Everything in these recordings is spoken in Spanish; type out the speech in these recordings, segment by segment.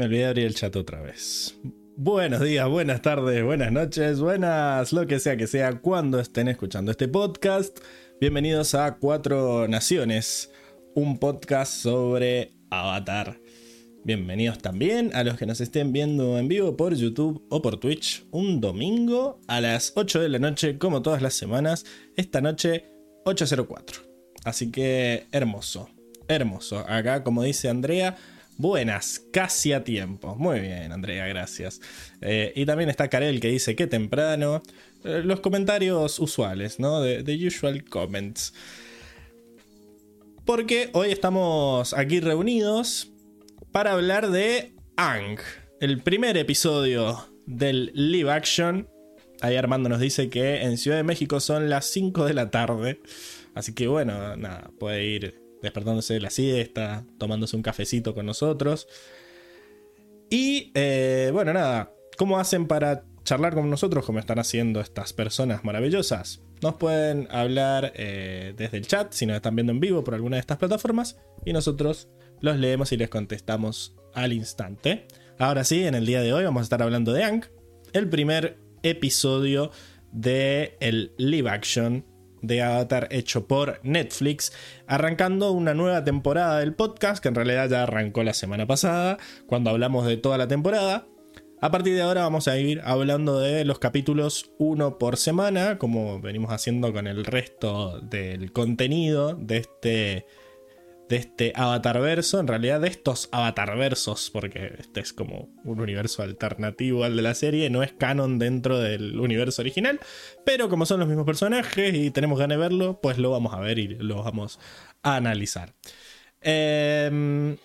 Me olvidé de abrir el chat otra vez. Buenos días, buenas tardes, buenas noches, buenas, lo que sea que sea, cuando estén escuchando este podcast. Bienvenidos a Cuatro Naciones, un podcast sobre Avatar. Bienvenidos también a los que nos estén viendo en vivo por YouTube o por Twitch un domingo a las 8 de la noche, como todas las semanas. Esta noche 8.04. Así que hermoso, hermoso. Acá, como dice Andrea, buenas, casi a tiempo. Muy bien, Andrea, gracias. Eh, y también está Karel que dice que temprano. Eh, los comentarios usuales, ¿no? De, usual comments. Porque hoy estamos aquí reunidos para hablar de Ang, el primer episodio del live action. Ahí Armando nos dice que en Ciudad de México son las 5 de la tarde. Así que bueno, nada, puede ir despertándose de la siesta, tomándose un cafecito con nosotros. Y eh, bueno, nada, ¿cómo hacen para charlar con nosotros como están haciendo estas personas maravillosas? Nos pueden hablar eh, desde el chat si nos están viendo en vivo por alguna de estas plataformas y nosotros los leemos y les contestamos al instante. Ahora sí, en el día de hoy vamos a estar hablando de Ang, el primer episodio de el live action de Avatar hecho por Netflix, arrancando una nueva temporada del podcast que en realidad ya arrancó la semana pasada, cuando hablamos de toda la temporada. A partir de ahora vamos a ir hablando de los capítulos uno por semana, como venimos haciendo con el resto del contenido de este de este avatar verso, en realidad de estos avatar versos, porque este es como un universo alternativo al de la serie, no es canon dentro del universo original, pero como son los mismos personajes y tenemos ganas de verlo, pues lo vamos a ver y lo vamos a analizar. Em,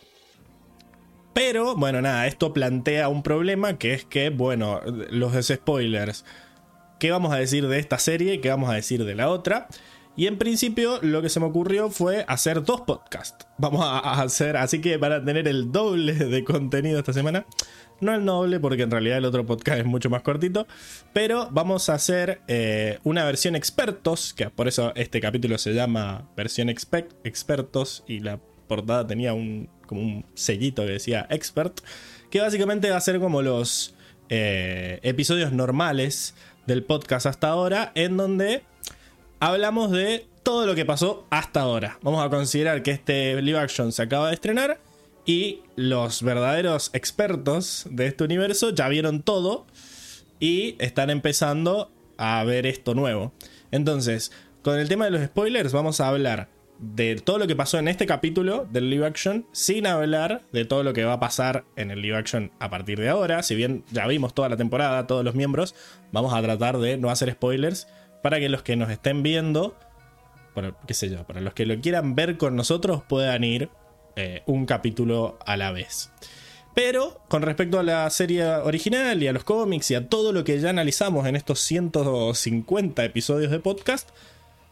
pero, bueno, nada, esto plantea un problema que es que, bueno, los spoilers, ¿qué vamos a decir de esta serie? ¿Qué vamos a decir de la otra? Y en principio lo que se me ocurrió fue hacer dos podcasts. Vamos a hacer, así que para tener el doble de contenido esta semana, no el doble porque en realidad el otro podcast es mucho más cortito, pero vamos a hacer eh, una versión expertos, que por eso este capítulo se llama versión expertos y la portada tenía un, como un sellito que decía expert, que básicamente va a ser como los eh, episodios normales del podcast hasta ahora, en donde hablamos de todo lo que pasó hasta ahora. Vamos a considerar que este live action se acaba de estrenar y los verdaderos expertos de este universo ya vieron todo y están empezando a ver esto nuevo. Entonces, con el tema de los spoilers vamos a hablar de todo lo que pasó en este capítulo del live action sin hablar de todo lo que va a pasar en el live action a partir de ahora. Si bien ya vimos toda la temporada, todos los miembros, vamos a tratar de no hacer spoilers para que los que nos estén viendo, para, qué sé yo, para los que lo quieran ver con nosotros puedan ir eh, un capítulo a la vez. Pero con respecto a la serie original y a los cómics y a todo lo que ya analizamos en estos 150 episodios de podcast,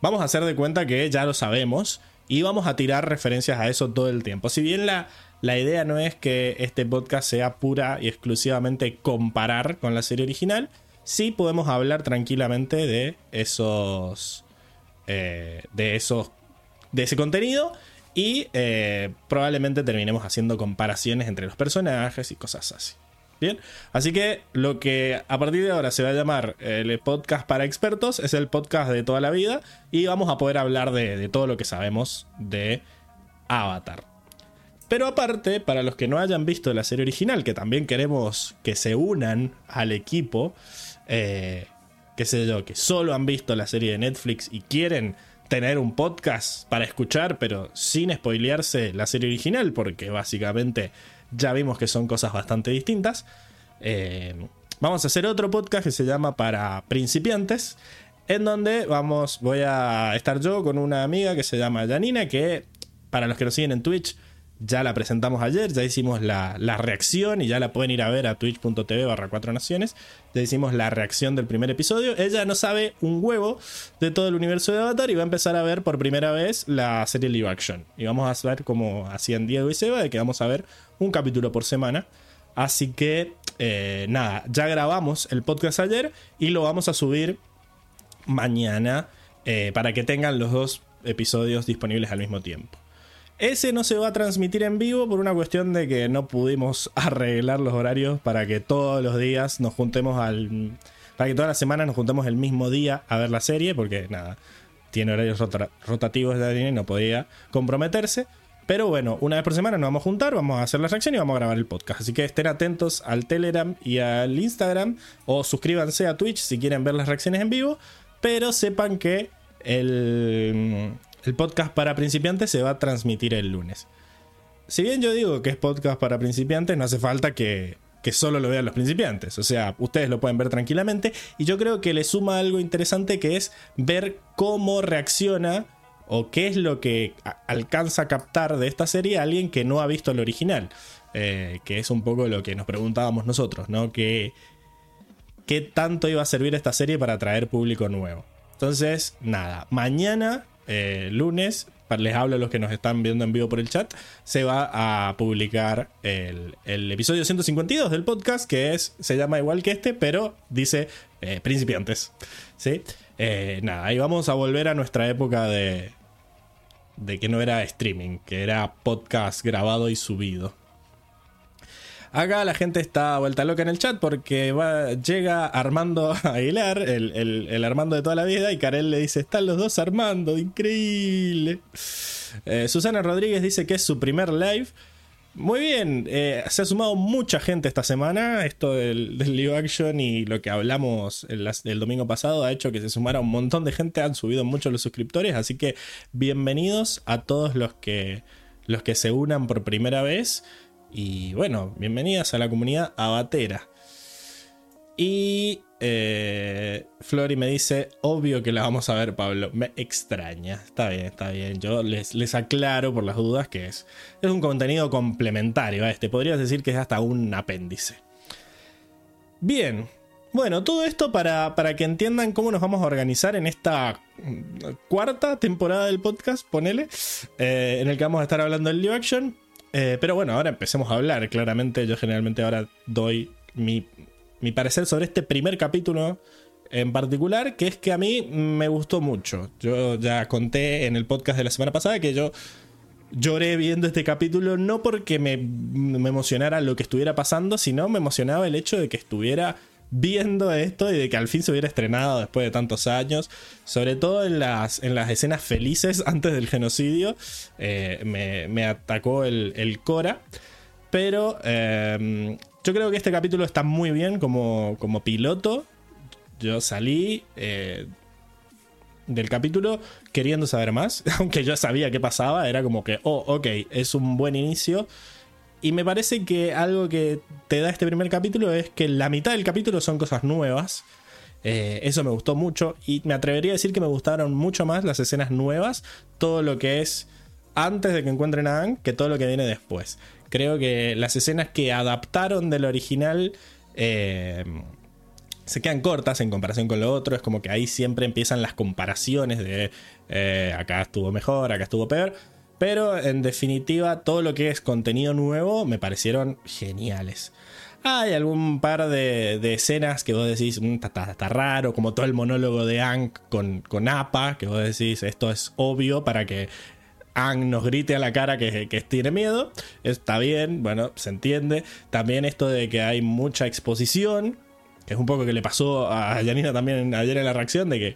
vamos a hacer de cuenta que ya lo sabemos y vamos a tirar referencias a eso todo el tiempo. Si bien la, la idea no es que este podcast sea pura y exclusivamente comparar con la serie original, sí podemos hablar tranquilamente de esos. Eh, de esos. de ese contenido. Y eh, probablemente terminemos haciendo comparaciones entre los personajes y cosas así. Bien, así que lo que a partir de ahora se va a llamar el podcast para expertos es el podcast de toda la vida y vamos a poder hablar de, de todo lo que sabemos de Avatar. Pero aparte, para los que no hayan visto la serie original, que también queremos que se unan al equipo, eh, qué sé yo, que solo han visto la serie de Netflix y quieren tener un podcast para escuchar, pero sin spoilearse la serie original, porque básicamente ya vimos que son cosas bastante distintas. Eh, vamos a hacer otro podcast que se llama Para principiantes, en donde vamos, voy a estar yo con una amiga que se llama Janina, que para los que nos siguen en Twitch, ya la presentamos ayer, ya hicimos la, reacción y ya la pueden ir a ver a twitch.tv barra 4 naciones. Ya hicimos la reacción del primer episodio. Ella no sabe un huevo de todo el universo de Avatar y va a empezar a ver por primera vez la serie live action. Y vamos a ver como hacían Diego y Seba, de que vamos a ver un capítulo por semana. Así que eh, nada, ya grabamos el podcast ayer y lo vamos a subir mañana eh, para que tengan los dos episodios disponibles al mismo tiempo. Ese no se va a transmitir en vivo por una cuestión de que no pudimos arreglar los horarios para que todos los días nos juntemos al. Para que todas las semanas nos juntemos el mismo día a ver la serie, porque nada, tiene horarios rotativos de y no podía comprometerse. Pero bueno, una vez por semana nos vamos a juntar, vamos a hacer la reacción y vamos a grabar el podcast. Así que estén atentos al Telegram y al Instagram o suscríbanse a Twitch si quieren ver las reacciones en vivo. Pero sepan que el, el podcast para principiantes se va a transmitir el lunes. Si bien yo digo que es podcast para principiantes, no hace falta que, que solo lo vean los principiantes. O sea, ustedes lo pueden ver tranquilamente. Y yo creo que le suma algo interesante que es ver cómo reacciona o qué es lo que alcanza a captar de esta serie alguien que no ha visto el original. Eh, que es un poco lo que nos preguntábamos nosotros, ¿no? ¿Qué, ¿Qué tanto iba a servir esta serie para atraer público nuevo? Entonces, nada, mañana, eh, lunes, les hablo a los que nos están viendo en vivo por el chat, se va a publicar el, episodio 152 del podcast, que es, se llama igual que este, pero dice eh, principiantes. ¿sí? Eh, nada, ahí vamos a volver a nuestra época de, de que no era streaming, que era podcast grabado y subido. Acá la gente está vuelta loca en el chat porque llega Armando Aguilar, el, Armando de toda la vida, y Karel le dice: Están los dos Armando, increíble. Eh, Susana Rodríguez dice que es su primer live. Muy bien, eh, se ha sumado mucha gente esta semana. Esto del, live action y lo que hablamos el, domingo pasado ha hecho que se sumara un montón de gente. Han subido mucho los suscriptores, así que bienvenidos a todos los que, los que se unan por primera vez. Y bueno, bienvenidas a la comunidad abatera. Y eh, Flori me dice, obvio que la vamos a ver, Pablo. Me extraña. Está bien, está bien. Yo les, les aclaro por las dudas que es, es un contenido complementario a este. Podrías decir que es hasta un apéndice. Bien. Bueno, todo esto para, para que entiendan cómo nos vamos a organizar en esta cuarta temporada del podcast, ponele, eh, en el que vamos a estar hablando del live action. Eh, pero bueno, ahora empecemos a hablar. Claramente yo generalmente ahora doy mi, parecer sobre este primer capítulo en particular, que es que a mí me gustó mucho. Yo ya conté en el podcast de la semana pasada que yo lloré viendo este capítulo no porque me, me emocionara lo que estuviera pasando, sino me emocionaba el hecho de que estuviera viendo esto y de que al fin se hubiera estrenado después de tantos años, sobre todo en las, en las escenas felices antes del genocidio, eh, me, atacó el, Cora, pero em, yo creo que este capítulo está muy bien como, como piloto. Yo salí eh, del capítulo queriendo saber más, aunque yo sabía qué pasaba, era como que, oh, ok, es un buen inicio. Y me parece que algo que te da este primer capítulo es que la mitad del capítulo son cosas nuevas. Eh, eso me gustó mucho y me atrevería a decir que me gustaron mucho más las escenas nuevas, todo lo que es antes de que encuentren a Anne, que todo lo que viene después. Creo que las escenas que adaptaron del original eh, se quedan cortas en comparación con lo otro. Es como que ahí siempre empiezan las comparaciones de eh, acá estuvo mejor, acá estuvo peor. Pero en definitiva, todo lo que es contenido nuevo me parecieron geniales. Hay algún par de, escenas que vos decís, mm, está, raro, como todo el monólogo de Ang con, con Appa, que vos decís, esto es obvio para que Ang nos grite a la cara que, que, tiene miedo. Está bien, bueno, se entiende. También esto de que hay mucha exposición, que es un poco que le pasó a Janina también ayer en la reacción, de que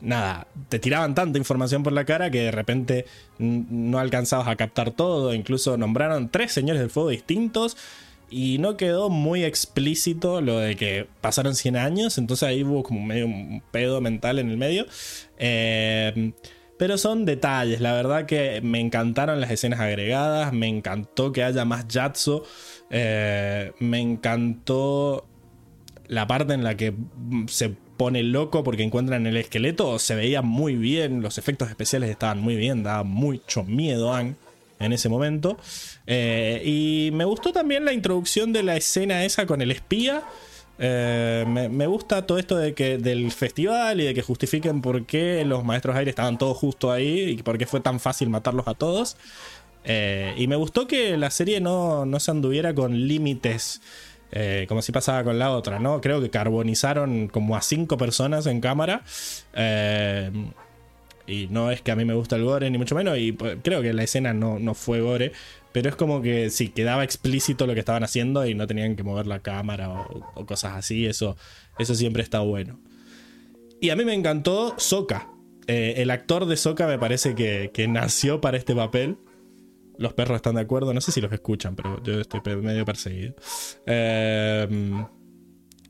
nada, te tiraban tanta información por la cara que de repente no alcanzabas a captar todo. Incluso nombraron tres señores del fuego distintos. Y no quedó muy explícito lo de que pasaron 100 años. Entonces ahí hubo como medio un pedo mental en el medio. Eh, pero son detalles. La verdad que me encantaron las escenas agregadas. Me encantó que haya más Yatso. Eh, me encantó la parte en la que se pone loco porque encuentran el esqueleto, se veía muy bien, los efectos especiales estaban muy bien, daba mucho miedo en ese momento. Eh, y me gustó también la introducción de la escena esa con el espía. Eh, me, gusta todo esto de que del festival y de que justifiquen por qué los maestros aire estaban todos justo ahí y por qué fue tan fácil matarlos a todos. Eh, y me gustó que la serie no, no se anduviera con límites eh, como si pasaba con la otra, ¿no? Creo que carbonizaron como a cinco personas en cámara. Eh, Y no es que a mí me gusta el gore, ni mucho menos. Y pues, creo que la escena no, no fue gore. Pero es como que sí, quedaba explícito lo que estaban haciendo y no tenían que mover la cámara o, cosas así. Eso, eso siempre está bueno. Y a mí me encantó Soka. Eh, el actor de Soka me parece que, nació para este papel. Los perros están de acuerdo. No sé si los escuchan, pero yo estoy medio perseguido. Eh,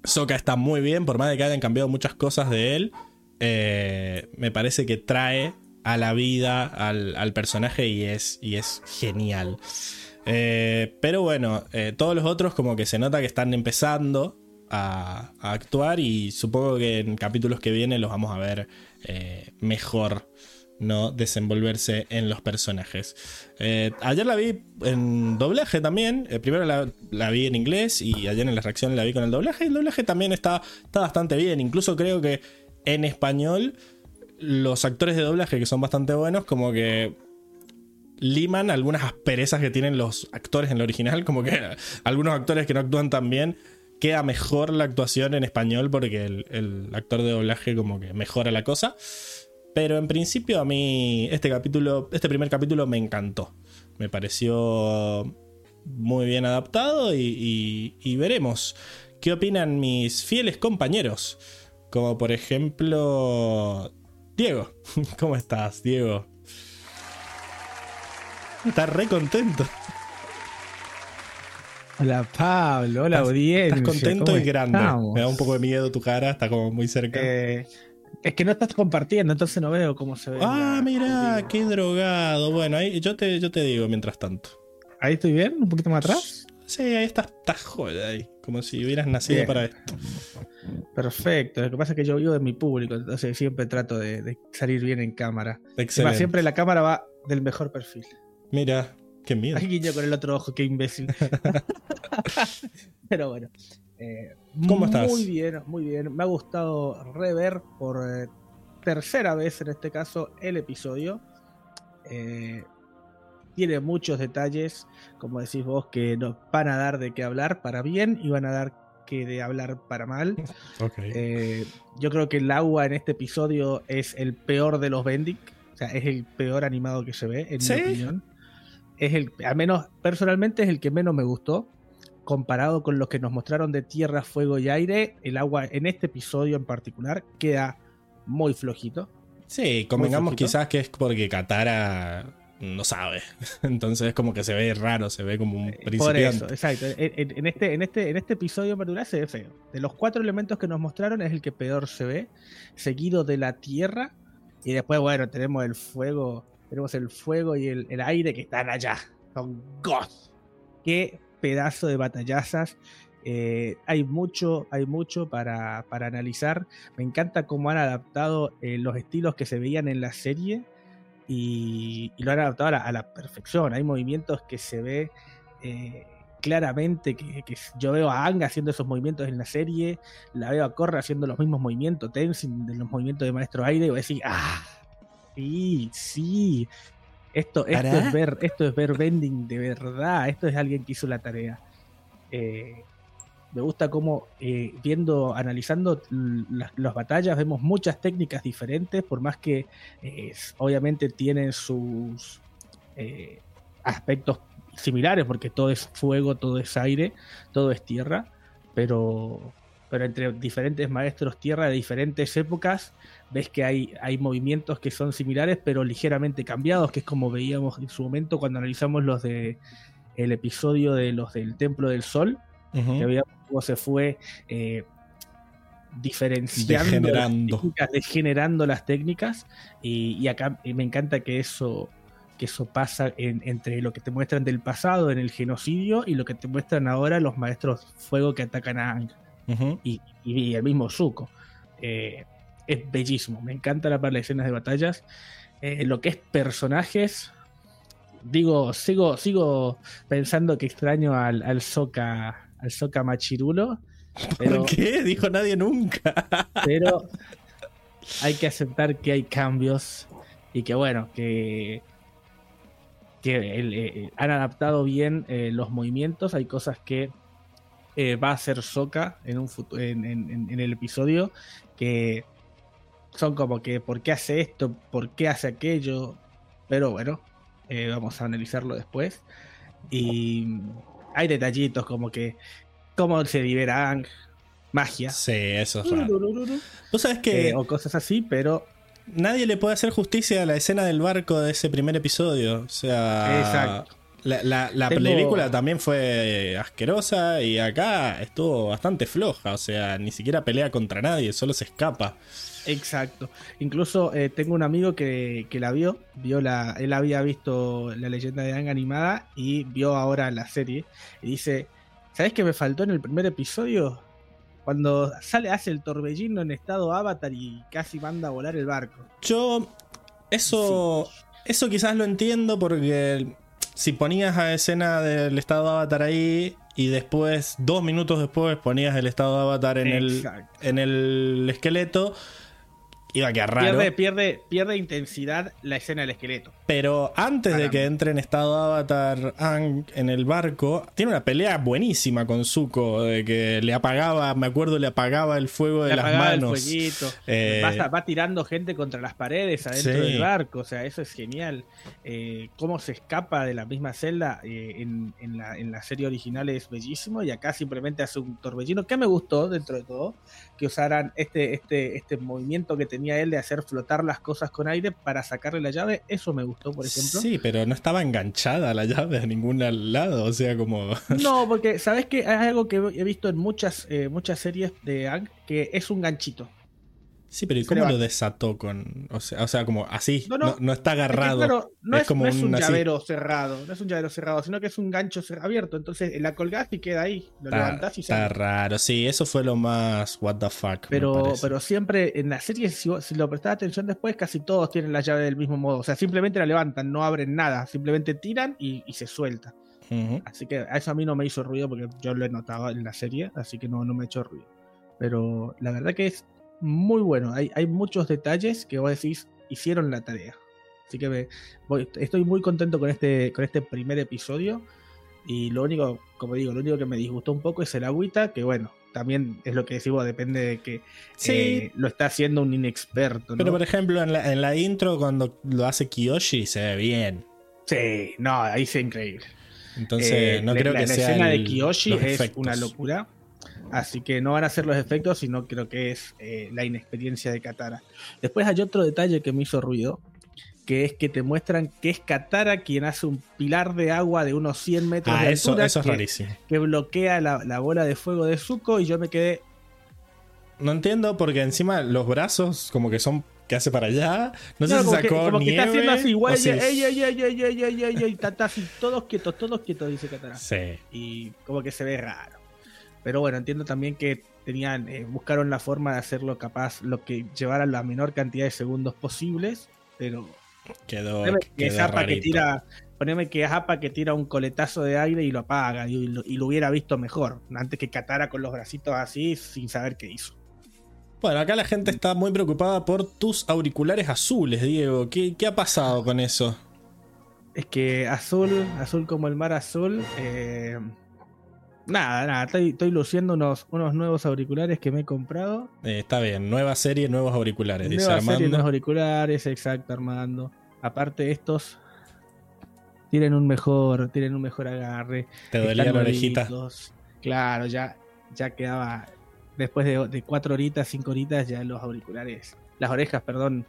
Soka está muy bien, por más de que hayan cambiado muchas cosas de él. Eh, me parece que trae a la vida al, personaje y es, y es genial. Eh, pero bueno, eh, todos los otros como que se nota que están empezando a, actuar y supongo que en capítulos que vienen los vamos a ver mejor. ¿No? desenvolverse en los personajes. ayer la vi en doblaje también. primero la, vi en inglés y ayer en las reacciones la vi con el doblaje. El doblaje también está, está bastante bien. Incluso creo que en español los actores de doblaje, que son bastante buenos, como que liman algunas asperezas que tienen los actores en el original, como que algunos actores que no actúan tan bien, queda mejor la actuación en español porque el, actor de doblaje como que mejora la cosa. Pero en principio a mí este capítulo, este primer capítulo me encantó. Me pareció muy bien adaptado y veremos qué opinan mis fieles compañeros. Como por ejemplo Diego, ¿cómo estás, Diego? Estás re contento. Hola Pablo, hola audiencia. Estás contento y grande. Me da un poco de miedo tu cara, está como muy cerca. Eh, es que no estás compartiendo, entonces no veo cómo se ve. Ah, mira, qué drogado. Bueno, ahí yo te, yo te digo mientras tanto. ¿Ahí estoy bien? ¿Un poquito más atrás? Sí, ahí estás, estás joder ahí. Como si hubieras nacido para esto. Perfecto. Lo que pasa es que yo vivo de mi público, entonces siempre trato de, salir bien en cámara. Excelente. siempre la cámara va del mejor perfil. Mira, qué miedo. Aquí yo con el otro ojo, qué imbécil. Pero bueno. Eh, ¿Cómo estás? Muy bien, muy bien. Me ha gustado rever por eh, tercera vez en este caso el episodio. Eh, tiene muchos detalles, como decís vos, que nos van a dar de qué hablar para bien y van a dar que de hablar para mal. Eh, yo creo que el agua en este episodio es el peor de los Bendic. O sea, es el peor animado que se ve, en mi opinión. Es el, al menos personalmente, es el que menos me gustó. Comparado con los que nos mostraron de tierra, fuego y aire, el agua en este episodio en particular queda muy flojito. Sí, convengamos quizás que es porque Katara no sabe. Entonces es como que se ve raro, se ve como un principiante. Por eso, exacto. En, este, en, este, en este episodio en particular se ve feo. De los cuatro elementos que nos mostraron es el que peor se ve, seguido de la tierra. Y después, bueno, tenemos el fuego, tenemos el fuego y el, aire que están allá. Son God. Qué pedazo de batallazas. Eh, hay mucho, hay mucho para, para, analizar. Me encanta cómo han adaptado eh, los estilos que se veían en la serie y, lo han adaptado a la, perfección. Hay movimientos que se ve eh, claramente que, yo veo a Anga haciendo esos movimientos en la serie, la veo a Korra haciendo los mismos movimientos, Tenzin de los movimientos de Maestro Aire, y voy a decir, ah, sí, sí. Esto, esto es ver, esto es ver bending de verdad, esto es alguien que hizo la tarea. Eh, me gusta cómo eh, viendo, analizando las, batallas, vemos muchas técnicas diferentes, por más que eh, obviamente tienen sus aspectos similares, porque todo es fuego, todo es aire, todo es tierra, pero, pero entre diferentes maestros tierra de diferentes épocas, ves que hay, hay movimientos que son similares, pero ligeramente cambiados, que es como veíamos en su momento cuando analizamos los de el episodio de los del Templo del Sol, que veíamos cómo se fue eh, diferenciando, degenerando. Las técnicas, y, acá me encanta que eso que eso pasa entre lo que te muestran del pasado en el genocidio y lo que te muestran ahora los maestros fuego que atacan a Ang y, el mismo Zuko. Eh, es bellísimo, me encanta la, las escenas de batallas. Eh, lo que es personajes, digo, sigo, sigo pensando que extraño al, al Soka al Soca Machirulo. Pero, ¿Por qué? Dijo nadie nunca. pero hay que aceptar que hay cambios y que bueno, que, que eh, han adaptado bien eh, los movimientos. Hay cosas que eh, va a hacer Soca en, un en, en, el episodio que son como que, ¿por qué hace esto? ¿Por qué hace aquello? Pero bueno, eh, vamos a analizarlo después. Y hay detallitos como que, cómo se libera Ang, magia. Sí, eso es raro. Tú sabes que. Eh, o cosas así, pero nadie le puede hacer justicia a la escena del barco de ese primer episodio. O sea. Exacto. La, la- la Tengo- película también fue asquerosa y acá estuvo bastante floja. O sea, ni siquiera pelea contra nadie, solo se escapa. Exacto. Incluso eh, tengo un amigo que, que la vio, vio la, él había visto la leyenda de Ang animada y vio ahora la serie y dice, ¿sabes qué me faltó en el primer episodio? Cuando sale, hace el torbellino en estado avatar y casi manda a volar el barco. Yo. Eso. Eso quizás lo entiendo porque si ponías a escena del estado de Avatar ahí y después, dos minutos después, ponías el estado de Avatar en, el, en el esqueleto, iba a quedar raro. Pierde, pierde, pierde intensidad la escena del esqueleto. Pero antes de que entre en estado Avatar Aang en el barco, tiene una pelea buenísima con Zuko, de que le apagaba, me acuerdo, le apagaba el fuego de Le las el manos. fueguito. Eh, va, va tirando gente contra las paredes adentro Sí. del barco. O sea, eso es genial. Eh, cómo se escapa de la misma celda eh, en, en la, en la serie original es bellísimo. Y acá simplemente hace un torbellino que me gustó dentro de todo. Que usaran este, este, este movimiento que tenía él de hacer flotar las cosas con aire para sacarle la llave. Eso me gustó, por ejemplo. Sí, pero no estaba enganchada la llave a ningún lado, o sea, como... No, porque sabes que hay algo que he visto en muchas, eh, muchas series de Ang que es un ganchito. Sí, pero ¿y cómo lo desató con...? O sea, o sea como así, No, no, no. no está Es que, agarrado. claro, no Es es, como no es un llavero cerrado, no es un llavero cerrado, sino que es un gancho abierto. Entonces la colgás y queda ahí. Lo Está, levantás y está sale. raro, sí, eso fue lo más what the fuck. Pero, pero siempre en la serie, si, si lo prestás atención después, casi todos tienen la llave del mismo modo. O sea, simplemente la levantan, no abren nada, simplemente tiran y, y se suelta. Así que a eso a mí no me hizo ruido porque yo lo he notado en la serie, así que no, no me ha hecho ruido. Pero la verdad que es muy bueno. Hay, hay muchos detalles que vos decís hicieron la tarea. Así que me- voy- estoy muy contento con este, con este primer episodio. Y lo único, como digo, lo único que me disgustó un poco es el agüita, que bueno, también es lo que decimos, depende de que Sí. eh, lo está haciendo un inexperto. ¿no? Pero por ejemplo, en la, en la intro, cuando lo hace Kiyoshi, se ve bien. Sí, no, ahí es increíble. Entonces, Eh, no la, creo la- que la sea. escena el- de Kiyoshi es una locura. Así que no van a ser los efectos, sino creo que es eh, la inexperiencia de Katara. Después hay otro detalle que me hizo ruido, que es que te muestran que es Katara quien hace un pilar de agua de unos 100 metros Ah, de eso, altura eso es que, rarísimo. que bloquea la, la bola de fuego de Zuko y yo me quedé... No entiendo porque encima los brazos como que son que hace para allá. No sé No, si como que, sacó como que nieve. está haciendo así, güey, si- ey, ey, ey, ey, ey, ey, ey, ey, ey, todos quietos, todos quietos, dice Katara. Sí. y como que se ve raro. Pero bueno, entiendo también que tenían, eh, buscaron la forma de hacerlo capaz, lo que llevara la menor cantidad de segundos posibles, pero Quedó, poneme que quedó Zappa que tira, poneme que Zappa que tira un coletazo de aire y lo apaga y lo, y lo hubiera visto mejor, antes que Katara con los bracitos así sin saber qué hizo. Bueno, acá la gente está muy preocupada por tus auriculares azules, Diego. ¿Qué, qué ha pasado con eso? Es que azul, azul como el mar azul, eh, nada, nada, estoy, estoy luciendo unos, unos nuevos auriculares que me he comprado. Eh, está bien, nueva serie, nuevos auriculares, dice Nueva serie, Armando. nuevos auriculares, exacto, Armando. Aparte estos tienen un mejor, tienen un mejor agarre. Te dolía la orejita. Claro, ya, ya quedaba. Después de, de cuatro horitas, cinco horitas, ya los auriculares, las orejas, perdón,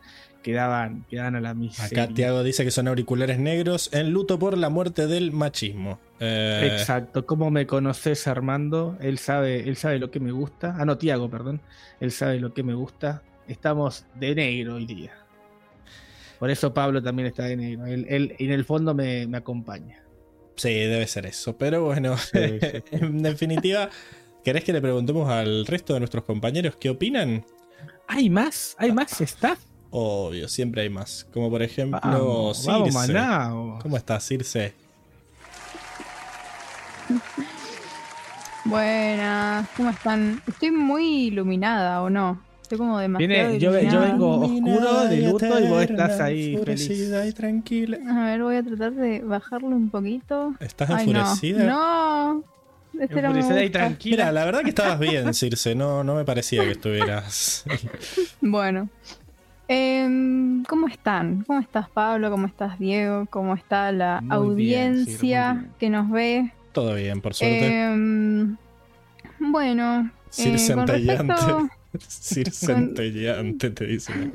quedaban, quedaban a la miseria. Acá Tiago dice que son auriculares negros en luto por la muerte del machismo. Eh, Exacto, ¿cómo me conoces Armando? Él sabe, él sabe lo que me gusta. Ah, no, Tiago, perdón. Él sabe lo que me gusta. Estamos de negro hoy día. Por eso Pablo también está de negro. Él, él en el fondo me, me acompaña. Sí, debe ser eso. Pero bueno, Sí, sí. en definitiva, ¿querés que le preguntemos al resto de nuestros compañeros qué opinan? ¿Hay más? ¿Hay más staff? Obvio, siempre hay más. Como por ejemplo, Vamos, Circe. vamos. ¿Cómo estás, Circe? Buenas, ¿cómo están? Estoy muy iluminada o no. Estoy como demasiado Viene- yo- vengo oscuro de luto y vos estás ahí enfurecida feliz. y tranquila. A ver, voy a tratar de bajarlo un poquito. ¿Estás Ay, enfurecida? no. No. Este Enfurecida y tranquila. Mira, la verdad que estabas bien, Circe. No, no me parecía que estuvieras. Bueno, Em, ¿Cómo están? ¿Cómo estás, Pablo? ¿Cómo estás, Diego? ¿Cómo está la Muy audiencia bien. que nos ve? Todo bien, por suerte. Em, bueno, Sir eh, centellante. respecto- Sir centellante, te dice.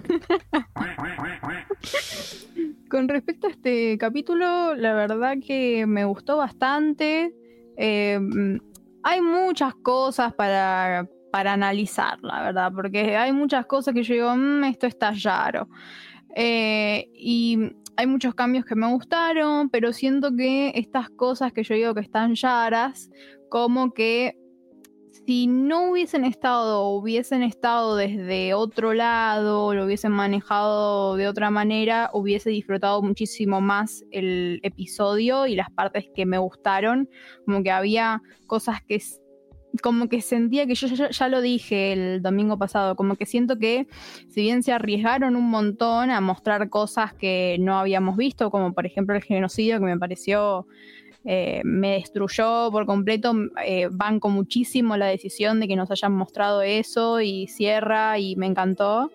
Con respecto a este capítulo, la verdad que me gustó bastante. Eh, hay muchas cosas para, para analizar, la verdad, porque hay muchas cosas que yo digo, "Mm, esto está raro. Eh, y hay muchos cambios que me gustaron, pero siento que estas cosas que yo digo que están raras, como que si no hubiesen estado hubiesen estado desde otro lado, lo hubiesen manejado de otra manera, hubiese disfrutado muchísimo más el episodio y las partes que me gustaron. Como que había cosas que como que sentía que yo ya, lo dije el domingo pasado, como que siento que si bien se arriesgaron un montón a mostrar cosas que no habíamos visto, como por ejemplo el genocidio que me pareció eh, me destruyó por completo. eh, banco muchísimo la decisión de que nos hayan mostrado eso y cierra y me encantó.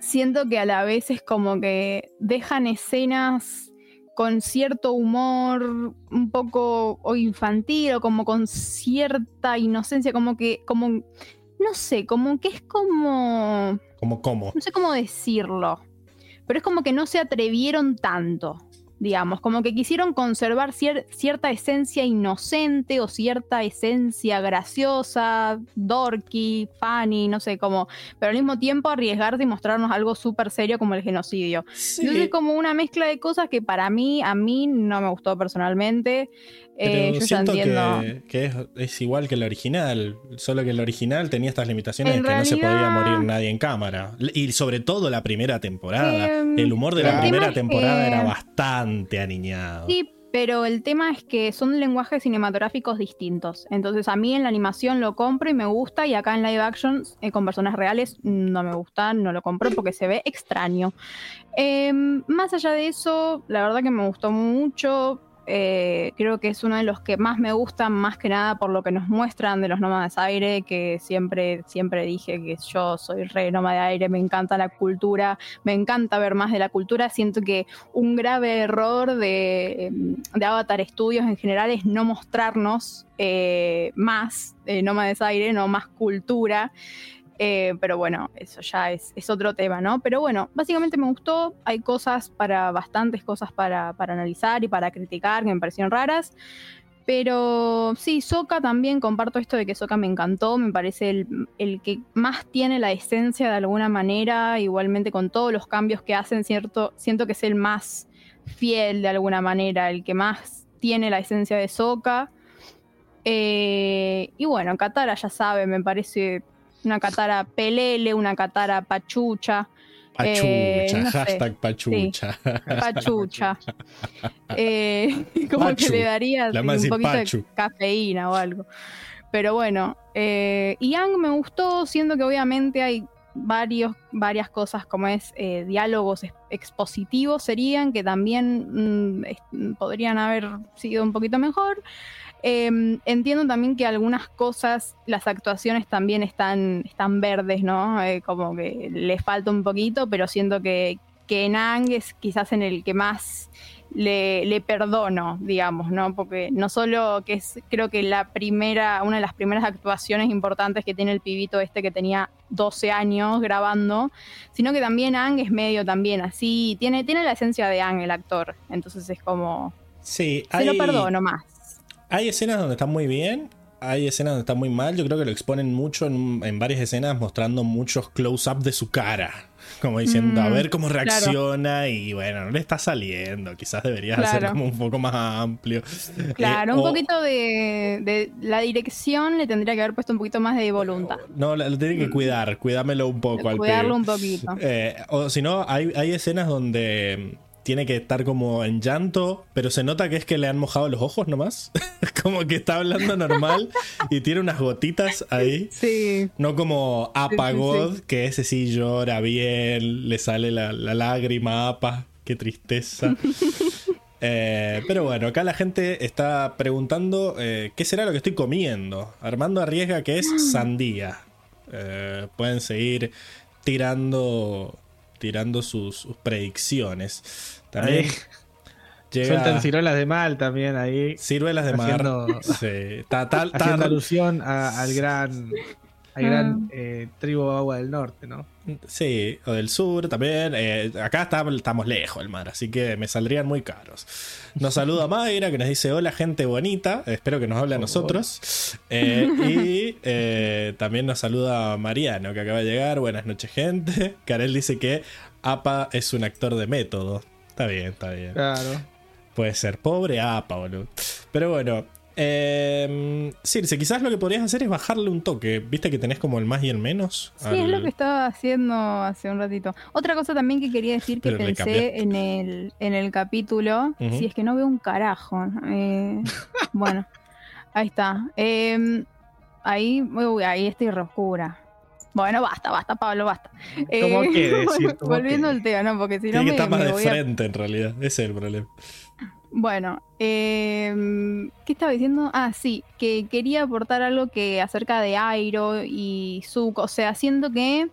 Siento que a la vez es como que dejan escenas con cierto humor un poco o infantil o como con cierta inocencia, como que, como, no sé, como que es como Como cómo. no sé cómo decirlo, pero es como que no se atrevieron tanto, digamos, como que quisieron conservar cier- cierta esencia inocente o cierta esencia graciosa, dorky, funny, no sé, como, pero al mismo tiempo arriesgarse y mostrarnos algo súper serio como el genocidio. Entonces es como una mezcla de cosas que para mí, a mí no me gustó personalmente. Pero Eh, yo siento que, que es, es igual que el original, solo que el original tenía estas limitaciones En de que no se podía morir nadie en cámara. Y sobre todo la primera temporada. Em, el humor de la primera temporada que- era bastante aniñado. Sí, pero el tema es que son lenguajes cinematográficos distintos. Entonces a mí en la animación lo compro y me gusta y acá en live action eh, con personas reales no me gusta, no lo compro porque se ve extraño. Em, más allá de eso, la verdad que me gustó mucho. Eh, creo que es uno de los que más me gustan, más que nada por lo que nos muestran de los nómadas aire, que siempre, siempre dije que yo soy re nómada aire, me encanta la cultura, me encanta ver más de la cultura. Siento que un grave error de, de Avatar Studios en general es no mostrarnos eh, más eh, Aire, no más cultura. Eh, pero bueno, eso ya es, es otro tema, ¿no? Pero bueno, básicamente me gustó. Hay cosas para, bastantes cosas para, para analizar y para criticar que me parecieron raras. Pero sí, Soka también comparto esto de que Soka me encantó, me parece el, el que más tiene la esencia de alguna manera, igualmente con todos los cambios que hacen, cierto, siento que es el más fiel de alguna manera, el que más tiene la esencia de Soka. Eh, y bueno, Katara ya sabe, me parece una Katara pelele, una Katara pachucha. Pachucha, eh, no sé. hashtag pachucha. Pachucha. Eh, como Pachu. que le daría un poquito Pachu. de cafeína o algo. Pero bueno, eh, Yang me gustó, siendo que obviamente hay varios, varias cosas como es eh, diálogos ex- expositivos serían, que también mm, podrían haber sido un poquito mejor. Eh, entiendo también que algunas cosas, las actuaciones también están, están verdes, ¿no? Eh, como que le falta un poquito, pero siento que, que Nang es quizás en el que más le, le perdono, digamos, ¿no? Porque no solo que es, creo que la primera, una de las primeras actuaciones importantes que tiene el pibito este que tenía 12 años grabando, sino que también Ang es medio también así, tiene, tiene la esencia de Ang el actor, entonces es como, Sí, se lo perdono más. Hay escenas donde está muy bien, hay escenas donde está muy mal. Yo creo que lo exponen mucho en, en varias escenas mostrando muchos close-up de su cara. Como diciendo, Mm, a ver cómo reacciona y bueno, no le está saliendo. Quizás deberías Claro. hacer como un poco más amplio. Claro, Eh, un o- poquito de, de la dirección le tendría que haber puesto un poquito más de voluntad. No, lo tiene que cuidar, cuidámelo un poco al Cuidarlo pibe. un poquito. Eh, o si no, hay, hay escenas donde tiene que estar como en llanto, pero se nota que es que le han mojado los ojos nomás. como que está hablando normal y tiene unas gotitas ahí. Sí, No como Sí, Apa sí, God, que ese sí llora bien, le sale la, la lágrima Apa, qué tristeza. Eh, pero bueno, acá la gente está preguntando eh, qué será lo que estoy comiendo. Armando arriesga que es sandía. Eh, pueden seguir tirando, tirando sus, sus predicciones. También Ahí. llega Sueltan ciruelas de mal también ahí. ciruelas de mar. haciendo- Sí, está- está- está- Haciendo alusión a- al gran, al Ah. gran eh, tribu agua del norte, ¿no? sí, o del sur también. Eh, acá está- estamos lejos del mar, así que me saldrían muy caros. Nos saluda Mayra que nos dice: Hola, gente bonita. Espero que nos hable a nosotros. Eh, y eh, también nos saluda Mariano que acaba de llegar. Buenas noches, gente. Karel dice que APA es un actor de método. Está bien, está bien. Claro. Puede ser pobre APA, boludo. Pero bueno. Eh, Circe, quizás lo que podrías hacer es bajarle un toque. ¿Viste que tenés como el más y el menos? Sí, es lo que estaba haciendo hace un ratito. Otra cosa también que quería decir que Pero pensé en el, en el capítulo, Ujú. si es que no veo un carajo. eh, bueno, ahí está. Eh, ahí, uy, ahí estoy re oscura. Bueno, basta, basta, Pablo, basta. Eh, ¿Cómo qué decir? ¿Cómo Volviendo qué? al tema, ¿no? Porque si Tiene no que me, estar más me de voy a frente, en realidad. Ese es el problema. Bueno, eh, ¿qué estaba diciendo? Ah, sí, que quería aportar algo que acerca de Airo y Zuko. O sea, siento que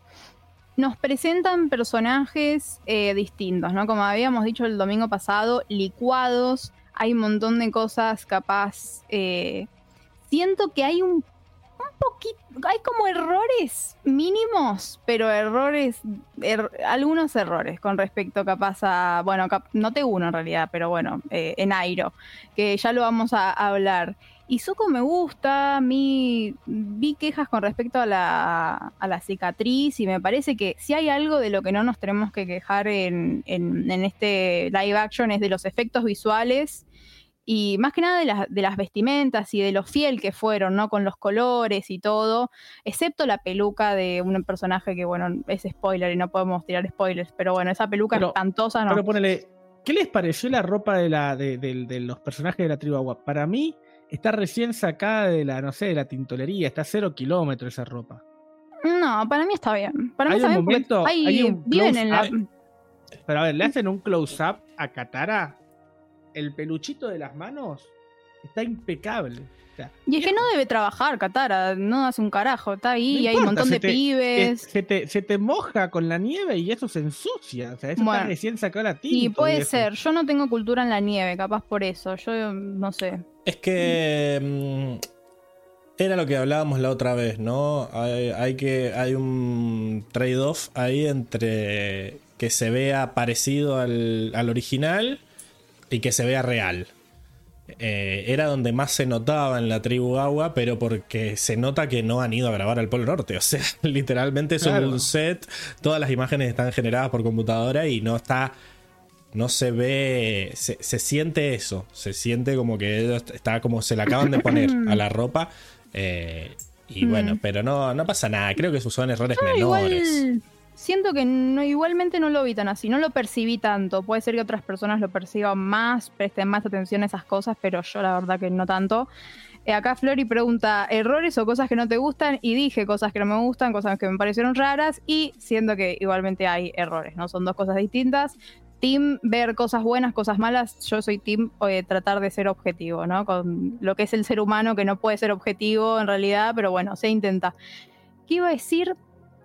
nos presentan personajes eh, distintos, ¿no? Como habíamos dicho el domingo pasado, licuados. Hay un montón de cosas capaz. eh, siento que hay un poquito. Hay como errores mínimos, pero errores. er- algunos errores con respecto capaz a. Bueno, cap- noté uno en realidad, pero bueno, eh, en Airo, que ya lo vamos a, hablar. Y Zuko me gusta, mí vi quejas con respecto a la, a la cicatriz y me parece que si hay algo de lo que no nos tenemos que quejar en, en- en este live action es de los efectos visuales y más que nada de las, de las vestimentas y de lo fiel que fueron, ¿no? Con los colores y todo, excepto la peluca de un personaje que, bueno, es spoiler y no podemos tirar spoilers, pero bueno, esa peluca Pero- espantosa no. Pero ponele, ¿qué les pareció la ropa de, la, de, los personajes de la tribu agua? Para mí está recién sacada de la, no sé, de la tintolería, está a cero kilómetros esa ropa. No, para mí está bien. Para mí Hay está bien momento- ahí hay un viven en la... Pero a ver, le hacen un close-up a Katara, el peluchito de las manos está impecable. O sea, Y es que no debe trabajar, Katara, no hace un carajo, está ahí No y hay un montón se de te- pibes. se, te, se te moja con la nieve y eso se ensucia. O sea, eso Bueno. está recién sacado la tinta. Y puede viejo. ser, yo no tengo cultura en la nieve, capaz por eso, yo no sé. Es que. mm, era lo que hablábamos la otra vez, ¿no? Hay, hay que. Hay un trade-off ahí entre que se vea parecido al, al original y que se vea real. Eh, era donde más se notaba en la tribu agua, pero porque se nota que no han ido a grabar al Polo Norte. O sea, literalmente es Claro. un set, todas las imágenes están generadas por computadora y no está. No se ve. Se, se siente eso. Se siente como que está como se la acaban de poner a la ropa. eh, y Mm. bueno, pero no, no pasa nada. Creo que son errores No, menores. igual siento que no, igualmente no lo vi tan así, no lo percibí tanto. Puede ser que otras personas lo perciban más, presten más atención a esas cosas, pero yo la verdad que no tanto. Eh, acá Flori pregunta, ¿errores o cosas que no te gustan? Y dije cosas que no me gustan, cosas que me parecieron raras y siento que igualmente hay errores, ¿no? Son dos cosas distintas. Team ver cosas buenas, cosas malas, yo soy team eh, tratar de ser objetivo, ¿no? Con lo que es el ser humano que no puede ser objetivo en realidad, pero bueno, se intenta. ¿Qué iba a decir?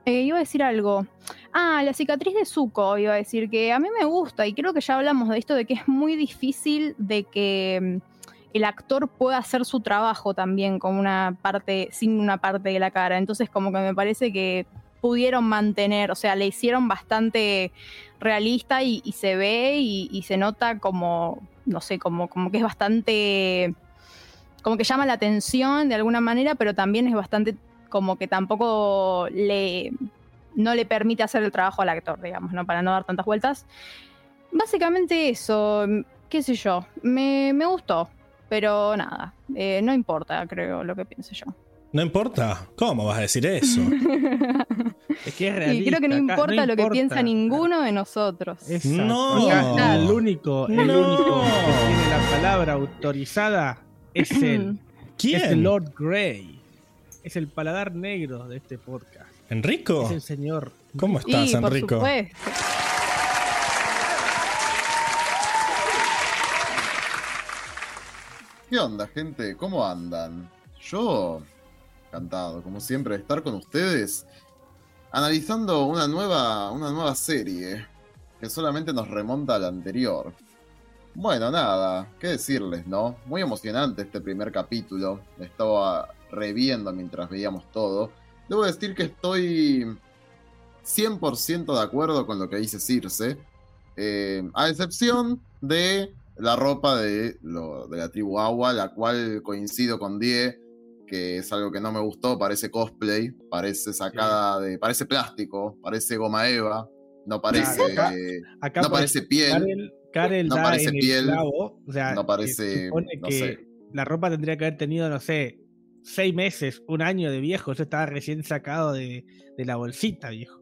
Eh, iba a decir algo. Ah, la cicatriz de Zuko, iba a decir que a mí me gusta y creo que ya hablamos de esto, de que es muy difícil de que mm, el actor pueda hacer su trabajo también con una parte, sin una parte de la cara. Entonces como que me parece que pudieron mantener, o sea, le hicieron bastante realista y, se ve y, y se nota como, no sé, como, como que es bastante, como que llama la atención de alguna manera, pero también es bastante como que tampoco le no le permite hacer el trabajo al actor, digamos, ¿no? Para no dar tantas vueltas. Básicamente eso, qué sé yo, me, me gustó, pero nada, eh, no importa, creo, lo que piense yo. No importa. ¿Cómo vas a decir eso? Es que es y realista. creo que no importa lo que piensa ninguno de nosotros. Exacto. No. Acá el único, el No. único que tiene la palabra autorizada es él. ¿Quién? Es el Lord Grey. Es el paladar negro de este podcast. ¿Enrico? Es el señor. ¿Cómo estás, Sí, por Enrico? supuesto. ¿Qué onda, gente? ¿Cómo andan? Yo, encantado, como siempre, de estar con ustedes. analizando una nueva, una nueva serie que solamente nos remonta a la anterior. Bueno, nada, qué decirles, ¿no? Muy emocionante este primer capítulo. Estaba reviendo mientras veíamos todo. Debo decir que estoy 100% de acuerdo con lo que dice Circe, eh, a excepción de la ropa de, lo, de la tribu Agua, la cual coincido con Die, que es algo que no me gustó, parece cosplay, parece sacada de. parece plástico, parece goma eva, no parece. Acá- Acá no parece piel. Karel, Karel no da parece en el piel, clavo, o sea, no parece, supone no que sé. la ropa tendría que haber tenido, no sé, seis meses, un año de viejo. Eso estaba recién sacado de, de la bolsita, viejo.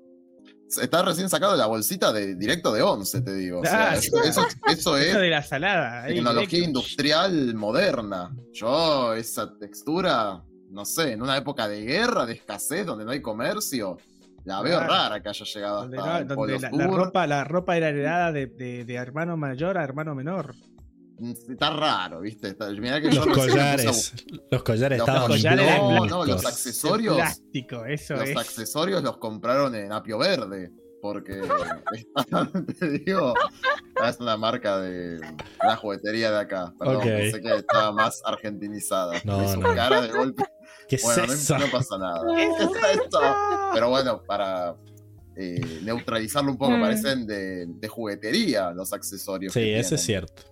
Está recién sacado de la bolsita de directo de 11, te digo. O sea, Ah, eso, eso- eso es Eso de la salada. ahí, tecnología directo. industrial moderna. Yo, esa textura, no sé, en una época de guerra, de escasez, donde no hay comercio, la veo Claro. rara que haya llegado Donde, hasta no- el donde la, ropa, la ropa era heredada de, de- de hermano mayor a hermano menor. Está raro, ¿viste? Está- mirá que Los collares. Los collares Los estaban collares eran No, no, los accesorios. plástico, eso Los es. accesorios los compraron en Apio Verde. Porque, te digo, es una marca de una juguetería de acá. Perdón, Ok. pensé que estaba más argentinizada. No, no. cara de golpe. ¿Qué es Bueno, no- eso? no, pasa nada. ¿Qué es esto? Pero bueno, para eh, neutralizarlo un poco, Mm. parecen de, de juguetería los accesorios. Sí, que eso es cierto.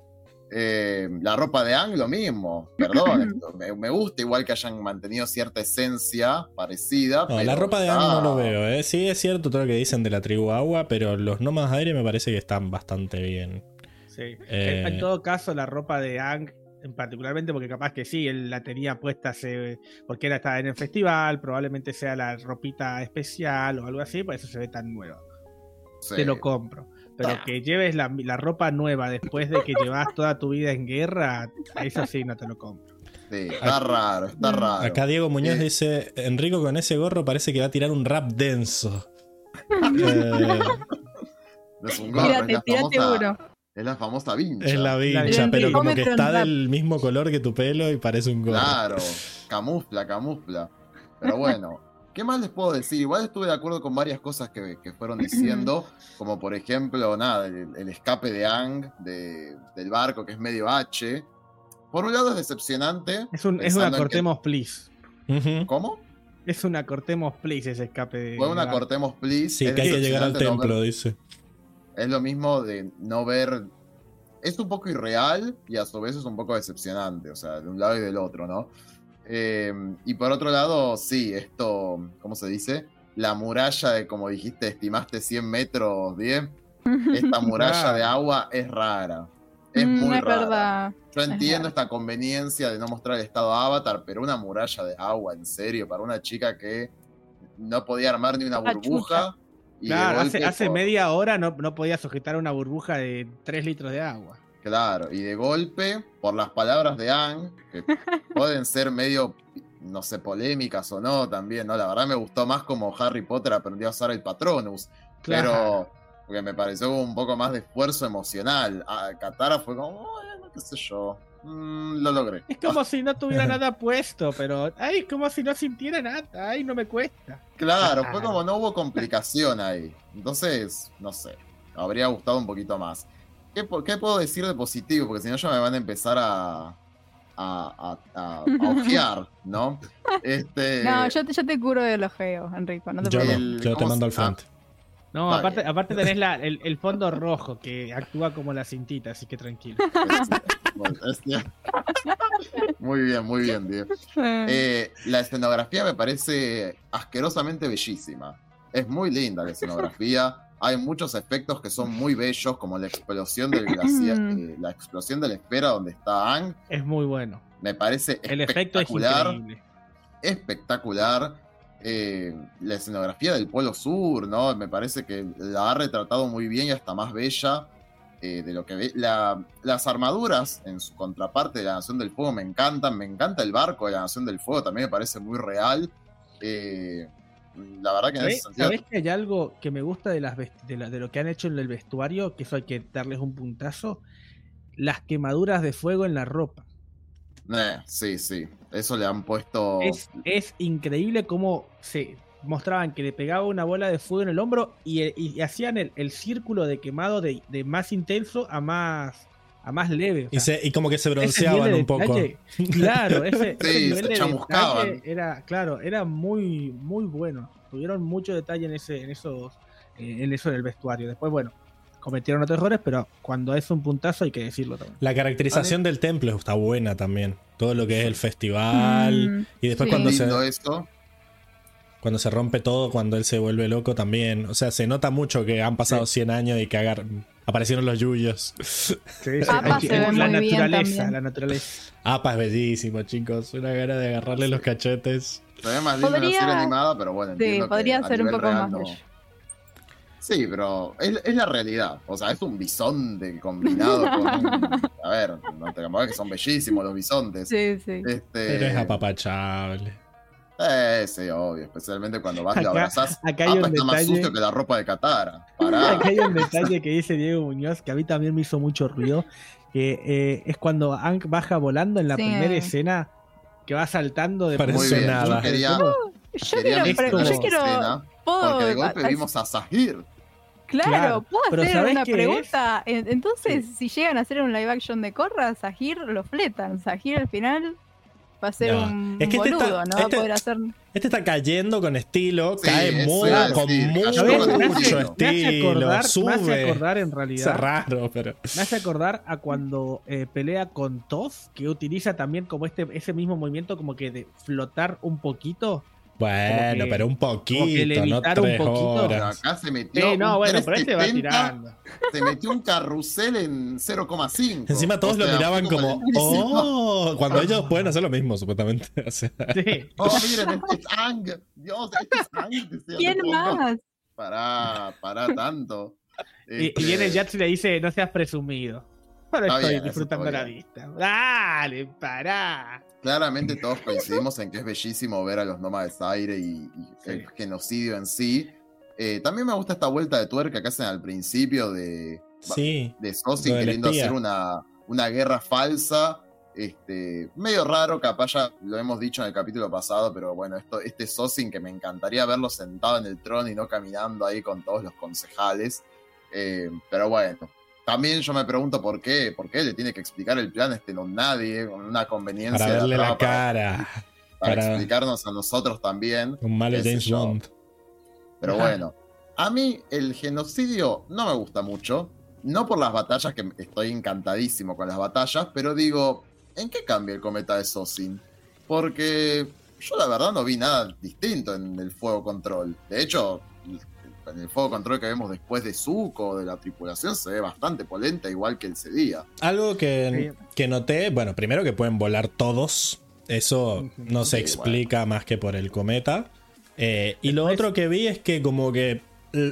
Eh, la ropa de Ang, lo mismo. Perdón, me, me gusta igual que hayan mantenido cierta esencia parecida. No, pero la ropa de Ang no lo veo, ¿eh? Sí, es cierto todo lo que dicen de la tribu agua, pero los nómadas aire me parece que están bastante bien. Sí. Eh, En, todo caso, la ropa de Ang, en particularmente, porque capaz que sí, él la tenía puesta hace- porque era estaba en el festival, probablemente sea la ropita especial o algo así, por eso se ve tan nueva. Sí. Te lo compro. Pero que lleves la, la ropa nueva después de que llevas toda tu vida en guerra, eso sí no te lo compro. Sí, está raro, está raro. Acá Diego Muñoz dice, Enrico con ese gorro parece que va a tirar un rap denso. Eh, Es un gorro, es Tírate, la tírate famosa, uno. es la famosa vincha. es la vincha, vincha. pero como que está del mismo color que tu pelo y parece un gorro. Claro, camufla, camufla. Pero bueno, ¿qué más les puedo decir? Igual estuve de acuerdo con varias cosas que, que fueron diciendo, como por ejemplo, nada, el, el escape de Ang de- del barco, que es medio H. Por un lado es decepcionante. Es, un, es pensando una en que- cortemos please. ¿Cómo? Es una cortemos please ese escape de. Fue una cortemos, please. Sí, Es que hay que llegar al no templo, ver- dice. es lo mismo de no ver. Es un poco irreal y a su vez es un poco decepcionante, o sea, de un lado y del otro, ¿no? Eh, y por otro lado, sí, esto, ¿cómo se dice? La muralla de, como dijiste, estimaste 100 metros, 10. Esta muralla de agua es rara. Es Mm, muy es rara. verdad. Yo entiendo esta conveniencia de no mostrar el estado Avatar, pero una muralla de agua, en serio, para una chica que no podía armar ni una burbuja. y Claro, hace, hace por- media hora no, no podía sujetar una burbuja de 3 litros de agua. Claro, y de golpe, por las palabras de Anne, que pueden ser medio, no sé, polémicas o no también, ¿no? La verdad me gustó más como Harry Potter aprendió a usar el Patronus, Claro. pero porque me pareció un poco más de esfuerzo emocional. A Katara fue como, bueno, qué sé yo, mm, lo logré. Es como si no tuviera nada puesto, pero. Ay, como si no sintiera nada. Ay, no me cuesta. Claro, fue como no hubo complicación ahí. Entonces, no sé, habría gustado un poquito más. ¿Qué, puedo decir de positivo? Porque si no ya me van a empezar a, a, a, a- a ojear, ¿no? Este, No, yo te, yo te curo de los feos, Enrico. No te Yo. El- te ¿cómo mando al se- ah. frente. No, Está aparte, bien. aparte tenés la- el, el fondo rojo que actúa como la cintita, así que tranquilo. Muy bien, muy bien, Diego. Eh, Eh, la escenografía me parece asquerosamente bellísima. Es muy linda la escenografía. Hay muchos efectos que son muy bellos, como la explosión del glaciar, eh, la explosión de la esfera donde está Ang. Es muy bueno. Me parece El efecto es espectacular. espectacular. Eh, la escenografía del Polo Sur, ¿no? Me parece que la ha retratado muy bien y hasta más bella eh, de lo que ve. La- las armaduras en su contraparte de la Nación del Fuego me encantan. Me encanta el barco de la Nación del Fuego, también me parece muy real. Eh, la verdad que en ese ¿Sabés, sentido. sabés que hay algo que me gusta de, las de, la- de lo que han hecho en el vestuario? Que eso hay que darles un puntazo. Las quemaduras de fuego en la ropa. Eh, sí, sí. Eso le han puesto. Es, es increíble cómo se mostraban que le pegaba una bola de fuego en el hombro y, y- y hacían el, el círculo de quemado de, de más intenso a más, a más leve. o Y, sea, se- y como que se ese bronceaban nivel un poco. detalle- Claro, ese, ese Sí, nivel se de chamuscaban. detalle era, claro, era muy, muy bueno. Tuvieron mucho detalle en ese, en esos, eh, en eso del vestuario. Después, bueno, cometieron otros errores, pero cuando es un puntazo hay que decirlo también. La caracterización del templo está buena también. Todo lo que es el festival. Mm, y después sí. cuando, se, cuando se rompe todo, cuando él se vuelve loco también. O sea, se nota mucho que han pasado 100 años y que agar- aparecieron los yuyos. Apa Hay que- se ve la muy naturaleza, la naturaleza. Apa es bellísimo, chicos. Una gana de agarrarle los cachetes. Ve más lindo Podría- serie animada, pero bueno. Sí, podría ser un poco más no. bello. Sí, pero es, es la realidad. O sea, es un bisonte combinado con un. A ver, no te que son bellísimos los bisontes. Sí, sí. Este, Pero es apapachable. Eh, sí, obvio. Especialmente cuando vas y Acá- abrazás. acá hay un Apa está más detalle- sucio que la ropa de. Pará. Acá hay un detalle que dice Diego Muñoz que a mí también me hizo mucho ruido, que eh, es cuando Ank baja volando en la Sí. primera escena que va saltando de Parece Muy bien. nada. Yo quería, Yo quería quiero, yo esa quiero escena puedo- porque de golpe a- vimos a Sahir. Claro, Claro, puedo pero hacer ¿sabés una pregunta. En- Entonces, si llegan a hacer un live action de Korra, Sahir lo fletan. Sahir al final va a ser No. un Es que este boludo, está- no va a este- poder hacer. Este está cayendo con estilo, Sí, cae eso muy, iba a con mucho, estilo, acordar, me hace acordar en Es realidad, raro, pero. me hace acordar a cuando eh, pelea con Toz, que utiliza también como este ese mismo movimiento como que de flotar un poquito. Bueno, que- pero un poquito, no un tres poquito. Horas. acá se metió. Sí, no, un bueno, pero este va 370, tirando. Se metió un carrusel en 0,5. Encima todos O lo sea, miraban como, oh, cuando ellos pueden hacer lo mismo, supuestamente. O sea, Sí. Oh, miren, este es Ang. Dios, este es Ang. ¿Quién más? Pará, pará tanto. Y, Este, y viene Jats y le dice, no seas presumido. Ahora estoy bien, disfrutando la vista. Dale, pará. Claramente todos coincidimos en que es bellísimo ver a los nómades aire y, y el genocidio en sí. Eh, también me gusta esta vuelta de tuerca que hacen al principio de, sí. de Sosin queriendo hacer una, una guerra falsa. Este, medio raro, capaz ya lo hemos dicho en el capítulo pasado, pero bueno, esto, este Sosin que me encantaría verlo sentado en el trono y no caminando ahí con todos los concejales. Eh, pero bueno, también yo me pregunto por qué, por qué le tiene que explicar el plan a este no nadie, con una conveniencia Para de verle la cara. para, para- explicarnos a nosotros también. Un malo James. Bond. Pero Ajá. bueno, a mí el genocidio no me gusta mucho. No por las batallas, que estoy encantadísimo con las batallas, pero digo, ¿en qué cambia el cometa de Sosin? Porque yo la verdad no vi nada distinto en el fuego control. De hecho, en el fuego control que vemos después de Zuko, de la tripulación, se ve bastante polenta, igual que el Sedía. Algo que, que noté, bueno, primero que pueden volar todos. Eso no se Sí, explica más que por el cometa. Eh, y lo otro que vi es que como que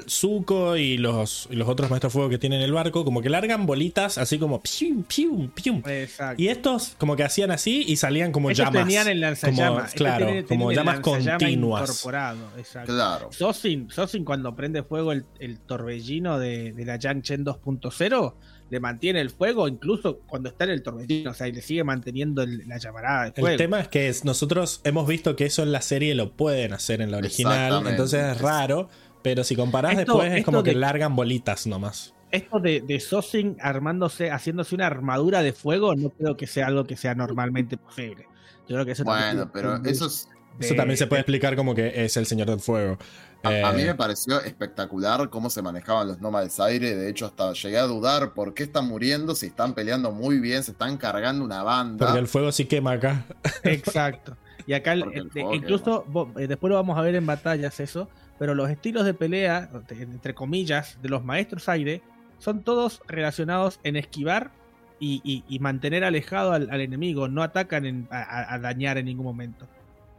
Zuko y los, y los otros maestros fuego que tienen el barco, como que largan bolitas así como pium, pium, pium. Exacto. Y estos como que hacían así y salían como Estos llamas. tenían el lanzallamas. Como- Este claro, tiene- como llamas continuas. Incorporado, exacto. Claro. Sosin, Sosin cuando prende fuego el, el torbellino de, de la Yangchen 2.0, le mantiene el fuego incluso cuando está en el torbellino, o sea, y le sigue manteniendo el- la llamarada de fuego. El tema es que es- nosotros hemos visto que eso en la serie lo pueden hacer en la original, entonces es raro, pero si comparás Esto- después es como que largan bolitas nomás. Esto de, de Sosin armándose, haciéndose una armadura de fuego, no creo que sea algo que sea normalmente posible. Yo creo que eso también Bueno, pero eso boost es, de- Eso también se puede explicar como que es el Señor del Fuego. A, a mí Eh, me pareció espectacular cómo se manejaban los nómades aire. De hecho, hasta llegué a dudar por qué están muriendo, si están peleando muy bien, se están cargando una banda. Porque el fuego sí quema acá. Exacto. Y acá, el- el incluso, eh, después lo vamos a ver en batallas eso, pero los estilos de pelea, entre comillas, de los maestros aire, son todos relacionados en esquivar y, y- y mantener alejado al, al enemigo, no atacan en- a, dañar en ningún momento.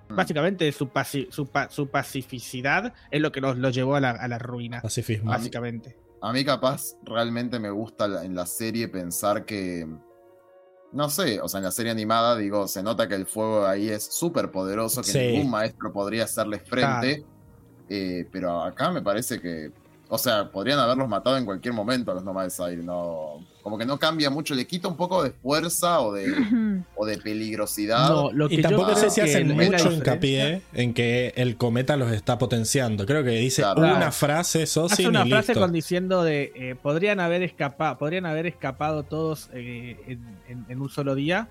Mm. Básicamente su, pasi- su, pa- su pacificidad es lo que los, los llevó a la, a la ruina, Pacifismo. Ah, básicamente. A mí capaz realmente me gusta la- en la serie pensar que... No sé, o sea, en la serie animada digo, se nota que el fuego ahí es súper poderoso, que Sí. ningún maestro podría hacerle frente. Eh, pero acá me parece que O sea, podrían haberlos matado en cualquier momento a los nómades aire, no. Como que no cambia mucho, le quita un poco de fuerza o de, o de peligrosidad. No, lo que Y tampoco sé si hacen mucho hincapié en que el cometa los está potenciando. Creo que dice Claro. una frase, Sosin, Hace una y frase listo. con diciendo de eh, podrían haber escapado, podrían haber escapado todos eh, en, en- en un solo día,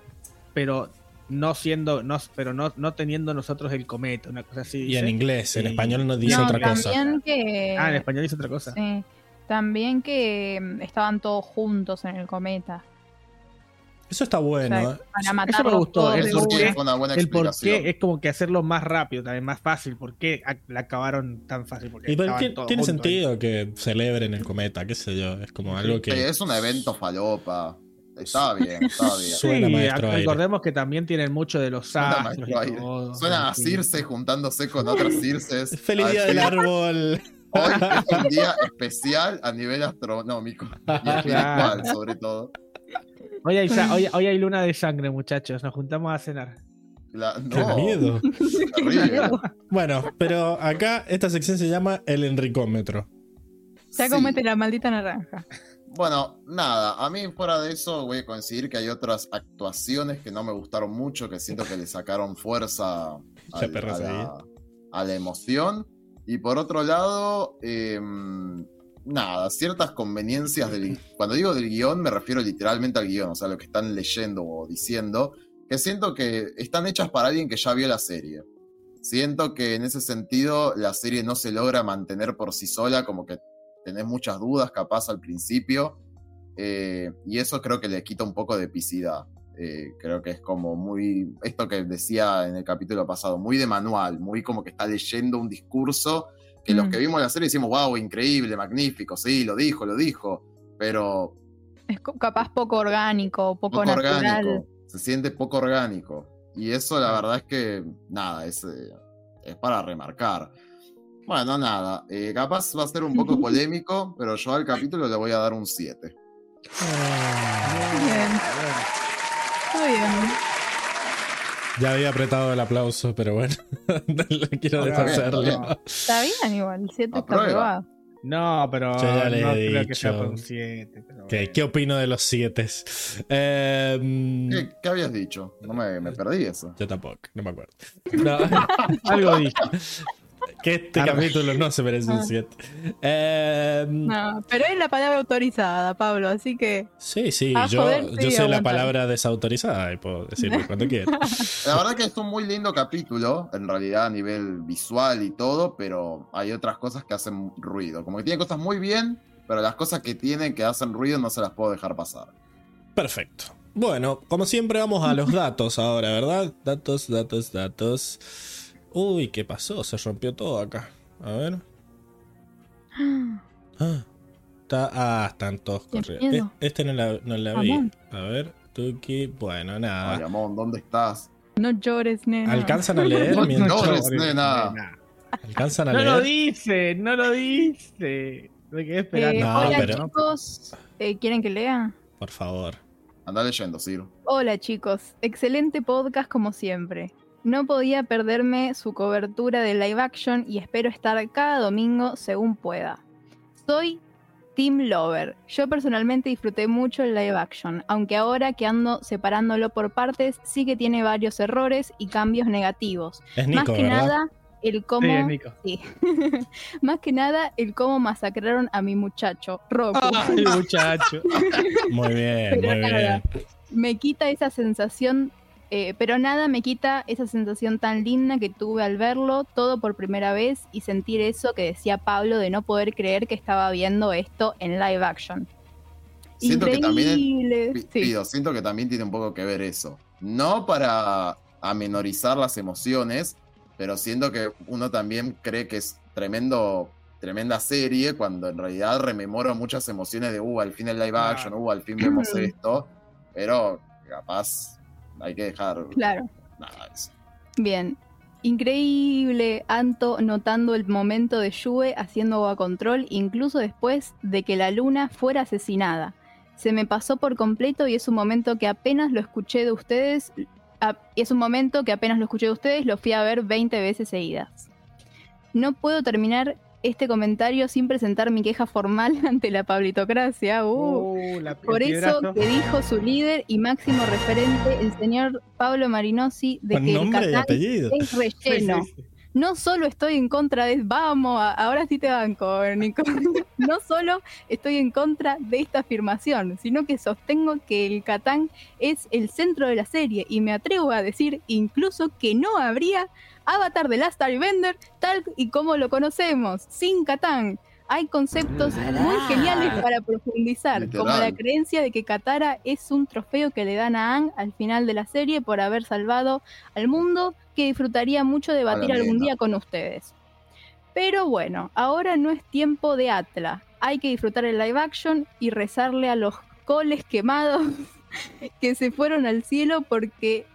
pero no siendo, no, pero no, no teniendo nosotros el cometa, una cosa así. Y en dice. inglés, en español no dice no, otra cosa. también que. Ah, en español dice otra cosa. Sí. También que mm, estaban todos juntos en el cometa. Eso está bueno. O sea, ¿eh? para me matarlos gustó, el de por Sí, qué- una. fue una buena El por explicación. qué es como que hacerlo más rápido, también más fácil. ¿Por qué la acabaron tan fácil? Porque Y pero estaban tiene, todos tiene juntos ahí. sentido que celebren el cometa, qué sé yo. Es como algo Sí, que. es un evento falopa. Estaba bien, estaba bien. Suena Sí, aire. recordemos que también tienen mucho de los Suena astros todo. Suena a. Circe juntándose con otras Circes. Feliz día del árbol. Hoy es un día especial a nivel astronómico y espiritual, sobre todo. Hoy hay, hoy- hoy hay luna de sangre, muchachos. Nos juntamos a cenar. La- Qué miedo. Bueno, pero acá esta sección se llama el enricómetro. Ya Sí. comete la maldita naranja. Bueno, nada, a mí fuera de eso voy a coincidir que hay otras actuaciones que no me gustaron mucho, que siento que le sacaron fuerza al- a, la, a la emoción. Y por otro lado, eh, nada, ciertas conveniencias del... Cuando digo del guion me refiero literalmente al guion, o sea, lo que están leyendo o diciendo, que siento que están hechas para alguien que ya vio la serie. Siento que en ese sentido la serie no se logra mantener por sí sola, como que tenés muchas dudas capaz al principio, eh, y eso creo que le quita un poco de epicidad. Eh, creo que es como muy, esto que decía en el capítulo pasado, muy de manual, muy como que está leyendo un discurso que los Mm. que vimos la serie decimos, wow, increíble, magnífico, sí, lo dijo, lo dijo, pero Es capaz poco orgánico, poco, poco natural. orgánico, se siente poco orgánico. Y eso la verdad es que, nada, es, eh, es para remarcar. Bueno, nada, eh, capaz va a ser un poco polémico, pero yo al capítulo le voy a dar un 7. Bien. Está bien. Ya había apretado el aplauso, pero bueno, no quiero deshacerlo. está bien. Está bien igual, el 7 está aprobado. No, pero Yo ya le no he creo que sea dicho. por un 7. ¿Qué, ¿Qué opino de los siete? Eh, ¿Qué, qué habías dicho? No me, me perdí eso. yo tampoco, no me acuerdo. No, Algo dije. Que este Arre. capítulo no se merece un Ah. 7. Eh, No, pero es la palabra autorizada, Pablo, así que. sí, sí, yo, yo sé la palabra desautorizada y puedo decirlo cuando quiera. La verdad que es un muy lindo capítulo, en realidad a nivel visual y todo, pero hay otras cosas que hacen ruido. Como que tiene cosas muy bien, pero las cosas que tienen que hacen ruido no se las puedo dejar pasar. Perfecto. Bueno, como siempre vamos a los datos ahora, ¿verdad? Datos, datos, datos. Uy, ¿qué pasó? Se rompió todo acá. A ver. Ah, está, ah están todos corriendo. miedo. E- Este no la, no la vi. A ver, Tuki. Bueno, Ay, nada. Amón, ¿dónde estás? No llores, nena. ¿Alcanzan a leer? No, mientras- no, llores, nena. nena. ¿Alcanzan a No lo leer? dice, no lo dice. Me quedé Eh, esperando. No, hola pero- chicos, Eh, ¿quieren que lea? Por favor. Anda leyendo, Ciro. Hola chicos, excelente podcast como siempre. No podía perderme su cobertura de live action y espero estar cada domingo según pueda. Soy Team Lover. Yo personalmente disfruté mucho el live action, aunque ahora que ando separándolo por partes, sí que tiene varios errores y cambios negativos. Es Más Nico, que ¿verdad? nada, el cómo. Sí, es Nico. Sí. Más que nada, el cómo masacraron a mi muchacho, Roku. Ay, muchacho. Muy bien, Pero muy nada. bien. me quita esa sensación, eh, pero nada me quita esa sensación tan linda que tuve al verlo todo por primera vez y sentir eso que decía Pablo de no poder creer que estaba viendo esto en live action. Siento que también- Increíble. Sí. Pido, siento que también tiene un poco que ver eso. No para amenorizar las emociones, pero siento que uno también cree que es tremendo, tremenda serie, cuando en realidad rememora muchas emociones de, uh, al fin el live action, uh, al fin vemos esto, pero capaz hay que dejar Claro. nada de eso. Bien. Increíble, Anto notando el momento de Yue haciendo agua control, incluso después de que la luna fuera asesinada. Se me pasó por completo y es un momento que apenas lo escuché de ustedes. a- es un momento que apenas lo escuché de ustedes, lo fui a ver 20 veces seguidas. No puedo terminar este comentario sin presentar mi queja formal ante la pablitocracia. Uh. Uh, la- Por eso que dijo su líder y máximo referente, el señor Pablo Marinosi, de Con que el Catán es relleno. sí, sí. No solo estoy en contra de... Vamos, ahora sí te banco, Nico. No solo estoy en contra de esta afirmación, sino que sostengo que el Catán es el centro de la serie y me atrevo a decir incluso que no habría Avatar de Last Airbender tal y como lo conocemos, sin Catán. Hay conceptos muy geniales para profundizar, como la creencia de que Katara es un trofeo que le dan a Aang al final de la serie por haber salvado al mundo, que disfrutaría mucho de batir la algún día con ustedes. Pero bueno, ahora no es tiempo de Atla. Hay que disfrutar el live action y rezarle a los coles quemados que se fueron al cielo porque,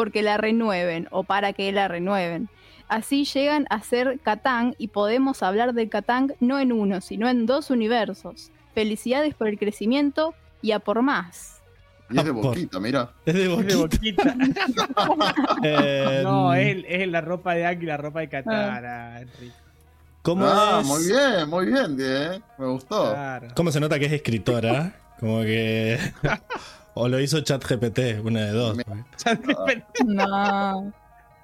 porque la renueven o para que la renueven. Así llegan a ser Katang y podemos hablar de Katang no en uno, sino en dos universos. Felicidades por el crecimiento y a por más. Y es de Ah, boquita, mira. Es de Es de boquita. Eh, No, es, es la ropa de Aki y la ropa de Katara, Enrique. ¿Cómo Ah, es? muy bien, muy bien, Die. Me gustó. Claro. ¿Cómo se nota que es escritora? Como que. o lo hizo ChatGPT, una de dos. No.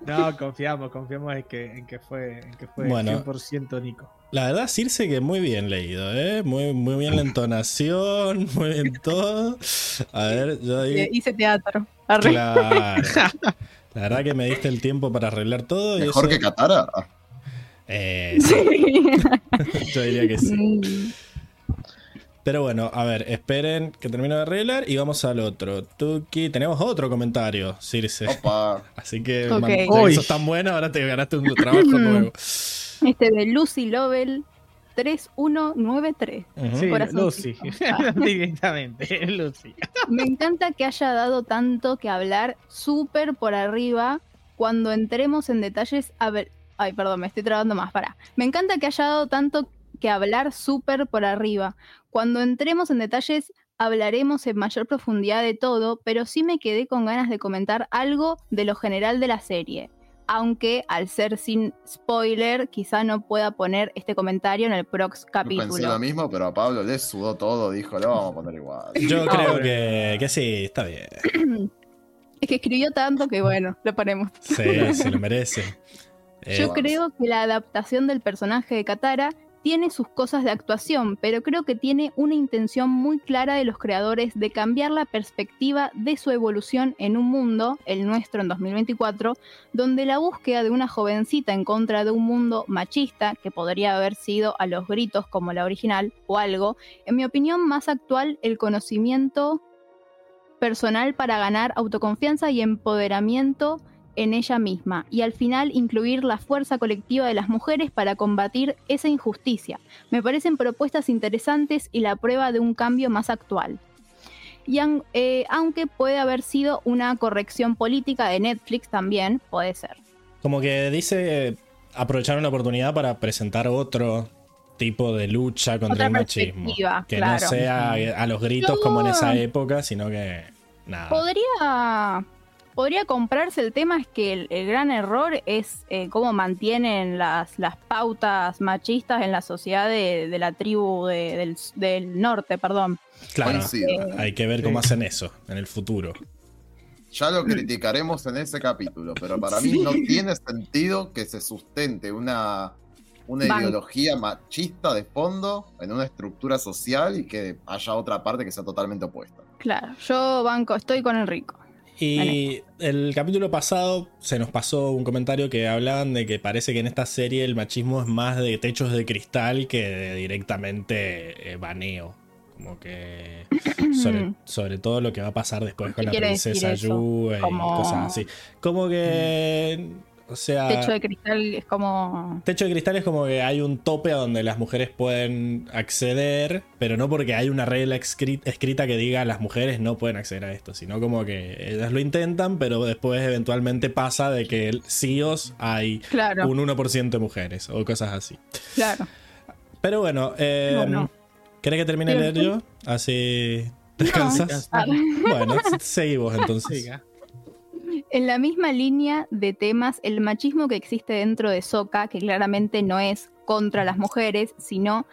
No, confiamos, confiamos en que, en que fue, en que fue Bueno. 100% Nico. La verdad, Circe, que muy bien leído, ¿eh? Muy, muy bien la entonación, muy bien todo. A ver, yo ahí. Hice teatro. Arre. Claro. La verdad que me diste el tiempo para arreglar todo. y Mejor eso- que Katara. Eh, sí, Sí. yo diría que sí. Pero bueno, a ver, esperen que termine de arreglar y vamos al otro. Tuki, tenemos otro comentario, Circe. Opa. Así que, Ok. man, ya que Uy. sos tan buena, ahora te ganaste un trabajo nuevo. Este de Lucy Lovell 3193. Ujú. Sí, Corazoncito. Lucy. Directamente, Lucy. Me encanta que haya dado tanto que hablar súper por arriba cuando entremos en detalles. A ver, ay, perdón, me estoy trabando más. Para. Me encanta que haya dado tanto que hablar súper por arriba. Cuando entremos en detalles hablaremos en mayor profundidad de todo, pero sí me quedé con ganas de comentar algo de lo general de la serie. Aunque al ser sin spoiler, quizá no pueda poner este comentario en el prox Yo pensé capítulo. lo mismo, pero a Pablo le sudó todo. Dijo, lo vamos a poner igual. Yo creo que, que sí, está bien. Es que escribió tanto que bueno, lo ponemos. Sí, se lo merece. Eh, Yo vamos. creo que la adaptación del personaje de Katara tiene sus cosas de actuación, pero creo que tiene una intención muy clara de los creadores de cambiar la perspectiva de su evolución en un mundo, el nuestro en 2024, donde la búsqueda de una jovencita en contra de un mundo machista, que podría haber sido a los gritos como la original o algo, en mi opinión más actual, el conocimiento personal para ganar autoconfianza y empoderamiento en ella misma y al final incluir la fuerza colectiva de las mujeres para combatir esa injusticia. Me parecen propuestas interesantes y la prueba de un cambio más actual. Y eh, aunque puede haber sido una corrección política de Netflix también, puede ser. Como que dice eh, aprovechar una oportunidad para presentar otro tipo de lucha contra Otra el machismo. Que claro. no sea a los gritos Yo- como en esa época, sino que nada. Podría, podría comprarse el tema, es que el, el gran error es eh, cómo mantienen las, las pautas machistas en la sociedad de, de la tribu de- del, del norte, perdón. Claro, Coincido. hay que ver cómo Sí. hacen eso en el futuro. Ya lo criticaremos en ese capítulo, pero para mí no tiene sentido que se sustente una, una ideología machista de fondo en una estructura social y que haya otra parte que sea totalmente opuesta. Claro, yo banco, estoy con el rico. Y el capítulo pasado se nos pasó un comentario que hablaban de que parece que en esta serie el machismo es más de techos de cristal que de directamente eh, baneo. Como que sobre, sobre todo lo que va a pasar después con ¿Qué la princesa? Yu y cosas así. Como que, o sea, Techo de cristal es como... Techo de cristal es como que hay un tope a donde las mujeres pueden acceder, pero no porque hay una regla escri- escrita que diga las mujeres no pueden acceder a esto, sino como que ellas lo intentan, pero después eventualmente pasa de que el- sí os hay Claro, un 1% de mujeres o cosas así. claro. Pero bueno, eh. ¿querés que termine de leer yo? Así descansas. Ah, Bueno, seguimos entonces. En la misma línea de temas, el machismo que existe dentro de Soka, que claramente no es contra las mujeres, sino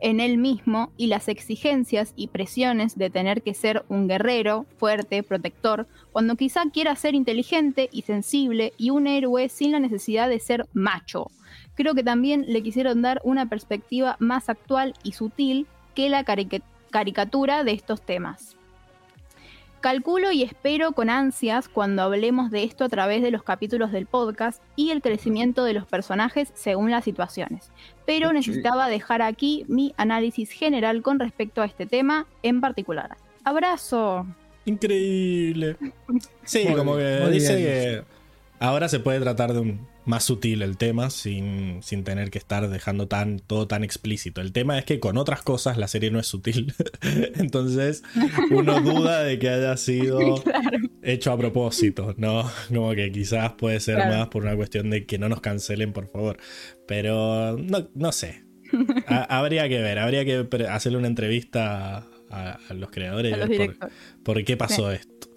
en él mismo y las exigencias y presiones de tener que ser un guerrero, fuerte, protector, cuando quizá quiera ser inteligente y sensible y un héroe sin la necesidad de ser macho. Creo que también le quisieron dar una perspectiva más actual y sutil que la carica- caricatura de estos temas. Calculo y espero con ansias cuando hablemos de esto a través de los capítulos del podcast y el crecimiento de los personajes según las situaciones. Pero necesitaba dejar aquí mi análisis general con respecto a este tema en particular. Abrazo. Increíble. Sí, Muy como que dice bien. que ahora se puede tratar de un más sutil el tema sin, sin tener que estar dejando tan, todo tan explícito. El tema es que con otras cosas la serie no es sutil. Entonces uno duda de que haya sido Claro. hecho a propósito, ¿no? Como que quizás puede ser Claro. más por una cuestión de que no nos cancelen, por favor. Pero no, no sé. Ha- habría que ver, habría que hacerle una entrevista a, a los creadores A y los ver por- por qué pasó esto.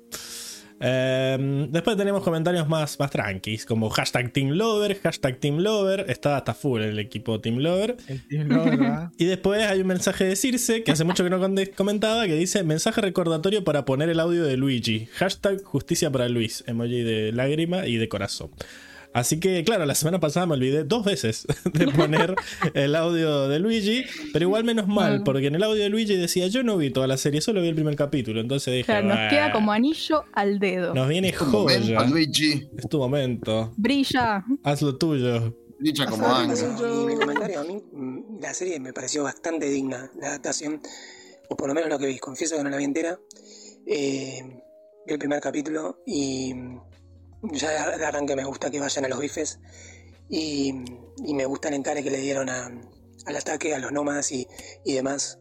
Em, después tenemos comentarios más, más tranquis, como hashtag Team Lover, hashtag Team Lover, está hasta full el equipo Team Lover. El Team Lover, ¿verdad? Y después hay un mensaje de Circe, que hace mucho que no comentaba, que dice, mensaje recordatorio para poner el audio de Luigi, hashtag justicia para Luis, emoji de lágrima y de corazón. Así que, claro, la semana pasada me olvidé dos veces de poner el audio de Luigi, pero igual menos mal, porque en el audio de Luigi decía, yo no vi toda la serie, solo vi el primer capítulo, entonces dije, Claro, nos "Bah, queda como anillo al dedo. nos viene momento, joya. Luigi. Es tu momento, Brilla. haz lo tuyo. Dicha como Ángel. mi, comentario, a mí mm, la serie me pareció bastante digna, la adaptación, o por lo menos lo que vi. Confieso que no la vi entera. Eh, vi el primer capítulo y ya de arranque me gusta que vayan a los bifes y, me gusta el encare que le dieron a- al ataque, a los nómadas y, y demás.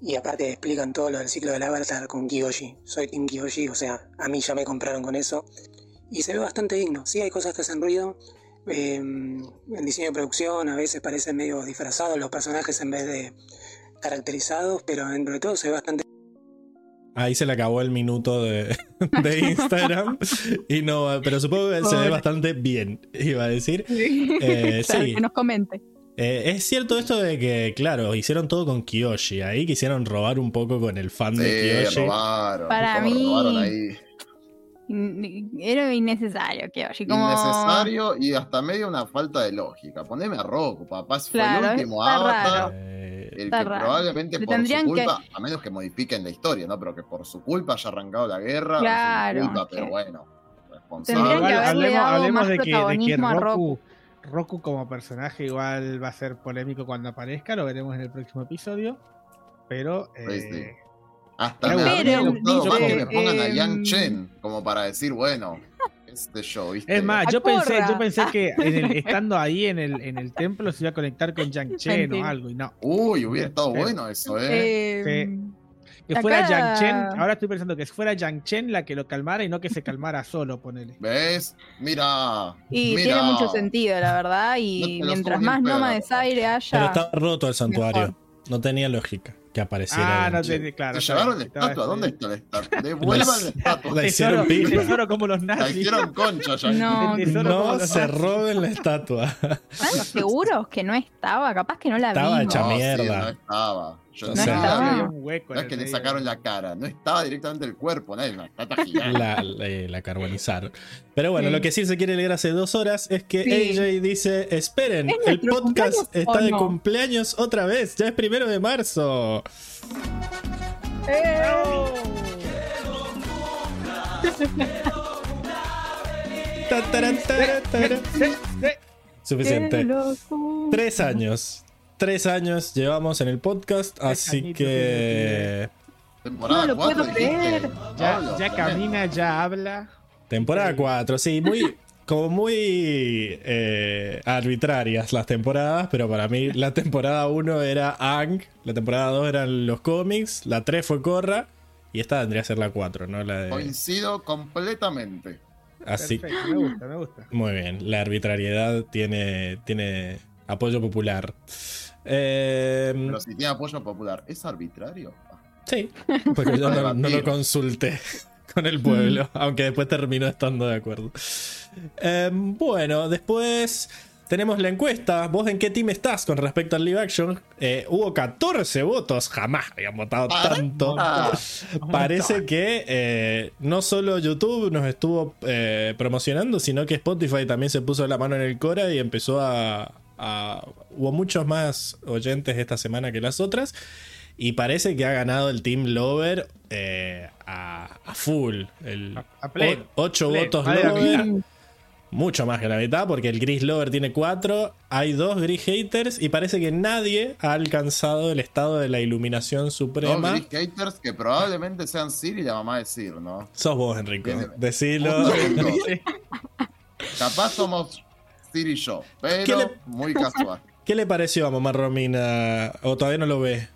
Y aparte explican todo lo del ciclo del avatar con Kiyoshi. Soy Team Kiyoshi, o sea, a mí ya me compraron con eso. Y se ve bastante digno. Sí, hay cosas que hacen ruido, eh, el diseño de producción a veces parecen medio disfrazados los personajes en vez de caracterizados, pero dentro de todo se ve bastante Ahí se le acabó el minuto de, de Instagram. y no, pero supongo que se ve Pobre. bastante bien, iba a decir. Eh, Claro, sí. Que nos comente. Eh, es cierto esto de que, claro, hicieron todo con Kiyoshi. Ahí quisieron robar un poco con el fan de Sí, Kiyoshi. robaron. Para ¿Cómo mí- robaron ahí? In- Era innecesario oye, como... Innecesario y hasta medio una falta de lógica. Poneme a Roku, papá. Fue Claro, el último está Avatar. raro. Eh, El Está que raro. probablemente Le por su tendrían que- culpa, a menos que modifiquen la historia, ¿no? Pero que por su culpa haya arrancado la guerra. Claro, culpa, pero bueno. Tendrían Responsable. que Igual haberle hablemos, dado hablemos más de que, de que protagonismo a Roku, Roku como personaje igual va a ser polémico cuando aparezca, lo veremos en el próximo episodio. Pero Sí, sí. eh, Hasta Pero me habría dice, gustado más que me pongan a em, Yang Chen, como para decir, bueno, show, ¿viste? es más, yo Acorra. pensé, yo pensé que en el- estando ahí en el, en el templo se iba a conectar con Yang Chen o algo y no. Uy, hubiera estado Sí. bueno eso, ¿eh? Eh, Que fuera Acá- Yang Chen, ahora estoy pensando que fuera Yang Chen la que lo calmara y no que se calmara solo, ponele. ¿Ves? Mira. Y mira. tiene mucho sentido, la verdad. Y No mientras más en pedo, nómades papá. aire pero haya. estaba roto el santuario. Mejor. No tenía lógica que apareciera. Ah, no te, claro. ¿Se llevaron la estaba estatua? ¿Dónde está la estatua? Devuelvan la estatua. La hicieron Tesoro, pico. tesoro como los La nazis. hicieron concha ya. No, No se nazis. roben la estatua. ¿Están seguros que no estaba? Capaz que no la Estaba vimos. hecha No, sí, mierda. no estaba. Yo No no, estaba. Había un hueco es que le sacaron la cara, no estaba directamente el cuerpo, estatua gigante. La, la- la carbonizaron. Pero bueno, Sí. lo que sí se quiere leer hace dos horas es que Sí. AJ dice: Esperen, ¿Es el podcast está de no? cumpleaños otra vez. Ya es primero de marzo. Suficiente. Tres años. Tres años llevamos en el podcast, así que. Temporada No lo 4, puedo creer. Ya, Pablo, ya camina, ya habla. Temporada 4, sí, muy. Como muy eh, arbitrarias las temporadas, pero para mí la temporada 1 era Ang, la temporada 2 eran los cómics, la 3 fue Corra y esta tendría que ser la 4, ¿no? La de, Coincido completamente. así. Perfecto, me gusta, me gusta. Muy bien, la arbitrariedad tiene, tiene apoyo popular. Eh, Pero si tiene apoyo popular, ¿es arbitrario? Sí, porque yo no, no lo consulté con el pueblo, aunque después terminó estando de acuerdo. Eh, bueno, después tenemos la encuesta. ¿Vos en qué team estás con respecto al live action? Eh, hubo 14 votos, jamás habían votado tanto. Ah, Parece que eh, no solo YouTube nos estuvo eh, promocionando, sino que Spotify también se puso la mano en el Cora y empezó a, Hubo muchos más oyentes esta semana que las otras. Y parece que ha ganado el Team Lover eh, a, a full. El, A- a pleno, 8 pleno, votos Lover. mitad. Mucho más que la mitad, porque el Gris Lover tiene 4. Hay dos Gris Haters. Y parece que nadie ha alcanzado el estado de la iluminación dos suprema. Gris haters que probablemente sean Siri y la mamá de Sir, ¿no? Sos vos, Enrico. Decilo. Capaz somos Siri y yo, pero ¿Qué le- muy casual. ¿Qué le pareció a Mamá Romina? ¿O todavía no lo ve?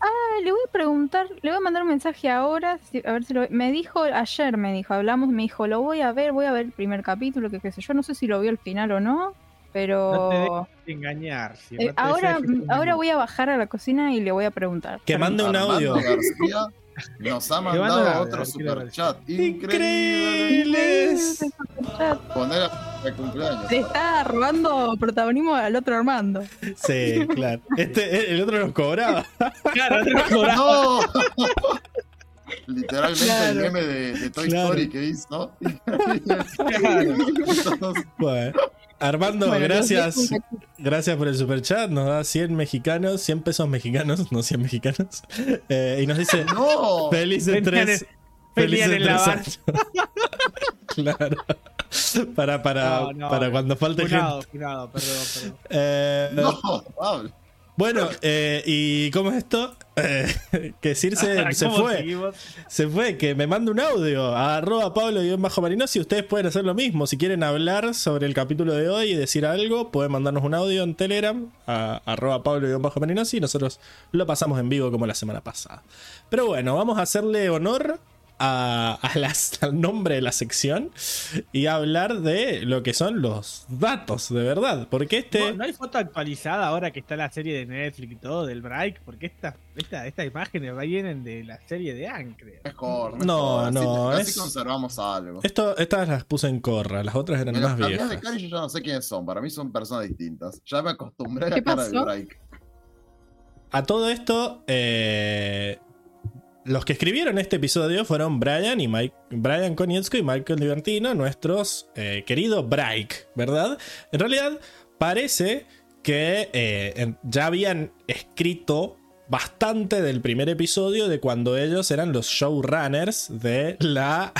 Ah, le voy a preguntar, le voy a mandar un mensaje ahora, a ver si lo Me dijo, ayer me dijo, hablamos, me dijo, lo voy a ver, voy a ver el primer capítulo, que qué sé yo, no sé si lo vio al final o no, No pero... te dejes engañar. si Eh, no te ahora, ahora voy a bajar a la cocina y le voy a preguntar. Que mande un audio. García nos ha mandado otro superchat. Increíble. Increíbles. Poner de cumpleaños. Le está robando protagonismo al otro Armando. Sí, claro. Este, el otro nos cobraba. Claro, no te acordás. ¡No! Literalmente Claro. el meme de, de Toy Claro. Story que hizo. Bueno. Armando, Bueno, gracias. Gracias por el super chat. Nos da 100 mexicanos, 100 pesos mexicanos, no 100 mexicanos. Eh, y nos dice: ¡No! Felices Venían tres. en la tres claro. Para, para, No, no, para cuando falte Funado, gente. funado, perdón, perdón. Eh, ¡No! Pablo. Bueno, eh, ¿y cómo es esto? Eh, que Circe se ¿Cómo fue. seguimos? Se fue, que me mande un audio a arroba Pablo y bajo Marinosi. Ustedes pueden hacer lo mismo. Si quieren hablar sobre el capítulo de hoy y decir algo, pueden mandarnos un audio en Telegram a arroba Pablo y bajo y nosotros lo pasamos en vivo como la semana pasada. Pero bueno, vamos a hacerle honor a, a las- al nombre de la sección y hablar de lo que son los datos de verdad. Porque este. No, no hay foto actualizada ahora que está la serie de Netflix y todo del break, porque esta, esta, estas imágenes vienen de la serie de Anne, creo. Mejor, No, no, Así, es- conservamos algo. Esto, estas las puse en corra, las otras eran En más las viejas. de Cari yo ya no sé quiénes son. Para mí son personas distintas. Ya me acostumbré a la ¿Qué cara del break. A todo esto, eh, los que escribieron este episodio fueron Brian y Mike, Brian Konietzko y Michael Divertino, nuestros eh, queridos Break, ¿verdad? En realidad, parece que eh, ya habían escrito bastante del primer episodio de cuando ellos eran los showrunners de la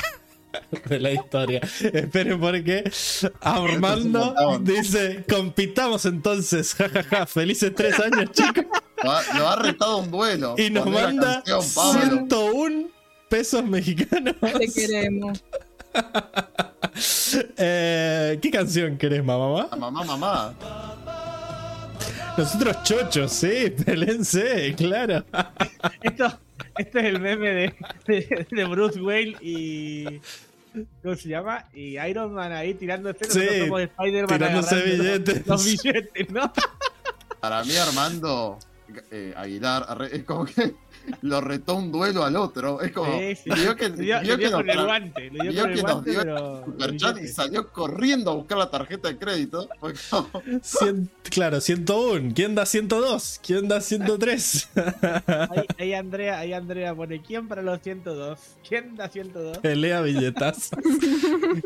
de la historia. Esperen porque Armando dice, compitamos entonces, jajaja, felices tres años chicos. Lo ha, retado un duelo. Y nos manda canción, Pablo. 101 pesos mexicanos. Te queremos. Eh, ¿Qué canción querés, mamá? Ah, Mamá, mamá. Nosotros chochos, sí, pelense, claro. Esto, este es el meme de, de, de Bruce Wayne y. ¿Cómo se llama? Y Iron Man ahí tirándose. Nosotros Sí, somos Spider-Man tirándose los- billetes. Los billetes, ¿no? Para mí, Armando eh, Aguilar como que lo retó un duelo al otro. Es como. Sí, sí. Vio que, dio, vio le que dio con nos el guante. Le dio vio con el que nos guante, dio pero. los superchat y salió corriendo a buscar la tarjeta de crédito. Fue como, Cien- claro, 101. ¿Quién da 102? ¿Quién da 103? Ahí, ahí Andrea, ahí Andrea pone ¿Quién para los 102? ¿Quién da 102? Pelea billetas.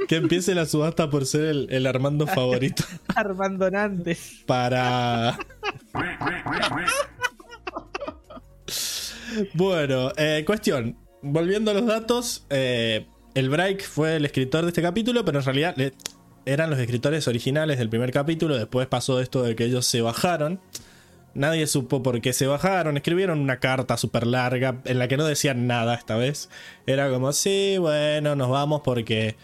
que empiece la subasta por ser el, el Armando favorito. Armando Nantes. Para. Bueno, eh, cuestión. Volviendo a los datos, eh, el Break fue el escritor de este capítulo, pero en realidad eran los escritores originales del primer capítulo. Después pasó esto de que ellos se bajaron. Nadie supo por qué se bajaron. Escribieron una carta súper larga en la que no decían nada esta vez. Era como, sí, bueno, nos vamos porque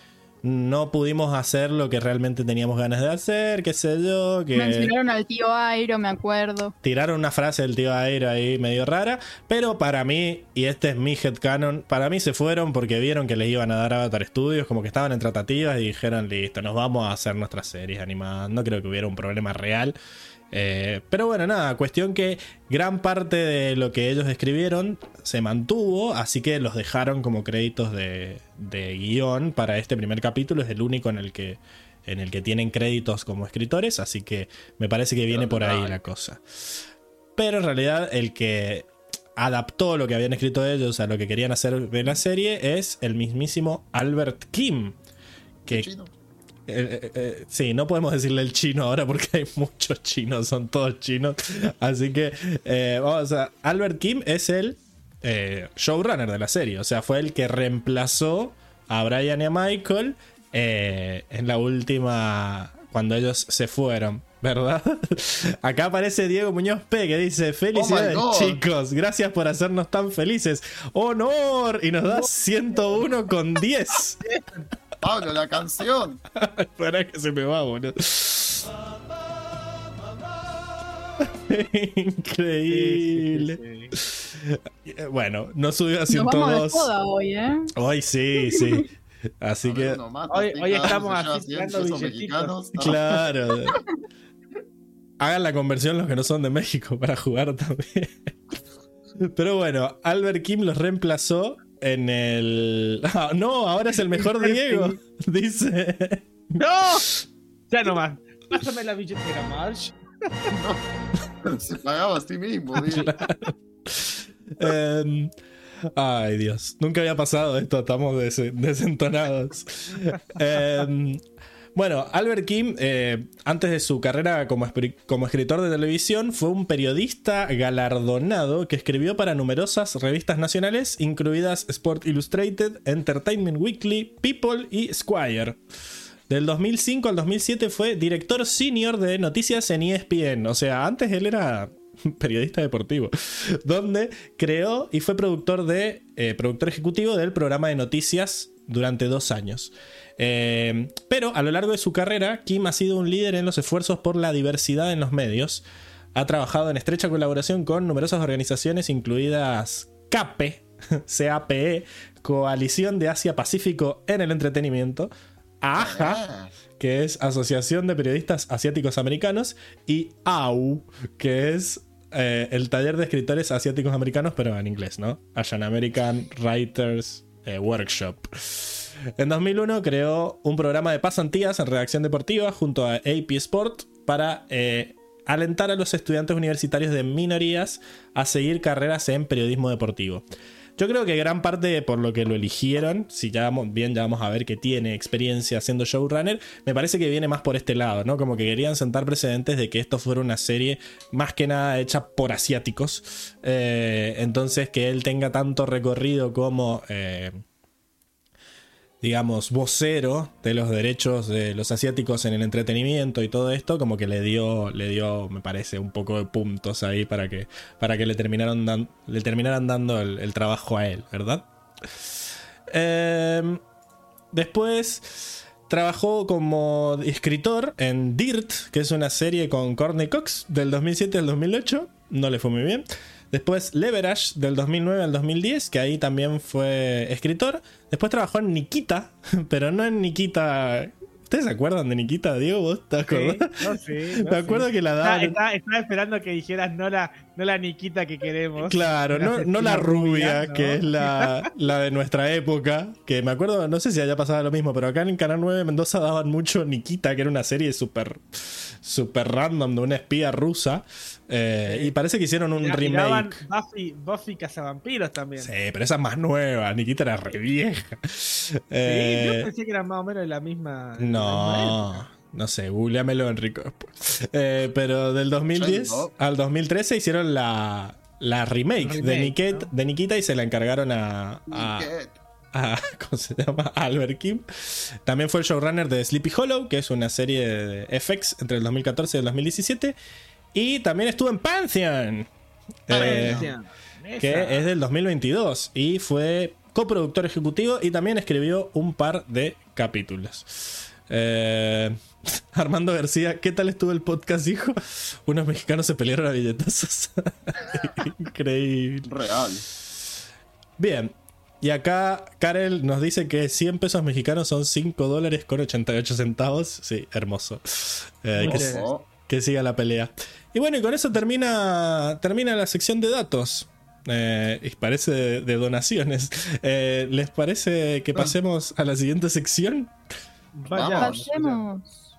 no pudimos hacer lo que realmente teníamos ganas de hacer, qué sé yo. Que Mencionaron al tío Airo, me acuerdo. tiraron una frase del tío Aero ahí medio rara, pero para mí, y este es mi headcanon, para mí se fueron porque vieron que les iban a dar Avatar Studios, como que estaban en tratativas y dijeron, listo, nos vamos a hacer nuestras series animadas. No creo que hubiera un problema real. Eh, pero bueno, nada, cuestión que gran parte de lo que ellos escribieron se mantuvo, así que los dejaron como créditos de, de guion para este primer capítulo, es el único en el que en el que tienen créditos como escritores, así que me parece que viene por ahí la cosa. Pero en realidad el que adaptó lo que habían escrito ellos a lo que querían hacer de la serie es el mismísimo Albert Kim. Que. Eh, eh, eh, sí, no podemos decirle el chino ahora porque hay muchos chinos, son todos chinos. Así que, eh, vamos a. Albert Kim es el showrunner de la serie, o sea, fue el que reemplazó a Brian y a Michael en la última. cuando ellos se fueron. ¿Verdad? Acá aparece Diego Muñoz P que dice: Felicidades, Oh chicos. Gracias por hacernos tan felices. ¡Honor! Y nos da 101 con 10. Pablo, la canción. Para que se me va, boludo. Increíble. Sí, sí, sí. Eh, Bueno, no subió a Nos vamos de 102. joda hoy, ¿eh? Hoy sí, sí. Así ver, que, Hoy- estamos así 100 tirando pesos billetitos. claro. Hagan la conversión los que no son de México para jugar también. Pero bueno, Albert Kim los reemplazó en el. Ah, no, ahora es el mejor Diego. Dice. ¡No! Ya nomás. Pásame la billetera, Marsh. Se pagaba a sí mismo. digo. Em, ay, Dios. Nunca había pasado esto. Estamos des- desentonados. Em, bueno, Albert Kim, eh, antes de su carrera como, escritor de televisión, fue un periodista galardonado que escribió para numerosas revistas nacionales, incluidas Sport Illustrated, Entertainment Weekly, People y Squire. Del 2005 al 2007 fue director senior de noticias en ESPN. O sea, antes él era periodista deportivo. Donde creó y fue productor de eh, productor ejecutivo del programa de noticias durante dos años. Eh, pero a lo largo de su carrera, Kim ha sido un líder en los esfuerzos por la diversidad en los medios. Ha trabajado en estrecha colaboración con numerosas organizaciones, incluidas CAPE, CAPE, Coalición de Asia Pacífico en el Entretenimiento, AAJA, Ah, que es Asociación de Periodistas Asiáticos Americanos, y AU, que es eh, el taller de escritores asiáticos americanos, pero en inglés, ¿no? Asian American Writers eh, Workshop. En 2001 creó un programa de pasantías en redacción deportiva junto a AP Sport para eh, alentar a los estudiantes universitarios de minorías a seguir carreras en periodismo deportivo. Yo creo que gran parte por lo que lo eligieron, si ya vamos, bien ya vamos a ver que tiene experiencia siendo showrunner, me parece que viene más por este lado, ¿no? Como que querían sentar precedentes de que esto fuera una serie más que nada hecha por asiáticos. Eh, entonces que él tenga tanto recorrido como... eh, digamos, vocero de los derechos de los asiáticos en el entretenimiento y todo esto, como que le dio, le dio, me parece, un poco de puntos ahí para que, para que le, terminaron le terminaran dando el, el trabajo a él, ¿verdad? Em, después trabajó como escritor en Dirt, que es una serie con Courtney Cox del 2007 al 2008. No le fue muy bien. Después Leverage del 2009 al 2010, que ahí también fue escritor. Después trabajó en Nikita, pero no en Nikita. ¿Ustedes se acuerdan de Nikita, Diego? ¿Vos te acordás? Sí, no, sí, no, Me acuerdo sí. que la daban. estaba- estaba esperando que dijeras no la, no la Niquita que queremos. Claro, no, no la rubia, que es la, la de nuestra época. Que me acuerdo, no sé si haya pasado lo mismo, pero acá en Canal 9 de Mendoza daban mucho Nikita, que era una serie súper super random de una espía rusa. Eh, y parece que hicieron un remake. Buffy, Buffy Cazavampiros también. Sí, pero esa es más nueva. Nikita era re vieja. Sí, Eh, yo pensé que eran más o menos de la misma. de la misma no, no sé, googleamelo Enrico después. Eh, pero del 2010 Yo no. al 2013 hicieron la, la remake, de, Niket- ¿no? de Nikita y se la encargaron a. a- ¿cómo se llama? A Albert Kim. También fue el showrunner de Sleepy Hollow, que es una serie de FX entre el 2014 y el 2017. Y también estuvo en Pantheon. eh, que es del 2022 y fue coproductor ejecutivo y también escribió un par de capítulos. Eh, Armando García, ¿qué tal estuvo el podcast, hijo? Unos mexicanos se pelearon a billetazos. Increíble. Real. Bien. Y acá Karel nos dice que 100 pesos mexicanos son 5 dólares con 88 centavos. Sí, hermoso. Eh, que, siga la pelea. Y bueno, y con eso termina, termina la sección de datos. Eh, y parece de, de donaciones. Eh, ¿Les parece que pasemos a la siguiente sección? Vayamos. Pasemos.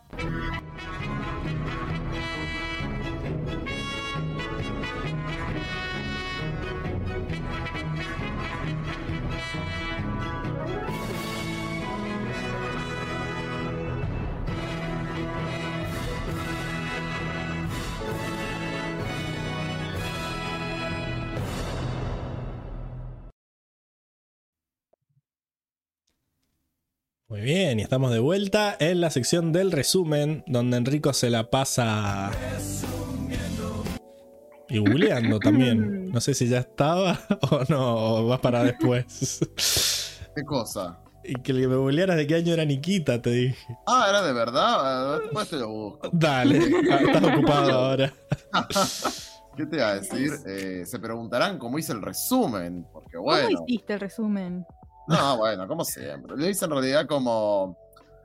Muy bien, y estamos de vuelta en la sección del resumen, donde Enrico se la pasa. Y googleando también. No sé si ya estaba o no, o vas para después. ¿Qué cosa? y que me googlearas de qué año era Nikita, te dije. Ah, era de verdad. Después te lo busco. Dale, ah, estás ocupado ahora. ¿Qué te iba a decir? Eh, se preguntarán cómo hice el resumen. Porque ¿Cómo bueno. hiciste el resumen? No, bueno, como siempre. Lo hice en realidad como,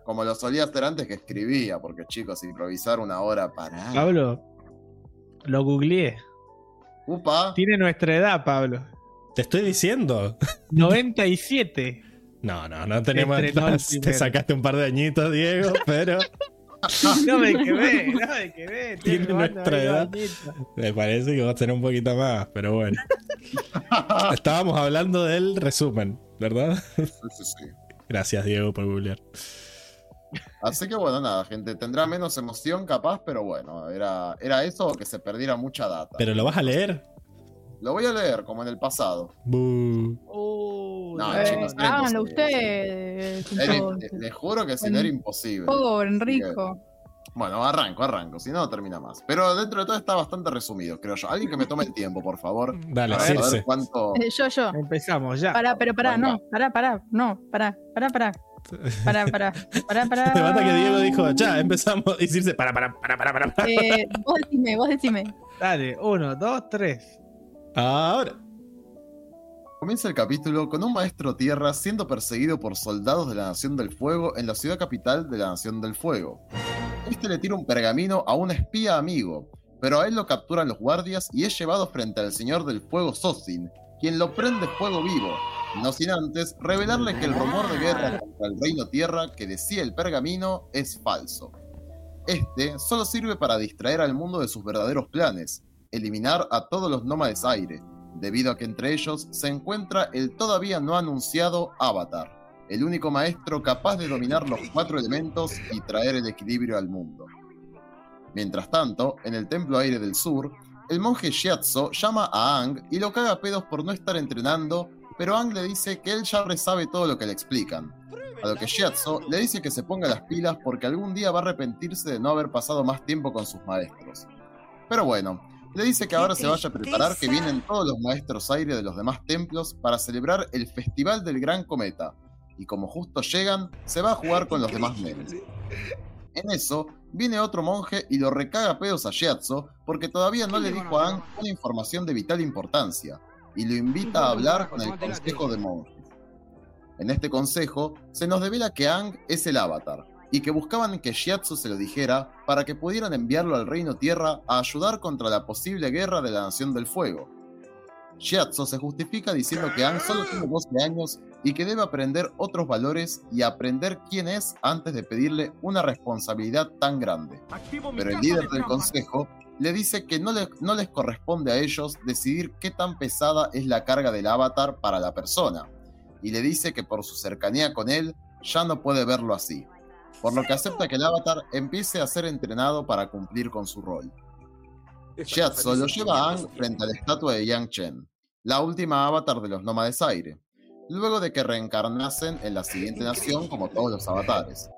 como lo solía hacer antes que escribía, porque chicos, improvisar una hora para. Pablo, lo googleé. Upa. Tiene nuestra edad, Pablo. Te estoy diciendo. 97. No, no, no tenemos. El Te sacaste un par de añitos, Diego, pero No me quemé, no me estoy Tiene nuestra edad. me parece que vas a tener un poquito más, pero bueno. Estábamos hablando del resumen, ¿verdad? Sí, sí, sí. Gracias, Diego, por googlear. Así que bueno, nada, gente. Tendrá menos emoción capaz, pero bueno, era, era eso o que se perdiera mucha data. ¿Pero lo vas a leer? Lo voy a leer como en el pasado. Uh, No, Eh, chicos, háganlo ustedes. Les juro que si no era imposible. Pobre Enrico. Bueno, arranco, arranco, si no termina más. Pero dentro de todo está bastante resumido, creo yo. Alguien que me tome el tiempo, por favor. Dale, A ver, a ver Circe. cuánto. Eh, Yo, yo. Empezamos ya. Pará, pero pará, Venga. no. Pará, pará. No, pará, pará, pará. Pará, pará. Pará, pará. Me mata que Diego dijo, ya, empezamos. Y Circe, para, para, para, para, para. para. Eh, vos decime, vos decime. Dale, uno, dos, tres. Ahora. Comienza el capítulo con un maestro tierra siendo perseguido por soldados de la Nación del Fuego en la ciudad capital de la Nación del Fuego. Este le tira un pergamino a un espía amigo, pero a él lo capturan los guardias y es llevado frente al Señor del Fuego Sosin, quien lo prende fuego vivo, no sin antes revelarle que el rumor de guerra contra el Reino Tierra que decía el pergamino es falso. Este solo sirve para distraer al mundo de sus verdaderos planes, eliminar a todos los nómades aire, debido a que entre ellos se encuentra el todavía no anunciado Avatar, el único maestro capaz de dominar los cuatro elementos y traer el equilibrio al mundo. Mientras tanto, en el Templo Aire del Sur, el monje Shiatsu llama a Ang y lo caga a pedos por no estar entrenando, pero Ang le dice que él ya resabe todo lo que le explican. A lo que Shiatsu le dice que se ponga las pilas porque algún día va a arrepentirse de no haber pasado más tiempo con sus maestros. Pero bueno, le dice que ahora se vaya a preparar que vienen todos los maestros aire de los demás templos para celebrar el Festival del Gran Cometa, y como justo llegan, se va a jugar con los demás nenes. En eso, viene otro monje y lo recaga a pedos a Shiatsu porque todavía no le dijo a Ang una información de vital importancia, y lo invita a hablar con el Consejo de Monjes. En este consejo, se nos devela que Ang es el avatar, y que buscaban que Shiatsu se lo dijera para que pudieran enviarlo al Reino Tierra a ayudar contra la posible guerra de la Nación del Fuego. Shiatsu se justifica diciendo que Ang solo tiene 12 años y que debe aprender otros valores y aprender quién es antes de pedirle una responsabilidad tan grande. Pero el líder del consejo le dice que no, le- no les corresponde a ellos decidir qué tan pesada es la carga del avatar para la persona, y le dice que por su cercanía con él ya no puede verlo así, por lo que acepta que el avatar empiece a ser entrenado para cumplir con su rol. Shiatsu lo lleva a Aang frente a la estatua de Yang Chen, la última avatar de los nómades aire, luego de que reencarnasen en la siguiente nación como todos los avatares.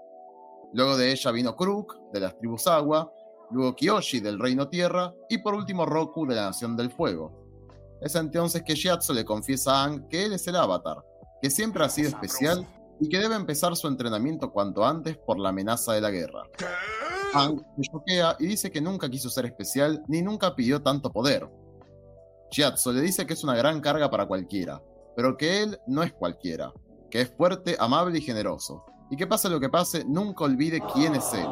Luego de ella vino Kruk, de las tribus agua, luego Kyoshi del Reino Tierra y por último Roku de la Nación del Fuego. Es entonces que Shiatsu le confiesa a Aang que él es el avatar, que siempre ha sido especial y que debe empezar su entrenamiento cuanto antes por la amenaza de la guerra. Aang se choquea y dice que nunca quiso ser especial ni nunca pidió tanto poder. Shiatsu le dice que es una gran carga para cualquiera, pero que él no es cualquiera, que es fuerte, amable y generoso, y que pase lo que pase, nunca olvide quién es él.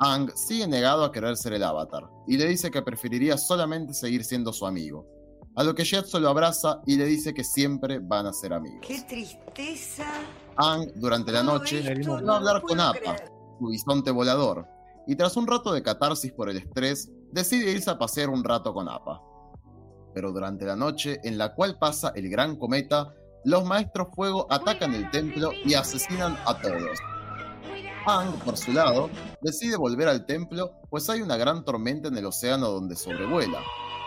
Aang sigue negado a querer ser el avatar, y le dice que preferiría solamente seguir siendo su amigo. a lo que Jetso lo abraza y le dice que siempre van a ser amigos. ¡Qué tristeza! Ang, durante la noche, va a hablar con Apa, su bisonte volador, y tras un rato de catarsis por el estrés, decide irse a pasear un rato con Apa. Pero durante la noche, en la cual pasa el gran cometa, los maestros fuego atacan el templo y asesinan a todos. Ang, por su lado, decide volver al templo, pues hay una gran tormenta en el océano donde sobrevuela,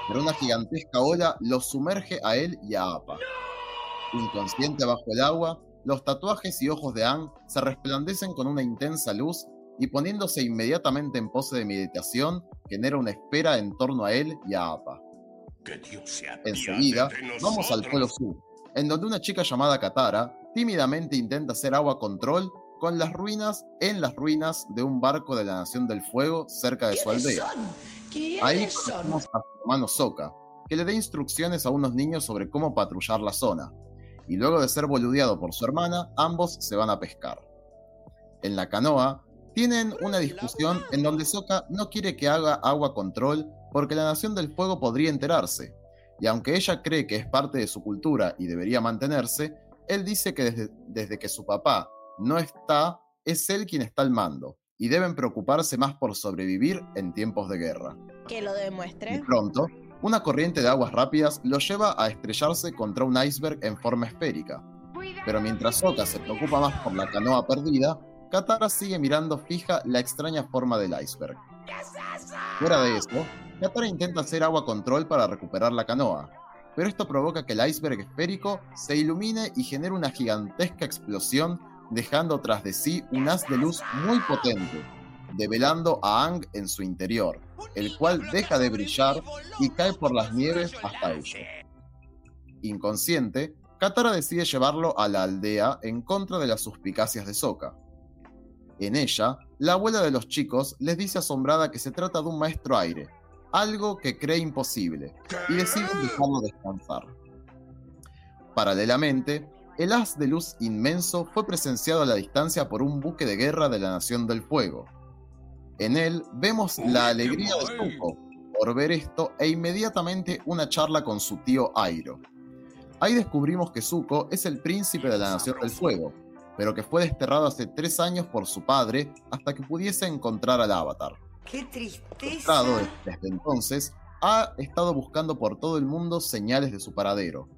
pero una gigantesca ola los sumerge a él y a Apa. Inconsciente bajo el agua, los tatuajes y ojos de Ang se resplandecen con una intensa luz y poniéndose inmediatamente en pose de meditación, genera una espera en torno a él y a Apa. Enseguida, vamos al Polo Sur, en donde una chica llamada Katara tímidamente intenta hacer agua control con las ruinas en las ruinas de un barco de la Nación del Fuego cerca de su aldea. Ahí conocemos a su hermano Sokka, que le da instrucciones a unos niños sobre cómo patrullar la zona. Y luego de ser boludeado por su hermana, ambos se van a pescar. En la canoa, tienen una discusión en donde Sokka no quiere que haga agua control porque la Nación del Fuego podría enterarse. Y aunque ella cree que es parte de su cultura y debería mantenerse, él dice que desde, desde que su papá no está, es él quien está al mando, y deben preocuparse más por sobrevivir en tiempos de guerra. Que lo Y demuestre. pronto, una corriente de aguas rápidas lo lleva a estrellarse contra un iceberg en forma esférica. Pero mientras Sokka se preocupa más por la canoa perdida, Katara sigue mirando fija la extraña forma del iceberg. Fuera de eso, Katara intenta hacer agua control para recuperar la canoa, pero esto provoca que el iceberg esférico se ilumine y genere una gigantesca explosión, dejando tras de sí un haz de luz muy potente, develando a Ang en su interior, el cual deja de brillar y cae por las nieves hasta ello. Inconsciente, Katara decide llevarlo a la aldea en contra de las suspicacias de Sokka. En ella, la abuela de los chicos les dice asombrada que se trata de un maestro aire, algo que cree imposible, y deciden dejarlo descansar. Paralelamente, el haz de luz inmenso fue presenciado a la distancia por un buque de guerra de la Nación del Fuego. En él vemos la alegría de Zuko por ver esto e inmediatamente una charla con su tío Airo. Ahí descubrimos que Zuko es el príncipe de la Nación del Fuego, pero que fue desterrado hace tres años por su padre hasta que pudiese encontrar al Avatar. ¡Qué Frustrado tristeza! desde entonces, ha estado buscando por todo el mundo señales de su paradero,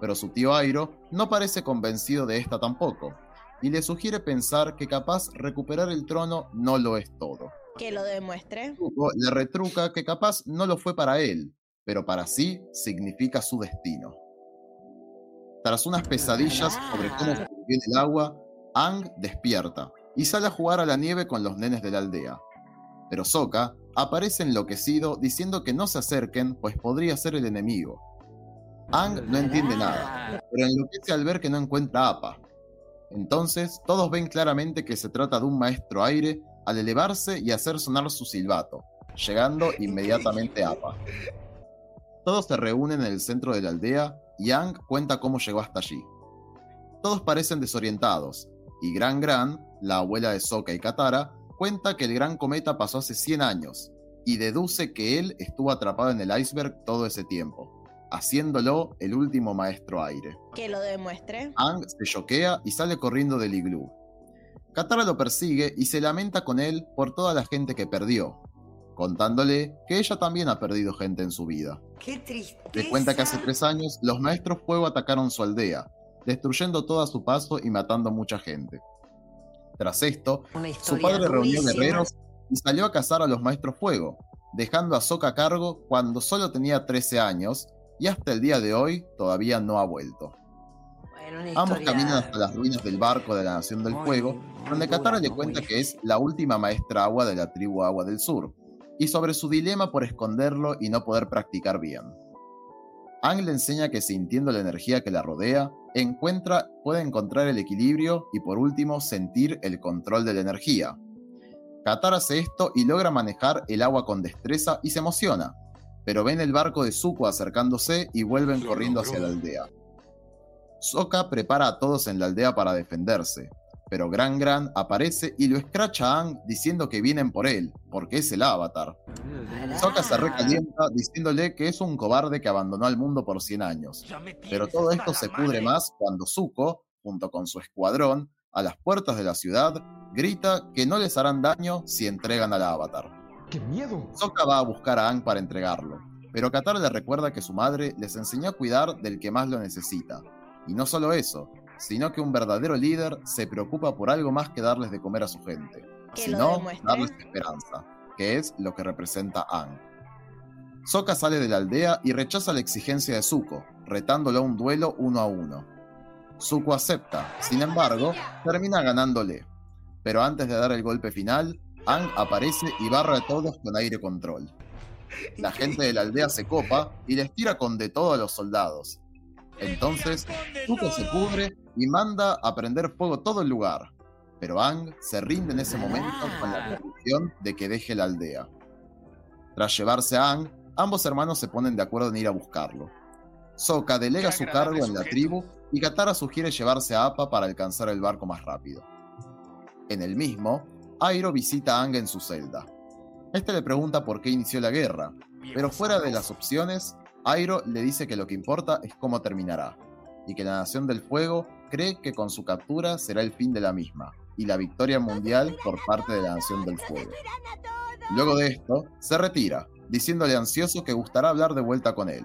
pero su tío Airo no parece convencido de esta tampoco, y le sugiere pensar que capaz recuperar el trono no lo es todo. Que lo demuestre. Le retruca que capaz no lo fue para él, pero para sí significa su destino. Tras unas pesadillas sobre cómo sobrevive el agua, Ang despierta y sale a jugar a la nieve con los nenes de la aldea. Pero Sokka aparece enloquecido diciendo que no se acerquen pues podría ser el enemigo. Ang no entiende nada, pero enloquece al ver que no encuentra a Appa. Entonces todos ven claramente que se trata de un maestro aire al elevarse y hacer sonar su silbato, llegando inmediatamente a Appa. Todos se reúnen en el centro de la aldea y Ang cuenta cómo llegó hasta allí. Todos parecen desorientados, y Gran Gran, la abuela de Sokka y Katara, cuenta que el gran cometa pasó hace 100 años, y deduce que él estuvo atrapado en el iceberg todo ese tiempo, haciéndolo el último maestro aire. Que lo demuestre. Ang se choquea y sale corriendo del iglú. Katara lo persigue y se lamenta con él por toda la gente que perdió, contándole que ella también ha perdido gente en su vida. ¡Qué tristeza! Le cuenta que hace tres años los maestros fuego atacaron su aldea, destruyendo todo a su paso y matando mucha gente. Tras esto, su padre reunió guerreros y salió a cazar a los maestros fuego, dejando a Sokka a cargo cuando solo tenía 13 años y hasta el día de hoy todavía no ha vuelto. Bueno, Ambos caminan hasta las ruinas del barco de la Nación del Fuego, donde Katara le cuenta que es la última maestra agua de la tribu Agua del Sur, y sobre su dilema por esconderlo y no poder practicar bien. Ang le enseña que sintiendo la energía que la rodea, encuentra, puede encontrar el equilibrio y por último sentir el control de la energía. Katara hace esto y logra manejar el agua con destreza y se emociona, pero ven el barco de Zuko acercándose y vuelven corriendo hacia la aldea. Sokka prepara a todos en la aldea para defenderse, pero Gran Gran aparece y lo escracha a Aang diciendo que vienen por él, porque es el avatar. Sokka se recalienta diciéndole que es un cobarde que abandonó al mundo por 100 años. Pero todo esto se pudre más cuando Zuko, junto con su escuadrón, a las puertas de la ciudad, grita que no les harán daño si entregan al avatar. ¡Qué miedo! Sokka va a buscar a Aang para entregarlo, pero Katara le recuerda que su madre les enseñó a cuidar del que más lo necesita. Y no solo eso, sino que un verdadero líder se preocupa por algo más que darles de comer a su gente, sino darles esperanza, que es lo que representa Aang. Sokka sale de la aldea y rechaza la exigencia de Zuko, retándolo a un duelo uno a uno. Zuko acepta, sin embargo, termina ganándole. Pero antes de dar el golpe final, Aang aparece y barra a todos con aire control. La gente de la aldea se copa y les tira con de todo a los soldados. Entonces, Zuko se pudre y manda a prender fuego todo el lugar. Pero Aang se rinde en ese momento con la condición de que deje la aldea. Tras llevarse a Aang, ambos hermanos se ponen de acuerdo en ir a buscarlo. Sokka delega su cargo en la tribu y Katara sugiere llevarse a Appa para alcanzar el barco más rápido. En el mismo, Airo visita a Aang en su celda. Este le pregunta por qué inició la guerra, pero fuera de las opciones, Airo le dice que lo que importa es cómo terminará, y que la Nación del Fuego cree que con su captura será el fin de la misma, y la victoria mundial por parte de la Nación del Fuego. Luego de esto, se retira, diciéndole ansioso que gustará hablar de vuelta con él.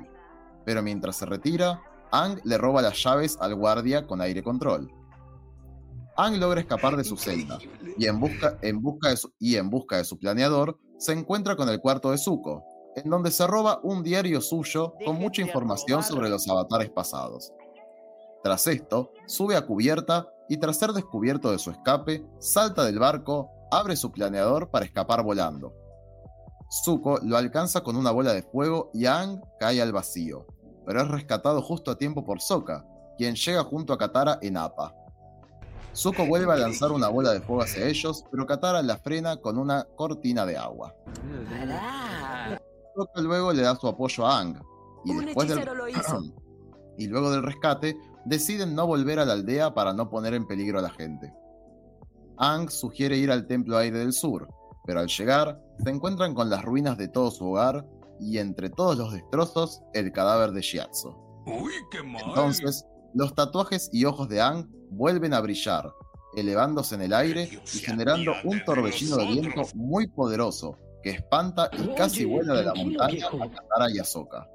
Pero mientras se retira, Aang le roba las llaves al guardia con aire control. Aang logra escapar de su celda, y en busca, en busca de su, y en busca de su planeador, se encuentra con el cuarto de Zuko, en donde se roba un diario suyo con mucha información sobre los avatares pasados. Tras esto, sube a cubierta y tras ser descubierto de su escape, salta del barco, abre su planeador para escapar volando. Zuko lo alcanza con una bola de fuego y Aang cae al vacío, pero es rescatado justo a tiempo por Sokka, quien llega junto a Katara en Appa. Zuko vuelve a lanzar una bola de fuego hacia ellos, pero Katara la frena con una cortina de agua. Sokka luego le da su apoyo a Aang, y Un después del... hechicero lo hizo. y luego del rescate, deciden no volver a la aldea para no poner en peligro a la gente. Aang sugiere ir al Templo Aire del Sur, pero al llegar, se encuentran con las ruinas de todo su hogar y entre todos los destrozos, el cadáver de Shiatsu. ¡Uy, qué mal! Entonces, los tatuajes y ojos de Aang vuelven a brillar, elevándose en el aire y generando un torbellino de viento muy poderoso que espanta y casi vuela de la montaña a Katara y a Sokka.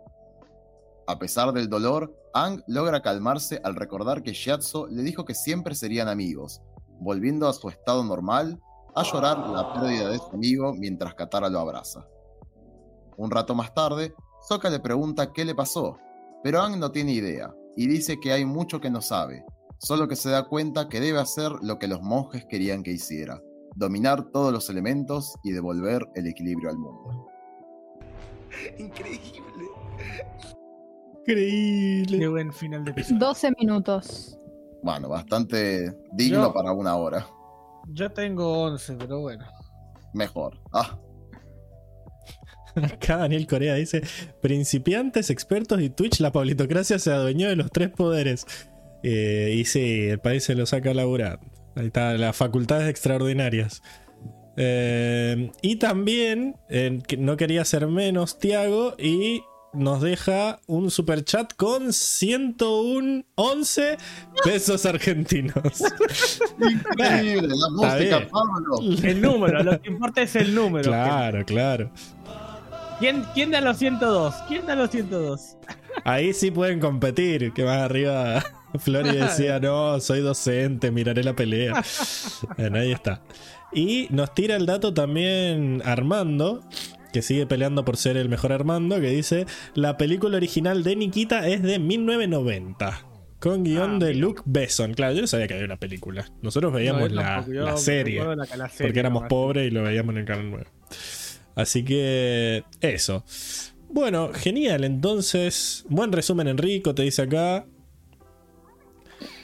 A pesar del dolor, Aang logra calmarse al recordar que Shiatsu le dijo que siempre serían amigos, volviendo a su estado normal a llorar la pérdida de su amigo mientras Katara lo abraza. Un rato más tarde, Sokka le pregunta qué le pasó, pero Aang no tiene idea y dice que hay mucho que no sabe, solo que se da cuenta que debe hacer lo que los monjes querían que hiciera, dominar todos los elementos y devolver el equilibrio al mundo. Increíble. Increíble. Qué buen final de episodio. 12 minutos. Bueno, bastante digno Yo- para una hora. Yo tengo 11, pero bueno. Mejor. Ah, Acá Daniel Corea dice: Principiantes, expertos y Twitch, la pablitocracia se adueñó de los tres poderes. Eh, y sí, el país se lo saca a laburar. Ahí está, las facultades extraordinarias. Eh, y también, eh, no quería ser menos, Tiago, y nos deja un super chat con 101 11 pesos argentinos. increíble, la música. Pablo. El número, lo que importa es el número. claro, claro. ¿Quién, ¿Quién da los 102? ¿Quién da los 102? Ahí sí pueden competir. Que más arriba Flori decía, no, soy docente, miraré la pelea. Bueno, ahí está. Y nos tira el dato también Armando, que sigue peleando por ser el mejor Armando, que dice, la película original de Nikita es de 1990. Con guion Ah, de mira. Luke Besson. Claro, yo no sabía que había una película. Nosotros veíamos No, la, yo la serie. la- la serie porque éramos pobres y lo veíamos en el canal 9. Así que eso. Bueno, genial. Entonces, buen resumen, Enrico, te dice acá.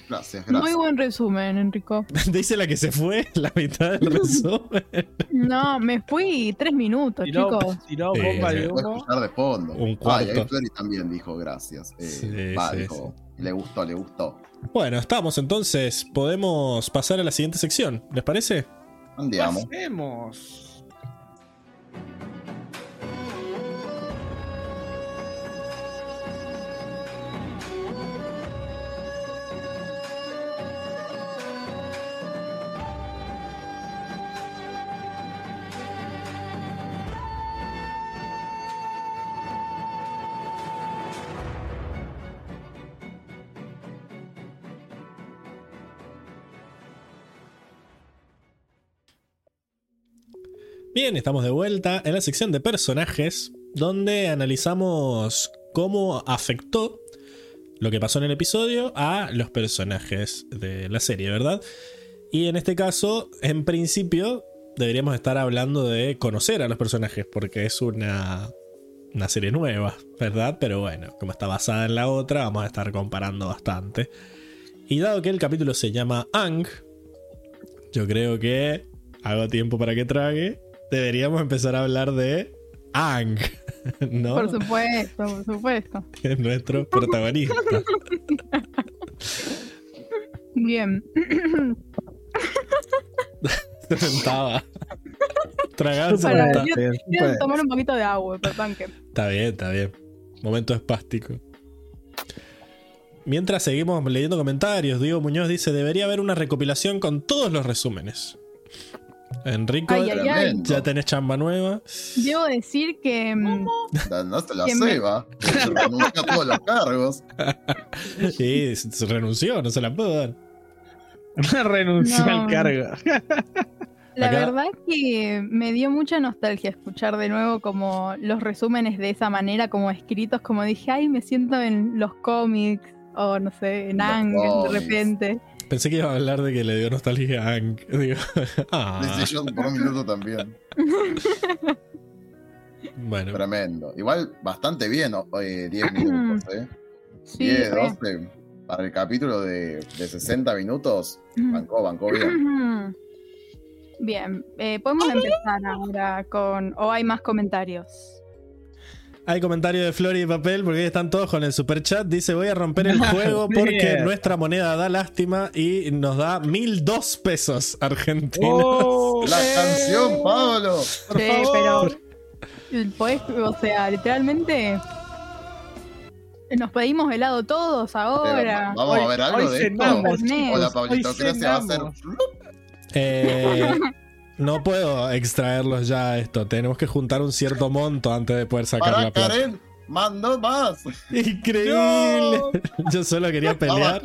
Gracias, Muy gracias. buen resumen, Enrico. Dice la que se fue la mitad del resumen. No, me fui tres minutos, Tiró, chicos. tiró bomba sí. de humo. escuchar de fondo. Un Ah, y cuarto. Flori también dijo gracias. Eh, Sí, va, sí, dijo, le gustó, le gustó. Bueno, estamos entonces. Podemos pasar a la siguiente sección. ¿Les parece? Andiamo. Pasemos. Bien, estamos de vuelta en la sección de personajes, donde analizamos cómo afectó lo que pasó en el episodio a los personajes de la serie, ¿verdad? Y en este caso, en principio, deberíamos estar hablando de conocer a los personajes, porque es una, una serie nueva, ¿verdad? Pero bueno, como está basada en la otra, vamos a estar comparando bastante. Y dado que el capítulo se llama Ang, yo creo que hago tiempo para que trague. Deberíamos empezar a hablar de Ang, ¿no? Por supuesto, por supuesto. Que es nuestro protagonista. Bien. Se sentaba. Se Para- sentaba. Quiero quiero tomar un poquito de agua, perdón que. Está bien, está bien. Momento espástico. Mientras seguimos leyendo comentarios, Diego Muñoz dice: Debería haber una recopilación con todos los resúmenes. Enrico, Ay, ay, ay. Tremendo. ya tenés chamba nueva. Debo decir que. No se la me- ceba. Se renunció a todos los cargos. Sí, se renunció, no se la puedo dar. Renunció No. al cargo. La Acá- verdad que me dio mucha nostalgia escuchar de nuevo como los resúmenes de esa manera, como escritos, como dije, ay, me siento en los cómics, o no sé, en Ang, de repente. Pensé que iba a hablar de que le dio nostalgia a Ang. Digo, ah, por un minuto también. bueno. Tremendo. Igual bastante bien, ¿no? Eh, 10 minutos, ¿eh? Sí, 10, re. 12. Para el capítulo de, de 60 minutos, bancó, bancó bien. Bien, eh, podemos empezar ahora con. ¿O hay más comentarios? Hay comentario de Flori de papel porque están todos con el super chat. Dice: Voy a romper el juego porque nuestra moneda da lástima y nos da mil dos pesos argentinos. Oh, La eh. canción, Pablo. Por Sí, favor. pero. podés- o sea, literalmente. Nos pedimos helado todos ahora. Vamos a ver algo hoy de esto. chicos, O la hoy pablitocracia va a ser. Eh, no puedo extraerlos ya a esto. Tenemos que juntar un cierto monto antes de poder sacar Para la plata. Karen, mandó más. Increíble. Yo solo quería pelear.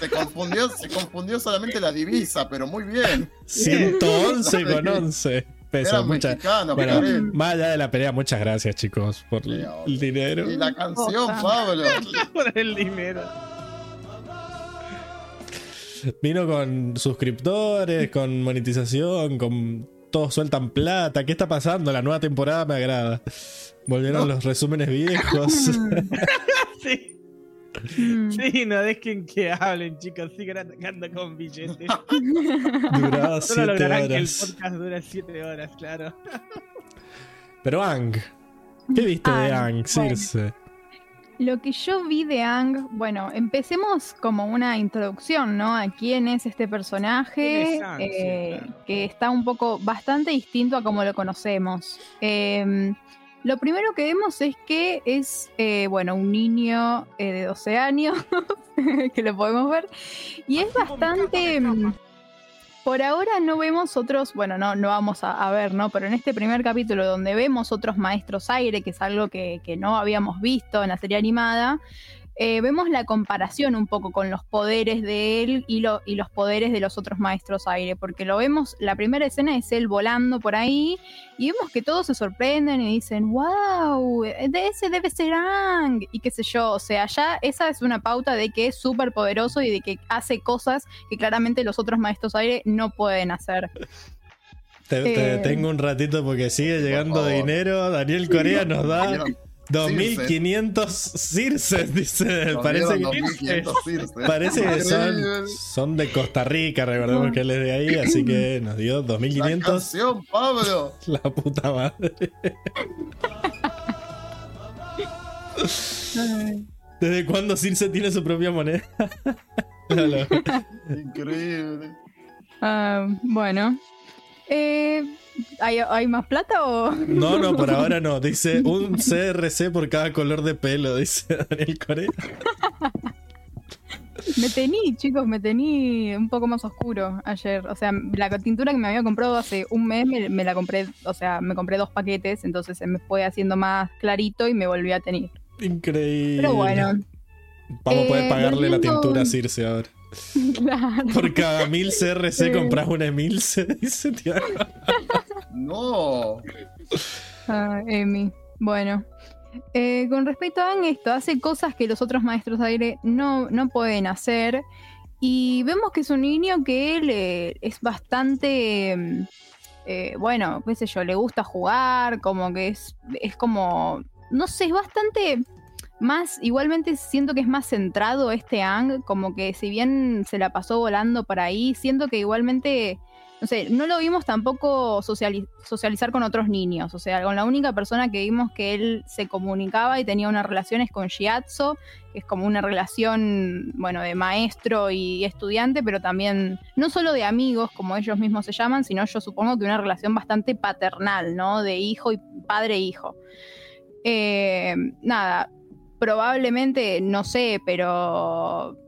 Se confundió, se confundió solamente la divisa, pero muy bien. 111 con 11 Era pesos. Muchas- mexicano, Bueno, Karen. más allá de la pelea, muchas gracias, chicos, por el dinero. Y la canción. Pablo. Por el dinero. Vino con suscriptores, con monetización, con todos sueltan plata. ¿Qué está pasando? La nueva temporada me agrada. Volvieron los resúmenes viejos. Sí, Mm. sí, no dejen que hablen, chicos. Sigan atacando con billetes. Duraba Solo 7 lograrán que el horas. podcast dure 7 horas, claro. Pero Ang, ¿qué viste de Ang, Ang, Circe? Lo que yo vi de Ang, bueno, empecemos como una introducción, ¿no? A quién es este personaje, ¿Quién es Ang? Sí, eh, claro. que está un poco bastante distinto a como lo conocemos. Eh, lo primero que vemos es que es, eh, bueno, un niño eh, de 12 años, que lo podemos ver, y es bastante... Por ahora no vemos otros, bueno, no, no vamos a, a ver, ¿no? Pero en este primer capítulo donde vemos otros maestros aire, que es algo que, que no habíamos visto en la serie animada, eh, vemos la comparación un poco con los poderes de él y, lo- y los poderes de los otros maestros aire, porque lo vemos, la primera escena es él volando por ahí y vemos que todos se sorprenden y dicen, wow, de ese debe ser Ang, y qué sé yo, o sea, ya esa es una pauta de que es súper poderoso y de que hace cosas que claramente los otros maestros aire no pueden hacer. Te, te Eh. detengo un ratito porque sigue llegando dinero. Daniel Corea nos da 2500 Circes, dice. Nos Parece que, 2500 Circes. parece que son, de Costa Rica, recordemos que él es de ahí, así que nos dio La 2500. canción, Pablo. La puta madre. ¿Desde cuándo Circe tiene su propia moneda? No, no. Increíble. Ah, bueno. Eh, ¿hay, hay más plata o.? No, no, por ahora no. Dice un CRC por cada color de pelo, dice Daniel Corea. Me tení, chicos, me tení un poco más oscuro ayer. O sea, la tintura que me había comprado hace un mes me, me la compré, o sea, me compré dos paquetes, entonces se me fue haciendo más clarito y me volví a tener. Increíble. Pero bueno, Vamos a poder Eh, pagarle la tintura a Circe ahora. claro. Por cada mil CRC compras una Emilce, dice Tiago. No. Ah, Emi. Bueno. Eh, con respecto a esto hace cosas que los otros maestros de aire no, no pueden hacer. Y vemos que es un niño que él eh, es bastante. mm, eh, bueno, qué sé yo, le gusta jugar, como que es, es como. No sé, es bastante más. Igualmente siento que es más centrado este Ang, como que si bien se la pasó volando por ahí, siento que igualmente no sé, no lo vimos tampoco sociali- socializar con otros niños. O sea, con la única persona que vimos que él se comunicaba y tenía unas relaciones con Shiatsu, que es como una relación, bueno, de maestro y estudiante, pero también no solo de amigos, como ellos mismos se llaman, sino yo supongo que una relación bastante paternal, ¿no? De hijo y padre-hijo. Eh, nada, probablemente, no sé, pero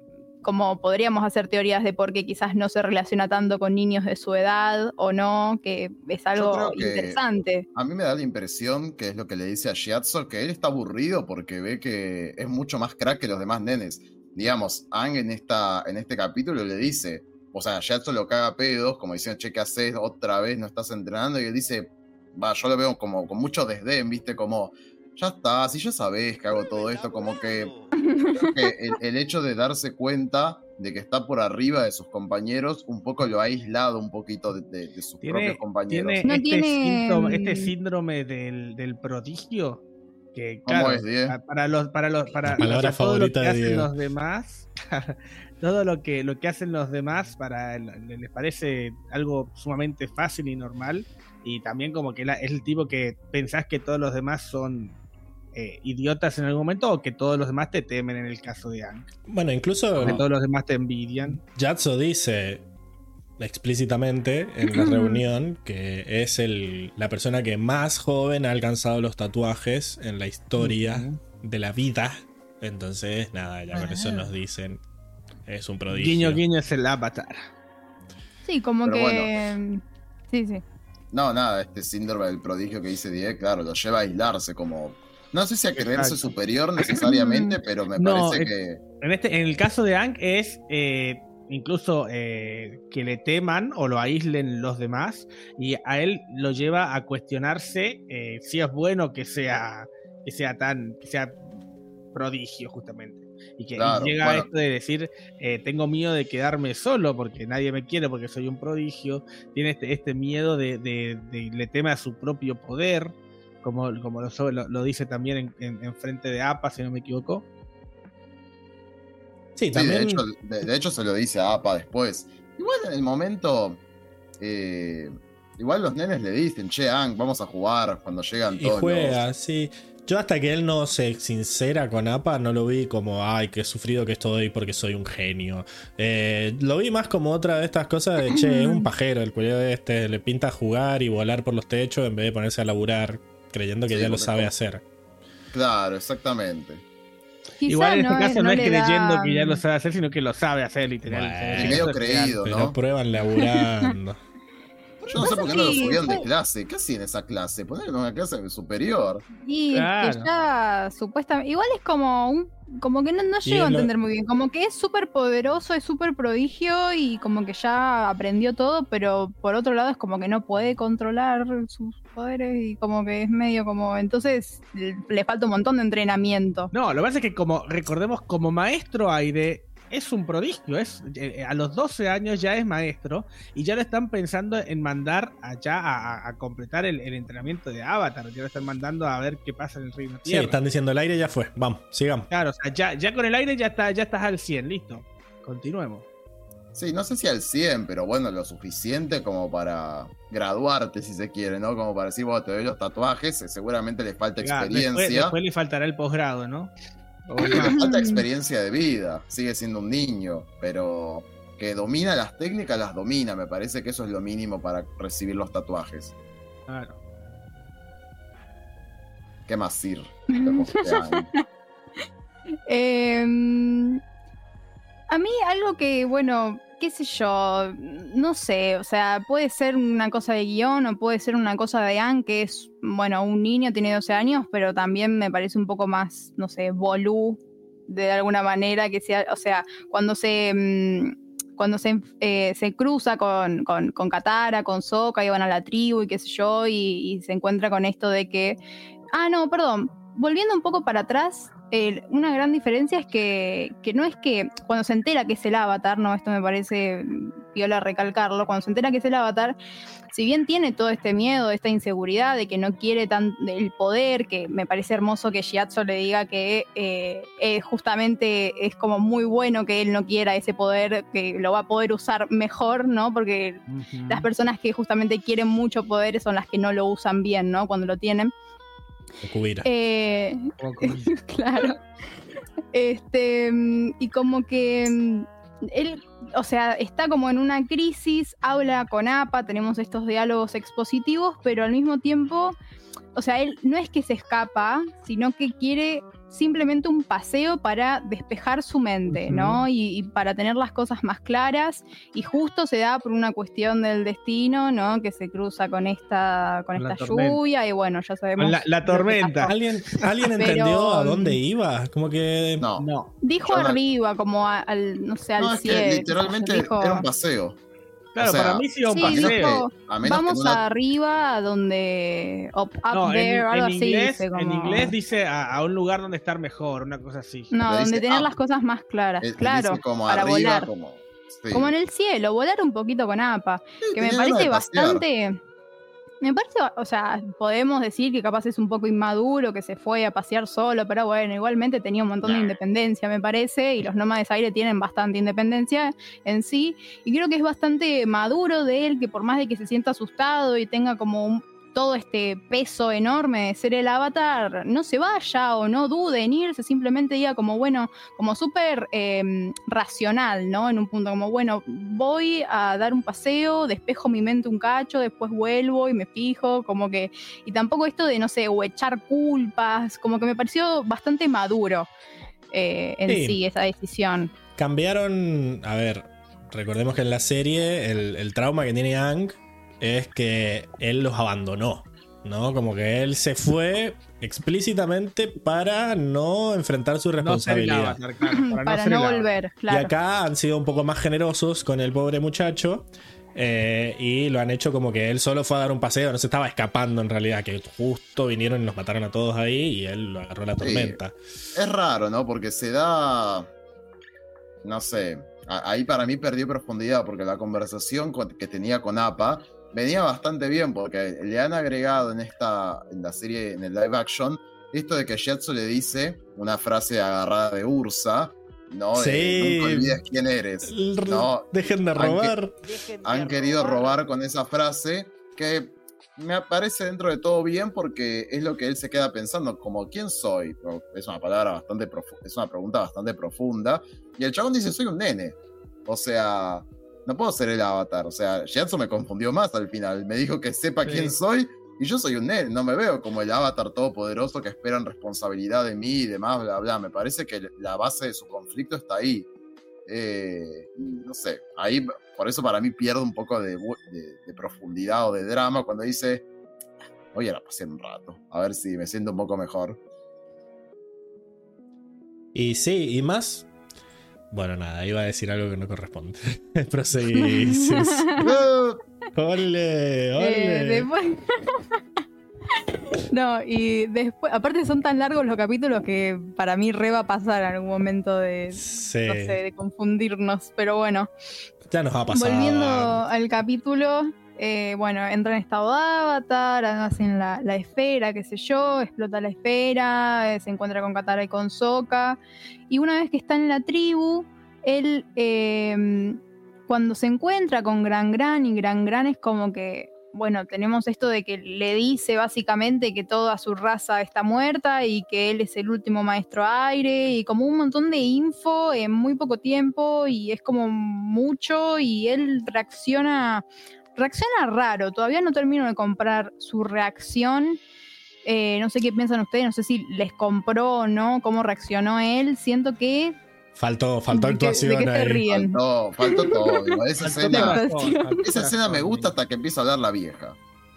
como podríamos hacer teorías de por qué quizás no se relaciona tanto con niños de su edad o no, que es algo que- interesante. A mí me da la impresión, que es lo que le dice a Shiatsu, que él está aburrido porque ve que es mucho más crack que los demás nenes. Digamos, Ang en, esta, en este capítulo le dice, o sea, Shiatsu lo caga a pedos, como diciendo, che, ¿qué haces? Otra vez no estás entrenando. Y él dice, va, yo lo veo como con mucho desdén, viste, como, ya está, si ya sabes que hago todo esto, como que, creo que el, el hecho de darse cuenta de que está por arriba de sus compañeros, un poco lo ha aislado un poquito de, de- de sus Tiene- propios compañeros. Tiene, No este, tiene, síntoma- este síndrome del, del prodigio que ¿Cómo claro, es, para los para los para o sea, todo lo que de hacen Diego. los demás todo lo que lo que hacen los demás para le- les parece algo sumamente fácil y normal y también como que la- es el tipo que pensás que todos los demás son eh, idiotas en algún momento o que todos los demás te temen en el caso de Ank Bueno, incluso que todos los demás te envidian Yatso dice explícitamente en la reunión que es el, la persona que más joven ha alcanzado los tatuajes en la historia de la vida. Entonces, nada, ya con eso nos dicen. Es un prodigio. guiño guiño es el avatar Sí, como Pero que... Sí, sí. No, nada, este síndrome del prodigio que dice Diego, claro, lo lleva a aislarse como. No sé si a creerse superior necesariamente, pero me No, parece es- que. En, este, en el caso de Ank es eh, incluso eh, que le teman o lo aíslen los demás y a él lo lleva a cuestionarse eh, si es bueno que sea que sea tan que sea prodigio justamente y que y llega bueno. a esto de decir eh, tengo miedo de quedarme solo porque nadie me quiere porque soy un prodigio tiene este, este miedo de, de- de- le teme a su propio poder como, como lo, lo- lo dice también en, en- en frente de APA si no me equivoco Sí, Sí, también. de, hecho, de, de hecho se lo dice a APA después. Igual en el momento. eh, igual los nenes le dicen, che, Ang, vamos a jugar cuando llegan y todos. juega, los- sí. Yo hasta que él no se sincera con APA no lo vi como, ay, qué sufrido que estoy porque soy un genio. Eh, lo vi más como otra de estas cosas de, che, es un pajero, el cuello este, le pinta jugar y volar por los techos en vez de ponerse a laburar, creyendo que Sí, ya lo sabe como- hacer. Claro, exactamente. Quizá Igual en este caso no, es creyendo da- que ya lo sabe hacer, sino que lo sabe hacer literal. Bueno. Y medio creído, Pero ¿no? prueban laburando. Yo no sé por qué no lo subían de clase. ¿Qué hacían en esa clase? Ponerlo en una clase superior. Y Claro. que ya supuestamente. Igual es como un. Como que no, no llego a lo- entender muy bien. Como que es súper poderoso, es súper prodigio y como que ya aprendió todo, pero por otro lado es como que no puede controlar sus poderes y como que es medio como. Entonces le le falta un montón de entrenamiento. No, lo que pasa es que como recordemos como maestro aire es un prodigio. Es, eh, a los 12 años ya es maestro y ya lo están pensando en mandar allá a, completar el, el entrenamiento de Avatar. Ya lo están mandando a ver qué pasa en el Reino Sí, Tierra. están diciendo el aire ya fue. Vamos, sigamos. Claro, o sea, ya, ya con el aire ya, está, ya estás al 100, listo. Continuemos. Sí, no sé si al 100, pero bueno, lo suficiente como para graduarte, si se quiere, ¿no? Como para decir, bueno, te doy los tatuajes, eh, seguramente le falta Ya, experiencia. después, después le faltará el posgrado, ¿no? O Le más. falta experiencia de vida, sigue siendo un niño, pero que domina las técnicas, las domina. Me parece que eso es lo mínimo para recibir los tatuajes. Claro. ¿Qué más, Sir? Em, a mí algo que, bueno, qué sé yo, no sé, o sea, puede ser una cosa de guion o puede ser una cosa de Anne, que es, bueno, un niño, tiene 12 años, pero también me parece un poco más, no sé, bolú, de alguna manera, que sea, o sea, cuando se... mm, cuando se, eh, se cruza con, con, con Katara, con Sokka, y van a la tribu y qué sé yo, y se encuentra con esto de que Ah, no, perdón. Volviendo un poco para atrás, eh, una gran diferencia es que, que no es que cuando se entera que es el avatar, no, esto me parece viola recalcarlo, cuando se entera que es el avatar, si bien tiene todo este miedo, esta inseguridad de que no quiere tan el poder, que me parece hermoso que Shiatsu le diga que eh, eh, justamente es como muy bueno que él no quiera ese poder, que lo va a poder usar mejor, ¿no? Porque las personas que justamente quieren mucho poder son las que no lo usan bien, ¿no? Cuando lo tienen. Eh, claro. Este, mm, y como que mm, él, o sea, está como en una crisis, habla con APA, tenemos estos diálogos expositivos, pero al mismo tiempo, o sea, él no es que se escapa, sino que quiere simplemente un paseo para despejar su mente, ¿no? Y, y para tener las cosas más claras. Y justo se da por una cuestión del destino, ¿no? Que se cruza con esta, con esta lluvia y bueno, ya sabemos. La, tormenta. ¿Alguien, ¿alguien Pero, entendió a mm, dónde iba? Como que. No, No. Dijo Yo no- arriba, como a- al, no sé, al no es que cielo. literalmente dijo, era un paseo. Claro, O sea, para mí sí Sí, paseo. dijo, A menos vamos no arriba a donde. Up, up No, en, there, en algo así. inglés, dice, como- en inglés dice a, a un lugar donde estar mejor, una cosa así. No, Pero donde tener up. las cosas más claras. él- él claro, dice como para arriba, volar. Como, sí. Como en el cielo, volar un poquito con APA. Sí, Que me parece pasear. Me parece, o sea, podemos decir que capaz es un poco inmaduro, que se fue a pasear solo, pero bueno, igualmente tenía un montón de independencia, me parece, y los nómades aire tienen bastante independencia en sí, y creo que es bastante maduro de él, que por más de que se sienta asustado y tenga como un- todo este peso enorme de ser el avatar, no se vaya o no dude en irse, simplemente diga como, bueno, como súper eh, racional, ¿no? En un punto como, bueno, voy a dar un paseo, despejo mi mente un cacho, después vuelvo y me fijo, como que, y tampoco esto de, no sé, o echar culpas, como que me pareció bastante maduro eh, en Sí. sí. esa decisión. Cambiaron. A ver, recordemos que en la serie el, el trauma que tiene Ang es que él los abandonó. ¿No? Como que él se fue explícitamente para no enfrentar su responsabilidad. avatar, claro, para, Para no, volver, Y acá han sido un poco más generosos con el pobre muchacho. eh, y lo han hecho como que él solo fue a dar un paseo, no se estaba escapando en realidad, que justo vinieron y nos mataron a todos ahí y él lo agarró la tormenta. Es raro, ¿no? Porque se da. No sé. Ahí para mí perdió profundidad porque la conversación con- que tenía con APA venía bastante bien porque le han agregado en esta en la serie en el live action esto de que Shiatsu le dice una frase agarrada de Ursa, ¿no? De, Sí. Nunca olvides quién eres. No, Dejen de robar. Dejen de han querido robar con esa frase que me parece dentro de todo bien porque es lo que él se queda pensando, como ¿quién soy? Es una palabra bastante profu- es una pregunta bastante profunda y el chabón dice soy un nene. O sea, no puedo ser el avatar, o sea, Shiatsu me confundió más al final, me dijo que sepa Sí. quién soy y yo soy un nene, no me veo como el avatar todopoderoso que esperan responsabilidad de mí y demás, bla, bla. Me parece que la base de su conflicto está ahí. Eh, no sé, ahí por eso para mí pierde un poco de, de- de profundidad o de drama cuando dice, voy a la pasear un rato, a ver si me siento un poco mejor. Y sí, y más. Bueno, nada, iba a decir algo que no corresponde. Proseguí. Eh, Ole, Eh, ole. después- No, y después, aparte son tan largos los capítulos que para mí re va a pasar en algún momento de, Sí. no sé, de confundirnos. Pero bueno, Ya nos va a pasar. volviendo al capítulo, eh, bueno, entra en estado de avatar, hacen la, la esfera, qué sé yo, explota la esfera, eh, se encuentra con Katara y con Sokka. Y una vez que está en la tribu, él, eh, cuando se encuentra con Gran Gran, y Gran Gran es como que, bueno, tenemos esto de que le dice básicamente que toda su raza está muerta y que él es el último maestro aire y como un montón de info en muy poco tiempo y es como mucho y él reacciona, reacciona raro, todavía no termino de comprar su reacción. Eh, no sé qué piensan ustedes, no sé si les compró o no, cómo reaccionó él. Siento que Faltó, faltó ¿De qué- de actuación qué te ahí. Faltó, faltó todo. Esa Faltó escena, esa me gusta hasta que empieza a hablar la vieja.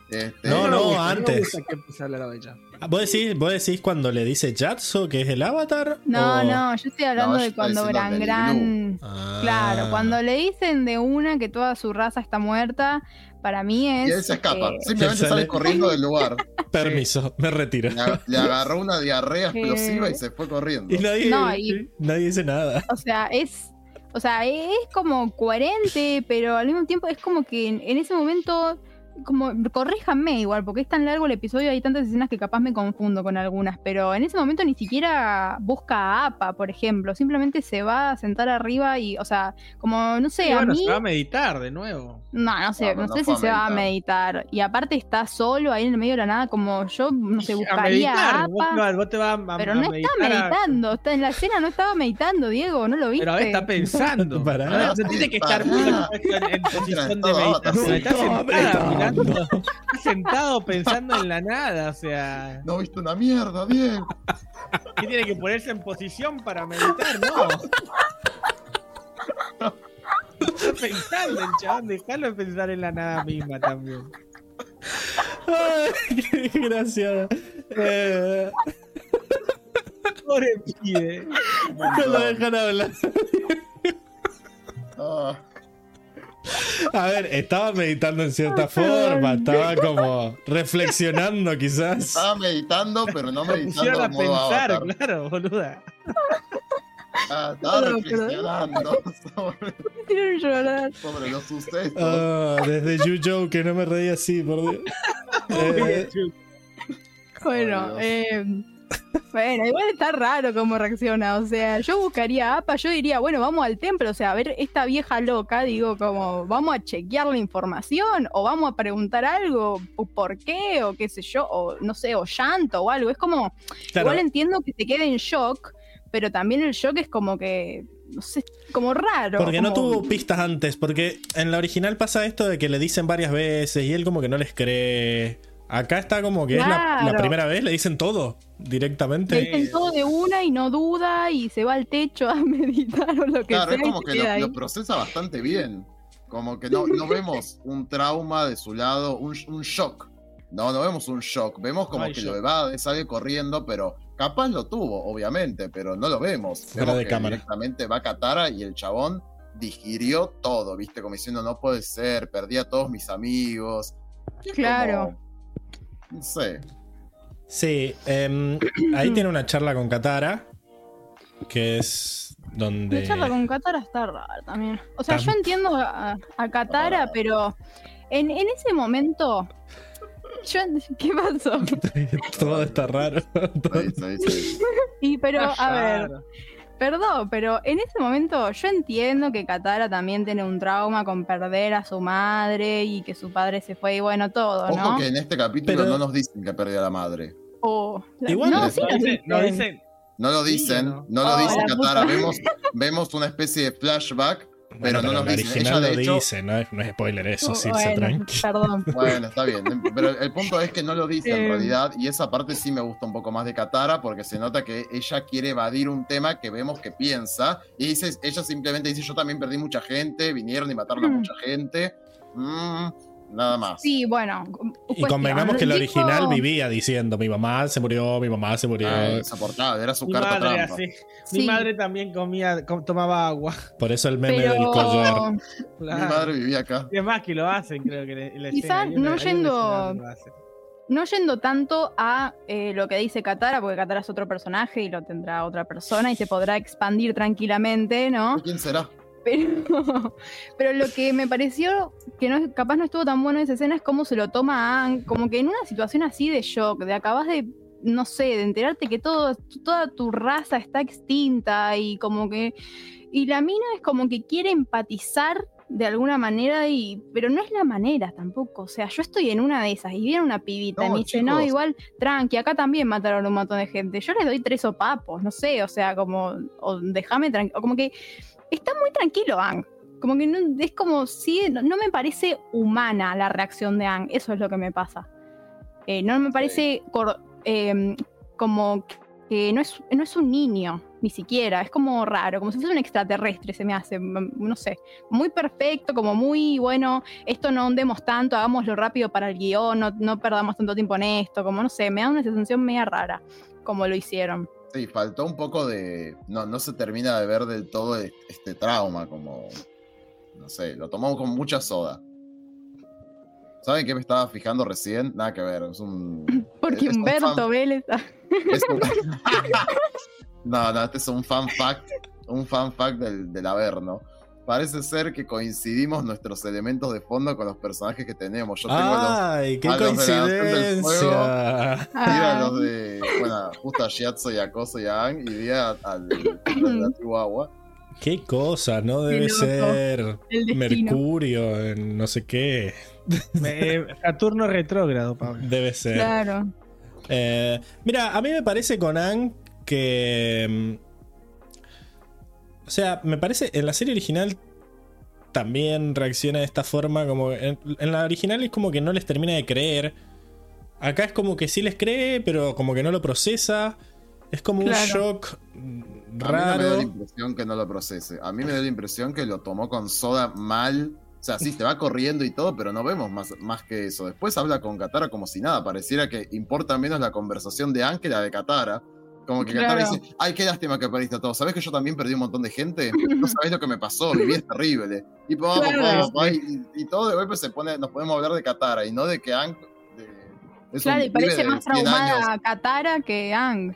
Este, No, no, gusta, antes. me gusta que empiece a hablar a ella. ¿Vos decís, ¿Vos decís cuando le dice Jatso que es el avatar? No, ¿O- no, yo estoy hablando No, de cuando Gran Gran. Ah. Claro, cuando le dicen de una que toda su raza está muerta, para mí es. Y él se escapa. eh, Simplemente sale- sale corriendo del lugar. Permiso, me retiro. Le, ag- le agarró una diarrea explosiva y se fue corriendo. Y nadie, No, y- nadie dice nada. o sea, es. O sea, es como coherente, pero al mismo tiempo es como que en, en ese momento. Como, corríjanme igual, porque es tan largo el episodio, hay tantas escenas que capaz me confundo con algunas, pero en ese momento ni siquiera busca a APA, por ejemplo, simplemente se va a sentar arriba y, o sea, como, no sé, a bueno, mí... se va a meditar de nuevo. No, no sé, No, no, no sé si se va a meditar. Y aparte está solo ahí en el medio de la nada, como yo, no sé, buscaría a meditar. Vos, APA. vos te vas a, Pero a no está meditando, está en la escena no estaba meditando, Diego, ¿no lo viste? Pero está pensando. Se tiene que estar en, en posición de meditación. Está sentada está sentado pensando en la nada. O sea, No viste una mierda, bien. ¿qué tiene que ponerse en posición para meditar? No. Está pensando el chabón, dejalo pensar en la nada misma también. Ay, qué desgraciada. Eh, Pobre pibe. no lo dejan hablar. Ah, A ver, estaba meditando en cierta forma, estaba como reflexionando quizás. estaba meditando, pero no meditando a pensar, avatar. claro, boluda. Ah, estaba Perdón, reflexionando sobre, llorar. sobre los sucesos. Ah, desde Yu que no me reía así, por Dios. Eh, Bueno, eh, bueno, igual está raro cómo reacciona. O sea, yo buscaría a APA, yo diría, bueno, vamos al templo, o sea, a ver esta vieja loca, digo, como, vamos a chequear la información, o vamos a preguntar algo, o por qué, o qué sé yo, o no sé, o llanto o algo. Es como, claro, igual entiendo que se quede en shock, pero también el shock es como que, no sé, como raro. porque no tuvo pistas antes, porque en la original pasa esto de que le dicen varias veces y él como que no les cree. Acá está como que es la, la Claro. primera vez, le dicen todo Le directamente. dicen todo de una y no duda y se va al techo a meditar o lo que Claro, sea. es como que lo, procesa bastante bien. Como que no, no vemos un trauma de su lado, un, un shock. No, no vemos un shock. Vemos como que shock. lo evade, sale corriendo, pero capaz lo tuvo, obviamente, pero no lo vemos. Fuera Vemos de que cámara. directamente va a Katara y el chabón digirió todo, ¿viste? Como diciendo, no puede ser, perdí a todos mis amigos. Claro. como- no sé. Sí, em, ahí tiene una charla con Katara, que es donde... La charla con Katara está rara también. O sea, Tam- yo entiendo a, a Katara, pero en, en ese momento. Yo, ¿Qué pasó? Todo está raro. Ahí, ahí, ahí. Y pero, a ver. Perdón, pero en ese momento yo entiendo que Katara también tiene un trauma con perder a su madre y que su padre se fue y bueno, todo, Ojo ¿no? que en este capítulo Pero- no nos dicen que perdió a la madre. O- Igual no, no sí No nos dice, no dicen. dice- No lo Sí, dicen, ¿o no? no, lo Oh, dice la Katara. Vemos, vemos una especie de flashback, Bueno, pero no nos la dicen. original Ella, de lo hecho, dice, no es, no es spoiler eso, sí, Bueno, tranqui. perdón. Bueno, está bien. Pero el punto es que no lo dice en Eh. realidad. Y esa parte sí me gusta un poco más de Katara. Porque se nota que ella quiere evadir un tema que vemos que piensa. Y dice, ella simplemente dice: Yo también perdí mucha gente. Vinieron y mataron a Mm. mucha gente. Mm, nada más. Sí, bueno. Y convengamos que Dijo- original vivía diciendo, mi mamá se murió, mi mamá se murió. Ah. Era su Mi carta madre, trampa. Sí. Mi madre también comía, com- tomaba agua. Por eso el meme Pero del collar. Mi madre vivía acá. Y es más que lo hacen, creo que en la Quizá escena. Hay una- no yendo- no yendo tanto a eh, lo que dice Katara, porque Katara es otro personaje y lo tendrá otra persona y se podrá expandir tranquilamente, ¿no? ¿Quién será? Pero, pero lo que me pareció que no, capaz no estuvo tan bueno esa escena es cómo se lo toma Aang, como que en una situación así de shock, de acabas de, no sé, de enterarte que todo, toda tu raza está extinta y como que... Y la mina es como que quiere empatizar de alguna manera, y, pero no es la manera tampoco. O sea, yo estoy en una de esas y viene una pibita y me dice, no, igual, tranqui, acá también mataron un montón de gente. Yo les doy tres sopapos, no sé, o sea, como, o déjame tranquilo, como que está muy tranquilo Ang. Como que no, es como si no, no me parece humana la reacción de Ang, eso es lo que me pasa. Eh, no me parece cor- eh, como que no es, no es un niño, ni siquiera, es como raro, como si fuese un extraterrestre, se me hace, no sé, muy perfecto, como muy bueno, esto no hundemos tanto, hagámoslo rápido para el guion, no, no perdamos tanto tiempo en esto, como no sé, me da una sensación media rara, como lo hicieron. Sí, faltó un poco de. No, no se termina de ver del todo e- este trauma, como. No sé, lo tomamos con mucha soda. ¿Saben qué me estaba fijando recién? Nada que ver, es un. Porque es un Humberto fan- Vélez... ah, es un- no, no, este es un fan fact. Un fan fact del, del Averno. Parece ser que coincidimos nuestros elementos de fondo con los personajes que tenemos. Yo tengo los. Ay, qué a los de la del coincidencia. Ah, los de. Bueno, justo a Shiatsu y a Koso y a Aang, y a- al de la agua. Qué cosa, ¿no? Debe loco. ser. Mercurio, en no sé qué. Eh, Saturno retrógrado, Pablo. Debe ser. Claro. Eh, mira, a mí me parece con Ang que. O sea, me parece. En la serie original también reacciona de esta forma. Como. En, en la original es como que no les termina de creer. Acá es como que sí les cree, pero como que no lo procesa. Es como un shock mm, A mí no me da la raro. impresión que no lo procese. A mí me da la impresión que lo tomó con soda mal. O sea, sí, te va corriendo y todo, pero no vemos más, más que eso. Después habla con Katara como si nada. Pareciera que importa menos la conversación de Aang que la de Katara. Como que Katara Claro. dice, ay, qué lástima que perdiste a todos. ¿Sabes que yo también perdí un montón de gente? No sabés lo que me pasó, mi vida es terrible. Y, pa, Claro. y, y todo de golpe se pone, nos podemos hablar de Katara y no de que de- es Claro, un y parece más 100 años. traumada a Katara que Ang.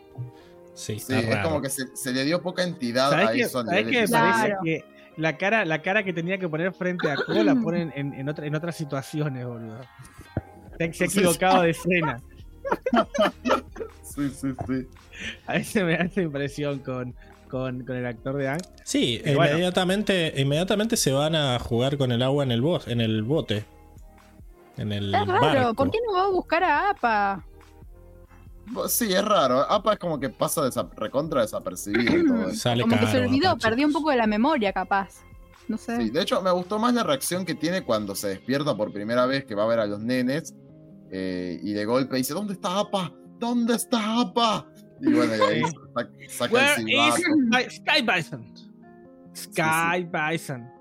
Sí, Sí, es raro. como que se, se le dio poca entidad ¿Sabes a qué, eso a ¿sabes nivel qué me episodio. parece Claro. que la cara, la cara que tenía que poner frente a Ko la ponen en, en, otra- en otras situaciones, boludo? Se, se ha equivocado de escena. Sí, sí, sí. A veces me da esa impresión con, con, con el actor de Ang. Sí, Y bueno. inmediatamente, inmediatamente se van a jugar con el agua en el, bo- en el bote. En el Es raro, barco. ¿por qué no va a buscar a APA? Sí, es raro. APA es como que pasa desa- recontra desapercibido todo. Sale Como que se olvidó, perdió un poco de la memoria, capaz. No sé. Sí, de hecho, me gustó más la reacción que tiene cuando se despierta por primera vez que va a ver a los nenes eh, y de golpe dice, ¿dónde está APA? ¿Dónde está APA? Y bueno, y ahí saca, el is silbato. Sky, Bison? Sky Bison.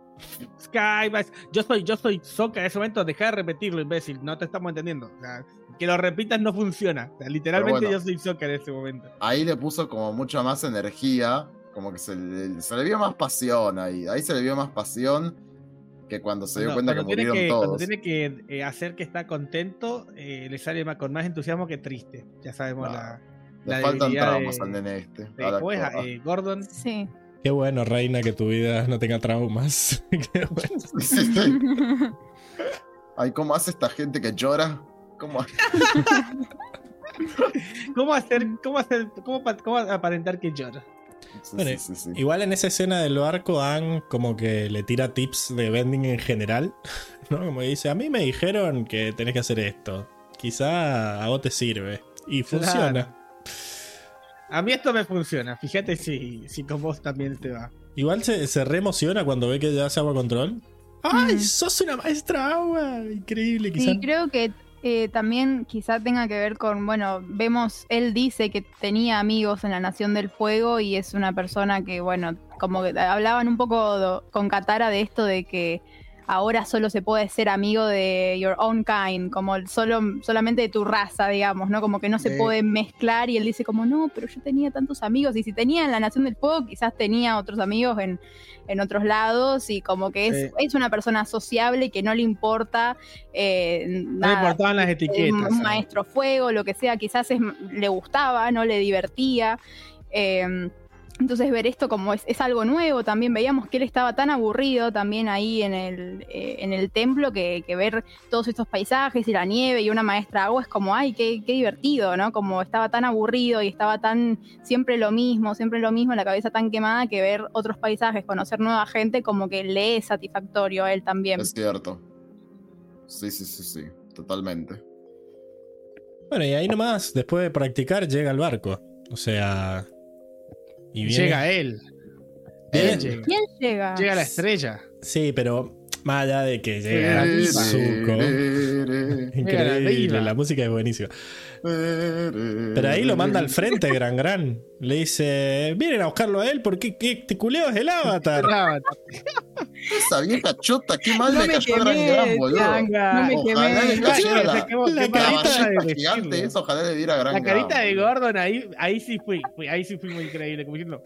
Sky Bison. Yo soy, yo soy Soca en ese momento, deja de repetirlo, imbécil. No te estamos entendiendo. O sea, que lo repitas no funciona. O sea, literalmente bueno. yo soy Soca en ese momento. Ahí le puso como mucha más energía, como que se le, se le vio más pasión ahí. Ahí se le vio más pasión que cuando se dio Cuando- cuenta que cuando tiene murieron que, cuando todos. tiene que eh, hacer que está contento, eh, le sale más- con más entusiasmo que triste. Ya sabemos No, la, Le la faltan traumas de- al nene este. de. Eh, Gordon. Sí. Qué bueno, Reina, que tu vida no tenga traumas. Qué bueno. Sí, sí. Ay, ¿cómo hace esta gente que llora? ¿Cómo hace? ¿Cómo hacer, cómo hacer, cómo, cómo aparentar que llora? Sí, Bueno, sí, sí, sí. Igual en esa escena del barco, Ann como que le tira tips de vending en general. ¿No? Como dice, a mí me dijeron que tenés que hacer esto. Quizá a vos te sirve. Y funciona. A mí esto me funciona. Fíjate si, si con vos también te va. Igual se, se re emociona cuando ve que ya hace agua control. ¡Ay, Mm. sos una maestra agua! Increíble, quizá. Sí, creo que eh, también quizá tenga que ver con, bueno, vemos, él dice que tenía amigos en la Nación del Fuego y es una persona que, bueno, como que hablaban un poco do- con Katara de esto de que ahora solo se puede ser amigo de your own kind, como solo, solamente de tu raza, digamos, ¿no? Como que no se Sí. puede mezclar y él dice como, no, pero yo tenía tantos amigos y si tenía en la Nación del Fuego, quizás tenía otros amigos en, en otros lados y como que es, Sí. es una persona sociable que no le importa eh, No le nada. importaban las Eh, etiquetas. un maestro fuego, lo que sea, quizás es- le gustaba, no le divertía. Eh, entonces ver esto como es, es algo nuevo, también veíamos que él estaba tan aburrido también ahí en el, eh, en el templo que, que ver todos estos paisajes y la nieve y una maestra agua es como, ay, qué, qué divertido, ¿no? Como estaba tan aburrido y estaba tan siempre lo mismo, siempre lo mismo, la cabeza tan quemada que ver otros paisajes, conocer nueva gente, como que le es satisfactorio a él también. Es cierto. Sí, sí, sí, sí. Totalmente. Bueno, y ahí nomás, después de practicar, llega el barco. O sea. Y viene- Llega él. Él llega. ¿Quién llega? Llega la estrella. Sí, pero más allá de que llega Zuko. Increíble, la música es buenísima. Pero ahí lo manda al frente, Gran Gran. Le dice: Vienen a buscarlo a él porque ¿qué, te culeo es el avatar. Esa vieja chota, qué mal No le me cayó a Gran quemé, Gran, boludo. Changa. No me Ojalá quemé. le cayera Se la, quemó, carita de gigante decirlo. esa, ojalá le diera a Gran La Gran. carita de. Gordon ahí, ahí sí fui, fui- ahí sí fui muy increíble, como diciendo,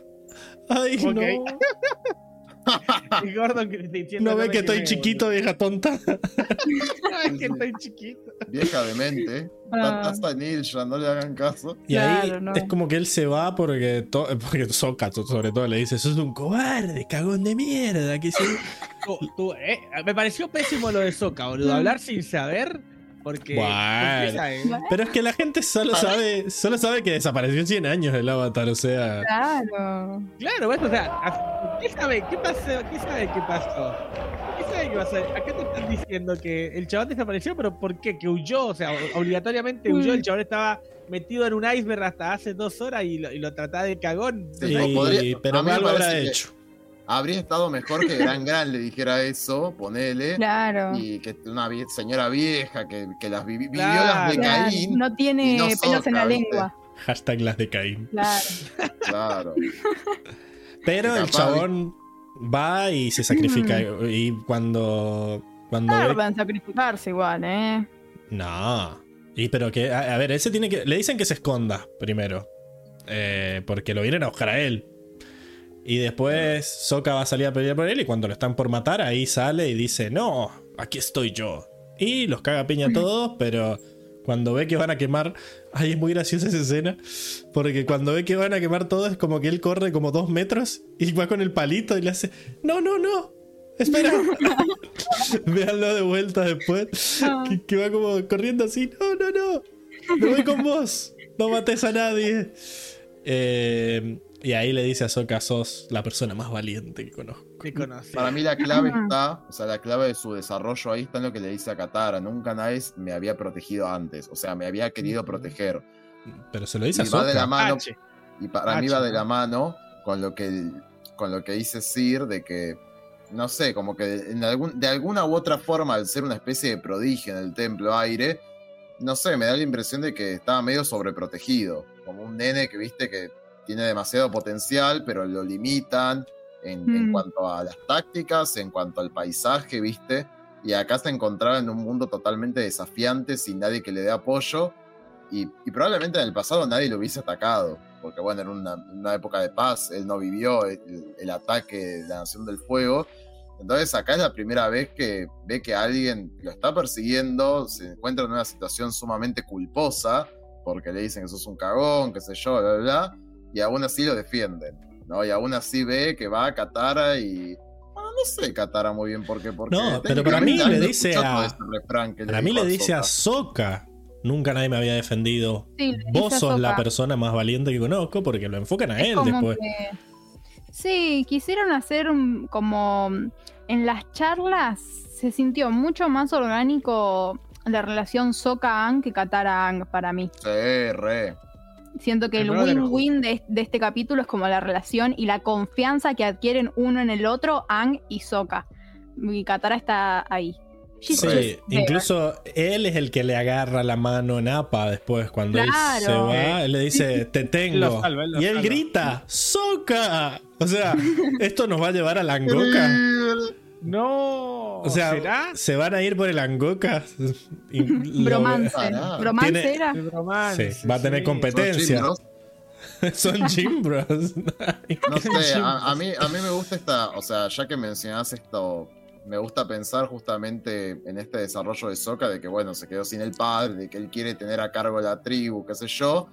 Ay, Ok. no. y Gordon que- diciendo No ve que estoy chiquito, vieja tonta. No es que estoy chiquito. Vieja demente. Ah. Taza Nilja, no le hagan caso. Y ahí Claro, no. es como que él se va porque, to- porque Sokka sobre todo le dice: Sos un cobarde, cagón de mierda. Que sí. Tú- tú, eh, me pareció pésimo lo de Soca, boludo. Hablar sin saber, porque. Bueno. eh. Pero es que la gente solo sabe, solo sabe que desapareció en 100 años el avatar, o sea. Claro. Claro, bueno, o sea, ¿qué sabe? ¿Qué pasó? ¿Qué sabe qué pasó? ¿Qué sabe qué pasó? Acá te están diciendo que el chabón desapareció, pero ¿por qué? Que huyó, o sea, obligatoriamente huyó. El chabón estaba metido en un iceberg hasta hace dos horas y lo, y lo trataba de cagón. Sí, pero algo habrá hecho. Habría estado mejor que Gran Gran le dijera eso, ponele. Claro. Y que una vie- señora vieja que, que las vivi- vivió Claro. las de Claro, Caín. No tiene no pelos en la ¿viste? lengua. Hashtag las de Caín. Claro. Claro. Pero el chabón va y se sacrifica. Y cuando. Cuando ve- Tarda en sacrificarse igual, ¿eh? No. Y pero que. A, a ver, ese tiene que. Le dicen que se esconda primero. Eh, porque lo vienen a buscar a él. Y después Sokka va a salir a pelear por él. Y cuando lo están por matar, ahí sale y dice: No, aquí estoy yo. Y los caga piña a todos, pero. Cuando ve que van a quemar. Ay, es muy graciosa esa escena. Porque cuando ve que van a quemar todo, es como que él corre como dos metros y va con el palito y le hace: No, no, no. Espera. Véanlo de vuelta después. Que, que va como corriendo así. No, no, no. Me voy con vos. No mates a nadie. Eh, y ahí le dice a Sokka: Sos la persona más valiente que conozco. Que. Para mí la clave Ajá. está, o sea, la clave de su desarrollo ahí está en lo que le dice a Katara. Nunca nadie me había protegido antes. O sea, me había querido proteger. Pero se lo dice a Y va de la mano. H. Y para Ah, mí va de la mano con lo que con lo que dice Sir de que no sé, como que en algún, de alguna u otra forma, al ser una especie de prodigio en el templo aire, no sé, me da la impresión de que estaba medio sobreprotegido. Como un nene que viste que tiene demasiado potencial, pero lo limitan en, en Mm. cuanto a las tácticas, en cuanto al paisaje, viste. Y acá se encontraba en un mundo totalmente desafiante, sin nadie que le dé apoyo. Y, y probablemente en el pasado nadie lo hubiese atacado, porque bueno, era una, una época de paz, él no vivió el, el ataque de la Nación del Fuego. Entonces acá es la primera vez que ve que alguien lo está persiguiendo, se encuentra en una situación sumamente culposa, porque le dicen que sos un cagón, qué sé yo, bla, bla, bla, y aún así lo defienden, ¿no? Y aún así ve que va a Katara y... Bueno, no sé Katara muy bien por qué. Porque No, pero para mí técnicamente le dice a- Para mí le dice a. Sokka. Nunca nadie me había defendido. Sí, Vos sos la persona más valiente que conozco porque lo enfocan a Es él después. que- Sí, quisieron hacer como en las charlas se sintió mucho más orgánico la relación Sokka-Ang que Katara-Ang para mí. Sí, re. Siento que El win-win de, de este capítulo es como la relación y la confianza que adquieren uno en el otro, Ang y Sokka. Y Katara está ahí. She's Sí, just incluso él es el que le agarra la mano a Napa después cuando él se va. Él le dice, te tengo. Lo salva, él lo y él salva. grita, ¡Soca! O sea, esto nos va a llevar a Langoka. No. O sea, ¿será? ¿se van a ir por el Angoka? Lo- Bromance. Ah, ¿Bromance Tiene- era? Sí, va a tener sí. competencia. Son Jimbros. No sé, a, a mí, a mí me gusta esta, o sea, ya que mencionás esto, me gusta pensar justamente en este desarrollo de Sokka, de que bueno, se quedó sin el padre, de que él quiere tener a cargo la tribu, qué sé yo,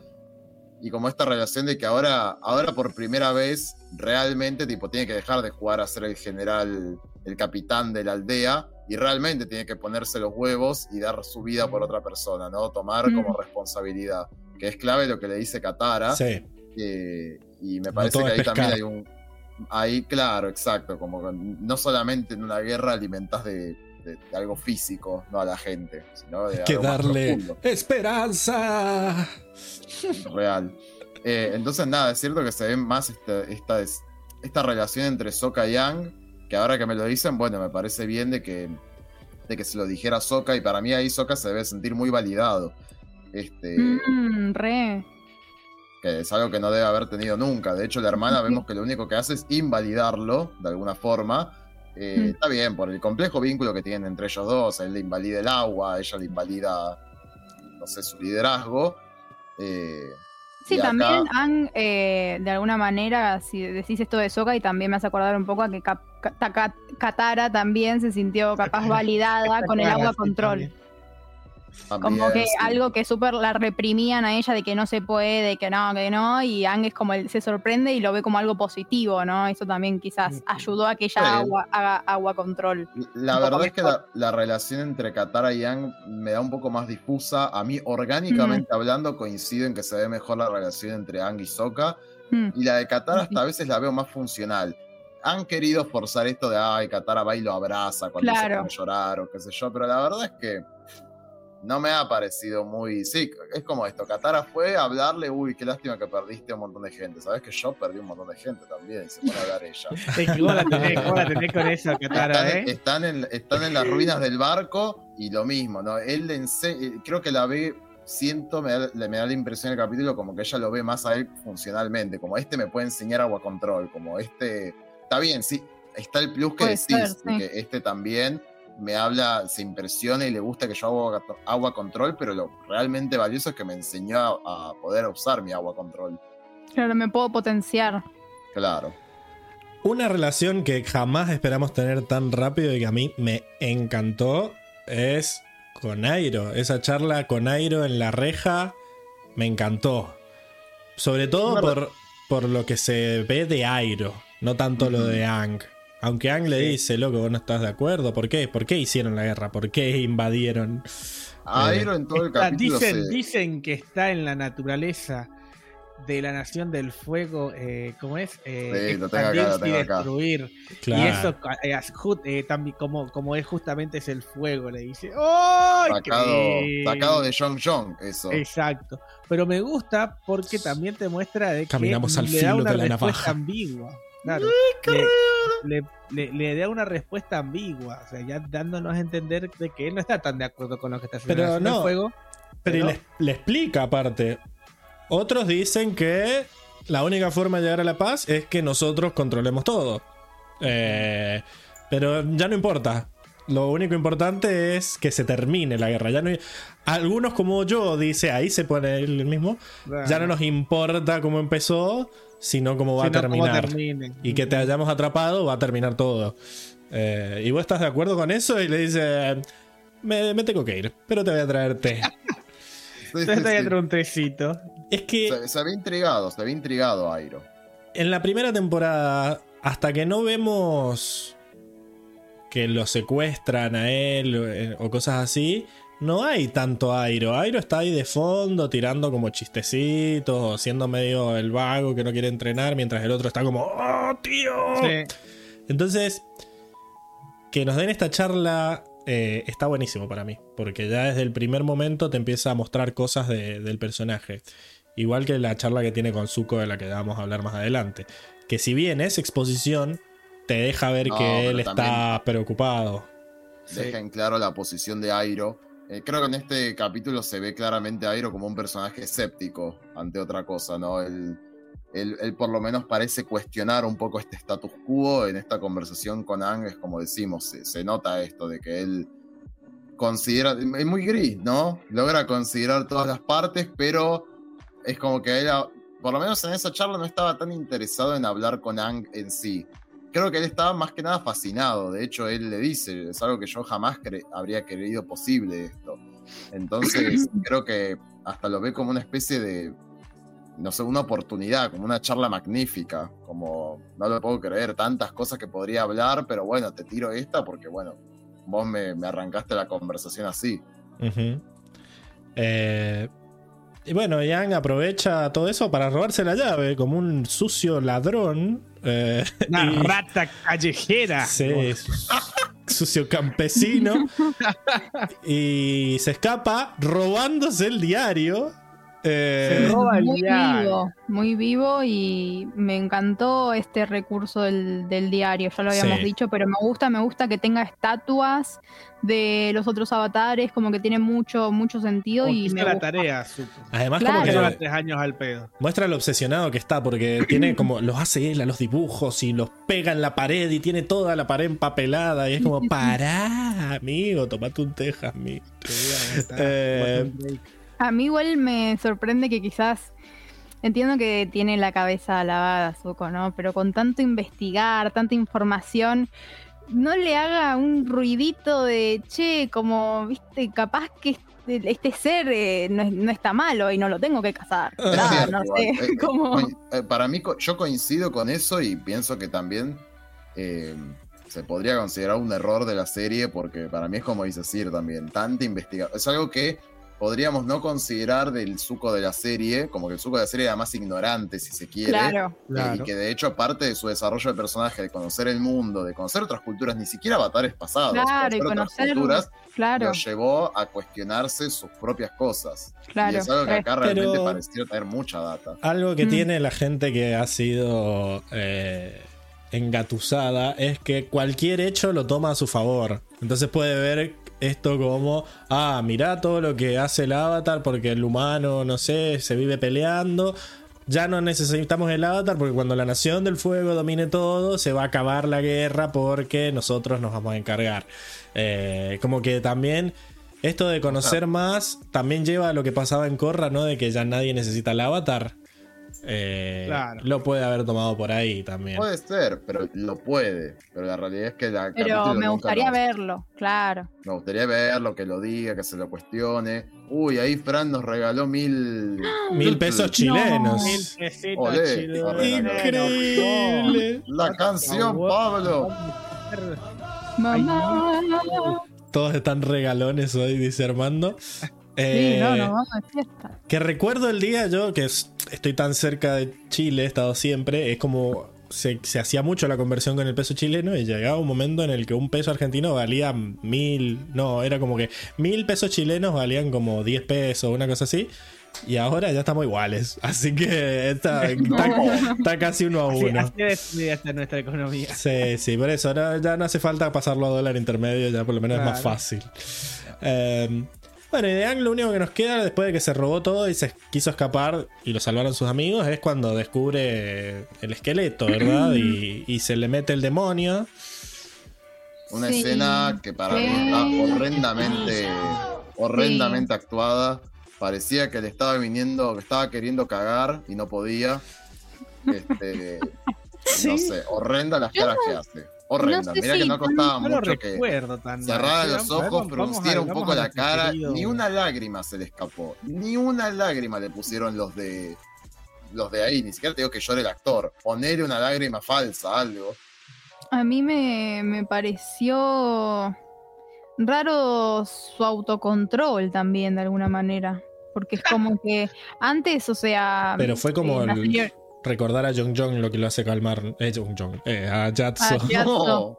y como esta relación de que ahora, ahora por primera vez realmente tipo tiene que dejar de jugar a ser el general, el capitán de la aldea, y realmente tiene que ponerse los huevos y dar su vida por otra persona, ¿no? Tomar Mm. como responsabilidad, que es clave lo que le dice Katara. Sí. Eh, y me parece que ahí también hay un. Ahí, claro, exacto. Como que no solamente en una guerra alimentas de, de- de algo físico, no a la gente, sino de Hay que algo darle esperanza. real. Eh, entonces, nada, es cierto que se ve más esta, esta, es- esta relación entre Sokka y Yang, que ahora que me lo dicen, bueno, me parece bien de que, de que se lo dijera Sokka, y para mí ahí Sokka se debe sentir muy validado. Este, Mm, re. que es algo que no debe haber tenido nunca. De hecho, la hermana vemos que lo único que hace es invalidarlo de alguna forma. Eh, Mm. Está bien, por el complejo vínculo que tienen entre ellos dos. Él le invalida el agua, ella le invalida, no sé, su liderazgo. Eh, Sí, acá- también han, eh, de alguna manera, si decís esto de Soka, y también me hace acordar un poco a que Katara también se sintió capaz validada con el agua control. También. Como que sí. algo que súper la reprimían a ella de que no se puede, que no, que no, y Ang es como el, se sorprende y lo ve como algo positivo, ¿no? Eso también quizás Ujú. ayudó a que ella Sí. agua- haga agua control. La verdad es que la, la relación entre Katara y Yang me da un poco más difusa. A mí, orgánicamente hablando, coincido en que se ve mejor la relación entre Ang y Sokka. Mm. Y la de Katara hasta a veces la veo más funcional. Han querido forzar esto de, ay, Katara va y lo abraza cuando se pone a llorar o qué sé yo, pero la verdad es que no me ha parecido muy... Sí, es como esto, Katara fue a hablarle, uy, qué lástima que perdiste a un montón de gente. Sabes que yo perdí un montón de gente también se pone a hablar ella. Es que vos la tenés, vos la tenés con eso, Katara, Están, ¿eh? están en, están en las ruinas del barco y lo mismo, ¿no? Él le ense- eh, creo que la ve, siento, me da, le- me da la impresión en el capítulo como que ella lo ve más a él funcionalmente, como este me puede enseñar agua control, como este, está bien, sí, está el plus que Puede decís, ser, sí. que este también me habla, se impresiona y le gusta que yo hago agua, control, pero lo realmente valioso es que me enseñó a, a poder usar mi agua control. Claro, me puedo potenciar. Claro. Una relación que jamás esperamos tener tan rápido y que a mí me encantó es con Airo. Esa charla con Airo en la reja me encantó. Sobre todo por, por lo que se ve de Airo, no tanto lo de Ang. Aunque Ang le Sí. dice, loco, vos no estás de acuerdo. ¿Por qué? ¿Por qué hicieron la guerra? ¿Por qué invadieron? A Eh, en todo el Está- capítulo dicen, se- dicen que está en la naturaleza de la nación del fuego, eh, ¿cómo es? Eh, Sí, lo tengo acá, y tengo acá. destruir. Claro. Y eso eh, también como, como es justamente es el fuego, le dice. ¡Oh! sacado, sacado de Jong Jong, eso. Exacto. Pero me gusta porque también te muestra de que Caminamos al le da filo una de la respuesta navaja. ambigua. Claro. Le, le- le- le da una respuesta ambigua. O sea, ya dándonos a entender de que él no está tan de acuerdo con lo que está haciendo Pero no. fuego. Pero Pero- le, explica aparte. Otros dicen que la única forma de llegar a la paz es que nosotros controlemos todo. Eh, pero ya no importa. Lo único importante es que se termine la guerra. Ya no Algunos como yo dice, ahí se pone el mismo. Ya no nos importa cómo empezó, sino cómo va a sino terminar. Y que te hayamos atrapado, va a terminar todo. Eh, y vos estás de acuerdo con eso y le dice, me, me tengo que ir, pero te voy a traer té. Sí, te voy a traer un trecito. Es que Se, se ve intrigado, se ve intrigado Airo. en la primera temporada, hasta que no vemos que lo secuestran a él o, eh, o cosas así, no hay tanto Airo. Airo está ahí de fondo tirando como chistecitos, siendo medio el vago que no quiere entrenar, mientras el otro está como, ¡Oh, tío! Sí. Entonces, que nos den esta charla eh, está buenísimo para mí, porque ya desde el primer momento te empieza a mostrar cosas de- del personaje. Igual que la charla que tiene con Zuko, de la que vamos a hablar más adelante. Que si bien es exposición, te deja ver No, que él está preocupado. Deja en claro la posición de Airo. Eh, creo que en este capítulo se ve claramente a Airo como un personaje escéptico ante otra cosa, ¿no? Él, él, él por lo menos parece cuestionar un poco este status quo en esta conversación con Ang, es como decimos, se, se nota esto de que él considera, es muy gris, ¿no? Logra considerar todas las partes, pero es como que él, por lo menos en esa charla, no estaba tan interesado en hablar con Ang en sí. Creo que él estaba más que nada fascinado. De hecho, él le dice, es algo que yo jamás cre- habría creído posible esto. Entonces, creo que hasta lo ve como una especie de, no sé, una oportunidad, como una charla magnífica. Como, no lo puedo creer, tantas cosas que podría hablar, pero bueno, te tiro esta porque, bueno, vos me, me arrancaste la conversación así. Eh, y bueno, Yang aprovecha todo eso para robarse la llave como un sucio ladrón. Eh, Una y- rata callejera. Sí, sucio campesino. y se escapa robándose el diario. Eh, Se roba el muy diario. vivo, muy vivo y me encantó este recurso del, del diario, ya lo habíamos Sí. dicho, pero me gusta, me gusta que tenga estatuas de los otros avatares, como que tiene mucho, mucho sentido y me la gusta. tarea, además, Claro. como Que tres años al pedo. muestra lo obsesionado que está, porque tiene como los hace él a los dibujos y los pega en la pared y tiene toda la pared empapelada. Y es como, pará, amigo, tomate un tejas, amigo. A mí igual me sorprende que quizás entiendo que tiene la cabeza lavada Zuko, ¿no? Pero con tanto investigar, tanta información, no le haga un ruidito de che, como, viste, capaz que este, este ser eh, no, no está malo y no lo tengo que cazar. Es Claro, no sé, Eh, eh, como... eh, para mí, yo coincido con eso y pienso que también se podría considerar un error de la serie porque para mí es como dice Sir también, tanta investigación. Es algo que podríamos no considerar del suco de la serie, como que el suco de la serie era más ignorante, si se quiere. Claro, eh, Claro. Y que de hecho, parte de su desarrollo de personaje, de conocer el mundo, de conocer otras culturas, ni siquiera avatares pasados, Claro, y otras conocer- culturas, claro, lo llevó a cuestionarse sus propias cosas. claro. Y es algo que acá realmente Pero- pareciera tener mucha data. Algo que Mm. tiene la gente que ha sido eh, engatusada es que cualquier hecho lo toma a su favor. Entonces puede ver esto como, ah, mirá todo lo que hace el avatar porque el humano, no sé, se vive peleando. Ya no necesitamos el avatar porque cuando la nación del fuego domine todo, se va a acabar la guerra porque nosotros nos vamos a encargar. Eh, como que también esto de conocer más también lleva a lo que pasaba en Korra, ¿no? De que ya nadie necesita el avatar. Eh, Claro. Lo puede haber tomado por ahí también. Puede ser, pero lo puede. Pero la realidad es que la Pero me gustaría lo- verlo, claro. Me gustaría verlo, que lo diga, que se lo cuestione. Uy, ahí Fran nos regaló mil. Mil pesos chilenos. No. Mil pesitos Olé, chilenos. Increíble. La canción, Pablo. Mamá. Todos están regalones hoy, dice Armando. Sí, Eh, no, no, vamos de fiesta. Que recuerdo el día yo, que es- estoy tan cerca de Chile, he estado siempre, es como se, se hacía mucho la conversión con el peso chileno y llegaba un momento en el que un peso argentino valía mil, no, era como que mil pesos chilenos valían como 10 pesos, una cosa así. Y ahora ya estamos iguales. Así que está, está- está casi uno a Así, uno. así destruida está nuestra economía. Sí, sí, por eso ahora ya no hace falta pasarlo a dólar intermedio, ya por lo menos es más fácil. Eh, bueno, y de Ang lo único que nos queda después de que se robó todo y se quiso escapar y lo salvaron sus amigos es cuando descubre el esqueleto, ¿verdad? Y, y se le mete el demonio. Una Sí. escena que para mí está horrendamente, horrendamente actuada. Parecía que le estaba viniendo, que estaba queriendo cagar y no podía. Este, No sé, horrenda las caras que hace. Horrenda. sé Mira si que no costaba No mucho que recuerdo tan mal. cerrara los ojos, vamos a- frunciera un poco la cara. querido- Ni una lágrima se le escapó. Ni una lágrima le pusieron los de los de ahí. Ni siquiera te digo que llore el actor. Ponerle una lágrima falsa, algo. A mí me, me pareció raro su autocontrol también, de alguna manera. Porque es como que antes, o sea. Pero fue como el- serie- Recordar a Jong Jong lo que lo hace calmar. Eh, Jong Jong. eh, a Jatso. Ya. Cierto. No.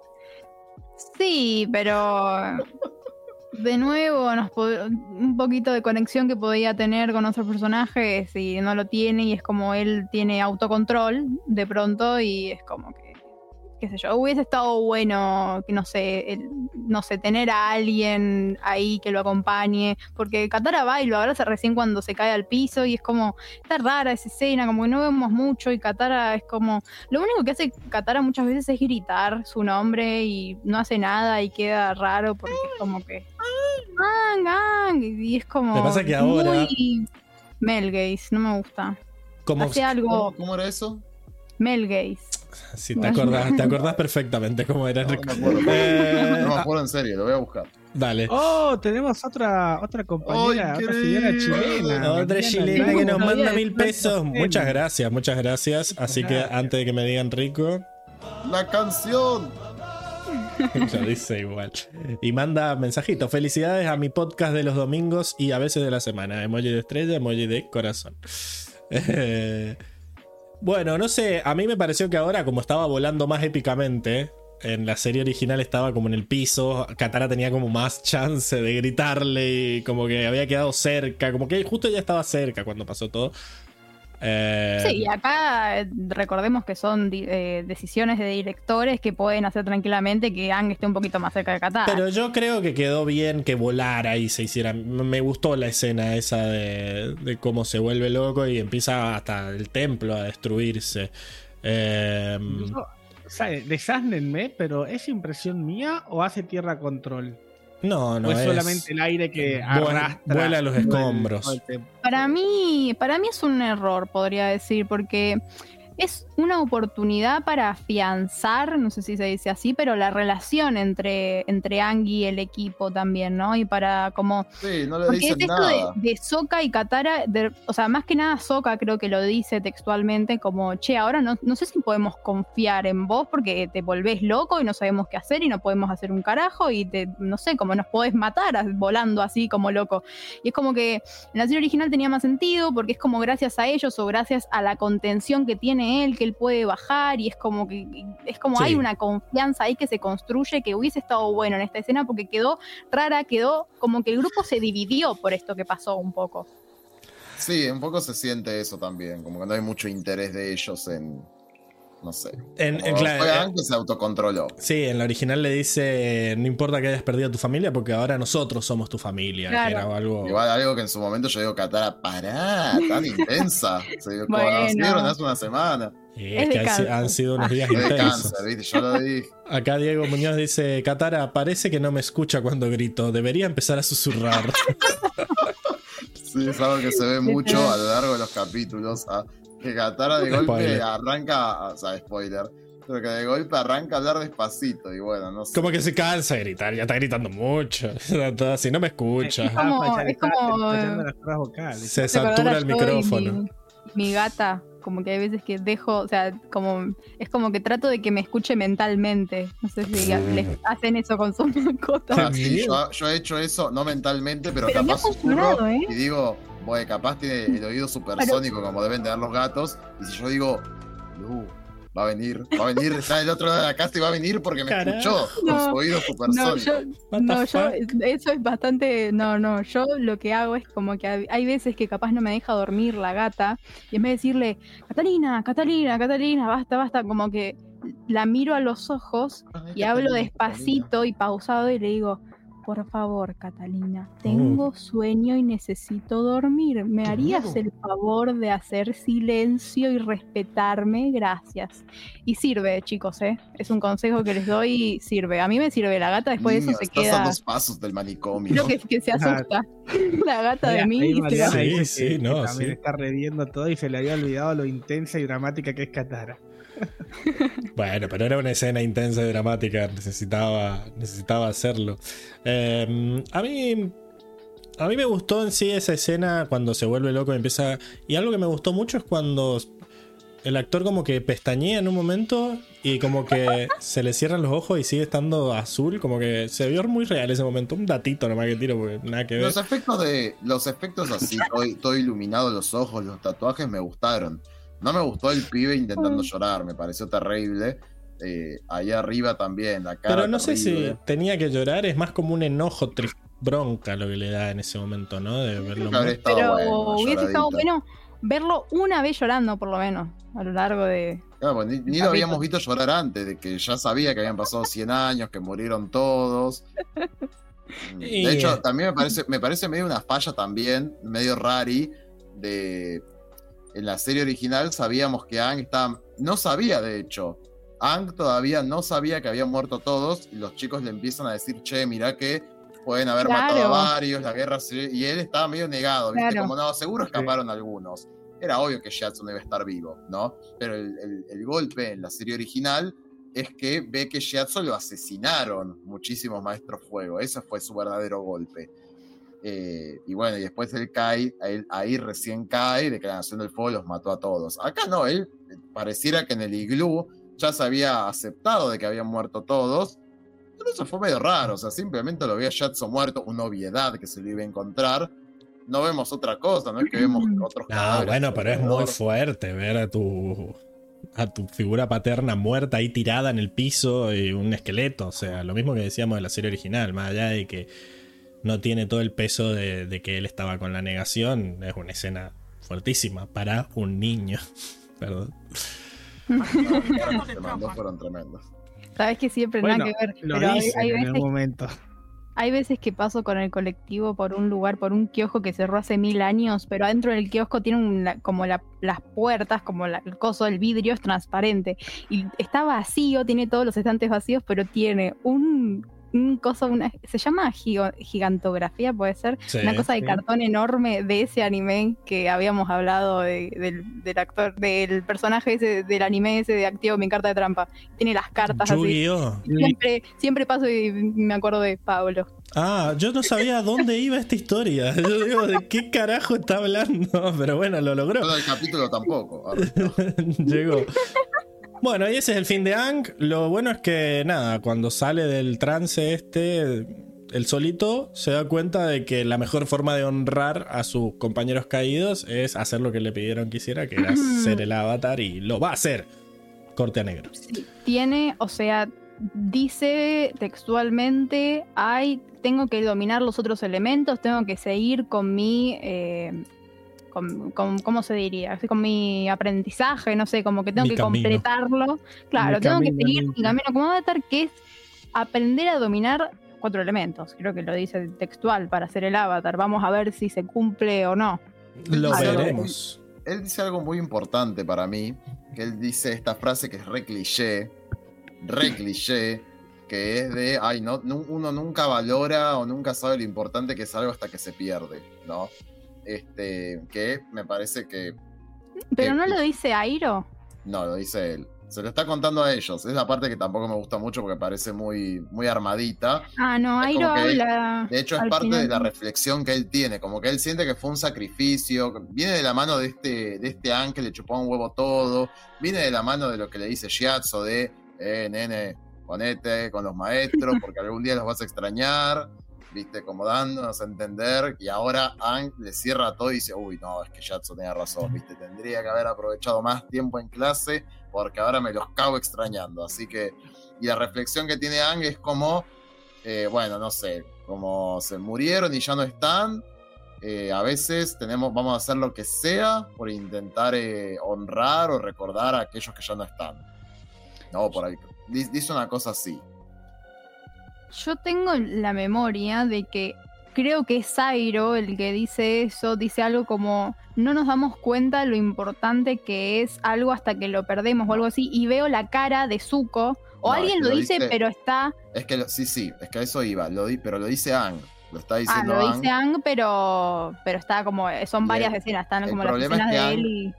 Sí, pero. De nuevo, nos un poquito de conexión que podía tener con otros personajes y no lo tiene, y es como él tiene autocontrol de pronto, y es como que. Qué sé yo, hubiese estado bueno, que no sé, el- no sé, tener a alguien ahí que lo acompañe, porque Katara va y lo abraza recién cuando se cae al piso y es como, está rara esa escena, como que no vemos mucho y Katara es como, lo único que hace Katara muchas veces es gritar su nombre y no hace nada y queda raro porque es como que, Ang, Ang, y es como... Me pasa que ahora- muy Melgaze, no me gusta. Como Hace algo... ¿Cómo, cómo era eso? Melgaze. Si te acordás, te acordás perfectamente cómo era No, no Enrico. me acuerdo. Eh, No me acuerdo en serio, lo voy a buscar. dale. Oh, tenemos otra, otra compañera, Ay, otra señora chilena. Otra chilena que nos manda mil pesos. Muchas gracias, muchas gracias. Así que antes de que me digan rico, La canción. lo dice igual. Y manda mensajitos. Felicidades a mi podcast de los domingos y a veces de la semana. Emoji de estrella, emoji de corazón. Eh, bueno, no sé. A mí me pareció que ahora, como estaba volando más épicamente. En la serie original estaba como en el piso. Katara tenía como más chance de gritarle y como que había quedado cerca. Como que justo ya estaba cerca cuando pasó todo. Eh, Sí, y acá eh, recordemos que son eh, decisiones de directores que pueden hacer tranquilamente que Ang esté un poquito más cerca de Qatar. Pero yo creo que quedó bien que volara y se hiciera. Me gustó la escena esa de, de cómo se vuelve loco y empieza hasta el templo a destruirse. Eh. Desásnenme, pero ¿es impresión mía o hace tierra control? No, no ¿O es, es. solamente el aire que Vuela- arrastra? vuela los escombros. Para mí, para mí es un error, podría decir, porque es una oportunidad para afianzar, no sé si se dice así, pero la relación entre, entre Ang y el equipo también, ¿no? Y para como Sí, no le Porque es dicen esto de, nada. de y Katara, de- o sea, más que nada Sokka creo que lo dice textualmente como, che, ahora no, no sé si podemos confiar en vos porque te volvés loco y no sabemos qué hacer y no podemos hacer un carajo y te, no sé, como nos podés matar volando así como loco. Y es como que en la serie original tenía más sentido porque es como gracias a ellos o gracias a la contención que tiene él que él puede bajar y es como que es como Sí. hay una confianza ahí que se construye que hubiese estado bueno en esta escena porque quedó rara, quedó como que el grupo se dividió por esto que pasó un poco. Sí, un poco se siente eso también, como que no hay mucho interés de ellos en, no sé. en- claro, fue eh, que se autocontroló. sí, en la original le dice: No importa que hayas perdido a tu familia, porque ahora nosotros somos tu familia. que Claro. era algo. Igual algo que en su momento yo digo, Katara, pará, tan intensa. Se Bueno. conocieron hace una semana. Y Es que han, sido unos días Es intensos. cáncer, ¿viste? Yo lo dije. Acá Diego Muñoz dice, Katara, parece que no me escucha cuando grito, debería empezar a susurrar. Sí, es algo que se ve mucho a lo largo de los capítulos. ah, Que Katara de golpe Spoiler. arranca, o sea, spoiler, pero que de golpe arranca a hablar despacito y bueno, no sé. Como que se cansa de gritar, ya está gritando mucho. Todo así, no me escucha. Está como- es como-. Se ¿Te acordás satura el micrófono. Mi, mi gata, como que hay veces que dejo, o sea, como es como que trato de que me escuche mentalmente. No sé si les hacen eso con sus mascotas. Ah, sí, yo, yo he hecho eso, no mentalmente, pero, Pero me ha capaz funcionado, ¿eh? y digo, bueno, capaz tiene el oído supersónico como deben tener los gatos. Y si yo digo, Lu, va a venir, va a venir, está del otro lado de la casa y va a venir porque me escuchó con No, su oído No, supersónico. yo, no, yo, eso es bastante, no, no, yo lo que hago es como que hay- veces que capaz no me deja dormir la gata y en vez de decirle, Catalina, Catalina, Catalina, basta, basta, como que la miro a los ojos Ay, y hablo Catalina, despacito y pausado y le digo, por favor, Catalina, tengo sueño y necesito dormir. ¿Me harías Claro. el favor de hacer silencio y respetarme? Gracias. Y sirve, chicos, ¿eh? Es un consejo que les doy y sirve. A mí me sirve. La gata después de eso se estás a queda... dos pasos del manicomio. Creo que, que se asusta la gata de mí y se. Sí, sí, que- que no, también sí. está reviendo todo y se le había olvidado lo intensa y dramática que es Katara. Bueno, pero era una escena intensa y dramática, necesitaba, necesitaba hacerlo. Eh, a mí. A mí me gustó en sí esa escena cuando se vuelve loco y empieza. Y algo que me gustó mucho es cuando el actor como que pestañea en un momento y como que se le cierran los ojos y sigue estando azul. Como que se vio muy real ese momento. Un datito nomás que tiro porque nada que ver. Los efectos de. Los efectos así, todo iluminado los ojos, los tatuajes me gustaron. No me gustó el pibe intentando llorar, me pareció terrible. Eh, ahí arriba también, la cara. Pero no sé si tenía que llorar, es más como un enojo, tris- bronca lo que le da en ese momento, ¿no? De verlo estado Pero bueno, hubiese estado bueno verlo una vez llorando, por lo menos, a lo largo de. Claro, pues ni, ni lo habíamos visto llorar antes, de que ya sabía que habían pasado 100 años, que murieron todos. Y- De hecho, también me parece, me parece medio una falla también, medio rari, de... En la serie original sabíamos que Ang estaba... No sabía, de hecho. Ang todavía no sabía que habían muerto todos y los chicos le empiezan a decir, che, mirá que pueden haber matado a varios, la guerra... se-". Y él estaba medio negado, ¿viste? Claro. Como, no, seguro escaparon algunos. Era obvio que Jackson debe estar vivo, ¿no? Pero el, el- el golpe en la serie original es que ve que Shiatsu lo asesinaron muchísimos maestros fuego. Ese fue su verdadero golpe. Eh, y bueno, y después él cae, él- ahí recién cae de que la Nación del Fuego los mató a todos. Acá no, él eh, pareciera que en el iglú ya se había aceptado de que habían muerto todos. Pero eso fue medio raro, o sea, simplemente lo ve a Shiatsu muerto, una obviedad que se lo iba a encontrar. No vemos otra cosa, no es que vemos otros No, cadáveres bueno, pero es muy fuerte ver a tu a tu figura paterna muerta ahí tirada en el piso y un esqueleto. O sea, lo mismo que decíamos de la serie original, más allá de que no tiene todo el peso de, de que él estaba con la negación, es una escena fuertísima para un niño. Perdón. Los fueron tremendos. Sabes que siempre Bueno, nada que ver. lo pero hay, dicen hay en veces, algún momento. hay veces que paso con el colectivo por un lugar, por un kiosco que cerró hace mil años, pero adentro del kiosco tiene un- la- como la- las puertas, como la- el coso del vidrio es transparente. Y está vacío, tiene todos los estantes vacíos, pero tiene un, un coso, una, se llama gigo- gigantografía, puede ser. Sí. Una cosa de Sí. cartón enorme de ese anime que habíamos hablado de- del, del actor, del personaje ese del anime ese de Activo mi carta de trampa. Tiene las cartas así. Siempre, siempre paso y me acuerdo de Pablo. Ah, yo no sabía a dónde iba esta historia. Yo digo, ¿de qué carajo está hablando? Pero bueno, lo logró. Todo el capítulo tampoco. Llegó. Bueno, y ese es el fin de Ang. Lo bueno es que, nada, cuando sale del trance este, el solito se da cuenta de que la mejor forma de honrar a sus compañeros caídos es hacer lo que le pidieron que hiciera, que era ser el avatar, y lo va a hacer. Corte a negro. Tiene, o sea, dice textualmente, hay, tengo que dominar los otros elementos, tengo que seguir con mi... eh, con, con- ¿Cómo se diría? Así, Con mi aprendizaje, no sé, como que tengo Mi que camino. completarlo. Claro, Mi tengo que seguir mi camino como avatar, que es aprender a dominar cuatro elementos. Creo que lo dice textual para hacer el avatar. Vamos a ver si se cumple o no. Lo veremos. Él dice algo muy importante para mí, que él dice esta frase que es re cliché, re cliché, que es de, ay, no, uno nunca valora o nunca sabe lo importante que es algo hasta que se pierde, ¿no? Este, que me parece que, Pero no lo dice Airo. no, lo dice él. Se lo está contando a ellos. Es la parte que tampoco me gusta mucho porque parece muy, muy armadita. Ah, no, Es Airo habla. De hecho, es parte final. de la reflexión que él tiene, como que él siente que fue un sacrificio, viene de la mano de este, de este An que le chupó un huevo todo, viene de la mano de lo que le dice Shiatsu de, eh, nene, ponete con los maestros, porque algún día los vas a extrañar, viste, como dándonos a entender, y ahora An le cierra todo y dice, uy, no, es que Shiatsu tenía razón, viste, tendría que haber aprovechado más tiempo en clase, porque ahora me los cago extrañando, así que, y la reflexión que tiene Ang es como, eh, bueno, no sé, como se murieron y ya no están, eh, a veces tenemos, vamos a hacer lo que sea por intentar eh, honrar o recordar a aquellos que ya no están. No, por ahí. Dice una cosa así. Yo tengo la memoria de que creo que es Airo el que dice eso, dice algo como no nos damos cuenta lo importante que es algo hasta que lo perdemos o algo así, y veo la cara de Zuko, o No, alguien es que lo lo dice, dice- pero está, Es que lo- sí, sí, es que a eso iba, lo di- pero lo dice Ang. Lo está ah, diciendo lo Ang. dice Ang, pero, pero está como, son Y varias el- escenas, están como las es escenas que de Aang- él y...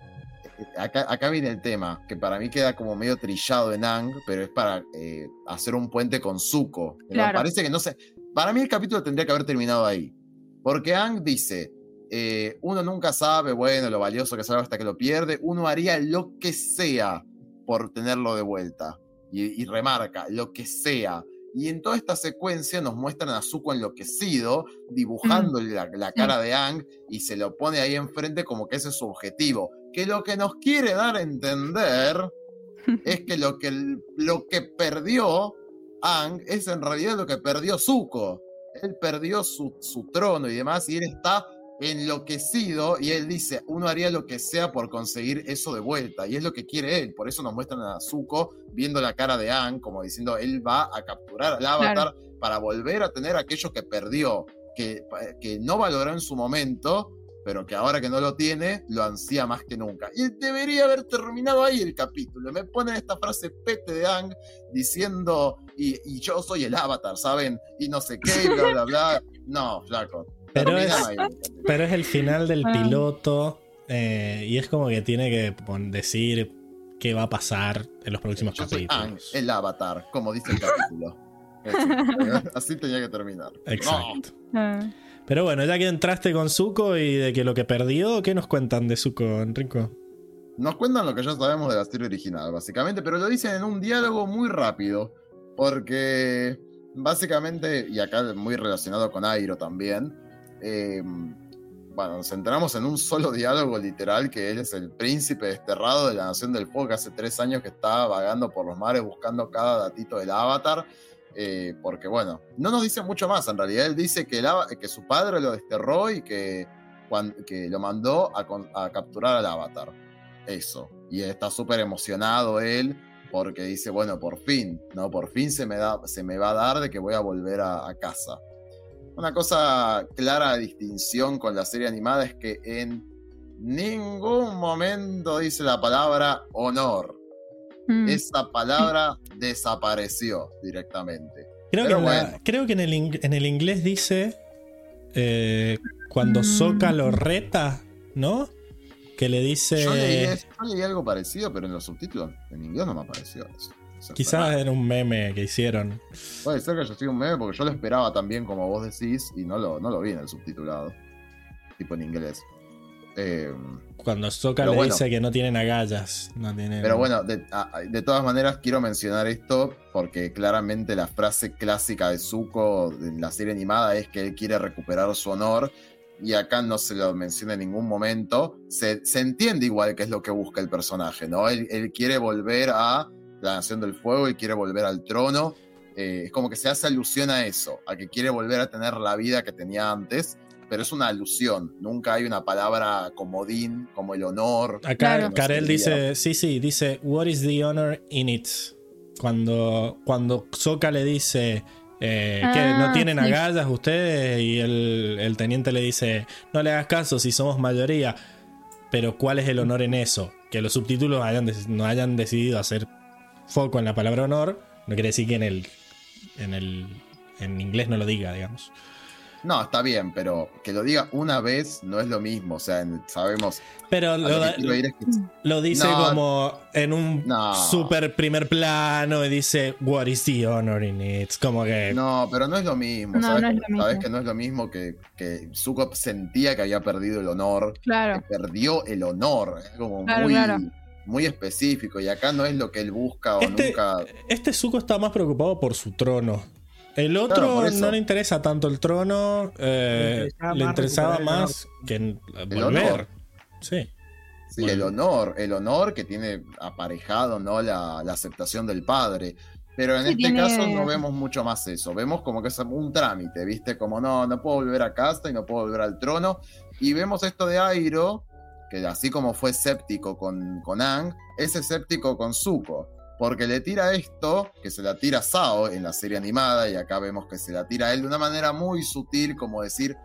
acá, acá viene el tema, que para mí queda como medio trillado en Ang, pero es para eh, hacer un puente con Zuko. Me Claro. parece que no sé. Para mí el capítulo tendría que haber terminado ahí. Porque Ang dice: eh, uno nunca sabe, bueno, lo valioso que es algo hasta que lo pierde. Uno haría lo que sea por tenerlo de vuelta. Y, y remarca, lo que sea. Y en toda esta secuencia nos muestran a Zuko enloquecido, dibujando la, la cara de Ang y se lo pone ahí enfrente como que ese es su objetivo. Que lo que nos quiere dar a entender es que lo que, lo que perdió Ang es en realidad lo que perdió Zuko. Él perdió su, su trono y demás y él está enloquecido y él dice, uno haría lo que sea por conseguir eso de vuelta y es lo que quiere él, por eso nos muestran a Zuko viendo la cara de Aang como diciendo, él va a capturar al avatar para volver a tener aquello que perdió, que, que no valoró en su momento, pero que ahora que no lo tiene, lo ansía más que nunca. Y debería haber terminado ahí el capítulo. Me ponen esta frase pete de Ang diciendo, y, y yo soy el avatar, ¿saben? Y no sé qué, y bla, bla, bla. No, flaco. Pero es- ahí. Pero es el final del Ah. piloto eh, y es como que tiene que decir qué va a pasar en los próximos Yo soy Ang, capítulos. el avatar, como dice el capítulo. Así tenía que terminar. Exacto. Ah. Pero bueno, ya que entraste con Zuko y de que lo que perdió, ¿qué nos cuentan de Zuko, Enrico? Nos cuentan lo que ya sabemos de la serie original, básicamente, pero lo dicen en un diálogo muy rápido, porque básicamente, y acá muy relacionado con Airo también, eh, bueno, nos centramos en un solo diálogo literal, que él es el príncipe desterrado de la Nación del Fuego, que hace tres años que está vagando por los mares buscando cada datito del avatar, eh, porque bueno, no nos dice mucho más, en realidad él dice que, que su padre lo desterró y que, que lo mandó a capturar al avatar eso. Y está súper emocionado él porque dice, bueno, por fin, ¿no? Por fin se me, da, se me va a dar de que voy a volver a, a casa. Una cosa clara de distinción con la serie animada es que en ningún momento dice la palabra honor. Mm. Esa palabra desapareció directamente. Creo, Pero que, en la- bueno. creo que en el, ing- en el inglés dice eh, cuando Mm. Sokka lo reta, ¿no? Que le dice. Yo leí, yo leí algo parecido, pero en los subtítulos en inglés no me apareció eso. Quizás era un meme que hicieron. Puede ser que yo soy un meme porque yo lo esperaba también como vos decís y no lo, no lo vi en el subtitulado. Tipo en inglés. Eh, Cuando Pero le bueno. dice que no tienen agallas. No tienen... pero bueno, de, todas maneras quiero mencionar esto porque claramente la frase clásica de Zuko en la serie animada es que él quiere recuperar su honor y acá no se lo menciona en ningún momento. Se, se entiende igual que es lo que busca el personaje, ¿no? Él, él quiere volver a la Nación del Fuego, él quiere volver al trono. Eh, es como que se hace alusión a eso, a que quiere volver a tener la vida que tenía antes, pero es una alusión. Nunca hay una palabra comodín, como el honor. Acá. Karel dice, sí, sí, dice, what is the honor in it? Cuando, cuando Sokka le dice eh, que Ah, no tienen sí. agallas ustedes y el, el teniente le dice, no le hagas caso si somos mayoría, pero ¿cuál es el honor en eso? Que los subtítulos hayan no hayan decidido hacer foco en la palabra honor, no quiere decir que en el, en el en inglés no lo diga, digamos. No, está bien, pero que lo diga una vez no es lo mismo. O sea, sabemos. Pero a lo, lo que quiero ir es que- lo dice No. como en un No. super primer plano y dice, What is the honor in it? Como que. No, pero no es lo mismo. No, ¿sabes? no es lo Sabes mismo. que no es lo mismo que, que Zuko sentía que había perdido el honor. Claro. Que perdió el honor. Es como Claro, muy, claro. muy específico. Y acá no es lo que él busca o Este- nunca. Este Zuko está más preocupado por su trono. El otro no le interesa tanto el trono, eh, Le le interesaba más que El volver. honor. Sí. Sí, Bueno. el honor, el honor que tiene aparejado, ¿no? La, la aceptación del padre. Pero en Sí, este tiene- caso no vemos mucho más eso. Vemos como que es un trámite, ¿viste? Como no, no puedo volver a casa y no puedo volver al trono. Y vemos esto de Airo, que así como fue escéptico con, con Ang, es escéptico con Zuko. Porque le tira esto, que se la tira Sao en la serie animada, y acá vemos que se la tira a él de una manera muy sutil, como decir,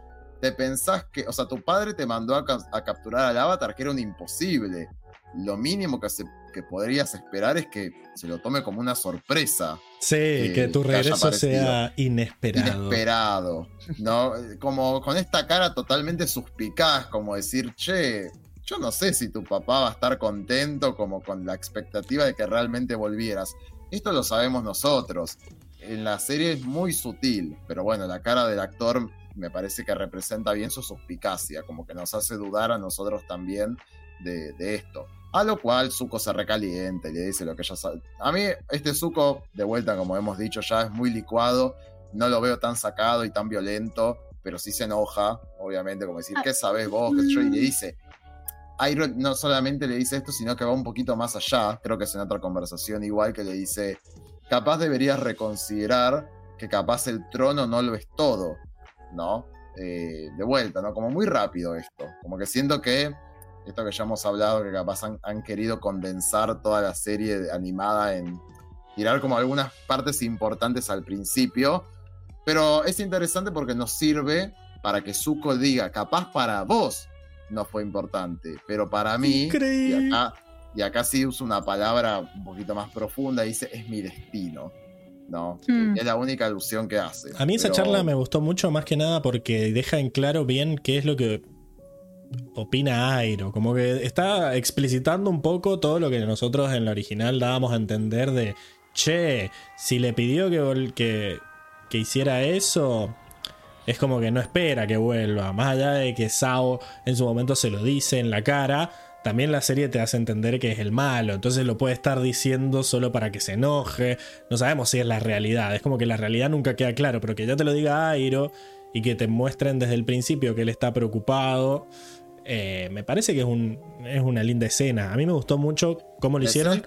te pensás que, o sea, tu padre te mandó a, a capturar al avatar, que era un imposible. Lo mínimo que, se, que podrías esperar es que se lo tome como una sorpresa, Sí, que tu regreso sea inesperado. inesperado, ¿no? Como con esta cara totalmente suspicaz, como decir, che, yo no sé si tu papá va a estar contento como con la expectativa de que realmente volvieras. Esto lo sabemos nosotros. En la serie es muy sutil, pero bueno, la cara del actor me parece que representa bien su suspicacia, como que nos hace dudar a nosotros también de, de esto. A lo cual Zuko se recalienta y le dice lo que ya sabe. A mí, este Zuko, de vuelta, como hemos dicho ya, es muy licuado. No lo veo tan sacado y tan violento, pero sí se enoja, obviamente, como decir, ¿qué sabes vos? ¿Qué sé yo? Y le dice. Iroh no solamente le dice esto, sino que va un poquito más allá. Creo que es en otra conversación igual que le dice, capaz deberías reconsiderar que capaz el trono no lo es todo, ¿no? eh, de vuelta, ¿no? Como muy rápido esto. Como que siento que esto que ya hemos hablado, que capaz han, han querido condensar toda la serie animada en tirar como algunas partes importantes al principio. Pero es interesante porque nos sirve para que Zuko diga, capaz para vos no fue importante, pero para mí, y Increíble. acá, y acá sí usa una palabra un poquito más profunda, dice, es mi destino. ¿No? Hmm. Es la única alusión que hace. A mí esa Pero- charla me gustó mucho más que nada porque deja en claro bien qué es lo que opina Airo. Como que está explicitando un poco todo lo que nosotros en la original dábamos a entender de, che, si le pidió que, vol- que, que hiciera eso, es como que no espera que vuelva. Más allá de que Sao en su momento se lo dice en la cara, también la serie te hace entender que es el malo. Entonces lo puede estar diciendo solo para que se enoje. No sabemos si es la realidad. Es como que la realidad nunca queda claro, pero que ya te lo diga Airo y que te muestren desde el principio que él está preocupado. eh, me parece que es, un, es una linda escena. A mí me gustó mucho cómo lo La hicieron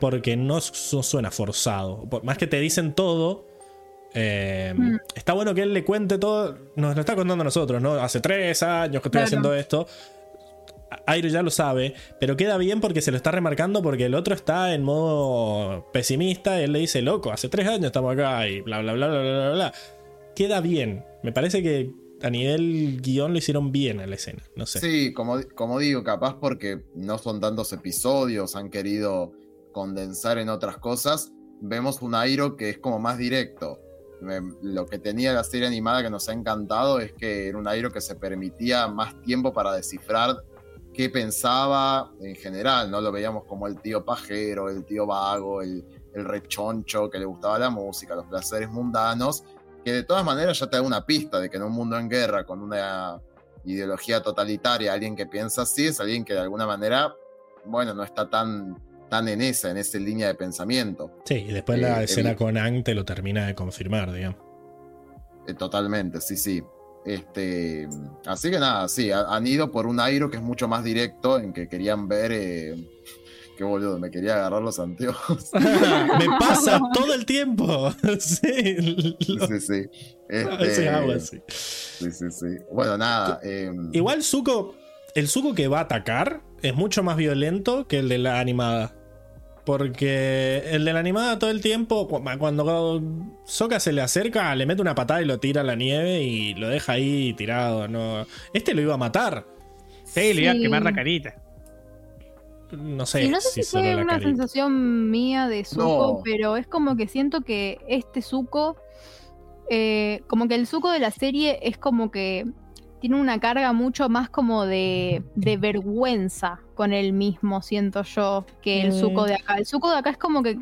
porque no, su- suena forzado. Por más que te dicen todo, eh, Mm. está bueno que él le cuente todo. Nos lo está contando a nosotros, ¿no? Hace tres años que estoy Claro. haciendo esto. Airo ya lo sabe, pero queda bien porque se lo está remarcando porque el otro está en modo pesimista y él le dice, loco, hace tres años estamos acá y bla, bla, bla, bla, bla, bla. Queda bien. Me parece que a nivel guion lo hicieron bien en la escena. No sé. Sí, como, como digo, capaz porque no son tantos episodios, han querido condensar en otras cosas, vemos un Airo que es como más directo. Lo que tenía la serie animada que nos ha encantado es que era un Airo que se permitía más tiempo para descifrar qué pensaba en general, ¿no? Lo veíamos como el tío pajero, el tío vago, el, el rechoncho que le gustaba la música, los placeres mundanos, que de todas maneras ya te da una pista de que en un mundo en guerra, con una ideología totalitaria, alguien que piensa así es alguien que de alguna manera, bueno, no está tan, tan en esa, en esa línea de pensamiento. Sí, y después Eh, la escena evi- con Ang te lo termina de confirmar, digamos. Eh, totalmente, sí, sí. Este, así que nada, sí, ha- han ido por un airo que es mucho más directo, en que querían ver. Eh, qué boludo, me quería agarrar los anteojos. Me pasa todo el tiempo. sí. Sí, sí, sí. Este, hago así. sí, sí, sí. Bueno, nada. eh, Igual Zuko, el Zuko que va a atacar es mucho más violento que el de la animada. Porque el de la animada todo el tiempo, cu- cuando Sokka se le acerca, le mete una patada y lo tira a la nieve y lo deja ahí tirado. No. Este lo iba a matar. Sí, le iba a quemar la carita. No sé, Sí, no sé si si fue una carita. sensación mía de Zuko, No. pero es como que siento que este Zuko, eh, como que el Zuko de la serie es como que tiene una carga mucho más como de, de vergüenza con él mismo, siento yo, que el. Zuko de acá. El Zuko de acá es como que,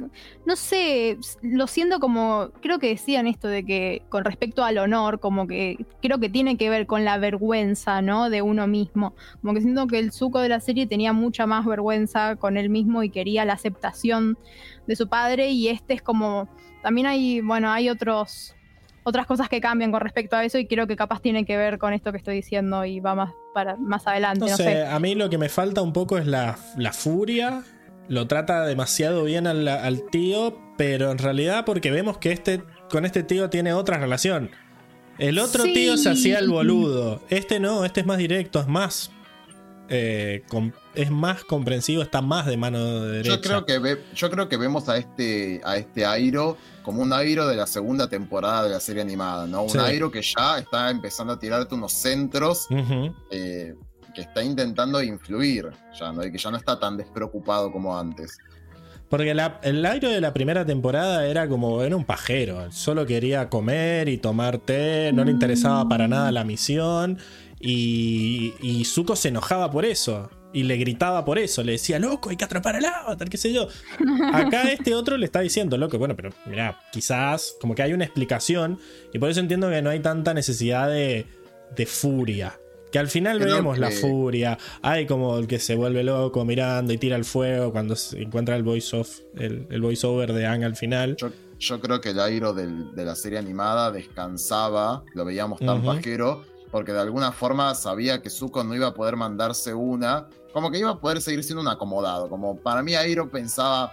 no sé, lo siento como, creo que decían esto de que con respecto al honor, como que creo que tiene que ver con la vergüenza, ¿no? De uno mismo. Como que siento que el Zuko de la serie tenía mucha más vergüenza con él mismo y quería la aceptación de su padre y este es como también hay, bueno, hay otros otras cosas que cambian con respecto a eso y creo que capaz tiene que ver con esto que estoy diciendo y va más para más adelante, No no, sé, sé. a mí lo que me falta un poco es la, la furia. Lo trata demasiado bien al, al tío, pero en realidad porque vemos que este con este tío tiene otra relación. El otro Sí. tío se hacía el boludo. Este no, este es más directo, es más. eh, es más comprensivo, está más de mano derecha. yo, creo que ve- yo creo que vemos a este, a este Airo como un Airo de la segunda temporada de la serie animada, ¿no? Un Sí. Airo que ya está empezando a tirarte unos centros eh, que está intentando influir, ya, ¿no? Y que ya no está tan despreocupado como antes. Porque la- el aire de la primera temporada era como, era un pajero. Solo quería comer y tomar té, no le interesaba para nada la misión. Y, y Zuko se enojaba por eso. Y le gritaba por eso. Le decía, loco, hay que atrapar al avatar, qué sé yo. Acá este otro le está diciendo, loco, bueno, pero mira, quizás como que hay una explicación. Y por eso entiendo que no hay tanta necesidad de, de furia. Que al final Creo vemos la furia. Hay como el que se vuelve loco mirando y tira el fuego cuando se encuentra el voice off, el, el voice over de Ang al final. Yo, yo creo que el Airo del- de la serie animada descansaba, lo veíamos tan pajero, porque de alguna forma sabía que Zuko no iba a poder mandarse una, como que iba a poder seguir siendo un acomodado. Como para mí Airo pensaba,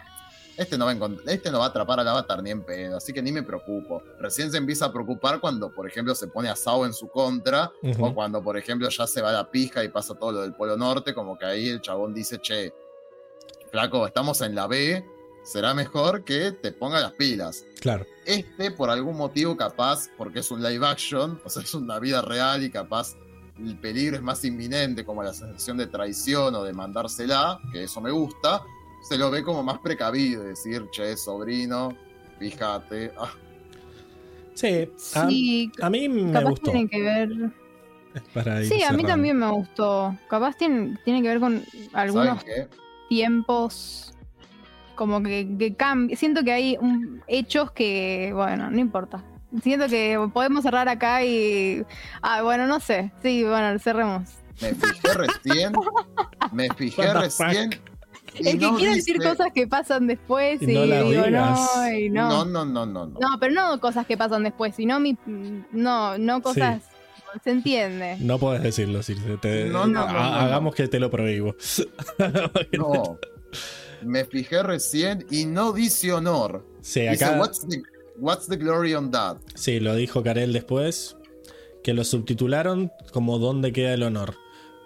este no, va a este no va a atrapar al avatar ni en pedo, así que ni me preocupo. Recién se empieza a preocupar cuando, por ejemplo, se pone a Sao en su contra, o cuando, por ejemplo, ya se va la pija y pasa todo lo del Polo Norte, como que ahí el chabón dice, che, flaco, estamos en la B, será mejor que te ponga las pilas. Claro. Este, por algún motivo, capaz, porque es un live action, o sea, es una vida real y capaz el peligro es más inminente, como la sensación de traición o de mandársela, que eso me gusta, se lo ve como más precavido, decir, che, sobrino, fíjate. Ah, Sí, a, Sí, a mí me capaz gustó. tiene que ver. Para Sí, a mí también me gustó. Capaz tiene, tiene que ver con ¿Saben algunos tiempos. Como que, que cambian. Siento que hay un- hechos que. Bueno, no importa. Siento que podemos cerrar acá y. Ah, bueno, no sé. Sí, bueno, cerremos. Me fijé recién, me fijé recién. y Es que no quiero decir cosas que pasan después Y y, no digo, no, y no. No, no, no, no, no. No, pero no cosas que pasan después, sino mi. No, no cosas. Se entiende. No puedes decirlo, Circe. Te- No, no, ha- no, no. Hagamos que te lo prohíbo. No. Me fijé recién y no dice honor. Sí, Dice, acá. what's the, what's the glory on that? Sí, lo dijo Karel después. Que lo subtitularon como dónde queda el honor.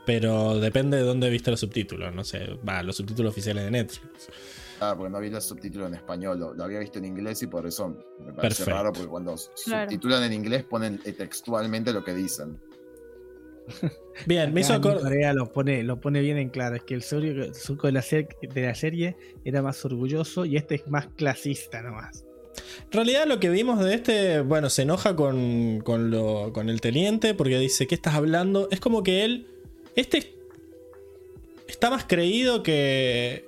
Pero depende de dónde viste los subtítulos. No sé. Va, los subtítulos oficiales de Netflix. Ah, porque no vi el subtítulo en español, lo, lo había visto en inglés y por eso me parece Perfecto. raro, porque cuando Claro. subtitulan en inglés ponen eh, textualmente lo que dicen. Bien, me hizo acordar. Corea lo pone, lo pone bien en claro. Es que el Surco, el Surco de, la ser- de la serie era más orgulloso y este es más clasista nomás. En realidad lo que vimos de este, bueno, se enoja con, con, lo, con el teniente porque dice, ¿qué estás hablando? Es como que él, este está más creído que,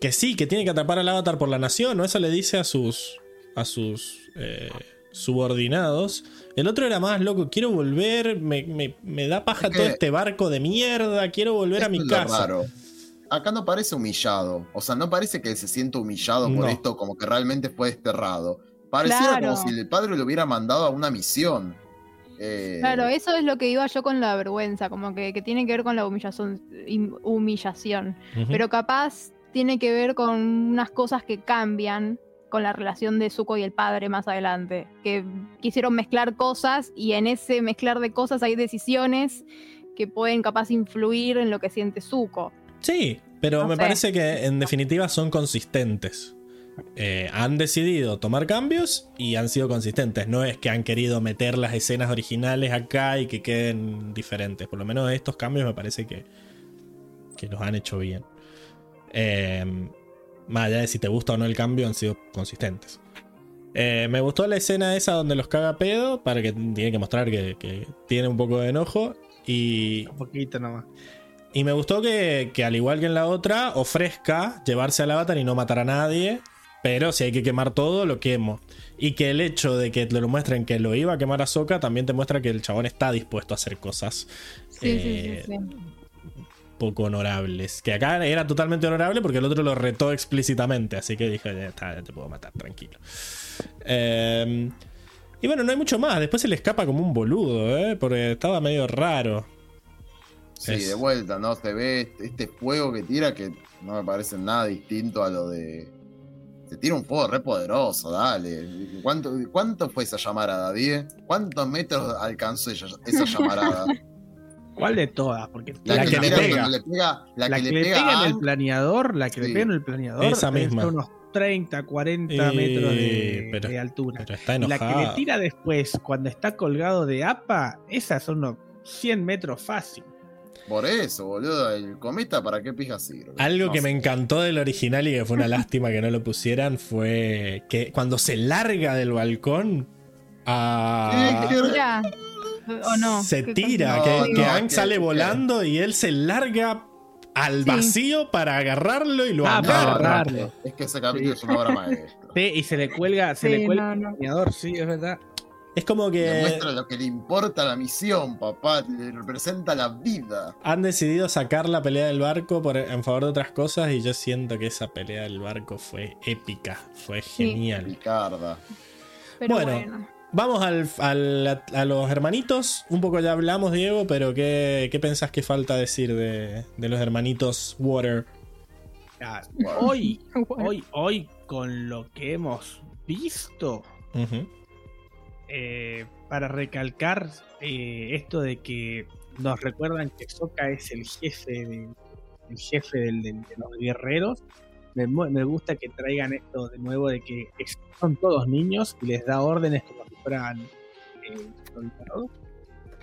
que sí, que tiene que atrapar al avatar por la nación, ¿no? Eso le dice a sus, a sus eh, subordinados. El otro era más loco, quiero volver, me, me- me da paja Es que- todo este barco de mierda, quiero volver a mi es casa. raro. Acá no parece humillado. O sea, no parece que se sienta humillado por esto, como que realmente fue desterrado. Pareciera Claro. como si el padre lo hubiera mandado a una misión. Eh, Claro, eso es lo que iba yo con la vergüenza, como que, que tiene que ver con la humillación. humillación. Pero capaz tiene que ver con unas cosas que cambian con la relación de Zuko y el padre más adelante. Que quisieron mezclar cosas y en ese mezclar de cosas hay decisiones que pueden capaz influir en lo que siente Zuko. Sí, pero No me sé. parece que en definitiva son consistentes. Eh, han decidido tomar cambios y han sido consistentes. No es que han querido meter las escenas originales acá y que queden diferentes. Por lo menos estos cambios me parece que, que los han hecho bien. Eh, más allá de si te gusta o no el cambio, han sido consistentes. Eh, me gustó la escena esa donde los caga pedo para que tiene que mostrar que, que tiene un poco de enojo. Y Un poquito nomás. y me gustó que, que, al igual que en la otra, ofrezca llevarse al avatar y no matar a nadie. Pero si hay que quemar todo, lo quemo. Y que el hecho de que te lo muestren que lo iba a quemar a Soka también te muestra que el chabón está dispuesto a hacer cosas Sí, Eh, sí, sí, sí. Poco honorables. Que acá era totalmente honorable porque el otro lo retó explícitamente. Así que dije, ya está, ya te puedo matar, tranquilo. Eh, y bueno, no hay mucho más. Después se le escapa como un boludo, ¿eh? Porque estaba medio raro. Sí, Es- de vuelta, ¿no? Se ve este, fuego que tira que no me parece nada distinto a lo de. Se tira un fuego re poderoso, dale. ¿Cuánto, cuánto fue esa llamarada, Die? ¿Cuántos metros alcanzó ella- esa llamarada? ¿Cuál de todas? Porque La que le pega. cuando le pega. La, la que, le pega, en el planeador, la que Sí. le pega en el planeador, Esa es misma. de unos 30, 40 Eh, metros de, pero- de altura. Pero está Y la que le tira después, cuando está colgado de APA, esas son unos 100 metros fácil. Por eso, boludo. El cometa, ¿para qué pija sirve? Algo No que me encantó del original y que fue una lástima que no lo pusieran fue que cuando se larga del balcón a- Mira, o no. se ¿Qué tira, No, que, que que- sale que- volando y él se larga al Sí. vacío para agarrarlo y lo Ah, para agarra. agarrarlo. Es que ese capítulo es una obra maestra. Sí, y se le cuelga, se Sí, le cuelga no, el no. planeador, sí, es verdad. Es como que Demuestra lo que le importa a la misión, papá. Le representa la vida. han decidido sacar la pelea del barco por, en favor de otras cosas y yo siento que esa pelea del barco fue épica, fue Sí. genial. Ricarda. Pero Bueno. bueno. Vamos al, al- a, a los hermanitos. Un poco ya hablamos, Diego, pero ¿qué, qué pensás que falta decir de, de los hermanitos Water? Ah. Hoy, hoy, hoy, con lo que hemos visto, eh, para recalcar eh, esto de que nos recuerdan que Sokka es el jefe de, el jefe del- del- de los guerreros. Me, me gusta que traigan esto de nuevo de que son todos niños y les da órdenes como si eh.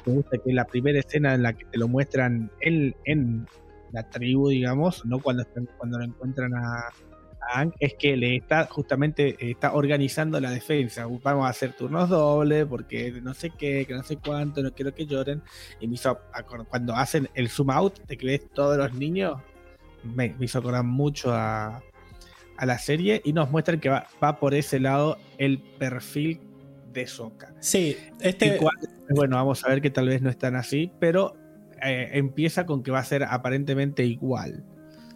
Me gusta que la primera escena en la que te lo muestran él en la tribu, digamos, no cuando cuando lo encuentran a, a Aang, es que le está justamente eh, está organizando la defensa. Vamos a hacer turnos dobles porque no sé qué, que no sé cuánto, no quiero que lloren. Y me hizo cuando hacen el zoom out de que ves todos los niños, me, me hizo acordar mucho a, a la serie y nos muestran que va, va por ese lado el perfil de Sokka. Sí, este. cual, bueno, vamos a ver que tal vez no están así, pero eh, empieza con que va a ser aparentemente igual.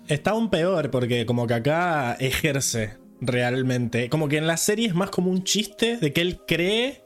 Está aún peor porque como que acá ejerce realmente. Como que en la serie es más como un chiste de que él cree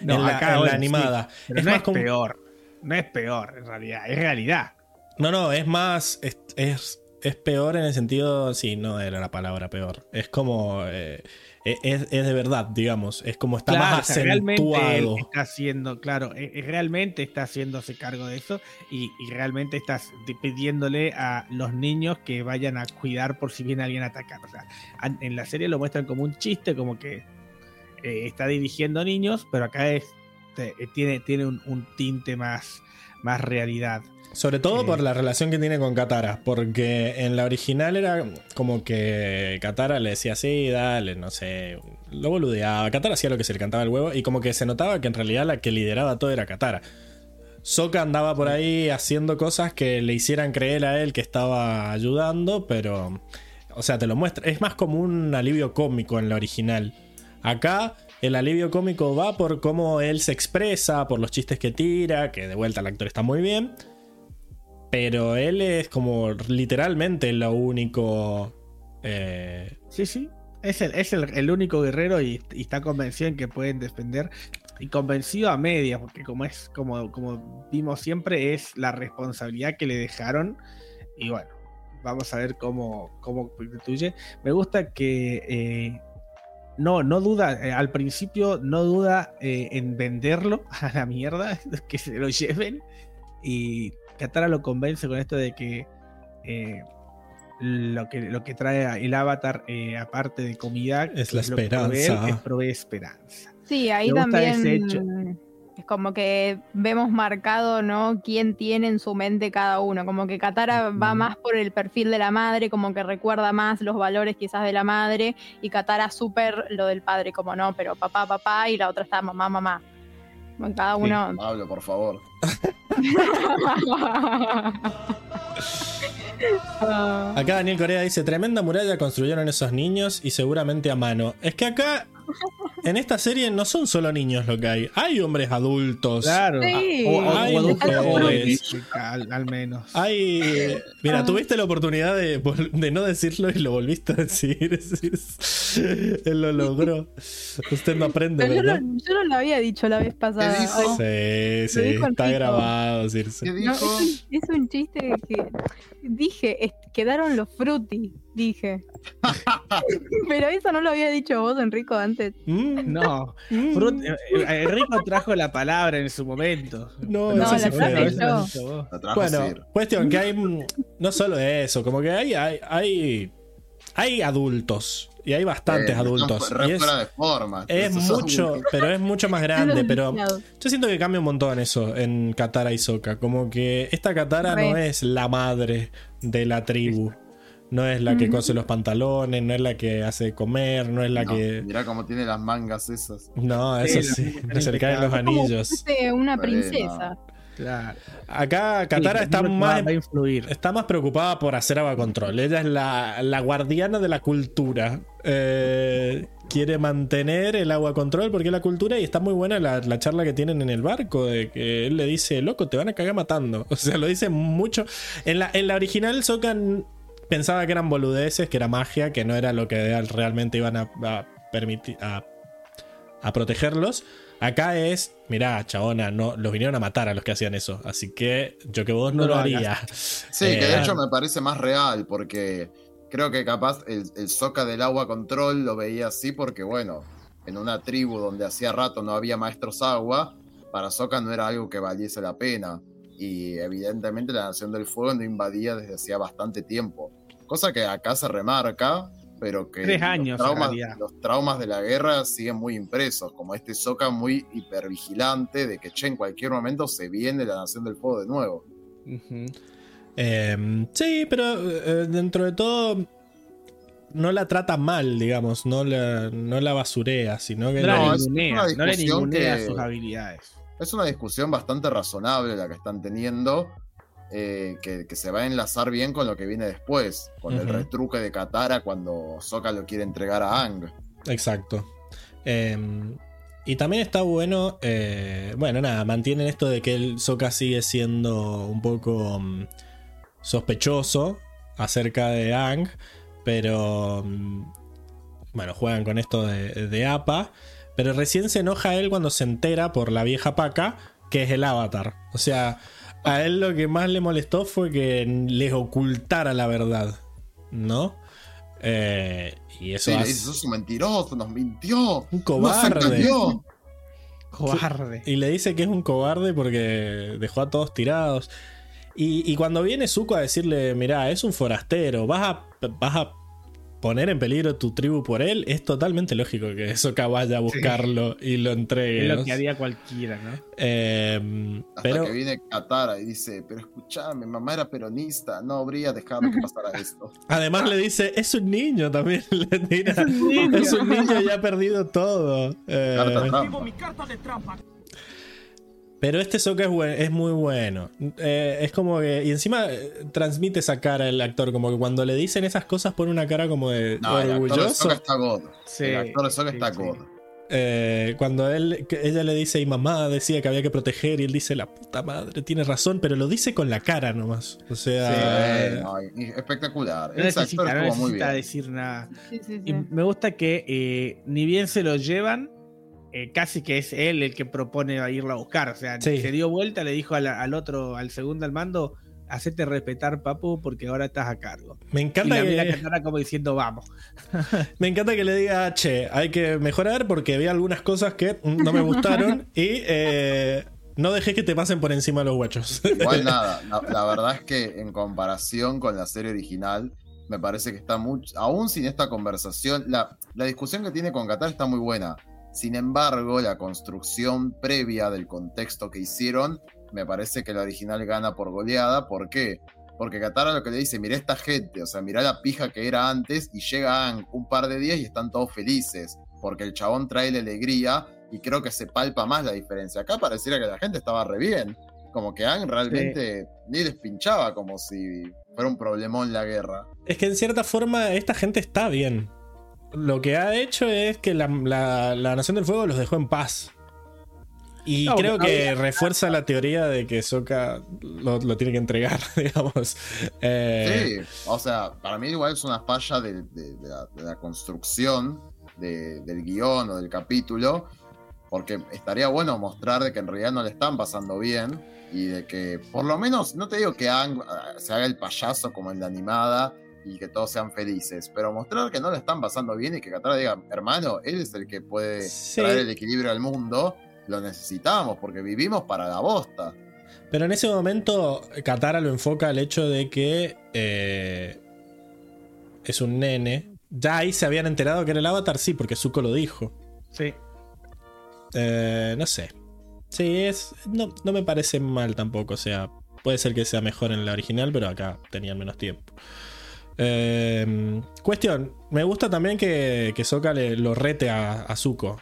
No, en la, acá, en la animada. sí, es no más es como... peor. No es peor, en realidad. Es realidad. No, no, es más... Es, es, es peor en el sentido... Sí, no era la palabra peor. Es como... eh, es, es de verdad, digamos. Es como está Claro, más o sea, realmente acentuado. está haciendo, claro, eh, eh, realmente está haciéndose cargo de eso y, y realmente estás di- pidiéndole a los niños que vayan a cuidar por si viene alguien a atacar. O sea, en la serie lo muestran como un chiste, como que eh, está dirigiendo niños, pero acá es te- eh, tiene, tiene un, un tinte más, más realidad. Sobre todo por la relación que tiene con Katara, porque en la original era como que Katara le decía así, dale, no sé, lo boludeaba. Katara hacía lo que se le cantaba el huevo y como que se notaba que en realidad la que lideraba todo era Katara. Sokka andaba por ahí haciendo cosas que le hicieran creer a él que estaba ayudando, pero, o sea, te lo muestra. Es más como un alivio cómico en la original. Acá el alivio cómico va por cómo él se expresa, por los chistes que tira, que de vuelta el actor está muy bien. Pero él es como literalmente lo único. eh, Sí, sí. Es el, es el, el único guerrero y, está convencido en que pueden defender. Y convencido a media, porque como es, como, como vimos siempre, es la responsabilidad que le dejaron. Y bueno, vamos a ver cómo, cómo constituye. Me gusta que eh, no, no duda, eh, al principio no duda en venderlo a la mierda, que se lo lleven. Y Katara lo convence con esto de que eh, lo que, lo que trae el avatar, eh, aparte de comida, Es la lo que provee él, esperanza. es provee esperanza. Sí, ahí Me gusta también ese hecho. es como que vemos marcado, ¿no? Quién tiene en su mente cada uno. Como que Katara va más por el perfil de la madre, como que recuerda más los valores quizás de la madre, y Katara súper lo del padre, como no, pero papá, papá, y la otra está mamá, mamá. Cada Sí. uno. Pablo, por favor. Acá Daniel Corea dice: Tremenda muralla construyeron esos niños y seguramente a mano. Es que acá, en esta serie, no son solo niños lo que hay. Hay hombres adultos. Claro. Sí. O, o- o Ay, adultos jóvenes, al, al menos. Hay. Mira, tuviste la oportunidad de, no decirlo y lo volviste a decir. Él lo logró. Usted no aprende, Pero yo, no, ¿verdad? yo no lo había dicho la vez pasada. dijo? Ay, Sí, sí, dijo está grabado, Circe. ¿Qué No, es, un, es un chiste que dije, es- quedaron los frutti, dije. Pero eso no lo había dicho vos, Enrico, antes. Mm, No. Mm. Frut- eh, eh, Rico trajo la palabra en su momento. No, No, la fue. traje Eso lo yo. La Bueno, cuestión que hay mm, no solo eso, como que hay hay hay, hay adultos y hay bastantes Eh, adultos re y es, de forma. es son- mucho, pero es mucho más grande, pero yo siento que cambia un montón eso en Katara y Sokka, como que esta Katara Re. no es la madre de la tribu. No es la que cose los pantalones, no es la que hace comer, no es la No, que. Mirá cómo tiene las mangas esas. No, Sí, eso la sí, no se le caen los. Como anillos. una princesa. Claro. Acá Katara Sí, está más va, va a influir. Está más preocupada por hacer agua control. Ella es la, la guardiana de la cultura. Eh, quiere mantener el agua control porque es la cultura y está muy buena la, la charla que tienen en el barco de que él le dice, loco, te van a cagar matando. O sea, lo dice mucho. En la, en la original Sokan pensaba que eran boludeces, que era magia, que no era lo que realmente iban a, a permitir a, a protegerlos. Acá es, mirá, chabona, no, los vinieron a matar a los que hacían eso. Así que yo que vos no, No lo haría. hagas. Sí, que de Eh, hecho me parece más real porque creo que capaz el, el Soca del agua control lo veía así porque, bueno, en una tribu donde hacía rato no había maestros agua, para Soca no era algo que valiese la pena. Y evidentemente la Nación del Fuego no invadía desde hacía bastante tiempo. Cosa que acá se remarca, pero que Tres años, los, traumas, realidad. los traumas de la guerra siguen muy impresos, como este Soca muy hipervigilante de que che, en cualquier momento se viene la Nación del Fuego de nuevo. Eh, sí, pero eh, dentro de todo no la trata mal, digamos, no la, no la basurea, sino que No, la es ningunea, una no le discusión ningunea que- sus habilidades. Es una discusión bastante razonable la que están teniendo, eh, que, que se va a enlazar bien con lo que viene después, con el retruque de Katara cuando Sokka lo quiere entregar a Ang. Exacto. Eh, y también está bueno, eh, bueno, nada, mantienen esto de que el Sokka sigue siendo un poco mm, sospechoso acerca de Ang, pero mm, bueno, juegan con esto de, de APA, pero recién se enoja él cuando se entera por la vieja paca que es el avatar. O sea, a él lo que más le molestó fue que les ocultara la verdad, ¿no? Eh, y eso Sí, hace- sos un mentiroso, nos mintió. un Nos cobarde. engañó". Cobarde. Y le dice que es un cobarde porque dejó a todos tirados. Y, y cuando viene Zuko a decirle, mirá, es un forastero, vas a, vas a poner en peligro tu tribu por él, es totalmente lógico que Sokka vaya a buscarlo y lo entregue. Es lo que haría cualquiera, ¿no? Eh, Hasta pero que viene Katara y dice, pero escuchame, mamá era peronista, no habría dejado que pasara esto. además le dice, es un niño también. Le tira, Es un niño. es un niño y ha perdido todo. Eh, Carta trampa. Pero este Sokka es, buen- es muy bueno. Eh, es como que. Y encima eh, transmite esa cara el actor. Como que cuando le dicen esas cosas pone una cara como de No, el actor de orgulloso. Sokka está God. Sí, el actor de Sokka sí, está sí. God. Eh, cuando él, ella le dice, y mamá decía que había que proteger, y él dice, la puta madre, tiene razón, pero lo dice con la cara nomás. O sea. Eh, no, espectacular. No necesita, actor no muy necesita bien. decir nada. Sí, sí, Y sí. me gusta que eh, ni bien se lo llevan, eh, casi que es él el que propone a irlo a buscar. O sea, Sí. se dio vuelta, le dijo al, al otro, al segundo al mando, hacete respetar, papu, porque ahora estás a cargo. me Y encanta la mira a que. Como diciendo, vamos. Me encanta que le diga, che, hay que mejorar porque vi algunas cosas que no me gustaron y eh, no dejé que te pasen por encima los guachos. Igual nada, la, la verdad es que en comparación con la serie original, me parece que está mucho, aún sin esta conversación, la, la discusión que tiene con Qatar está muy buena. Sin embargo, la construcción previa del contexto que hicieron, me parece que la original gana por goleada. ¿Por qué? Porque Katara lo que le dice, mirá esta gente, o sea, mirá la pija que era antes y llega Aang un par de días y están todos felices, porque el chabón trae la alegría y creo que se palpa más la diferencia. Acá pareciera que la gente estaba re bien, como que Aang realmente ni les pinchaba como si fuera un problemón la guerra. Es que en cierta forma esta gente está bien. Lo que ha hecho es que la, la- la Nación del Fuego los dejó en paz. Y No, creo que había- refuerza la teoría de que Sokka lo, lo tiene que entregar, digamos. Eh, Sí, o sea, para mí igual es una falla de, de- de la, de la construcción de- del guion o del capítulo, porque estaría bueno mostrar de que en realidad no le están pasando bien y de que por lo menos, no te digo que se haga el payaso como en la animada y que todos sean felices, pero mostrar que no le están pasando bien y que Katara diga, hermano, él es el que puede Sí. traer el equilibrio al mundo, lo necesitamos porque vivimos para la bosta. Pero en ese momento, Katara lo enfoca al hecho de que eh, es un nene. Ya ahí se habían enterado que era el avatar, sí, porque Zuko lo dijo. Sí. Eh, no sé. Sí, es. No, no me parece mal tampoco. O sea, puede ser que sea mejor en la original, pero acá tenían menos tiempo. Eh, cuestión. Me gusta también que, que Sokka le, lo rete a, a Zuko.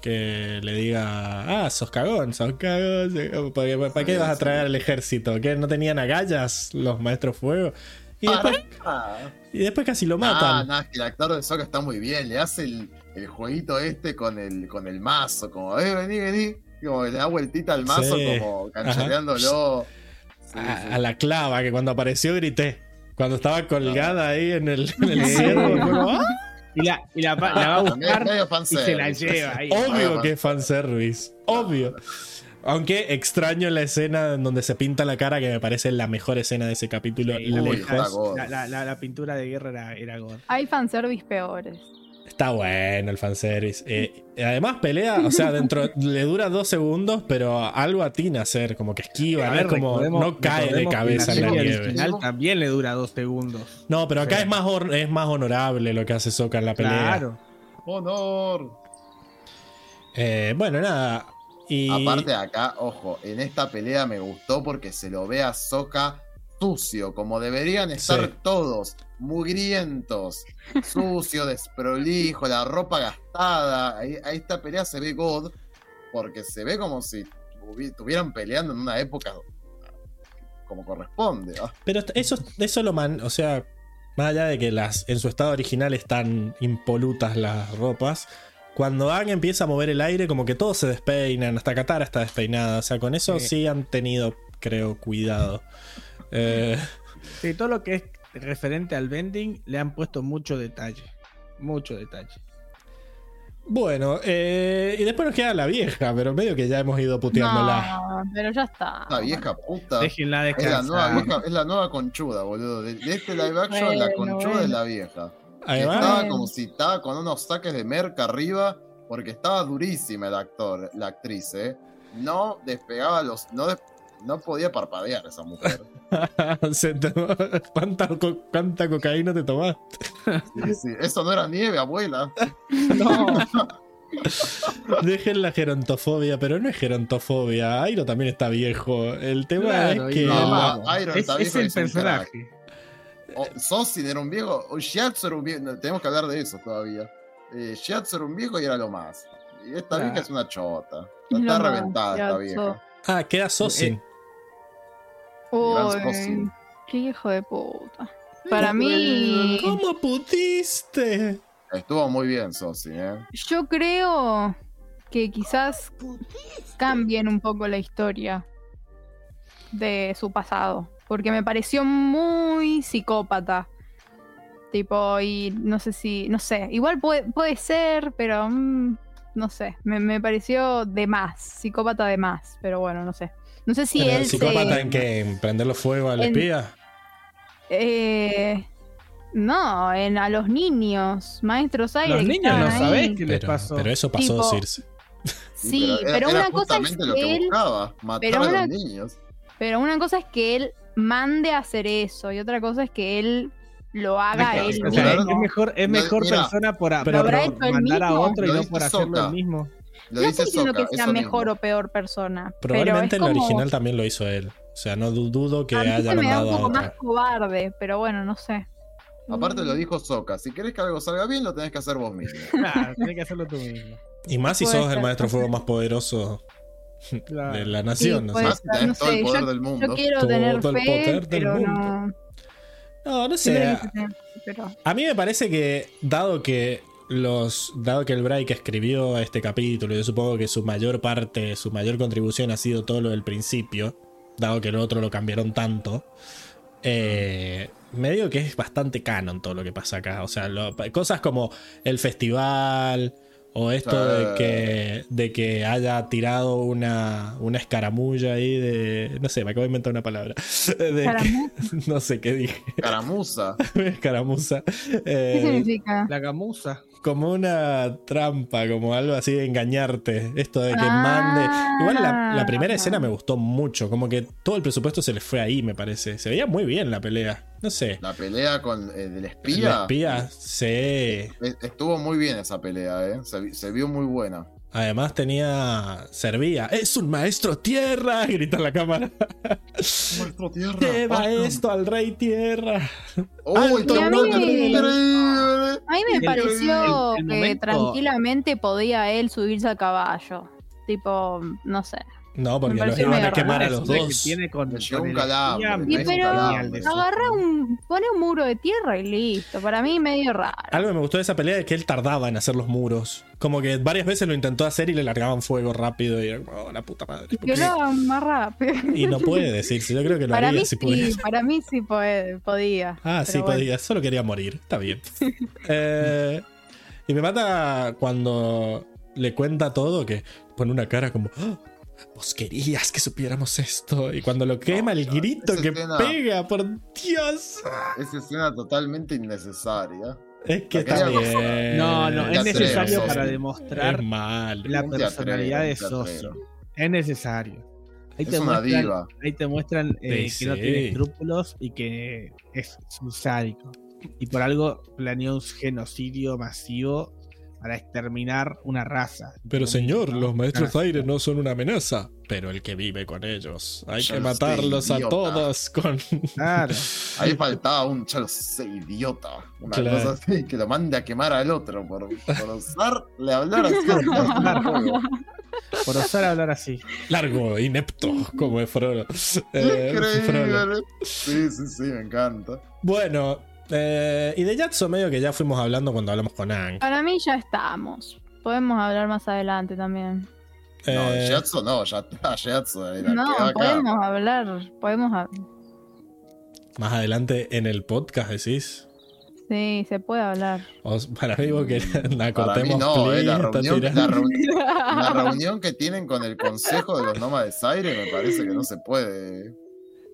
Que le diga, ah, sos cagón, sos cagón. ¿Para qué, para qué vas a traer al ejército? ¿Que no tenían agallas los maestros fuego? Y después, Ah. y después casi lo Ah, matan. es que el actor de Sokka está muy bien. Le hace el, el jueguito este con el, con el mazo, como, eh, vení, vení. Como le da vueltita al mazo, Sí. como. Sí, a, sí. a la clava, que cuando apareció grité. Cuando estaba colgada ahí en el, en el ciervo. como, ¡ah! Y la, y la, la va a buscar y se la lleva ahí. Obvio que es fanservice. Obvio. Aunque extraño la escena en donde se pinta la cara, que me parece la mejor escena de ese capítulo Sí. La, la- la- la pintura de guerra era, era God. Hay fanservice peores. Está bueno el fanservice. Eh, además, pelea, o sea, dentro le dura dos segundos, pero algo atina a hacer, como que esquiva, A no ver, es como no cae de cabeza en la nieve. original también le dura dos segundos. No, pero acá Sí. es más es más honorable lo que hace Soka en la pelea. Claro. Honor. Eh, bueno, nada. Y Aparte de acá, ojo, en esta pelea me gustó porque se lo ve a Soka sucio, como deberían estar Sí. todos, mugrientos, sucio, desprolijo, la ropa gastada. Ahí, ahí esta pelea se ve God, porque se ve como si estuvieran peleando en una época como corresponde. Pero eso, eso lo man. O sea, más allá de que las en su estado original están impolutas las ropas. Cuando Aang empieza a mover el aire, como que todos se despeinan, hasta Katara está despeinada. O sea, con eso sí, Sí. han tenido, creo, cuidado. Eh, Sí, todo lo que es referente al vending le han puesto mucho detalle. Mucho detalle. bueno, eh, y después nos queda la vieja, pero medio que ya hemos ido puteándola. No, pero ya está. esta vieja puta. Déjenla Es la, nueva descansar. vieja- es la nueva conchuda, boludo. De, de este live action, la conchuda bueno. es la vieja. Que Además, estaba como si estaba con unos saques de merca arriba, porque estaba durísima el actor, la actriz, ¿eh? No despegaba los. No, des- no podía parpadear esa mujer. ¿cuánta, co- cuánta cocaína te tomaste? Sí, sí. Eso no era nieve, abuela. No, Dejen la gerontofobia, pero no es gerontofobia. Airo también está viejo. El tema Claro, es que. No, la- Iron es, está es viejo el es un personaje. O, Sosin era un viejo. O Shiatsu era un viejo. no, Tenemos que hablar de eso todavía. Eh, Shiatsu era un viejo y era lo más. Y esta Claro. vieja es una chota. Está reventada esta vieja. Ah, queda Sosin. Gran Uy, qué hijo de puta. Para mí, ¿Cómo pudiste? Estuvo muy bien, Sosin, ¿eh? yo creo que quizás cambien un poco la historia de su pasado. Porque me pareció muy psicópata. Tipo, y no sé si, no sé, igual puede, puede ser, pero mm, no sé, me, me pareció de más, psicópata de más, pero bueno, no sé. No sé si él ¿El psicópata se... en qué? ¿En prenderle fuego al En- espía? Eh, no, en a los niños, maestros aire. Los que niños no sabés qué les Pero, pasó. pero eso pasó, Tipo, Circe. Sí, pero, era una cosa es lo que que él, buscaba, matar pero a una- los niños. pero una cosa es que él mande a hacer eso y otra cosa es que él lo haga que- él O sea, es, mismo. es mejor, es No, mejor mira, persona por, a- pero por mandar a otro y Lo no por hacerlo Sokka. él mismo. Lo no dice estoy diciendo que sea mejor mismo. o peor persona. Probablemente pero en como, original también lo hizo él. O sea, no du- dudo que a mí haya se me da un a poco más cobarde, pero bueno, no sé. Aparte lo dijo Soka, si querés que algo salga bien, lo tenés que hacer vos mismo. Claro, tienes que hacerlo tú mismo. Y más si sos el maestro fuego más poderoso Claro. de la Sí, nación. ¿no? puede Más, ser, tenés no todo el poder yo- del mundo. Yo quiero Todo tener el fe, poder del pero mundo. no. No, no sé. pero- A mí me parece que, dado que los. Dado que el Bright escribió este capítulo, yo supongo que su mayor parte, su mayor contribución ha sido todo lo del principio. Dado que el otro lo cambiaron tanto. Eh, me digo que es bastante canon todo lo que pasa acá. O sea, cosas como el festival. O esto de que, de que haya tirado una, una escaramulla ahí de. No sé, me acabo de inventar una palabra. De que- Escaramuza. no sé qué dije. Caramuza. Escaramuza. ¿Qué Eh, significa? La gamuza. como una trampa, como algo así de engañarte. Esto de que Ah. mande. Igual la, la primera escena me gustó mucho. Como que todo el presupuesto se les fue ahí, me parece. Se veía muy bien la pelea. No sé. La pelea con eh, del espía. espía, sí. Estuvo muy bien esa pelea, ¿eh? Se, vi- se vio muy buena. Además tenía. Servía. ¡Es un maestro tierra! Grita la cámara. Nuestro tierra. Lleva esto al rey tierra. ¡Uy, Alto Y a mí- increíble! A mí me El- pareció el- el que tranquilamente podía él subirse a caballo. Tipo, no sé. No, porque los iban a quemar a Es los dos. tiene con, con un Y pero agarra un. pone un muro de tierra y listo. Para mí medio raro. Algo que me gustó de esa pelea es que él tardaba en hacer los muros. Como que varias veces lo intentó hacer y le largaban fuego rápido. Y era como, oh, la puta madre. ¿por Que qué? lo hagan más rápido. Y no puede decirse. Yo creo que lo Para haría mí si sí, pudiera. para mí sí puede- podía. Ah, sí, bueno. podía. Solo quería morir. Está bien. Eh, y me mata cuando le cuenta todo que pone una cara como. "Ah, vos querías que supiéramos esto. Y cuando lo quema, el grito que escena- pega, por Dios. Esa escena totalmente innecesaria. Es que está bien. No, no, es necesario para demostrar Es mal. la personalidad de teatrero. Es necesario. Ahí Es una muestran, diva. ahí te muestran eh, Sí, que no tiene escrúpulos y que es un sádico. Y por algo planeó un genocidio masivo para exterminar una raza. Pero señor, los maestros Ah. aire no son una amenaza. Pero el que vive con ellos. Hay que matarlos a todos con... Claro. Ahí faltaba un sé, idiota. Una Claro. cosa así, que lo mande a quemar al otro por, por usarle hablar así. fuego. Por osar hablar así. Largo, inepto, como es Frodo. Eh. Increíble. Sí, sí, sí, me encanta. Bueno, eh, y de Yatso medio que ya fuimos hablando cuando hablamos con Ang. Para mí ya estamos. Podemos hablar más adelante también. No, Eh, Yatso no, ya está, Yatso No, acá. podemos hablar. Podemos. hab- más adelante en el podcast decís. Sí, se puede hablar. Para mí vos que la Para mí cortemos no, eh, la, reunión, tirando. la, reunión, la reunión que tienen con el Consejo de los Nómades Aire me parece que no se puede.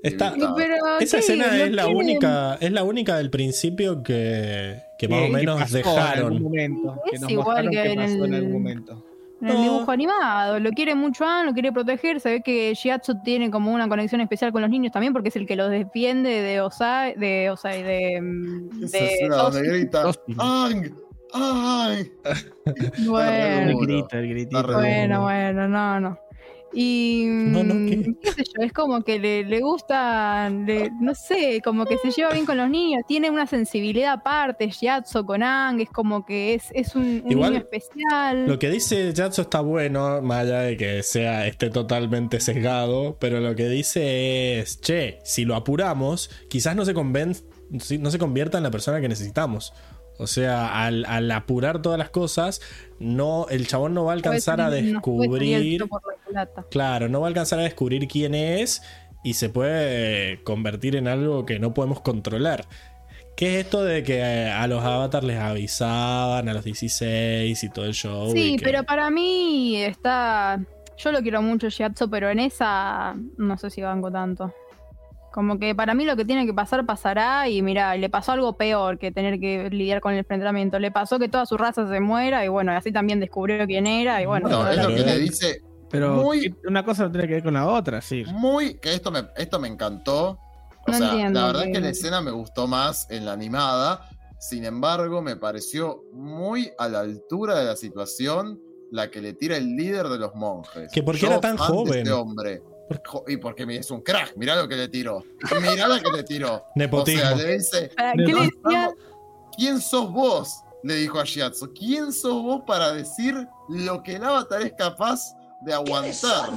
Está- evitar. Pero, Esa escena ¿No es la quieren- única, es la única del principio que, que más o menos pasó En dejaron. algún momento, que Es nos igual que en el- algún momento. En el No. dibujo animado, lo quiere mucho Anne, lo quiere proteger, se ve que Shiatsu tiene como una conexión especial con los niños también porque es el que los defiende de Osai, de Osai, de, mm, Esa de escena donde Toshi. grita Toshi. ¡Ang! ¡Ay! Bueno, El grito, el re bueno, bueno, no, no. Y No, no, mm, ¿qué? qué sé yo, es como que le, le gusta, le- no sé, como que se lleva bien con los niños, tiene una sensibilidad aparte, Shiatsu con Ang, es como que es, es un, un Igual, niño especial. Lo que dice Yatso está bueno, más allá de que sea esté totalmente sesgado, pero lo que dice es, che, si lo apuramos, quizás no se, conven- no se convierta en la persona que necesitamos. O sea, al, al apurar todas las cosas, no, el chabón no va a alcanzar a descubrir. Claro, no va a alcanzar a descubrir quién es y se puede convertir en algo que no podemos controlar. ¿Qué es esto de que eh, a los avatars les avisaban a los 16 y todo el show? Sí, que- pero para mí está. Yo lo quiero mucho, Shiatsu, pero en esa no sé si banco tanto. Como que para mí lo que tiene que pasar, pasará. Y mira, le pasó algo peor que tener que lidiar con el enfrentamiento. Le pasó que toda su raza se muera. Y bueno, así también descubrió quién era. Y bueno, es lo que le dice Pero Muy- una cosa no tiene que ver con la otra, sí. muy. que esto me, esto me encantó. O No sea, entiendo la verdad que- es que la escena me gustó más en la animada. Sin embargo, me pareció muy a la altura de la situación la que le tira el líder de los monjes. Que por qué Yo, era tan de joven. Este hombre. Y porque es un crack, mirá lo que le tiró. Mirá lo que le tiró. Nepotismo. O sea, le dice, ¿Para ¿Qué le "No, decía? vamos, ¿Quién sos vos? Le dijo a Shiatsu. ¿Quién sos vos para decir lo que el avatar es capaz de aguantar?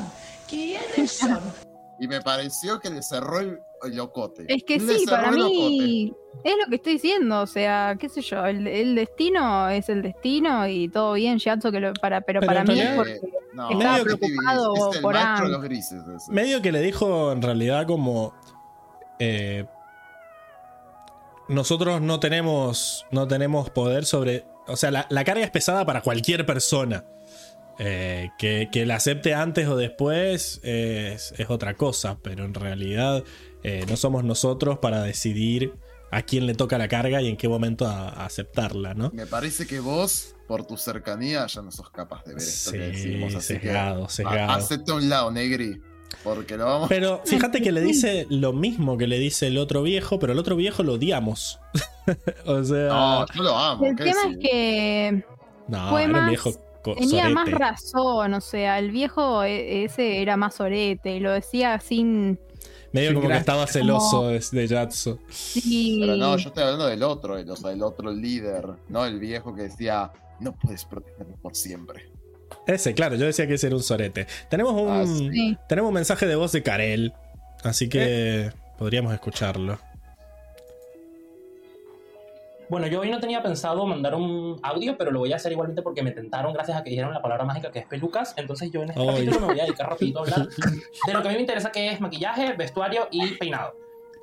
¿Quiénes son? Y me pareció que le cerró el locote. Es que sí, para el mí es lo que estoy diciendo, o sea, qué sé yo, el, el destino es el destino y todo bien, Shiatsu, que lo, para, pero, Pero para mí es porque locote. No, estaba es preocupado es el por maestro de Aang. los grises. ese. Medio que le dijo en realidad como... eh, nosotros no tenemos, no tenemos poder sobre... O sea, la, la carga es pesada para cualquier persona. Eh, que, que la acepte antes o después es, es otra cosa, pero en realidad eh, no somos nosotros para decidir a quién le toca la carga y en qué momento a- a aceptarla, ¿no? Me parece que vos, por tu cercanía, ya no sos capaz de ver esto que Sí, decimos. Así sesgado, que sesgado. a- hacete a un lado, Negri. Porque lo vamos. Pero fíjate que le dice lo mismo que le dice el otro viejo, pero el otro viejo lo odiamos. o sea, No, yo lo amo. el ¿qué tema es que no, fue era un más- viejo co- tenía sorete. más razón, o sea, el viejo e- ese era más orete y lo decía sin... Medio Sí, como que estaba celoso de, de Yatso. Sí, Pero no, yo estoy hablando del otro, el, o sea, el otro líder, no el viejo que decía, no puedes protegerme por siempre. Ese, claro, yo decía que ese era un sorete. Tenemos un, Ah, sí. tenemos un mensaje de voz de Karel, así que podríamos escucharlo. Bueno, yo hoy no tenía pensado mandar un audio, pero lo voy a hacer igualmente porque me tentaron gracias a que dijeron la palabra mágica que es pelucas. Entonces yo en este Ay. capítulo me voy a dedicar rapidito a hablar de lo que a mí me interesa que es maquillaje, vestuario y peinado.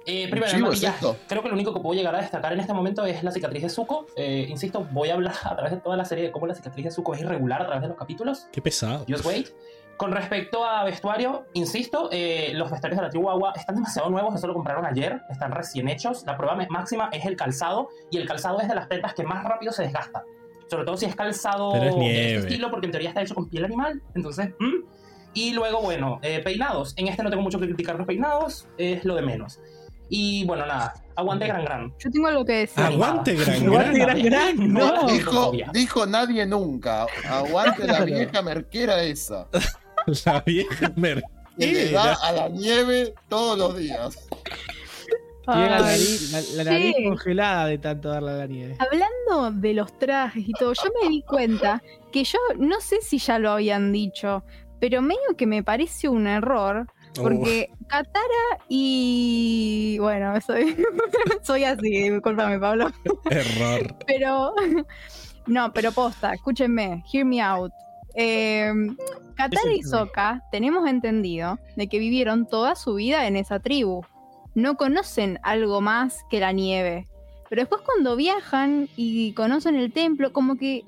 Eh, primero, el chivo es maquillaje. esto? Creo que lo único que puedo llegar a destacar en este momento es la cicatriz de Zuko. Eh, insisto, voy a hablar a través de toda la serie de cómo la cicatriz de Zuko es irregular a través de los capítulos. Qué pesado. Just wait. Con respecto a vestuario, insisto, eh, los vestuarios de la tribu Agua están demasiado nuevos, eso lo compraron ayer, están recién hechos. La prueba máxima es el calzado, y el calzado es de las prendas que más rápido se desgasta. Sobre todo si es calzado es de este estilo, porque en teoría está hecho con piel animal. Entonces, ¿mm? y luego, bueno, eh, peinados. En este no tengo mucho que criticar los peinados, es lo de menos. Y bueno, nada, aguante gran gran. Yo tengo algo que decir. Aguante, gran Aguante, gran. gran, gran, no. Dijo, dijo nadie nunca. Aguante la vieja merquera esa. La vieja Que le da a la nieve todos los días. Tiene la nariz, la, la nariz sí. congelada de tanto darle a la nieve. Hablando de los trajes y todo, yo me di cuenta que yo no sé si ya lo habían dicho, pero medio que me parece un error. Porque Katara y. Bueno, soy, soy así, discúlpame, Pablo. Error. Pero. No, pero posta, escúchenme, hear me out. Eh, Katara y. Sokka tenemos entendido de que vivieron toda su vida en esa tribu. No conocen algo más que la nieve. Pero después cuando viajan y conocen el templo, como que...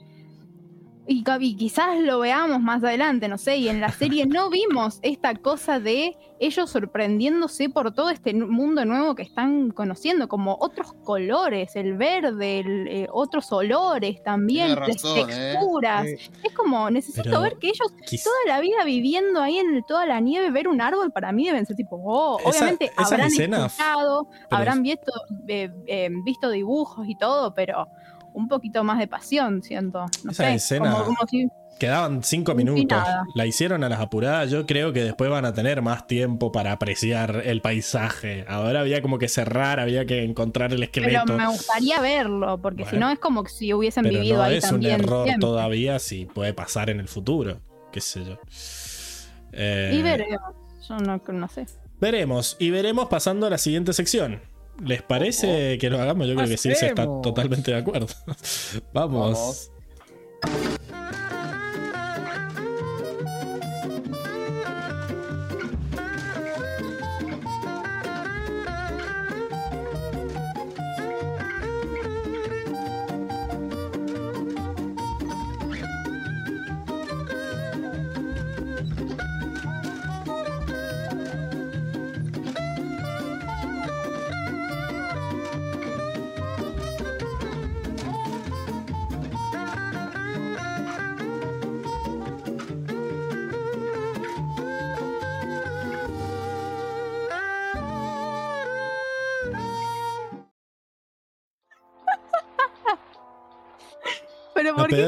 Y, y quizás lo veamos más adelante, no sé, y en la serie no vimos esta cosa de ellos sorprendiéndose por todo este mundo nuevo que están conociendo, como otros colores, el verde, el, eh, otros olores también, razón, las ¿eh? texturas. Eh, Es como, necesito Pero ver que ellos toda la vida viviendo ahí en toda la nieve, ver un árbol para mí deben ser tipo, oh, Esa- obviamente habrán escuchado, habrán visto, eh, eh, visto dibujos y todo, pero un poquito más de pasión, siento. No Esa sé, escena- como, como si Quedaban cinco minutos. La hicieron a las apuradas. Yo creo que después van a tener más tiempo para apreciar el paisaje. Ahora había como que cerrar, había que encontrar el Pero esqueleto. me gustaría verlo, porque si no es como si hubiesen Pero vivido no ahí es un error siempre. todavía si puede pasar en el futuro. Qué sé yo. Eh, Y veremos. Yo no, no sé. Veremos. Y veremos pasando a la siguiente sección. ¿Les parece que lo hagamos? Yo creo que sí, se está totalmente de acuerdo. Vamos. Vamos.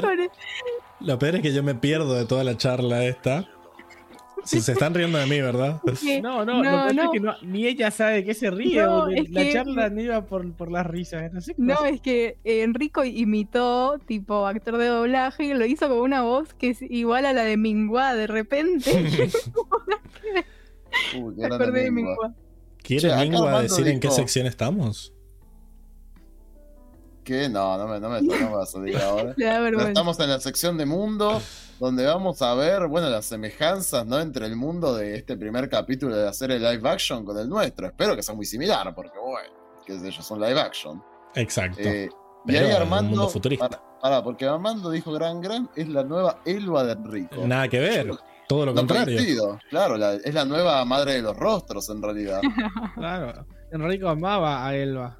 Peor- Lo peor es que yo me pierdo de toda la charla esta. Si se están riendo de mí, ¿verdad? que- No, no, No, lo que pasa no. es que no- ni ella sabe de qué se ríe. No, la que- charla no iba por, por las risas. No sé es que Enrico imitó, tipo actor de doblaje, y lo hizo con una voz que es igual a la de Mingua de repente. Uy, Me acordé de Mingua. ¿Quiere Mingua decir en qué sección estamos? ¿Qué? No, no me, no me, no me va a salir ahora. Estamos en la sección de mundo, donde vamos a ver, bueno, las semejanzas, ¿no? Entre el mundo de este primer capítulo de la serie live action con el nuestro. Espero que sea muy similar, porque bueno, qué sé yo, son live action. Exacto. Eh, y ahí Armando, mundo futurista. para, para, porque Armando dijo Gran Gran es la nueva Elba de Enrico. Nada que ver. Todo lo No contrario. coincido. Claro, la- es la nueva madre de los rostros en realidad. Claro. Enrico amaba a Elba.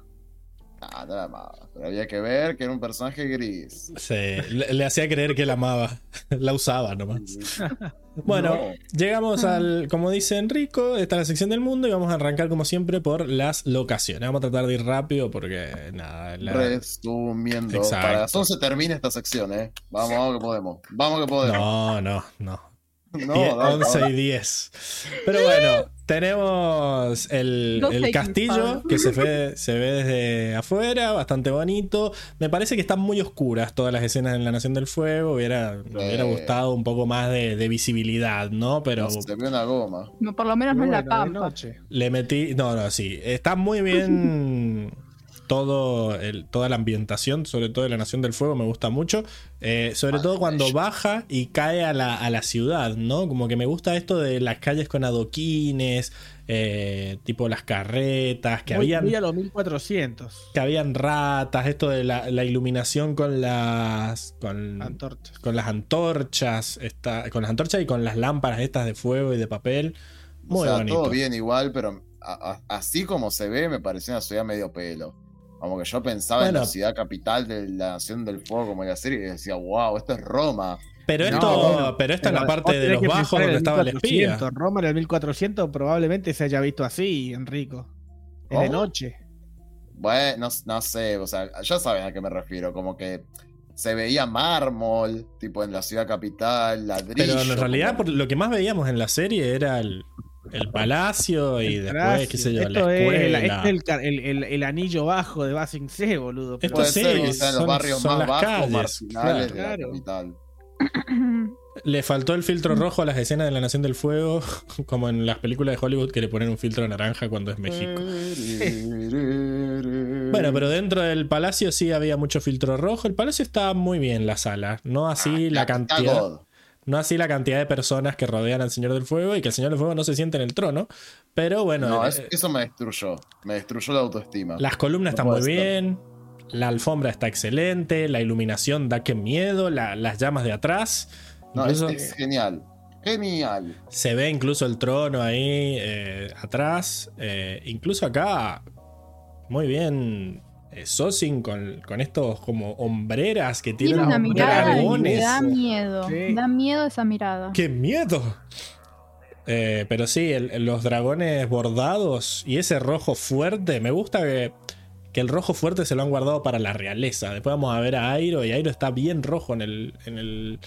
Ah, nada más. Pero había que ver que era un personaje gris. Sí, le, le hacía creer que la amaba. La usaba nomás. Bueno, No. llegamos al, como dice Enrico, esta es la sección del mundo y vamos a arrancar como siempre por las locaciones. Vamos a tratar de ir rápido porque nada, la- Resumiendo, Exacto. para las 11 termina esta sección, ¿eh? Vamos, vamos que podemos. Vamos que podemos. no, no, no. No, Die- dale, 11 dale. y 10. Pero bueno, tenemos el, el castillo que se ve, se ve desde afuera, bastante bonito. Me parece que están muy oscuras todas las escenas en la Nación del Fuego. Hubiera, me hubiera gustado un poco más de, de visibilidad, ¿no? Pero se ve una goma. No, por lo menos no es la pampa. le metí. No, no, sí. Está muy bien. todo el- toda la ambientación, sobre todo de la Nación del Fuego, me gusta mucho. Eh, sobre todo cuando baja y cae a la, a la ciudad, ¿no? Como que me gusta esto de las calles con adoquines, eh, tipo las carretas, que Muy- habían muy a los 1400. que habían ratas, esto de la, la iluminación con las con, Antorchas. con las antorchas, esta- con las antorchas y con las lámparas estas de fuego y de papel. Muy o sea, bonito. todo bien igual, pero a- a- así como se ve, me pareció una ciudad medio pelo. Como que yo pensaba en la ciudad capital de la Nación del Fuego, como en la serie, y decía, wow, esto es Roma. Pero No, esto, bueno, pero esto en la parte de los bajos en donde estaba el 1400. espía. Roma en el 1400 probablemente se haya visto así, Enrico. Es de noche. Bueno, no, no sé, o sea, ya saben a qué me refiero, como que se veía mármol, tipo en la ciudad capital, ladrillo. Pero en realidad como- por lo que más veíamos en la serie era el, el palacio y El después, palacio. qué sé yo, Esto la es, el, escuela. este es el, ca- el- el- el anillo bajo de Basing C, boludo. Esto sí, en los son- barrios son más las bajos, calles, marginales de la claro. capital. Le faltó el filtro rojo a las escenas de la Nación del Fuego, como en las películas de Hollywood que le ponen un filtro naranja cuando es México. Bueno, pero dentro del palacio sí había mucho filtro rojo. El palacio está muy bien, la sala. No así la cantidad. God. No así la cantidad de personas que rodean al Señor del Fuego y que el Señor del Fuego no se siente en el trono. Pero bueno, No, eh, es- eso me destruyó. Me destruyó la autoestima. las columnas No están muy bien. La alfombra está excelente. La iluminación da que miedo. la- las llamas de atrás. No, es, Incluso es genial. Genial. se ve incluso el trono ahí eh, atrás. Eh, incluso acá, muy bien. Eh, Sosin con, con estos como hombreras que Tiene tienen una mirada que dragones. da miedo. Sí. Da miedo esa mirada. ¡Qué miedo! Eh, pero sí, el- los dragones bordados y ese rojo fuerte, me gusta que, que el rojo fuerte se lo han guardado para la realeza. Después vamos a ver a Airo y Airo está bien rojo en el, en el,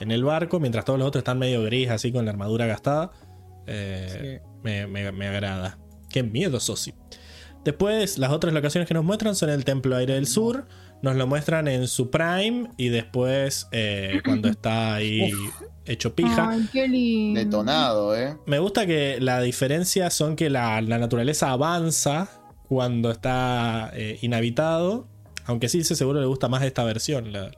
en el barco, mientras todos los otros están medio gris, así con la armadura gastada. Eh, me, me- me agrada. ¡Qué miedo, Sosi! Después, las otras locaciones que nos muestran son el Templo Aire del Sur. Nos lo muestran en su prime y después eh, cuando está ahí hecho pija. Ay, qué lindo. Detonado, ¿eh? Me gusta que la diferencia son que la, la naturaleza avanza cuando está eh, inhabitado. Aunque sí, se seguro le gusta más esta versión, la,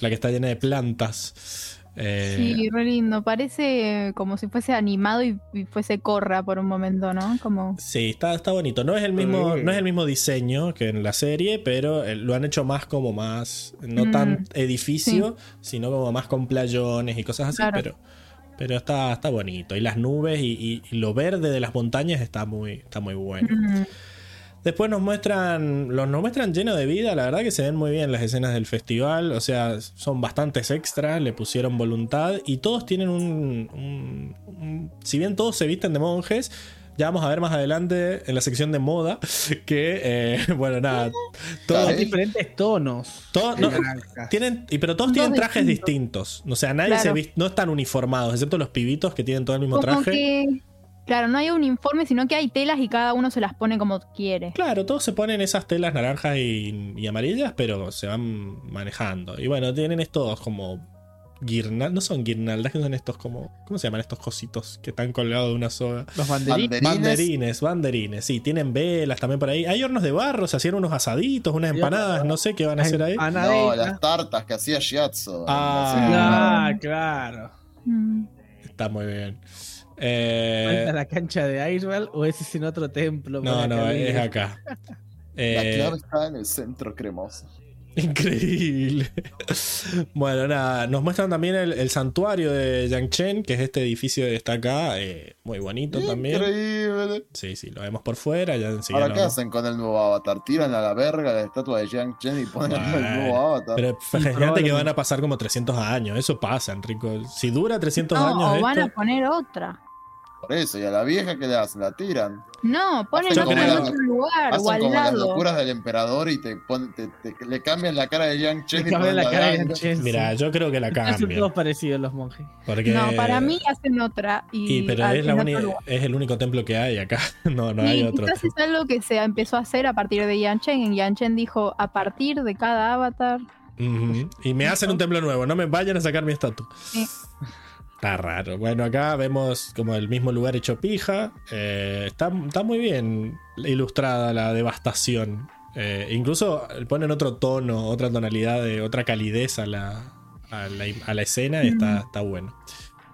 la que está llena de plantas. Eh, Sí, re lindo. Parece como si fuese animado y, y fuese Corra por un momento, ¿no? Como. Sí, está, está bonito. No es el mismo, no es el mismo diseño que en la serie, pero eh, lo han hecho más como más, no Mm, tan edificio, sino como más con playones y cosas así, Claro. pero, pero está, está bonito. Y las nubes y, y- y lo verde de las montañas está muy, está muy bueno. Mm, Después nos muestran, los nos muestran lleno de vida, la verdad que se ven muy bien las escenas del festival, o sea, son bastantes extras, le pusieron voluntad y todos tienen un, un- un- si bien todos se visten de monjes, ya vamos a ver más adelante en la sección de moda que, eh, bueno, nada, todos, Claro. diferentes tonos. todos- no, tienen, y- pero todos Todos tienen trajes distintos. distintos, o sea, nadie Claro. se viste, no están uniformados, excepto los pibitos que tienen todo el mismo como traje. que. Claro, no hay un informe, sino que hay telas y cada uno se las pone como quiere. Claro, todos se ponen esas telas naranjas y, y amarillas, pero se van manejando. Y bueno, tienen estos como guirnaldas, no son guirnaldas, que son estos como, ¿cómo se llaman estos cositos que están colgados de una soga? Los banderines. Banderines. Banderines, sí, tienen velas también por ahí. Hay hornos de barro, se hacían unos asaditos, unas empanadas, no sé qué van a hacer ahí. No, las tartas que hacía Shiatsu. Ah. Ah, claro. Mm. Está muy bien. Eh, ¿Falta la cancha de Icewell o ese es en otro templo? no, no, es acá. La Eh, clave está en el centro cremoso. Increíble. Bueno, nada, nos muestran también el, el santuario de Yangchen, que es este edificio que está acá, eh, muy bonito también. Increíble. Sí, sí, lo vemos por fuera, ya Ahora, ¿qué hacen con el nuevo avatar? Tiran a la verga la estatua de Yang Chen y ponen el nuevo avatar. Pero fíjate que van a pasar como 300 años, eso pasa, Enrico. Si dura 300 No, años o van esto, a poner otra. Por eso, y a la vieja que le hacen, la tiran. No, ponen otra en otro lugar o Hacen al como las lado. locuras del emperador y te, ponen, te, te- le cambian la cara de Yang Chen Le cambian la la cara de Yang. Chen, mira, yo creo que la Hacen cambian. todos parecidos los monjes. Porque... No, para mí hacen otra y, Y, pero es, la uni- es el único templo que hay acá. No, no Y hay otro. quizás es algo que se empezó a hacer a partir de Yanchen. Yanchen dijo, a partir de cada avatar. Ujú. Y me hacen un templo nuevo, no me vayan a sacar mi estatua. Sí. Está raro. Bueno, acá vemos como el mismo lugar hecho pija. Eh, está, está muy bien ilustrada la devastación. Eh, incluso ponen otro tono, otra tonalidad, de, otra calidez a la, a la, a la escena y está, está bueno.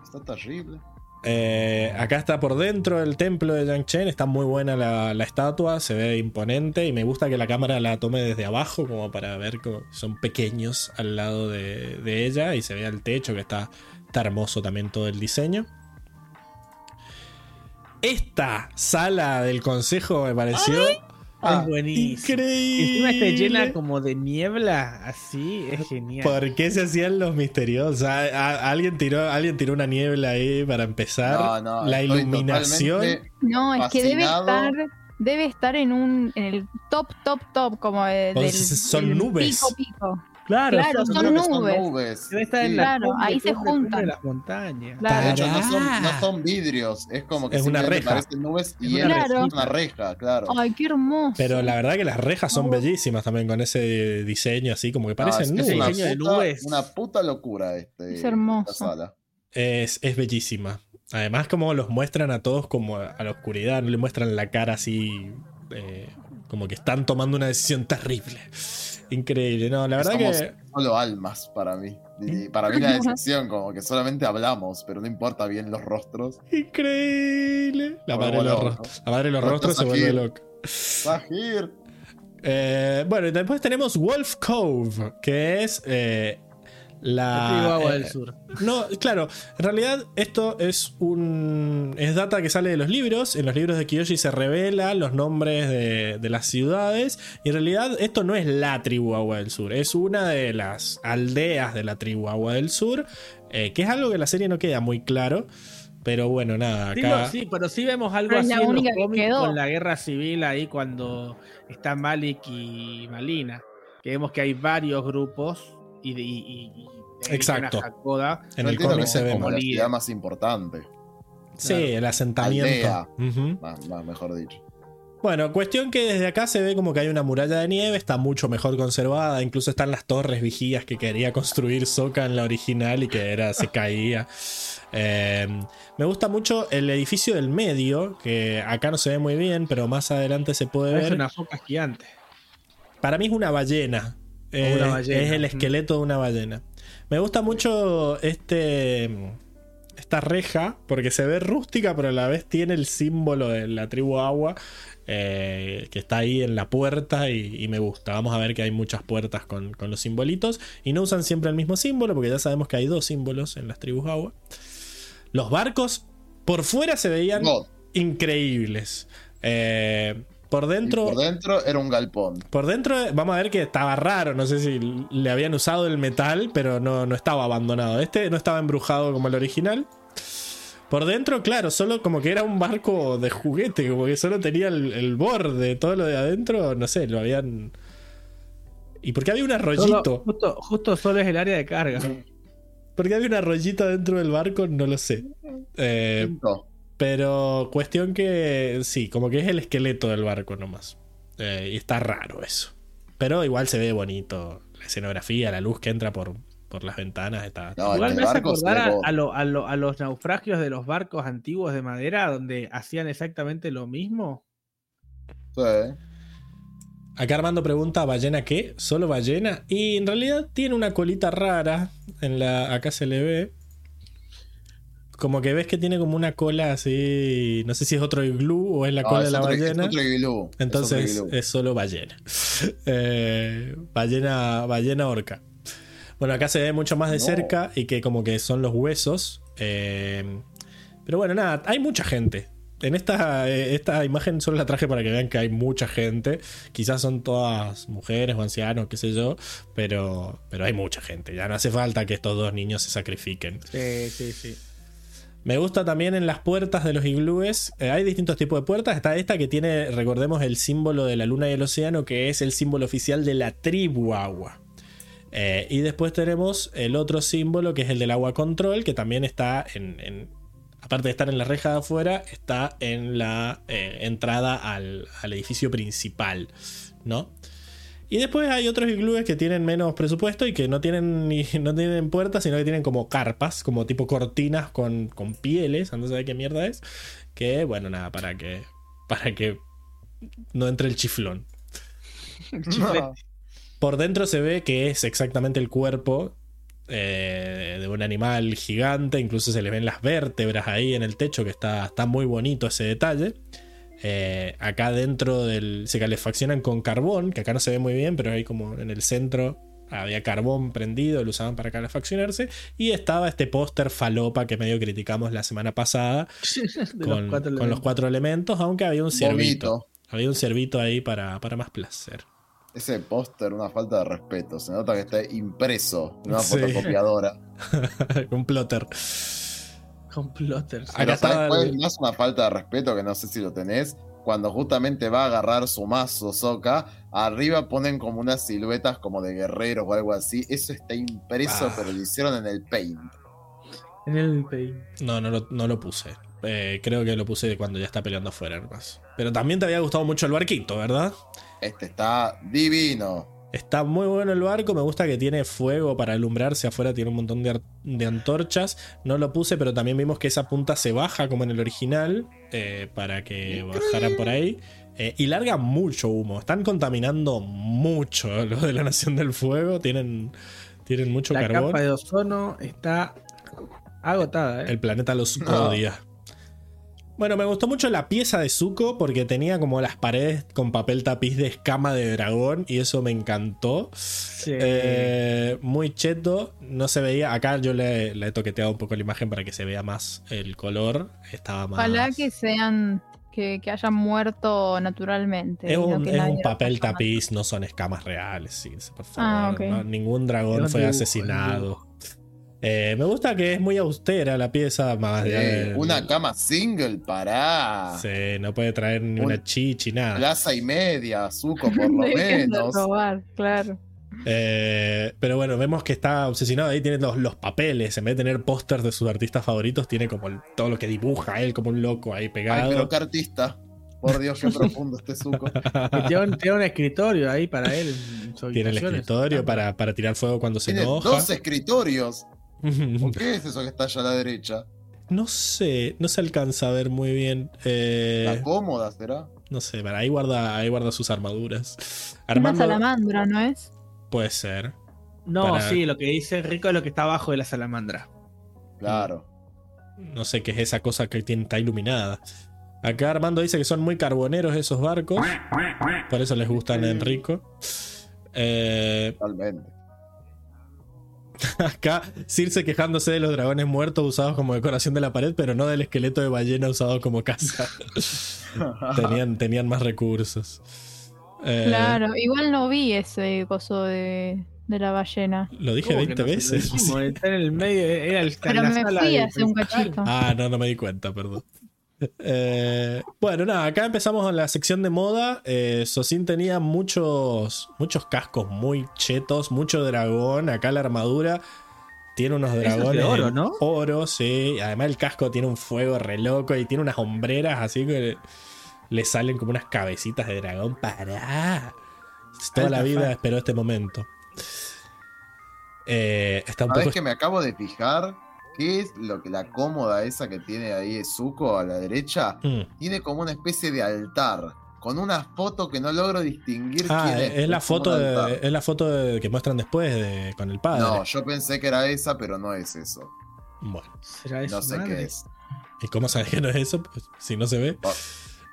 Está terrible. Eh, acá está por dentro el templo de Yang Chen. Está muy buena la, la estatua, se ve imponente. Y me gusta que la cámara la tome desde abajo, como para ver que son pequeños al lado de, de ella. Y se ve el techo, que está, está hermoso también todo el diseño. Esta sala del consejo me pareció Ah, es buenísimo. increíble. Encima está llena como de niebla, así, es genial. ¿Por qué se hacían los misteriosos? A- a- alguien, tiró, alguien tiró una niebla ahí para empezar. No, no, la iluminación. No, es que debe estar, debe estar en un, en el top, top, top, como de- del, son del nubes. pico, pico. Claro, Claro, son- nubes. nubes. debe estar en Sí. la Claro, cumbre, ahí se cumbre, cumbre juntan. de las montañas. Claro. De hecho, no son, Tará. no son vidrios, es como que Es una reja. parecen nubes y Es es una reja. una reja, claro. Ay, qué hermoso. Pero la verdad que las rejas son bellísimas también con ese diseño así como que parecen No, es, que es nubes. una, Diseño de puta, nubes. una puta locura este, Es hermoso. esta sala. Es, es bellísima. Además como los muestran a todos como a a la oscuridad, no le muestran la cara así eh, como que están tomando una decisión terrible. Increíble, no, la verdad Somos que solo almas para mí. Para mí la decepción, como que solamente hablamos, pero no importa bien los rostros. increíble. La madre, de los, loco. ros- la madre de los rostros se vuelve loca. Sahir. Eh, bueno, y después tenemos Wolf Cove, que es eh, la... Tribu Agua eh, del Sur. No, claro, en realidad esto es un. es data que sale de los libros. En los libros de Kiyoshi se revela los nombres de, de las ciudades. Y en realidad esto no es la tribu Agua del Sur, es una de las aldeas de la tribu Agua del Sur. eh, que es algo que en la serie no queda muy claro. Pero bueno, nada, Sí, sí, pero sí vemos algo así la en los que quedó. con la guerra civil ahí cuando están Malik y Malina. Que vemos que hay varios grupos y, y, y- y- Exacto. una Hakoda. En el cómic se es ve. como la ciudad más importante, Sí, el asentamiento. Más, más- mejor dicho. Bueno, cuestión que desde acá se ve como que hay una muralla de nieve, está mucho mejor conservada, incluso están las torres vigías que quería construir Soka en la original y que era se caía. Eh, me gusta mucho el edificio del medio, que acá no se ve muy bien, pero más adelante se puede Es ver. una foca gigante. Para mí es una ballena. Eh, una ballena. Es el Mm. esqueleto de una ballena. Me gusta mucho este. Esta reja, porque se ve rústica, pero a la vez tiene el símbolo de la tribu agua. eh, que está ahí en la puerta y, y me gusta. Vamos a ver que hay muchas puertas con, con los simbolitos. Y no usan siempre el mismo símbolo, porque ya sabemos que hay dos símbolos en las tribus agua. Los barcos por fuera se veían increíbles. Eh, por Y dentro. por dentro era un galpón. Por dentro, vamos a ver que estaba raro. No sé si le habían usado el metal, pero no, no estaba abandonado. Este no estaba embrujado como el original. Por dentro, claro, solo como que era un barco de juguete, como que solo tenía el, el borde. Todo lo de adentro, no sé, lo habían. ¿Y por qué había un Solo- arroyito? justo, justo solo es el área de carga. ¿Por qué había un arroyito dentro del barco? No lo sé. Eh, Punto. Pero cuestión que sí, como que es el esqueleto del barco nomás. Eh, y está raro eso. Pero igual se ve bonito. La escenografía, la luz que entra por, por las ventanas está. No, Igual me hace acordar a, a lo- a lo- a los naufragios de los barcos antiguos de madera donde hacían exactamente lo mismo. Sí. Acá Armando pregunta, ¿ballena qué? ¿Solo ballena? Y en realidad tiene una colita rara. En la, acá se le ve. Como que ves que tiene como una cola así. No sé si es otro iglú o es la No, cola es de la otro- es ballena. otro iglú, es Entonces otro iglú. es solo ballena. Eh, ballena. Ballena orca. Bueno, acá se ve mucho más de No. cerca y que como que son los huesos. Eh, pero bueno, nada, hay mucha gente. En esta, eh, esta imagen solo la traje para que vean que hay mucha gente. Quizás son todas mujeres o ancianos, qué sé yo. Pero, pero hay mucha gente. Ya no hace falta que estos dos niños se sacrifiquen. Sí, sí, sí. Me gusta también en las puertas de los iglúes. eh, hay distintos tipos de puertas. Está esta que tiene, recordemos, el símbolo de la luna y el océano, que es el símbolo oficial de la tribu agua. Eh, y después tenemos el otro símbolo, que es el del agua control, que también está en. aparte de estar en la reja de afuera, está en la eh, entrada al, al edificio principal. ¿No? Y después hay otros iglúes que tienen menos presupuesto y que no tienen ni, no tienen puertas, sino que tienen como carpas, como tipo cortinas con, con pieles, no sé qué mierda es. Que bueno, nada, para que. Para que no entre el chiflón. No. Por dentro se ve que es exactamente el cuerpo eh, de un animal gigante, incluso se le ven las vértebras ahí en el techo, que está, está muy bonito ese detalle. Eh, acá dentro del. se calefaccionan con carbón, que acá no se ve muy bien, pero ahí como en el centro había carbón prendido, lo usaban para calefaccionarse. Y estaba este póster falopa que medio criticamos la semana pasada con, los cuatro con los elementos. cuatro elementos, aunque había un ciervito. Había un ciervito ahí para, para más placer. Ese póster, una falta de respeto. Se nota que está impreso en una Sí. fotocopiadora. un plotter. Con plotters. Acá Pero ¿sabes cuál es más una falta de respeto que no sé si lo tenés? Cuando justamente va a agarrar su mazo Soka, arriba ponen como unas siluetas como de guerreros o algo así. Eso está impreso, Ah. pero lo hicieron en el paint. En el paint. No, no lo, no lo puse. Eh, creo que lo puse cuando ya está peleando afuera, hermanos. Pero también te había gustado mucho el barquito, ¿verdad? Este está divino. Está muy bueno el barco, me gusta que tiene fuego para alumbrarse afuera, tiene un montón de, antorchas. No lo puse, pero también vimos que esa punta se baja como en el original, eh, para que bajaran por ahí. Eh, y larga mucho humo, están contaminando mucho los de la Nación del Fuego, tienen, tienen mucho La carbón. capa de ozono está agotada, ¿eh? El planeta los No. odia. Bueno, me gustó mucho la pieza de Zuko porque tenía como las paredes con papel tapiz de escama de dragón y eso me encantó. Sí. Eh, muy cheto, no se veía. Acá yo le, le he toqueteado un poco la imagen para que se vea más el color. Estaba más. Ojalá que sean. Que, que hayan muerto naturalmente. Es un, es un papel tapiz, no son escamas reales, sí, por favor. Ah, ok. no, ningún dragón fue dibujo, asesinado. Eh, me gusta que es muy austera la pieza, más Eh, de- una cama single, pará. Sí, no puede traer ni Un- una chichi, nada. Plaza y media, Zuko por lo menos. robar, claro. Eh, pero bueno, vemos que está obsesionado. Ahí tiene los, los papeles. En vez de tener pósters de sus artistas favoritos, tiene como el- todo lo que dibuja él como un loco ahí Ay, pegado. pero qué artista. Por Dios, qué profundo este Zuko. Y tiene, un, tiene un escritorio ahí para él. tiene el escritorio para, para tirar fuego cuando se Tiene enoja. dos escritorios. ¿Por qué es eso que está allá a la derecha? no sé, no se alcanza a ver muy bien. Eh, ¿La cómoda será? no sé, pero ahí guarda, ahí guarda sus armaduras. Una salamandra, ¿no es? puede ser. No, Para- sí, lo que dice Rico es lo que está abajo de la salamandra. Claro. No sé qué es esa cosa que tiene, está iluminada. Acá Armando dice que son muy carboneros esos barcos. Por eso les gustan a Enrico. Eh, Totalmente. acá Circe quejándose de los dragones muertos usados como decoración de la pared, pero no del esqueleto de ballena usado como casa. tenían, tenían más recursos. Eh, Claro, igual no vi ese coso de, de la ballena. Lo dije ¿Cómo que 20 no? Si lo veces. dijimos, está en el medio, era el Pero me fui hace un cachito. Ah, no, no me di cuenta, perdón. Eh, bueno, nada, acá empezamos con la sección de moda. Eh, Sosin tenía muchos, muchos cascos muy chetos, mucho dragón. Acá la armadura tiene unos Eso es de dragones. oro, ¿no? Oro, sí. Además, el casco tiene un fuego re loco y tiene unas hombreras así que le salen como unas cabecitas de dragón. ¡Pará! Toda la vida fan. esperó este momento. Eh, está un ¿Sabes poco. que me acabo de fijar? ¿Qué es lo que la cómoda esa que tiene ahí Zuko a la derecha? Mm. Tiene como una especie de altar. Con una foto que no logro distinguir Ah, quién es. es, la foto de, es la foto de- que muestran después de, con el padre. No, yo pensé que era esa, pero no es eso. Bueno, ¿Será de No sé madre? qué es. ¿y cómo sabes que no es eso? Pues, si no se ve.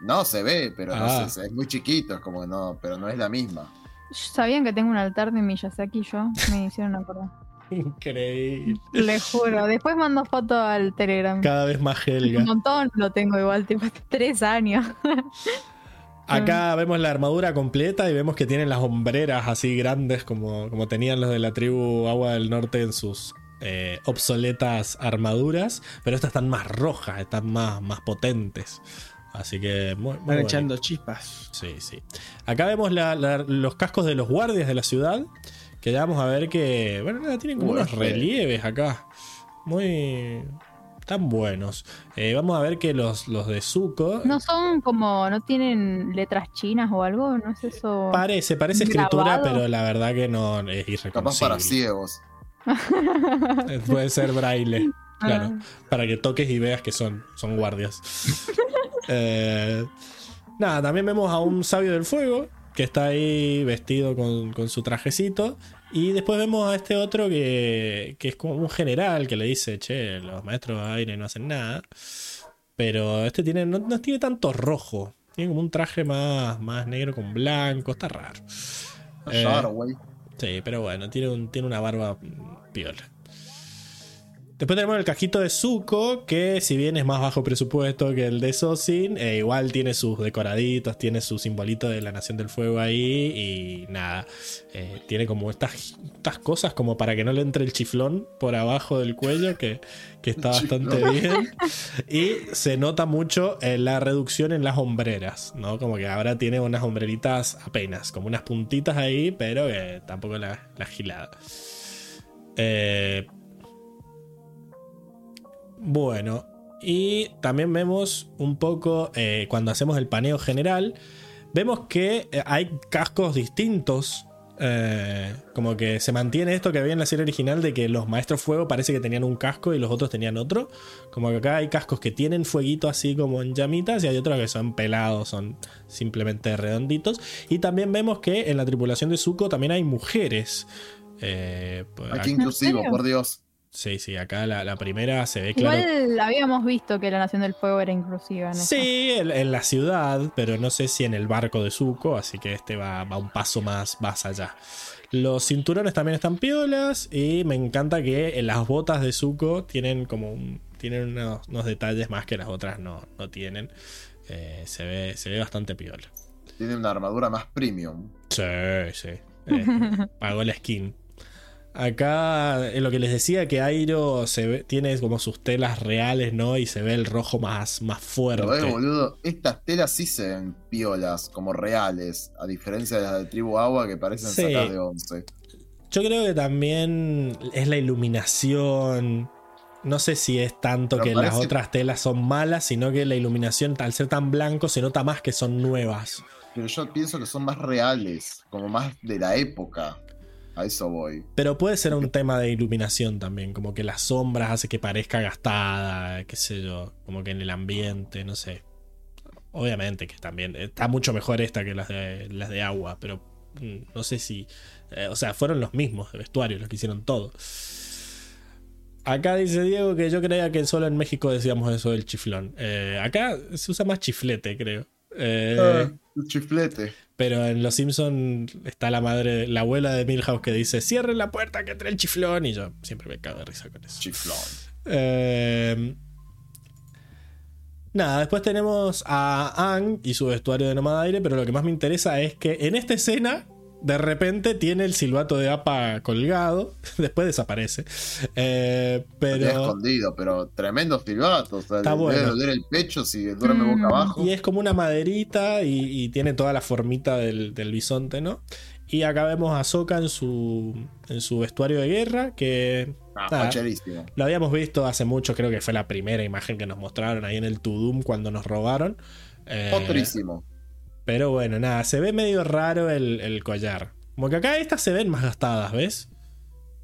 No se ve, pero Ah. no sé, es muy chiquito, es como que no, pero no es la misma. ¿Sabían que tengo un altar de Miyazaki yo? Me hicieron acordar. Increíble. Le juro. Después mando foto al Telegram. Cada vez más Helga. Un montón lo tengo igual, tipo tres años. Acá vemos la armadura completa y vemos que tienen las hombreras así grandes como, como tenían los de la tribu Agua del Norte en sus eh, obsoletas armaduras. Pero estas están más rojas, están más, más potentes. Así que muy, muy Están bonito. echando chispas. Sí, sí. Acá vemos la- la- los cascos de los guardias de la ciudad. Que ya vamos a ver que. Bueno, nada, tienen como Uy, unos relieves acá. Muy. tan buenos. Eh, vamos a ver que los, los de Zuko. No son como, no tienen letras chinas o algo, no es eso. Parece, parece escritura, pero la verdad que no es Capaz para irreconocible. ciegos. Eh, Puede ser braille. Claro. Ah. Para que toques y veas que son, son guardias. Eh, nada, también vemos a un sabio del fuego. Que está ahí vestido con, con su trajecito. Y después vemos a este otro que, que es como un general que le dice, che, los maestros de aire no hacen nada. Pero este tiene, no, no tiene tanto rojo. Tiene como un traje más, más negro con blanco. Está raro. Eh, Claro, güey. Sí, pero bueno, tiene, un, tiene una barba piola. Después tenemos el cajito de Zuko, que si bien es más bajo presupuesto que el de Sosin, eh, igual tiene sus decoraditos, tiene su simbolito de la Nación del Fuego ahí y nada, eh, tiene como estas, estas cosas como para que no le entre el chiflón por abajo del cuello, que, que está bastante bien. Y se nota mucho eh, la reducción en las hombreras, ¿no? Como que ahora tiene unas hombreritas apenas, como unas puntitas ahí, pero tampoco la, la gilada. Eh, bueno, y también vemos un poco, eh, cuando hacemos el paneo general, vemos que eh, hay cascos distintos. eh, como que se mantiene esto que había en la serie original de que los maestros fuego parece que tenían un casco y los otros tenían otro. Como que acá hay cascos que tienen fueguito así como en llamitas y hay otros que son pelados, son simplemente redonditos. Y también vemos que en la tripulación de Zuko también hay mujeres. Eh, pues, Aquí inclusivo, por Dios. Sí, sí, acá la, la primera se ve claro. Igual habíamos visto que la Nación del Fuego era inclusiva en. Sí, en, en la ciudad, pero no sé si en el barco de Zuko, así que este va, va un paso más, más allá. Los cinturones también están piolas y me encanta que en las botas de Zuko tienen como un- tienen unos, unos detalles más que las otras no, no tienen. Eh, se, ve, se ve bastante piola. Tiene una armadura más premium. Sí, sí. Eh, pagó la skin. Acá, en lo que les decía, que Airo se ve- tiene como sus telas reales, ¿no? Y se ve el rojo más, más Pero ves, fuerte. boludo, estas telas sí se ven piolas, como reales, a diferencia de las de Tribu Agua que parecen Sí. sacadas de 11. Yo creo que también es la iluminación. No sé si es tanto Pero que las otras telas son malas, sino que la iluminación, al ser tan blanco, se nota más que son nuevas. Pero yo pienso que son más reales, como más de la época. A eso voy. Pero puede ser un tema de iluminación también, como que las sombras hace que parezca gastada, qué sé yo, como que en el ambiente, no sé. Obviamente que también está mucho mejor esta que las de, las de agua, pero mm, no sé si... eh, o sea, fueron los mismos de vestuario los que hicieron todo. Acá dice Diego que yo creía que solo en México decíamos eso del chiflón. Eh, acá se usa más chiflete, creo. Eh, Ah, chiflete. Pero en Los Simpson está la madre, la abuela de Milhouse que dice, cierren la puerta que trae el chiflón. Y yo siempre me cago de risa con eso. Chiflón. Eh, nada, después tenemos a Ang y su vestuario de nómada aire, pero lo que más me interesa es que en esta escena, de repente tiene el silbato de APA colgado, después desaparece. Eh, pero... escondido, pero tremendo silbato. O sea, Está le debe bueno. doler el pecho si duerme Mm. boca abajo. Y es como una maderita y, y tiene toda la formita del, del bisonte, ¿no? Y acá vemos a Sokka en su, en su vestuario de guerra, que Ah, nada, lo habíamos visto hace mucho, creo que fue la primera imagen que nos mostraron ahí en el Tudum cuando nos robaron. Eh, Otrísimo. Pero bueno, nada, se ve medio raro el, el collar. Como que acá estas se ven más gastadas, ¿ves?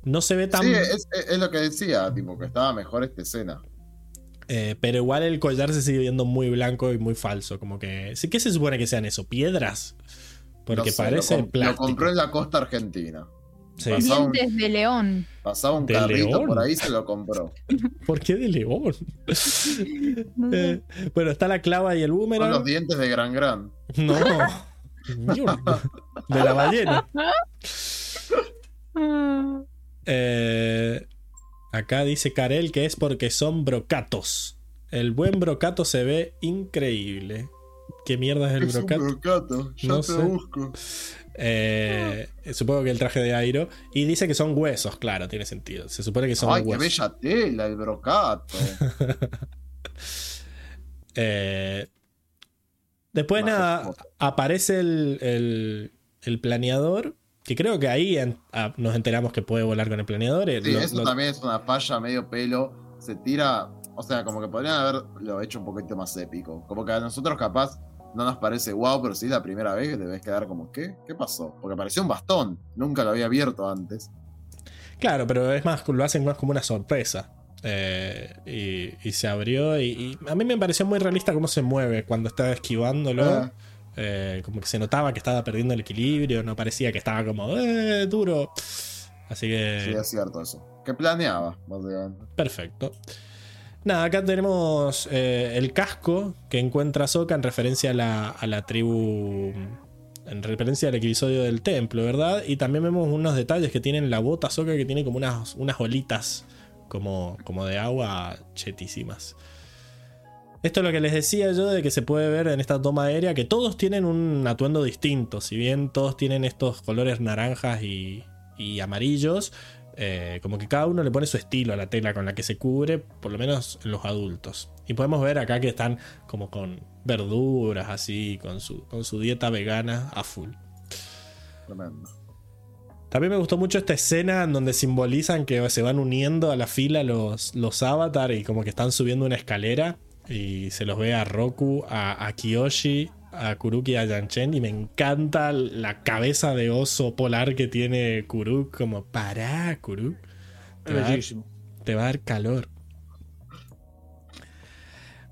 No se ve tan... Sí, es, es- es lo que decía, tipo, que estaba mejor esta escena. eh, pero igual el collar se sigue viendo muy blanco y muy falso. Como que... sí, ¿Qué se supone que sean eso? ¿Piedras? Porque No sé, parece lo, com- lo plástico. compró en la costa argentina. Sí. Pasaba un- Dientes de león. Pasaba un ¿De carrito león? por ahí y se lo compró. ¿Por qué de león? Eh, bueno, está la clava y el Son los boomerang. dientes de Gran Gran. No. De la ballena. Eh, acá dice Karel que es porque son brocatos. El buen brocato se ve increíble. ¿Qué mierda es el es un brocato? brocato, ya No te sé. busco. Eh, supongo que el traje de Airo. Y dice que son huesos, claro, tiene sentido. Se supone que son Ay, qué huesos. bella tela, el brocato. Eh, después nada, aparece el, el- el planeador. Que creo que ahí en- ah, nos enteramos que puede volar con el planeador. eh, Sí, lo- eso lo- también es una falla medio pelo. Se tira. O sea, como que podrían haberlo hecho un poquito más épico. Como que a nosotros capaz no nos parece wow, pero sí la primera vez que te ves quedar como, ¿qué? ¿Qué pasó? Porque pareció un bastón. Nunca lo había abierto antes. Claro, pero es más, lo hacen más como una sorpresa. Eh, y, y se abrió. Y, y a mí me pareció muy realista cómo se mueve cuando está esquivándolo. Ah, Eh, como que se notaba que estaba perdiendo el equilibrio, no parecía que estaba como eh, duro. Así que. Sí, es cierto eso. Que planeaba, básicamente. Perfecto. Nada, acá tenemos eh, el casco que encuentra Soka en referencia a la, a la tribu. En referencia al episodio del templo, ¿verdad? Y también vemos unos detalles que tienen la bota Soka que tiene como unas, unas bolitas como, como de agua chetísimas. Esto es lo que les decía yo de que se puede ver en esta toma aérea que todos tienen un atuendo distinto. Si bien todos tienen estos colores naranjas y, y amarillos, eh, como que cada uno le pone su estilo a la tela con la que se cubre, por lo menos en los adultos. Y podemos ver acá que están como con verduras, así, con su, con su dieta vegana a full. Tremendo. También me gustó mucho esta escena en donde simbolizan que se van uniendo a la fila los, los avatar y como que están subiendo una escalera y se los ve a Roku, a, a Kiyoshi, a Kuruk y a Yanchen y me encanta la cabeza de oso polar que tiene Kuruk como para Kuruk. Te va, a dar, Bellísimo. te va a dar calor.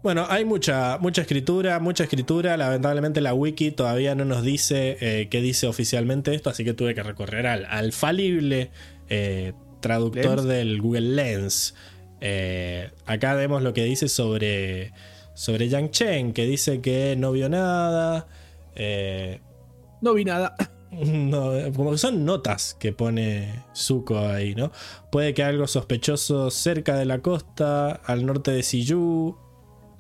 Bueno, hay mucha, mucha escritura, mucha escritura. Lamentablemente la wiki todavía no nos dice eh, qué dice oficialmente esto, así que tuve que recorrer al, al falible eh, traductor Lens. del Google Lens. Eh, acá vemos lo que dice sobre, sobre Yang Chen, que dice que no vio nada. eh, No vi nada. no, como que son notas que pone Zuko ahí, ¿no? Puede que algo sospechoso cerca de la costa, al norte de Siyu.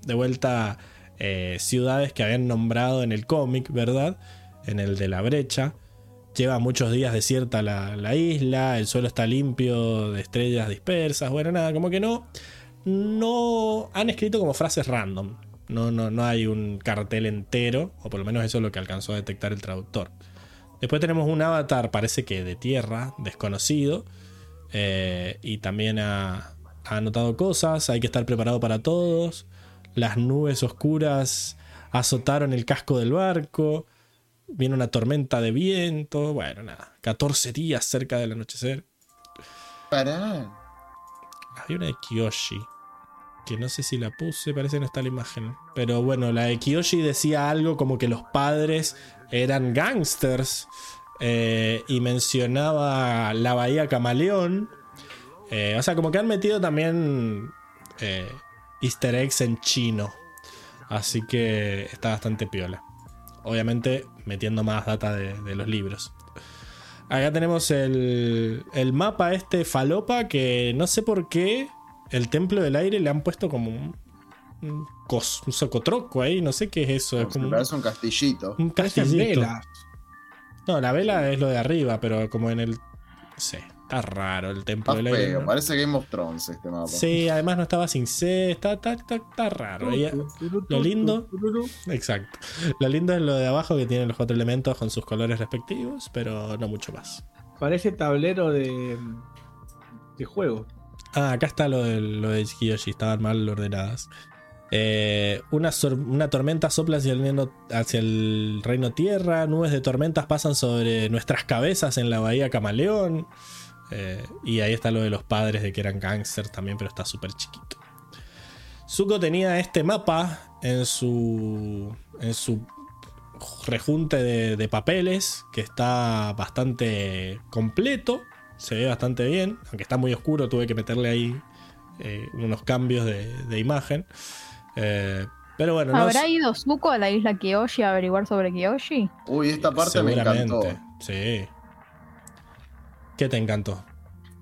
De vuelta, eh, ciudades que habían nombrado en el cómic, ¿verdad? En el de la brecha. Lleva muchos días desierta la, la isla, el suelo está limpio de estrellas dispersas. Bueno, nada, como que no. No han escrito como frases random. No, no, no hay un cartel entero, o por lo menos eso es lo que alcanzó a detectar el traductor. Después tenemos un avatar, parece que de tierra, desconocido. eh, y también ha, ha anotado cosas. Hay que estar preparado para todos. Las nubes oscuras azotaron el casco del barco. Viene una tormenta de viento. Bueno, nada. 14 días cerca del anochecer. Pará. Hay una de Kiyoshi. Que no sé si la puse, parece que no está la imagen. Pero bueno, la de Kiyoshi decía algo como que los padres eran gangsters. eh, y mencionaba la bahía Camaleón. Eh, o sea, como que han metido también eh, easter eggs en chino. Así que está bastante piola. Obviamente metiendo más data de, de los libros. Acá tenemos el, el mapa este falopa que no sé por qué el templo del aire le han puesto como un, un, cos- un socotroco ahí, no sé qué es eso. Es Me como un, parece un castillito. un castillito. No, la vela es lo de arriba, pero como en el... No sé, está raro el templo Está del aire. feo. ¿no? Parece Game of Thrones este mapa. Sí, además no estaba sin C, está, está, está, está raro. Y- lo lindo- Exacto. Lo lindo es lo de abajo que tienen los cuatro elementos con sus colores respectivos, pero no mucho más. Parece tablero de, de juego. Ah, acá está lo de, lo de Kiyoshi, estaban mal ordenadas. Eh, una, una tormenta sopla hacia el, reino, hacia el reino tierra, nubes de tormentas pasan sobre nuestras cabezas en la bahía Camaleón. Eh, y ahí está lo de los padres de que eran gangsters también, pero está súper chiquito. Zuko tenía este mapa en su, en su rejunte de, de papeles que está bastante completo, se ve bastante bien, aunque está muy oscuro, tuve que meterle ahí eh, unos cambios de, de imagen. Eh, pero bueno, no ¿Habrá es- ido Zuko a la isla Kiyoshi a averiguar sobre Kiyoshi? Uy, esta parte me encantó. Sí. ¿Qué te encantó?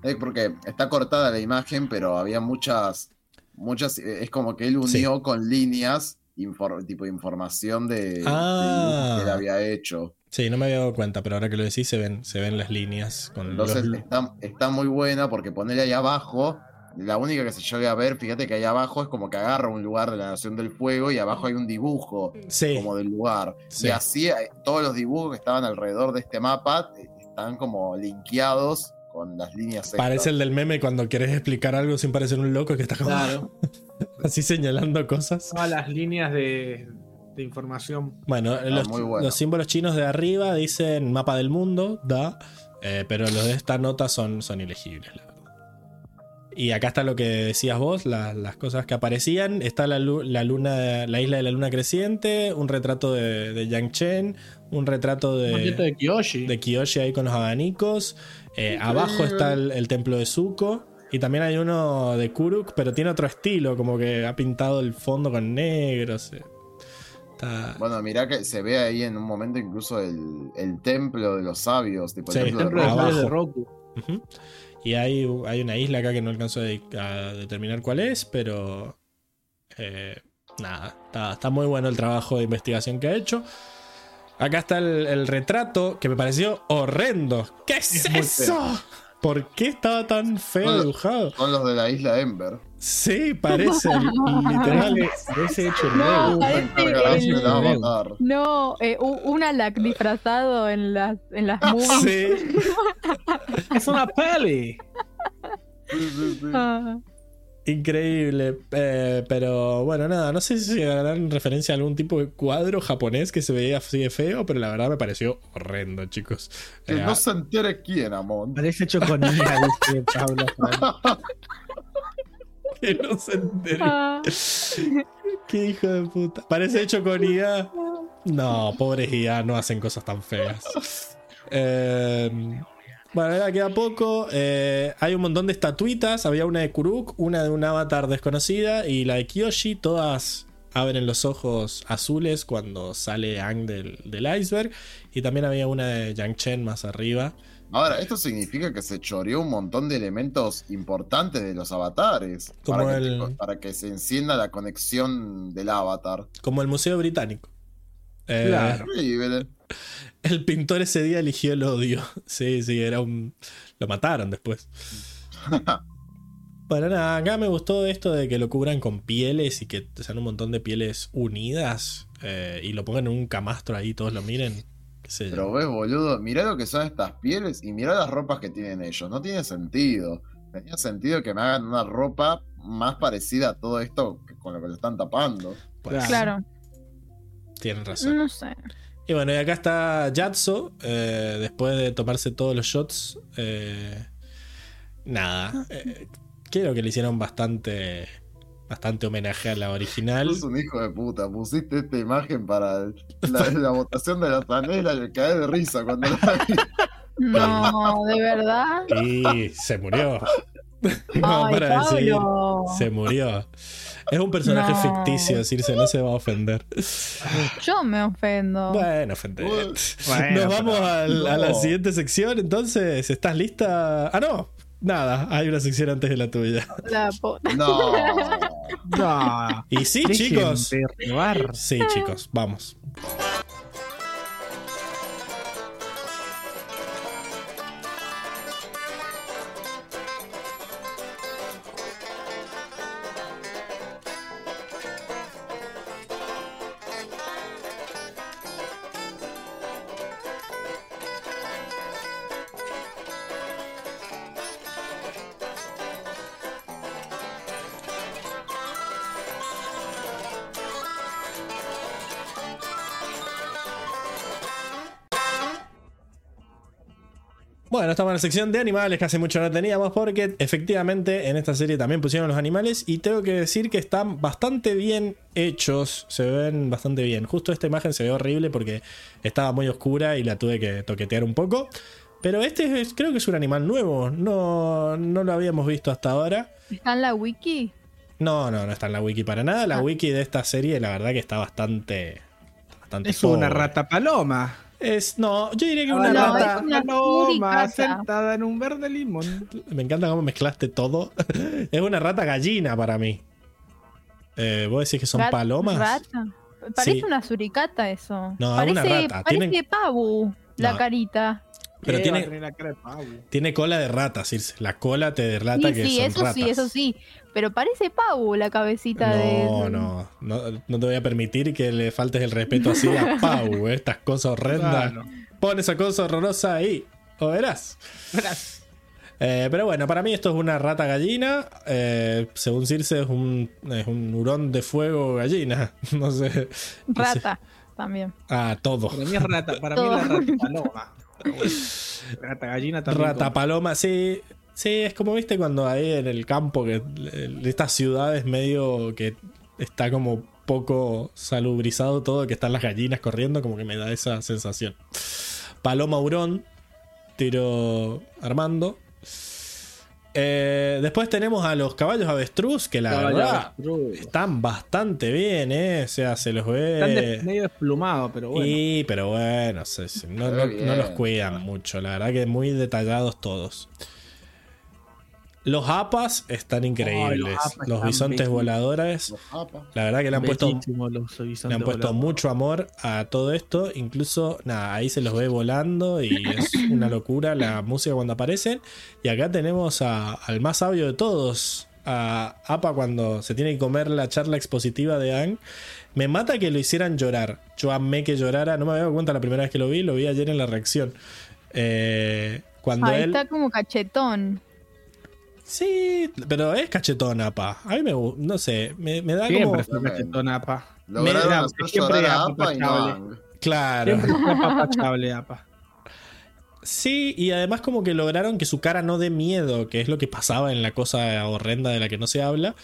Es porque está cortada la imagen, pero había muchas. muchas Es como que él unió con líneas infor- tipo información de, de Ah. que él había hecho. Sí, no me había dado cuenta, pero ahora que lo decís se ven, se ven las líneas con Entonces los- está, está muy buena porque ponerle ahí abajo. La única que se llegue a ver, fíjate que ahí abajo es como que agarra un lugar de la Nación del Fuego y abajo hay un dibujo Sí, como del lugar. Sí. Y así eh, todos los dibujos que estaban alrededor de este mapa eh, están como linkeados con las líneas parece el del meme cuando querés explicar algo sin parecer un loco que está como Claro. así señalando cosas. Todas las líneas de, de información. Bueno, los, muy bueno. los símbolos chinos de arriba dicen mapa del mundo, da, eh, pero los de esta nota son, son ilegibles, la. Y acá está lo que decías vos, la- las cosas que aparecían. Está la, la luna, la isla de la luna creciente, un retrato de, de Yang Chen, un retrato de, de Kiyoshi. de Kiyoshi ahí con los abanicos. Eh, abajo está el, el templo de Zuko. Y también hay uno de Kuruk, pero tiene otro estilo, como que ha pintado el fondo con negro. se- Está... Bueno, mirá que se ve ahí en un momento incluso el, el templo de los sabios, tipo el Sí, templo, templo de Roku. Ujú. Y hay, hay una isla acá que no alcanzo a, de- a determinar cuál es, pero eh, nada, está, está muy bueno el trabajo de investigación que ha hecho. Acá está el, el retrato que me pareció horrendo. ¿Qué es, eso? ¿Por qué estaba tan feo dibujado? Son los de la isla Ember. Sí, parece literal. Parece hecho No, parece el-. No, eh, un Alak disfrazado en las, en las movies. Sí. Es una peli. Sí, sí, sí. Ah. Increíble. Eh, pero bueno, nada, no sé si harán referencia a algún tipo de cuadro japonés que se veía así de feo, pero la verdad me pareció horrendo, chicos. Que Eh, no se entere quién, Amon. Parece hecho con Pablo. que no se entere. Ah. Qué hijo de puta. Parece hecho con IA. No, pobres IA no hacen cosas tan feas. Eh, bueno, ya queda poco. Eh, hay un montón de estatuitas. Había una de Kuruk, una de un avatar desconocida y la de Kyoshi. Todas abren los ojos azules cuando sale Ang del, del iceberg. Y también había una de Yang Chen más arriba. Ahora, esto significa que se choreó un montón de elementos importantes de los avatares. Como Para que, el- para que se encienda la conexión del avatar. Como el Museo Británico. Eh, Claro. El pintor ese día eligió el odio. Sí, sí, era un. Lo mataron después. Bueno, nada, acá me gustó esto de que lo cubran con pieles y que sean un montón de pieles unidas eh, y lo pongan en un camastro ahí, todos lo miren. Pero ves, boludo, mirá lo que son estas pieles y mirá las ropas que tienen ellos. No tiene sentido. Tenía sentido que me hagan una ropa más parecida a todo esto que con lo que lo están tapando. Pues, Claro, Tienen razón. no sé. Y bueno, y acá está Yatso, eh, después de tomarse todos los shots. eh, nada. eh, creo que le hicieron bastante. Bastante homenaje a la original. Sos un hijo de puta. Pusiste esta imagen para la, la votación de la panela y me caí de risa cuando la vi. No, de verdad. Y se murió. No, Ay, para decir, se murió. Es un personaje No. ficticio, decirse, no se va a ofender. Yo me ofendo. Bueno, ofender. Bueno, Nos vamos a la siguiente sección, entonces. ¿Estás lista? Ah, no. Nada, hay una sección antes de la tuya. La puta. No. No. Y sí, chicos. Sí, chicos, vamos. Bueno, estamos en la sección de animales que hace mucho no teníamos porque efectivamente en esta serie también pusieron los animales y tengo que decir que están bastante bien hechos, se ven bastante bien. Justo esta imagen se ve horrible porque estaba muy oscura y la tuve que toquetear un poco. Pero este es- creo que es un animal nuevo, no, no lo habíamos visto hasta ahora. ¿Está en la wiki? No, no, no está en la wiki para nada. La Ah. wiki de esta serie la verdad que está bastante... bastante Es una rata paloma. Es, no, yo diría que No, una no, rata... es una paloma sentada en un verde limón. Me encanta cómo mezclaste todo. es una rata gallina para mí. Eh, ¿Vos decís que son palomas? Rata. Parece Sí. una suricata eso. No, parece, una rata. Parece Tienen- la No. carita. Pero tiene- la cara de. Tiene cola de rata, Circe. La cola te delata Sí, que sí, son eso ratas. sí, eso sí. Pero parece Pabu la cabecita de. No, no, no. No te voy a permitir que le faltes el respeto así a Pau. eh, Estas cosas horrendas. Claro. Pon esa cosa horrorosa ahí. O verás. Verás. Eh, pero bueno, para mí esto es una rata gallina. Eh, según Circe es un, es un hurón de fuego gallina. No sé. Rata también. Ah, todo. Para mí es rata, para mí es la rata paloma. Rata gallina también. Rata como- paloma, sí. Sí, es como viste cuando ahí en el campo, que estas ciudades medio que está como poco salubrizado todo, que están las gallinas corriendo, como que me da esa sensación. Paloma Hurón, tiro Armando. Eh, después tenemos a los caballos avestruz, que la Caballo verdad avestruz. están bastante bien, ¿eh? O sea, se los Están de- ve. medio desplumado, pero bueno. Y, pero bueno, no, no- no los cuidan mucho, la verdad que muy detallados todos. Los APAs están increíbles. Los están bisontes voladores, la verdad que le han puesto, le han puesto mucho amor a todo esto. Incluso, nada, ahí se los ve volando y es una locura la música cuando aparecen. Y acá tenemos a- al más sabio de todos, a APA cuando se tiene que comer la charla expositiva de Ang. Me mata que lo hicieran llorar. Yo amé que llorara. No me había dado cuenta la primera vez que lo vi, lo vi ayer en la reacción. Eh, cuando Ahí él. está como cachetón. Sí, pero es cachetón, APA. A mí me gu- no sé, me, me da Siempre como. fue cachetón, apa. Lograron Mira, hacer siempre a era Apa y no. Claro. Siempre apa. Sí, y además como que lograron que su cara no dé miedo, que es lo que pasaba en la cosa horrenda de la que no se habla.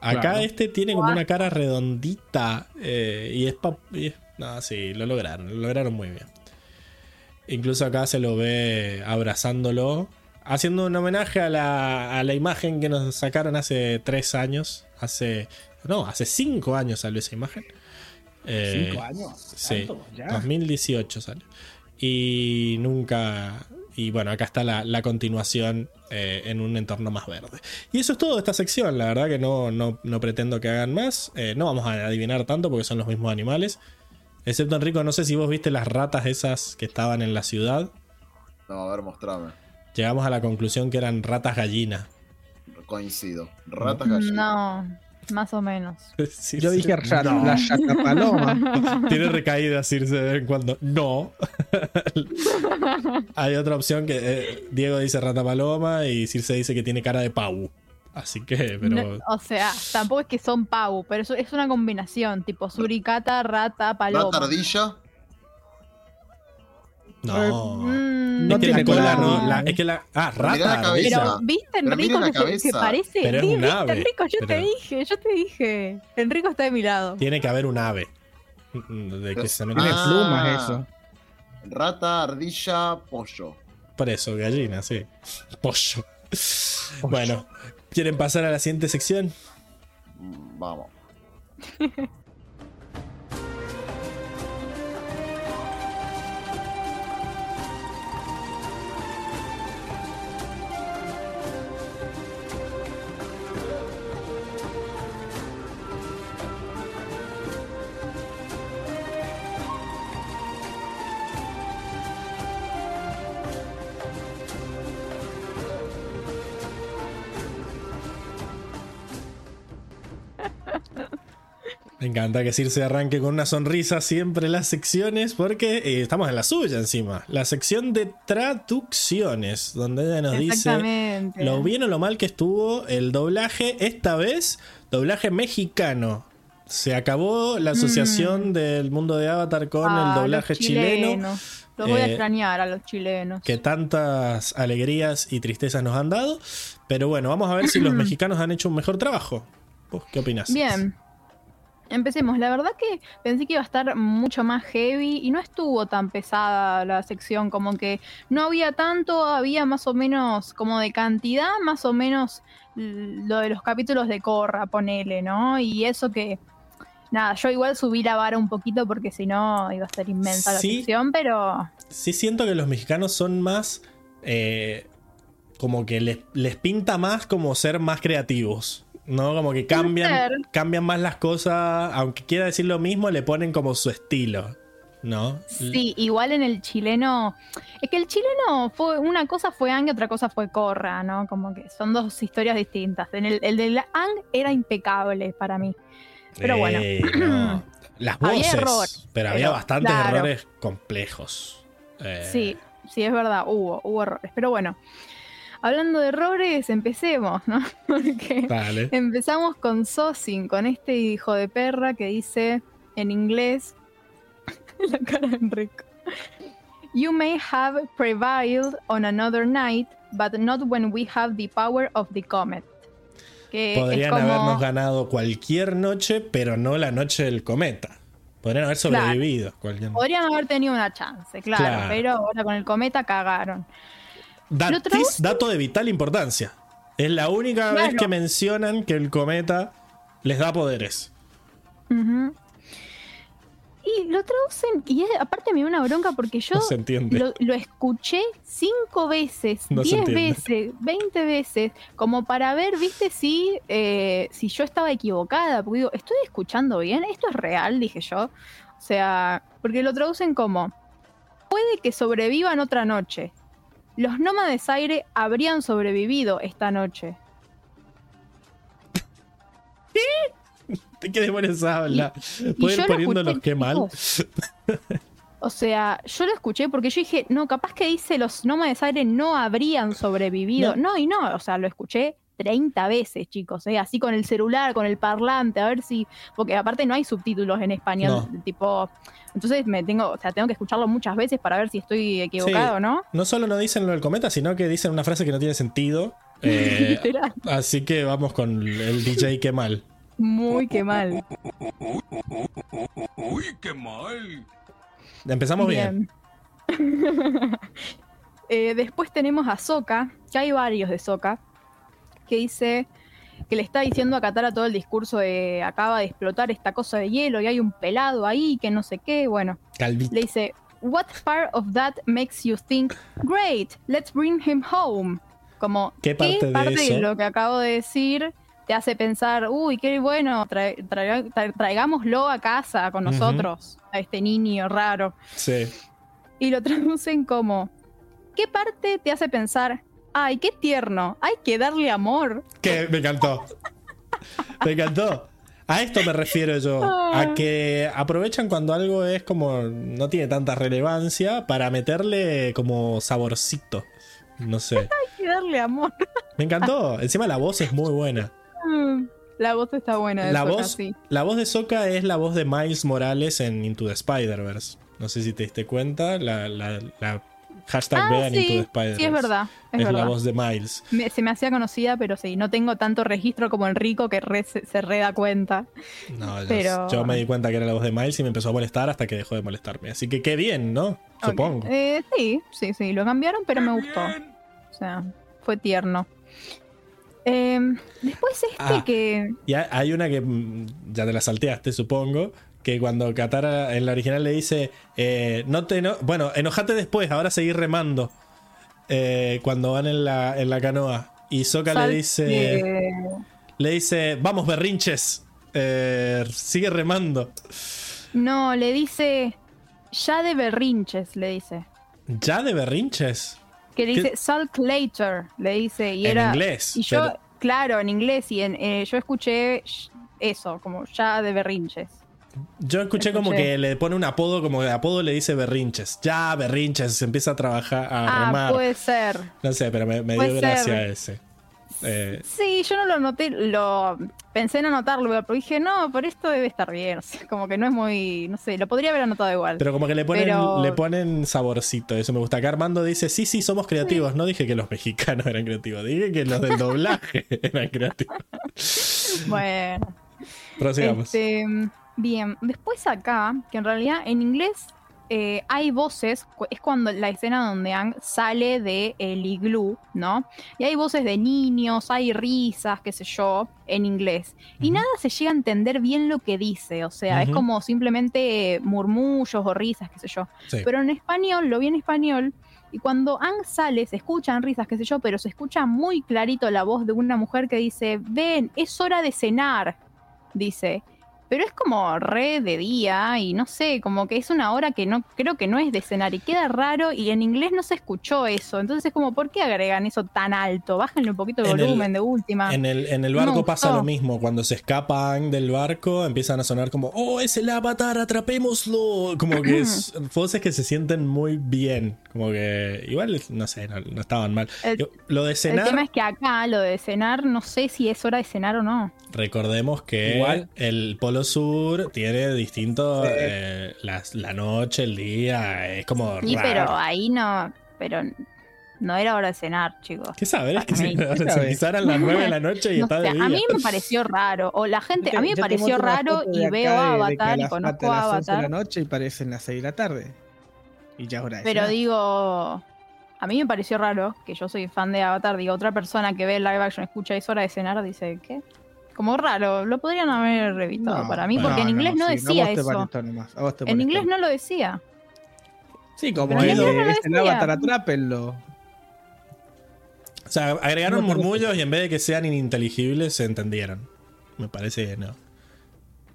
Acá Claro. este tiene como una cara redondita eh, y es... pa- y es- No, sí, lo lograron, lo lograron muy bien. Incluso acá se lo ve abrazándolo, haciendo un homenaje a la, a la imagen que nos sacaron hace tres años. Hace... No, hace cinco años salió esa imagen. Eh, Cinco años. Sí, ¿Tanto? Ya. 2018 salió. Y nunca. Y bueno, acá está la, la continuación eh, en un entorno más verde. Y eso es todo de esta sección. La verdad que no, no, no pretendo que hagan más. Eh, no vamos a adivinar tanto porque son los mismos animales. Excepto Enrico, no sé si vos viste las ratas esas que estaban en la ciudad. No, a ver, mostrame. Llegamos a la conclusión que eran ratas gallina. Coincido. Ratas gallinas. No, más o menos. Sí, Yo sí. dije No. la chacapaloma. Tiene recaídas irse de vez en cuando. No. Hay otra opción que eh, Diego dice rata paloma y Circe dice que tiene cara de pau. Así que, pero. No, o sea, tampoco es que son pau, pero eso es una combinación, tipo suricata, rata, paloma. Rata ardilla. No. Mm, No es que tiene la cola cola, no. la- es que la. Ah, la rata. cabeza. Pero, ¿viste, Pero Enrico, la que se, que parece? Pero es Sí, un ¿viste, ave, Enrico, yo te dije, yo te dije. Enrico está de mi lado. Tiene que haber un ave. De que se Tiene Ah. plumas eso. Rata, ardilla, pollo. Por eso, gallina, sí. Pollo. Bueno, ¿quieren pasar a la siguiente sección? Vamos. Me encanta que Circe arranque con una sonrisa siempre las secciones, porque eh, estamos en la suya encima. La sección de traducciones, donde ella nos dice lo bien o lo mal que estuvo el doblaje, esta vez doblaje mexicano. Se acabó la asociación del mundo de Avatar con Ah, el los doblaje chileno. Los voy a Eh, extrañar a los chilenos. que tantas alegrías y tristezas nos han dado. Pero bueno, vamos a ver si los mexicanos han hecho un mejor trabajo. ¿Vos qué opinas? Bien. Empecemos. La verdad que pensé que iba a estar mucho más heavy y no estuvo tan pesada la sección, como que no había tanto, había más o menos como de cantidad, más o menos lo de los capítulos de Corra, ponele, ¿no? Y eso que, nada, yo igual subí la vara un poquito porque si no iba a ser inmensa la Sí. sección, pero Sí siento que los mexicanos son más... eh, como que les, les pinta más como ser más creativos. ¿No? Como que cambian, cambian más las cosas. Aunque quiera decir lo mismo, le ponen como su estilo. ¿No? Sí, igual en el chileno. Es que el chileno fue. Una cosa fue Ang y otra cosa fue Corra, ¿no? Como que son dos historias distintas. En el, el de Ang era impecable para mí. Pero bueno. Eh, no. Las Había voces. errores, pero había pero, bastantes claro. errores complejos. Eh, Sí, sí, es verdad, hubo, hubo errores. Pero bueno, hablando de errores, empecemos, ¿no? Porque Dale. empezamos con Sosin, con este hijo de perra que dice en inglés. la cara de Enrico. You may have prevailed on another night, but not when we have the power of the comet. Que Podrían como- habernos ganado cualquier noche, pero no la noche del cometa. Podrían haber Claro. sobrevivido. cualquier- Podrían haber tenido una chance, claro, Claro. pero ahora con el cometa cagaron. Datis- dato de vital importancia. Es la única vez que mencionan que el cometa les da poderes. Y lo traducen, y es- aparte me dio una bronca porque yo No se entiende. lo, lo escuché cinco veces, No diez veces, veinte veces, como para ver, viste, si, eh, si yo estaba equivocada. Porque digo, ¿estoy escuchando bien? ¿Esto es real? Dije yo. O sea, porque lo traducen como, puede que sobrevivan otra noche. Los nómades aire habrían sobrevivido esta noche. ¿De qué demonios habla? y ¿Puedo ir poniéndolos qué mal? O sea, yo lo escuché porque yo dije, no, capaz que dice los nómades aire no habrían sobrevivido. No. No, y no, o sea, lo escuché 30 veces, chicos, ¿eh? así con el celular, con el parlante, a ver si. Porque aparte no hay subtítulos en español, tipo. Entonces me tengo, o sea, tengo que escucharlo muchas veces para ver si estoy equivocado o no. No solo no dicen lo del cometa, sino que dicen una frase que no tiene sentido. Eh, así que vamos con el DJ qué mal. Muy que mal. Uy, qué mal. Empezamos bien. Eh, después tenemos a Soka, que hay varios de Soka, que dice que le está diciendo a Katara todo el discurso de acaba de explotar esta cosa de hielo y hay un pelado ahí que no sé qué. Bueno, Calvito. le dice, What part of that makes you think, great, let's bring him home? Como, ¿Qué parte de eso? lo que acabo de decir te hace pensar, uy, qué bueno, tra- traigámoslo a casa con nosotros, a este niño raro? Sí. y lo traducen como ¿Qué parte te hace pensar? Ay, qué tierno, hay que darle amor. Que me encantó. Me encantó. A esto me refiero yo. Ah. A que aprovechan cuando algo es como. no tiene tanta relevancia para meterle como saborcito. No sé. Hay que darle amor. Me encantó. Encima la voz es muy buena. La voz está buena de La voz, sí. la voz de Sokka es la voz de Miles Morales en Into the Spider-Verse. No sé si te diste cuenta. La, la- la hashtag Ah, vean Into sí, the Spider-Verse. sí, es verdad. Es, Es verdad. la voz de Miles. Me- se me hacía conocida, pero sí, no tengo tanto registro como Enrico que re- se, se re da cuenta. No, yo- Pero- yo me di cuenta que era la voz de Miles y me empezó a molestar hasta que dejó de molestarme. Así que qué bien, ¿no? Supongo. Eh, sí, sí, sí, lo cambiaron, pero me gustó. O sea, fue tierno. Eh, después este Ah. que... Y hay- hay una que mm, ya te la salteaste, supongo. Que cuando Katara en la original le dice, eh, no te eno- bueno, enojate después, ahora seguir remando. Eh, cuando van en la, en la canoa. Y Sokka sal- le dice, le dice, vamos berrinches, eh, sigue remando. no, le dice... Ya de berrinches, le dice. ¿Ya de berrinches? Que le ¿Qué? dice Salt Later, le dice. Y En era, inglés, Y yo, pero- claro, en inglés. Y en, eh, yo escuché eso, como ya de berrinches. Yo escuché como que le pone un apodo, como de apodo le dice berrinches. Ya, berrinches, se empieza a trabajar, a Ah, remar. puede ser. No sé, pero me, dio ser. gracia ese. Eh, Sí, yo no lo noté, lo pensé en anotarlo, pero dije, no, por esto debe estar bien. O sea, como que no es muy, no sé, lo podría haber anotado igual. pero como que le ponen, Pero- le ponen saborcito, eso me gusta. Acá Armando dice, sí, sí, somos creativos. No dije que los mexicanos eran creativos, dije que los del doblaje eran creativos. Bueno. Prosigamos. Este, bien, después acá, que en realidad en inglés eh, hay voces, es cuando la escena donde Ang sale de el iglú, ¿no? Y hay voces de niños, hay risas, qué sé yo, en inglés. Y nada se llega a entender bien lo que dice, o sea, es como simplemente murmullos o risas, qué sé yo. Sí. Pero en español, lo vi en español, y cuando Ang sale, se escuchan risas, qué sé yo, pero se escucha muy clarito la voz de una mujer que dice, ven, es hora de cenar, dice. Pero es como re de día y no sé, como que es una hora que no creo que no es de cenar y queda raro y en inglés no se escuchó eso. Entonces es como, ¿por qué agregan eso tan alto? Bájenle un poquito el En el- volumen de última. En el, en el No barco pasa lo mismo. Cuando se escapan del barco, empiezan a sonar como, oh, es el avatar, atrapémoslo. Como que es voces que se sienten muy bien. Como que, igual, no sé, no, no estaban mal. El- Yo- lo de El cenar, tema es que acá lo de cenar no sé si es hora de cenar o no. recordemos que Igual. el polo Polo Sur tiene distinto Sí. eh, las- la noche, el día, es como Sí, raro. pero ahí no. Pero no era hora de cenar, chicos. ¿Qué sabes? Que Ay, si ¿qué sabes? quizá eran las 9 de la noche y No está de día. a mí me pareció raro. O la gente, te- a mí me pareció raro y veo a Avatar y conozco a a las 11 de la Avatar. noche y parecen las 6 de la tarde. Y ya es hora de Pero cenar. digo, a mí me pareció raro que yo soy fan de Avatar. Digo, otra persona que ve el live action, escucha es hora de cenar, dice, ¿qué? Como raro, lo podrían haber evitado No, para mí, porque en inglés no, sí, decía eso. nomás, En inglés no lo decía. Sí, como inglés no lo es el decía. avatar, atrápenlo. O sea, agregaron murmullos y en vez de que sean ininteligibles, se entendieron. Me parece que no.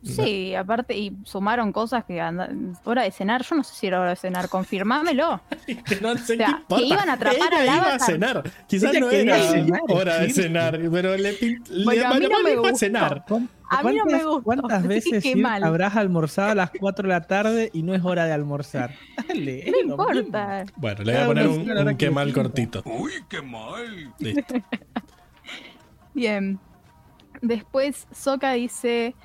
Sí, aparte, y sumaron cosas que anda- hora de cenar, yo no sé si era hora de cenar, confirmámelo. No sé O sea, que iban a atrapar Ella al iba a cenar. Quizás Ella no era cenar, hora de sí. cenar, pero le, pin- le Bueno, a mí no me a gustó. cenar. A mí no me ¿Cuántas- gustó. ¿Cuántas veces mal. habrás almorzado a las 4 de la tarde y no es hora de almorzar? Dale, No mismo. importa. Bueno, le voy a poner un, un qué mal cortito. Uy, qué mal. Listo. Bien. Después Soka dice,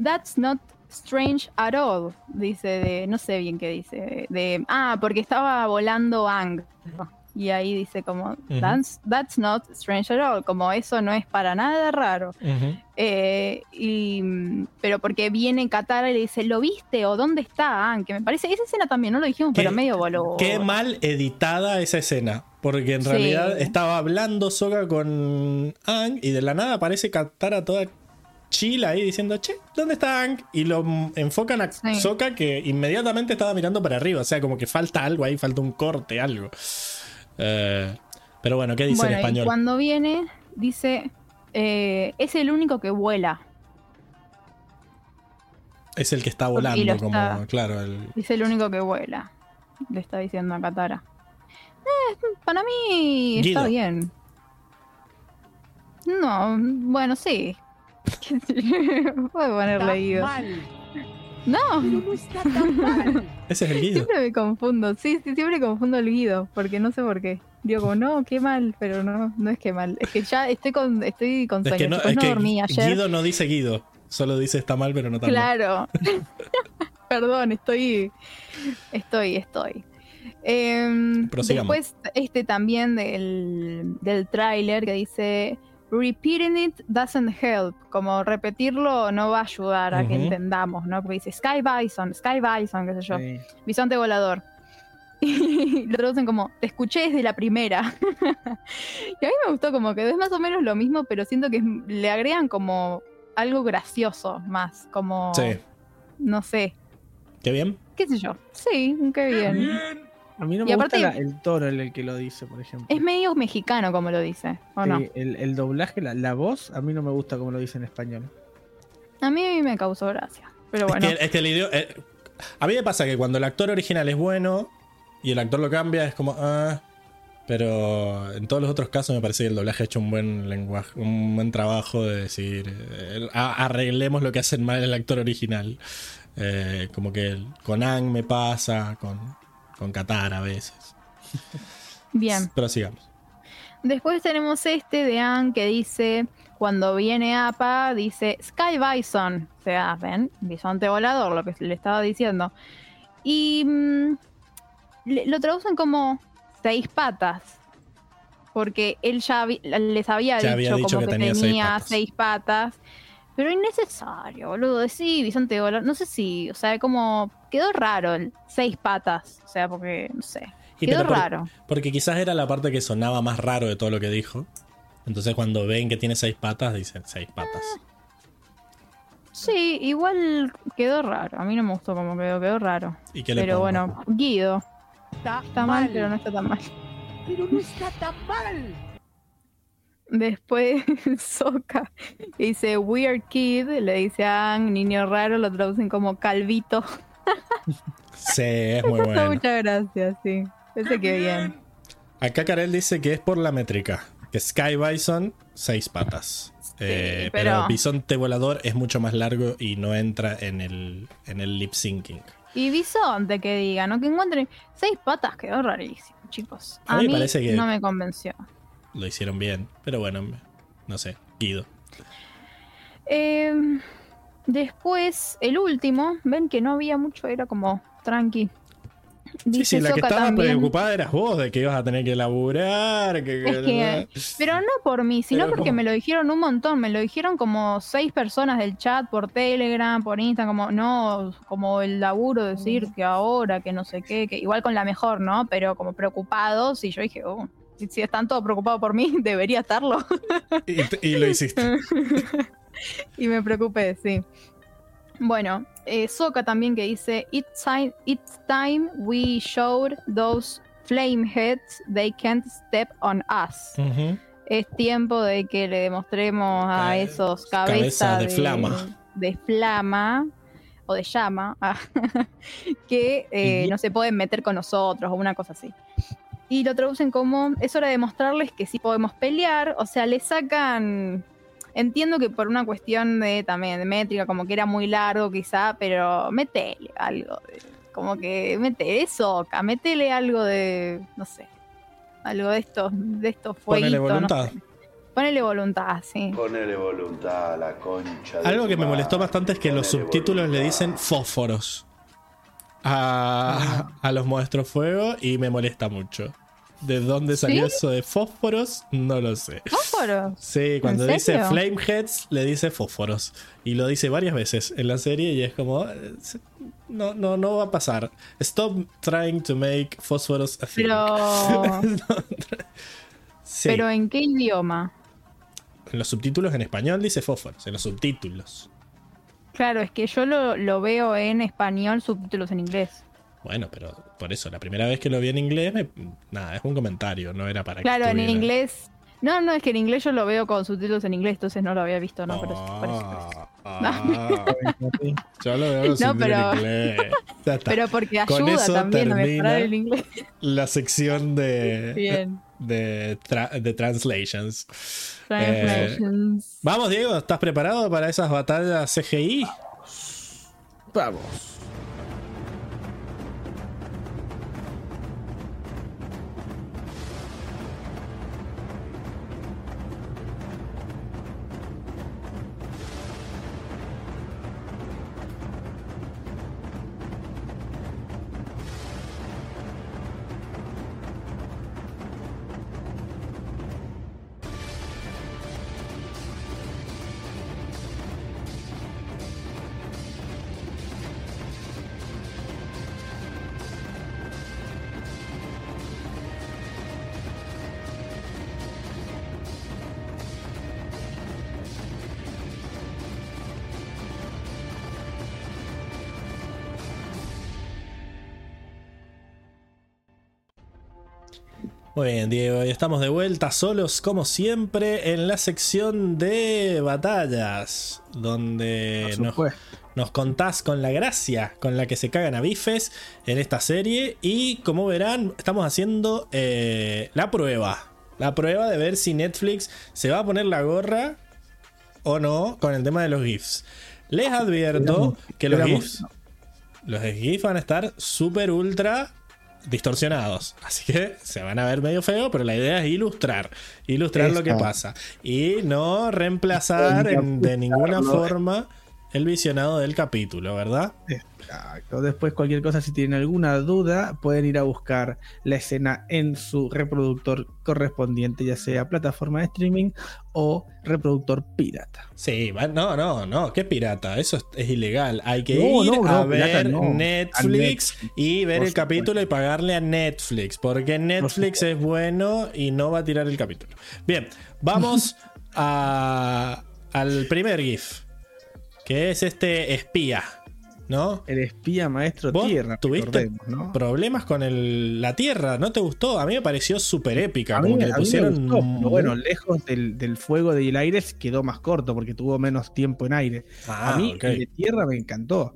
That's not strange at all. Dice de, no sé bien qué dice. De, ah, porque estaba volando Ang. Y ahí dice como, that's, that's not strange at all. Como eso no es para nada raro. Eh, y, pero porque viene Katara y le dice, ¿lo viste? ¿O dónde está Ang? Que me parece, esa escena también no lo dijimos, pero medio boludo. Qué mal editada esa escena. Porque en Sí. realidad estaba hablando Soka con Ang y de la nada aparece Katara toda chila ahí diciendo, che, ¿dónde está Ang? Y lo enfocan a Sí. Soka que inmediatamente estaba mirando para arriba. O sea, como que falta algo ahí, falta un corte, algo. Eh, pero bueno, ¿qué dice Bueno, en y español? cuando viene, dice, eh, es el único que vuela. Es el que está volando, como, está- claro, el, Es el único que vuela. Le está diciendo a Katara. Eh, para mí Guido. está bien. No, bueno, sí. Puedo ponerle Guido. No, no está tan mal. ese es el Guido. siempre me confundo. Sí, sí, siempre confundo el Guido. Porque no sé por qué. Digo como, no, qué mal. Pero no, no es que mal. Es que ya estoy con, estoy con Es sueño. que no, chicos, es no que dormí ayer. Guido no dice Guido, solo dice está mal, pero no está mal. Claro. Perdón, estoy. Estoy, estoy. Prosigamos. después, este también del, del tráiler que dice. Repeating it doesn't help. Como repetirlo no va a ayudar a que entendamos, ¿no? Porque dice Sky Bison, Sky Bison, qué sé yo. Sí. Bisonte volador. Y lo traducen como, te escuché desde la primera. y a mí me gustó como que es más o menos lo mismo, pero siento que le agregan como algo gracioso más, como, Sí, no sé, qué bien. qué sé yo. Sí, qué bien. Bien. A mí no Y me aparte- gusta la- el tono en el que lo dice, por ejemplo. Es medio mexicano como lo dice, ¿o no? Sí, el, el doblaje, la, la voz, a mí no me gusta como lo dice en español. A mí me causó gracia. Pero Es bueno, que, es que el idioma- eh, a mí me pasa que cuando el actor original es bueno y el actor lo cambia, es como. ah, pero en todos los otros casos me parece que el doblaje ha hecho un buen lenguaje, un buen trabajo de decir. eh, arreglemos lo que hacen mal el actor original. Eh, como que con Ang me pasa, con, con Qatar a veces. bien. Pero sigamos. Después tenemos este de Anne que dice, cuando viene APA, dice Sky Bison. O sea, ven, bisonte volador, lo que le estaba diciendo. Y mm, lo traducen como seis patas. Porque él ya les había Ya dicho, había dicho como que que, tenía tenía, seis patas. seis patas. Pero innecesario, boludo. Sí, bisonte volador. No sé si, o sea, como quedó raro el seis patas. O sea, porque, no sé. Y Quedó por- raro. Porque quizás era la parte que sonaba más raro de todo lo que dijo. Entonces cuando ven que tiene seis patas, dicen seis patas. Sí, igual quedó raro. A mí no me gustó como quedó, quedó raro. ¿Y qué le Pero pongo? bueno, Guido. Está, Está mal, pero no está tan mal. Pero no está tan mal. Después Soka dice Weird Kid, le dice a niño raro, lo traducen como calvito. Sí, es muy bueno. muchas gracias, sí. Ese que bien. Acá Karel dice que es por la métrica. Que Sky Bison, seis patas. Eh, pero... pero- Bisonte Volador es mucho más largo y no entra en el, en el lip syncing. Y Bisonte que diga, ¿no? Que encuentren seis patas, quedó rarísimo, chicos. A A, mí me mí parece que- no me convenció. Lo hicieron bien. Pero bueno, no sé. Guido. Eh, Después, el último, ven que no había mucho, era como tranqui. Sí, Dice sí, la que estaba también. preocupada eras vos de que ibas a tener que laburar. Que, Es que- pero no por mí, sino Pero porque ¿cómo? me lo dijeron un montón. Me lo dijeron como seis personas del chat por Telegram, por Instagram, como no, como el laburo, decir que ahora, que no sé qué, que igual con la mejor, ¿no? Pero como preocupados. Y yo dije, oh, si, están todos preocupados por mí, debería estarlo. y, lo hiciste. y me preocupé, sí. Bueno, eh, Soka también que dice, it's time, it's time we showed those flameheads they can't step on us. Es tiempo de que le demostremos a Eh, esos cabeza cabezas de flama. de flama o de llama ah, que eh, no se pueden meter con nosotros o una cosa así. Y lo traducen como es hora de mostrarles que sí podemos pelear, o sea, le sacan entiendo que por una cuestión de también de métrica como que era muy largo quizá, pero metele algo de- como que mete eso, metele algo de no sé, algo de estos de estos Ponele fueguitos, no voluntad. sé. Ponele voluntad, sí. Ponele voluntad a la concha. de Algo que me molestó bastante es que los Ponele subtítulos le dicen fósforos a, a los monstruos fuego y me molesta mucho. ¿De dónde salió ¿Sí? eso de fósforos? No lo sé. Fósforos. Sí, cuando ¿En dice? Flameheads le dice fósforos. Y lo dice varias veces en la serie y es como... eh, No, no, no va a pasar. Stop trying to make phosphorus a thing. Pero Sí, pero en qué idioma? en los subtítulos en español dice fósforos, en los subtítulos. Claro, es que yo lo, lo veo en español, subtítulos en inglés. Bueno, pero por eso, la primera vez que lo vi en inglés, me- nada, es un comentario, no era para que Claro, en inglés. No, no, es que en inglés yo lo veo con subtítulos en inglés, entonces no lo había visto, no, por eso. por eso. Ah, ah, yo lo veo con No, pero- en inglés. Ya está. Pero porque Con ayuda eso también a mejorar el inglés. La sección de, Bien. de, tra- de translations. Translations. Vamos, Diego, ¿estás preparado para esas batallas CGI? Vamos. Muy bien, Diego, y estamos de vuelta solos como siempre en la sección de batallas, donde nos, contás con la gracia con la que se cagan a bifes en esta serie y como verán estamos haciendo eh, la prueba, la prueba de ver si Netflix se va a poner la gorra o no con el tema de los GIFs. Les advierto que los GIFs, los GIFs van a estar súper ultra distorsionados. Así que se van a ver medio feo, pero la idea es ilustrar. Ilustrar lo que pasa. Y no reemplazar en- de ninguna forma el visionado del capítulo, ¿verdad? Exacto. Después, cualquier cosa, si tienen alguna duda, pueden ir a buscar la escena en su reproductor correspondiente, ya sea plataforma de streaming o reproductor pirata. Sí, no, no, no, qué pirata, eso es, es ilegal. Hay que No, ir no, a no, ver. Netflix y ver por el capítulo y pagarle a Netflix, porque Netflix es bueno y no va a tirar el capítulo. Bien, vamos a, al primer GIF, que es este espía, ¿no? El espía maestro ¿Vos tierra, tuviste ¿no? problemas con el- la Tierra? ¿No te gustó? A mí me pareció súper épica, A mí, como que a le mí me pusieron... gustó, pero bueno, lejos del, del fuego del aire quedó más corto porque tuvo menos tiempo en aire. Ah, a mí ok. el de tierra me encantó.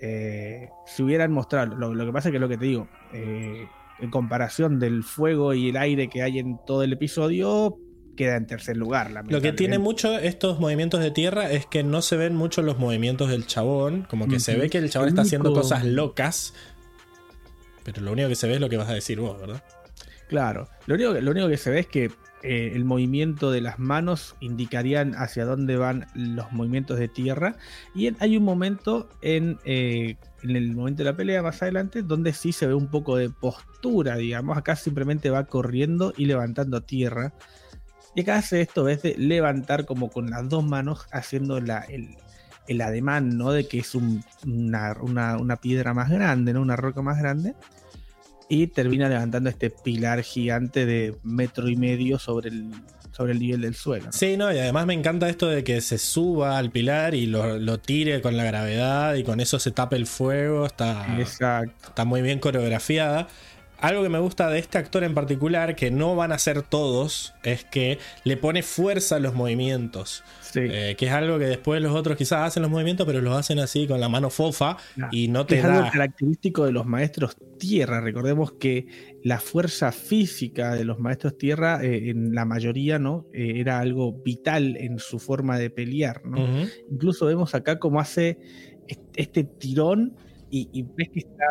Eh, si hubieran mostrado, lo, lo que pasa es que lo que te digo, eh, en comparación del fuego y el aire que hay en todo el episodio, queda en tercer lugar. Lo que tiene mucho estos movimientos de tierra es que no se ven mucho los movimientos del chabón. Como que se ve que el chabón El está haciendo cosas locas. Pero lo único que se ve es lo que vas a decir vos, ¿verdad? Claro, lo único, que- lo único que se ve es que eh, el movimiento de las manos indicarían hacia dónde van los movimientos de tierra. Y en- hay un momento en, eh, en el momento de la pelea más adelante donde sí se ve un poco de postura, digamos. Acá simplemente va corriendo y levantando tierra. Y acá hace esto, ves, de levantar como con las dos manos, haciendo la, el, el ademán, ¿no? De que es un- una, una- una piedra más grande, ¿no? Una roca más grande. Y termina levantando este pilar gigante de metro y medio sobre el, sobre el nivel del suelo. ¿no? Sí, no, y además me encanta esto de que se suba al pilar y lo, lo tire con la gravedad y con eso se tape el fuego. Está, Exacto. está muy bien coreografiada. Algo que me gusta de este actor en particular, que no van a ser todos, es que le pone fuerza a los movimientos. Sí. Eh, que es algo que después los otros quizás hacen los movimientos, pero los hacen así con la mano fofa Nah, y no te es algo característico de los maestros tierra. Recordemos que la fuerza física de los maestros tierra, eh, en la mayoría, ¿no? Eh, era algo vital en su forma de pelear, ¿no? Incluso vemos acá cómo hace est- este tirón y, y ves que está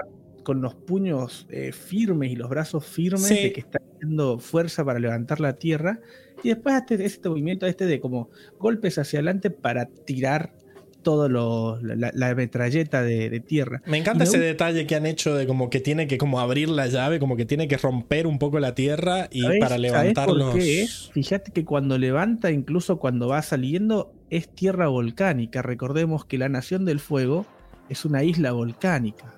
con los puños eh, firmes y los brazos firmes, Sí. de que está haciendo fuerza para levantar la tierra. Y después hace este movimiento este de como golpes hacia adelante para tirar todo lo, la, la metralleta de, de tierra. Me encanta me ese gusta- detalle que han hecho de como que tiene que como abrir la llave, como que tiene que romper un poco la tierra y ¿Sabés- para sabés levantar por los. qué es? Fíjate que cuando levanta, incluso cuando va saliendo, es tierra volcánica. Recordemos que la Nación del Fuego es una isla volcánica.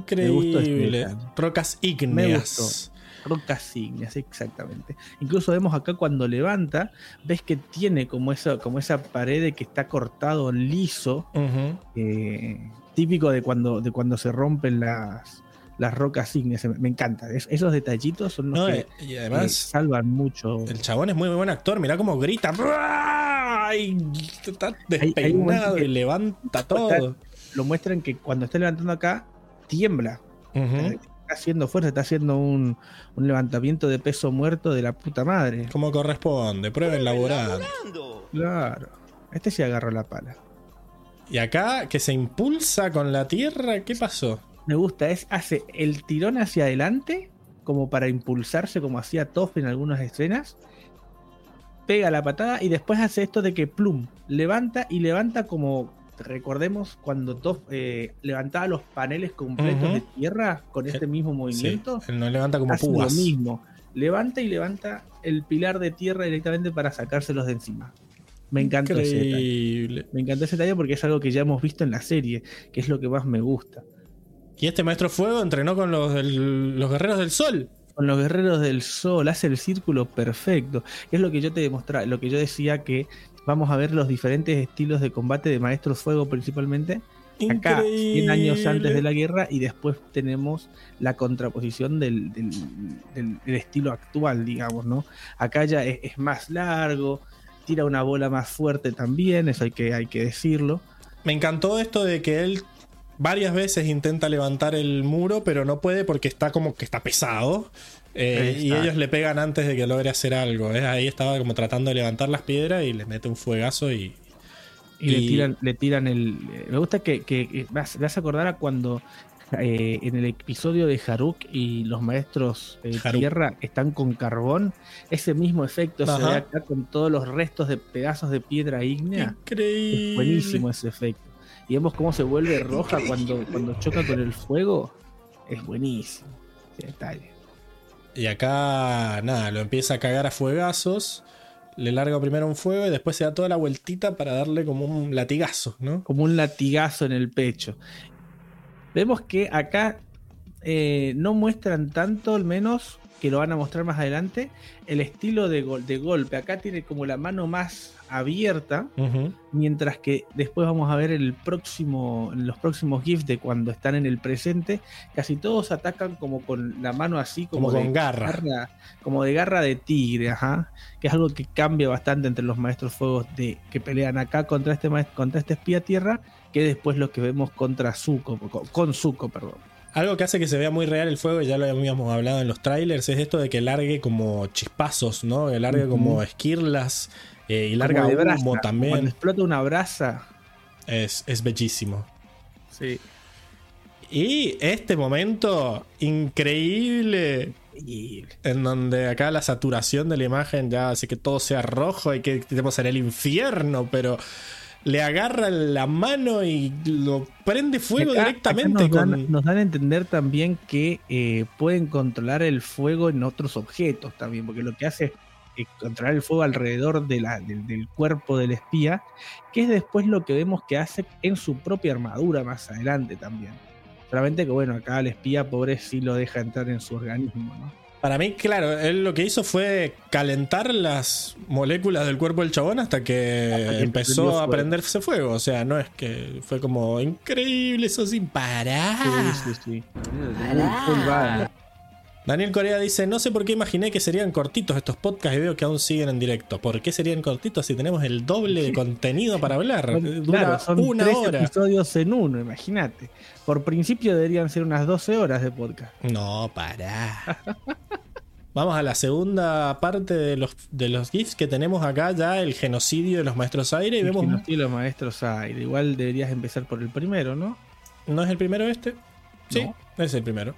Este Increíble. Rocas ígneas. Rocas ígneas, exactamente. Incluso vemos acá cuando levanta, ves que tiene como esa, como esa pared que está cortado liso, eh, típico de cuando, de cuando se rompen las, las rocas ígneas. Me, encanta. Es- esos detallitos son los No, que eh, y eh, además, salvan mucho. el chabón es muy buen actor. Mirá cómo grita. Y está hay despeinado y levanta Está- todo. Lo muestran que cuando está levantando acá, tiembla. Está haciendo fuerza, está haciendo un, un levantamiento de peso muerto de la puta madre. Como corresponde. Prueben laburando. Claro. Este se agarró la pala. Y acá, que se impulsa con la tierra, ¿qué pasó? Me gusta, es hace el tirón hacia adelante, como para impulsarse, como hacía Toff en algunas escenas. Pega la patada y después hace esto de que plum, levanta y levanta como recordemos cuando Toff eh, levantaba los paneles completos de tierra con este mismo Sí, movimiento. él no levanta como hace púas. lo mismo. Levanta y levanta el pilar de tierra directamente para sacárselos de encima. Me encantó ese detalle. Me encantó ese detalle porque es algo que ya hemos visto en la serie, que es lo que más me gusta. Y este maestro fuego entrenó con los, del- los guerreros del sol. Con los guerreros del sol, hace el círculo perfecto. Es lo que yo te demostraba, lo que yo decía que vamos a ver los diferentes estilos de combate de maestros fuego principalmente. Acá, 100 años antes de la guerra, y después tenemos la contraposición del, del- del- del estilo actual, digamos, ¿no? Acá ya es, es más largo, tira una bola más fuerte también, eso hay que, hay que decirlo. Me encantó esto de que él varias veces intenta levantar el muro, pero no puede porque está como que está pesado. Eh, y ellos le pegan antes de que logre hacer algo. ¿eh? Ahí estaba como tratando de levantar las piedras y le mete un fuegazo y. Y, le tiran, le tiran el. eh, Me gusta que, que- vas, vas a acordar a cuando eh, en el episodio de Haruk y los maestros eh, Haruk. tierra están con carbón. Ese mismo efecto se ve acá con todos los restos de pedazos de piedra ígnea. Increíble. Es buenísimo ese efecto. Y vemos cómo se vuelve roja cuando, cuando choca con el fuego. Es buenísimo. Detalle. Y acá, nada, lo empieza a cagar a fuegazos. Le larga primero un fuego y después se da toda la vueltita para darle como un latigazo, ¿no? como un latigazo en el pecho. Vemos que acá eh, no muestran tanto, al menos que lo van a mostrar más adelante, el estilo de, gol- de golpe. Acá tiene como la mano más abierta, mientras que después vamos a ver el próximo, en los próximos GIFs de cuando están en el presente, casi todos atacan como con la mano así, como, Como de con garra. como de garra de tigre, ajá, que es algo que cambia bastante entre los maestros fuegos de que pelean acá contra este contra este espía tierra, que después lo que vemos contra Zuko, con, Zuko, perdón. Algo que hace que se vea muy real el fuego, y ya lo habíamos hablado en los trailers, es esto de que largue como chispazos, ¿no? Que largue como esquirlas eh, y larga humo brasa, Cuando también. explota una brasa, Es, es bellísimo. sí. Y este momento increíble. En donde acá la saturación de la imagen ya hace que todo sea rojo y que estemos en el infierno, pero le agarra la mano y lo prende fuego Acá- directamente acá nos, con. dan, nos dan a entender también que eh, pueden controlar el fuego en otros objetos también, porque lo que hace es eh, controlar el fuego alrededor de la- del, del cuerpo del espía, que es después lo que vemos que hace en su propia armadura más adelante también. Solamente que bueno, acá el espía pobre sí lo deja entrar en su organismo, ¿no? Para mí, claro, él lo que hizo fue calentar las moléculas del cuerpo del chabón hasta que, Hasta que prendió empezó a prenderse fuego. O sea, no es que fue como increíble eso sin parar. Sí, sí, sí. Bad. Daniel Corea dice, no sé por qué imaginé que serían cortitos estos podcasts y veo que aún siguen en directo. ¿Por qué serían cortitos si tenemos el doble de contenido para hablar? Son- Dura claro, son una tres hora. episodios en uno, imagínate. Por principio deberían ser unas 12 horas de podcast. No, pará. Vamos a la segunda parte de los, de los GIFs que tenemos acá ya, el genocidio de los maestros aire. Y El vemos... genocidio de los maestros aire. Igual deberías empezar por el primero, ¿no? ¿No es el primero este? Sí, No. es el primero.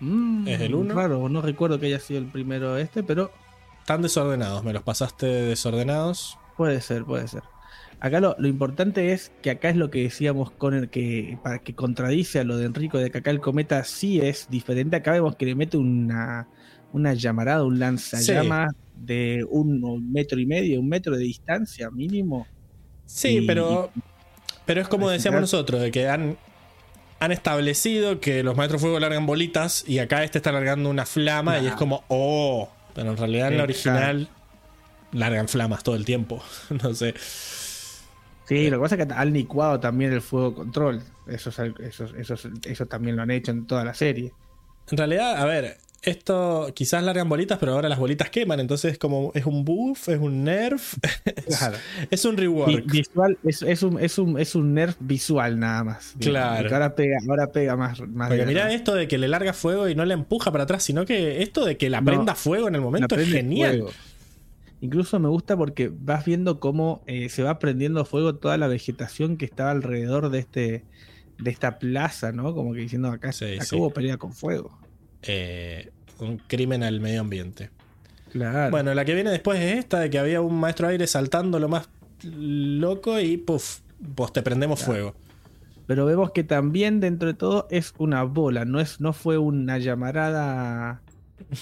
Mm, Es el uno. Raro, no recuerdo que haya sido el primero este, pero Están desordenados, me los pasaste desordenados. puede ser, puede ser. Acá lo, lo importante es que acá es lo que decíamos con el que para que contradice a lo de Enrico de que acá el cometa sí es diferente. Acá vemos que le mete una, una llamarada, un lanzallamas de un metro y medio, un metro de distancia mínimo. Sí, Y- pero, pero es como decíamos nosotros, de que han, han establecido que los maestros fuego largan bolitas y acá este está largando una flama y es como, oh, pero en realidad en la original largan flamas todo el tiempo. no sé. Sí, lo que pasa es que han licuado también el fuego control. Eso, eso, eso, eso también lo han hecho en toda la serie. En realidad, a ver, esto quizás largan bolitas, pero ahora las bolitas queman, entonces es como, es un buff, es un nerf, es, Claro. es un rework. visual es, es un, es, un, es un nerf visual nada más. Claro. Ahora pega, ahora pega más. más Porque verdad. esto de que le larga fuego y no le empuja para atrás, sino que esto de que la No, prenda fuego en el momento es genial. fuego. Incluso me gusta porque vas viendo cómo eh, se va prendiendo fuego toda la vegetación que estaba alrededor de este de esta plaza, ¿no? Como que diciendo acá, Sí, acá sí. hubo pelea con fuego. Eh, un crimen al medio ambiente. Claro. Bueno, la que viene después es esta de que había un maestro aire saltando lo más loco y puff, pues te prendemos fuego. Pero vemos que también dentro de todo es una bola, no es, no fue una llamarada.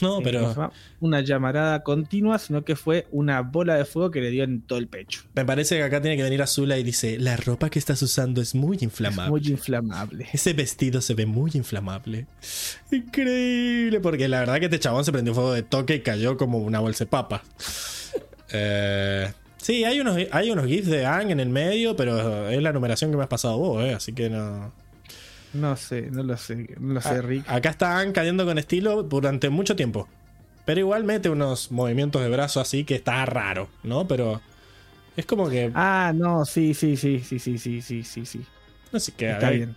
No, pero una llamarada continua, sino que fue una bola de fuego que le dio en todo el pecho. me parece que acá tiene que venir Azula y dice, la ropa que estás usando es muy Es inflamable. muy inflamable. Ese vestido se ve muy inflamable. Increíble, porque la verdad que este chabón se prendió fuego de toque y cayó como una bolsa de papa. Eh, sí, hay unos, hay unos GIFs de Ang en el medio, pero es la numeración que me has pasado vos, eh, así que no. No sé, no lo sé, no lo sé, Rick. Acá está Ang cayendo con estilo durante mucho tiempo. Pero igual mete unos movimientos de brazo así que está raro, ¿no? Pero es como que. Ah, no, sí, sí, sí, sí, sí, sí, sí, sí, sí. No sé qué. Está ver, bien.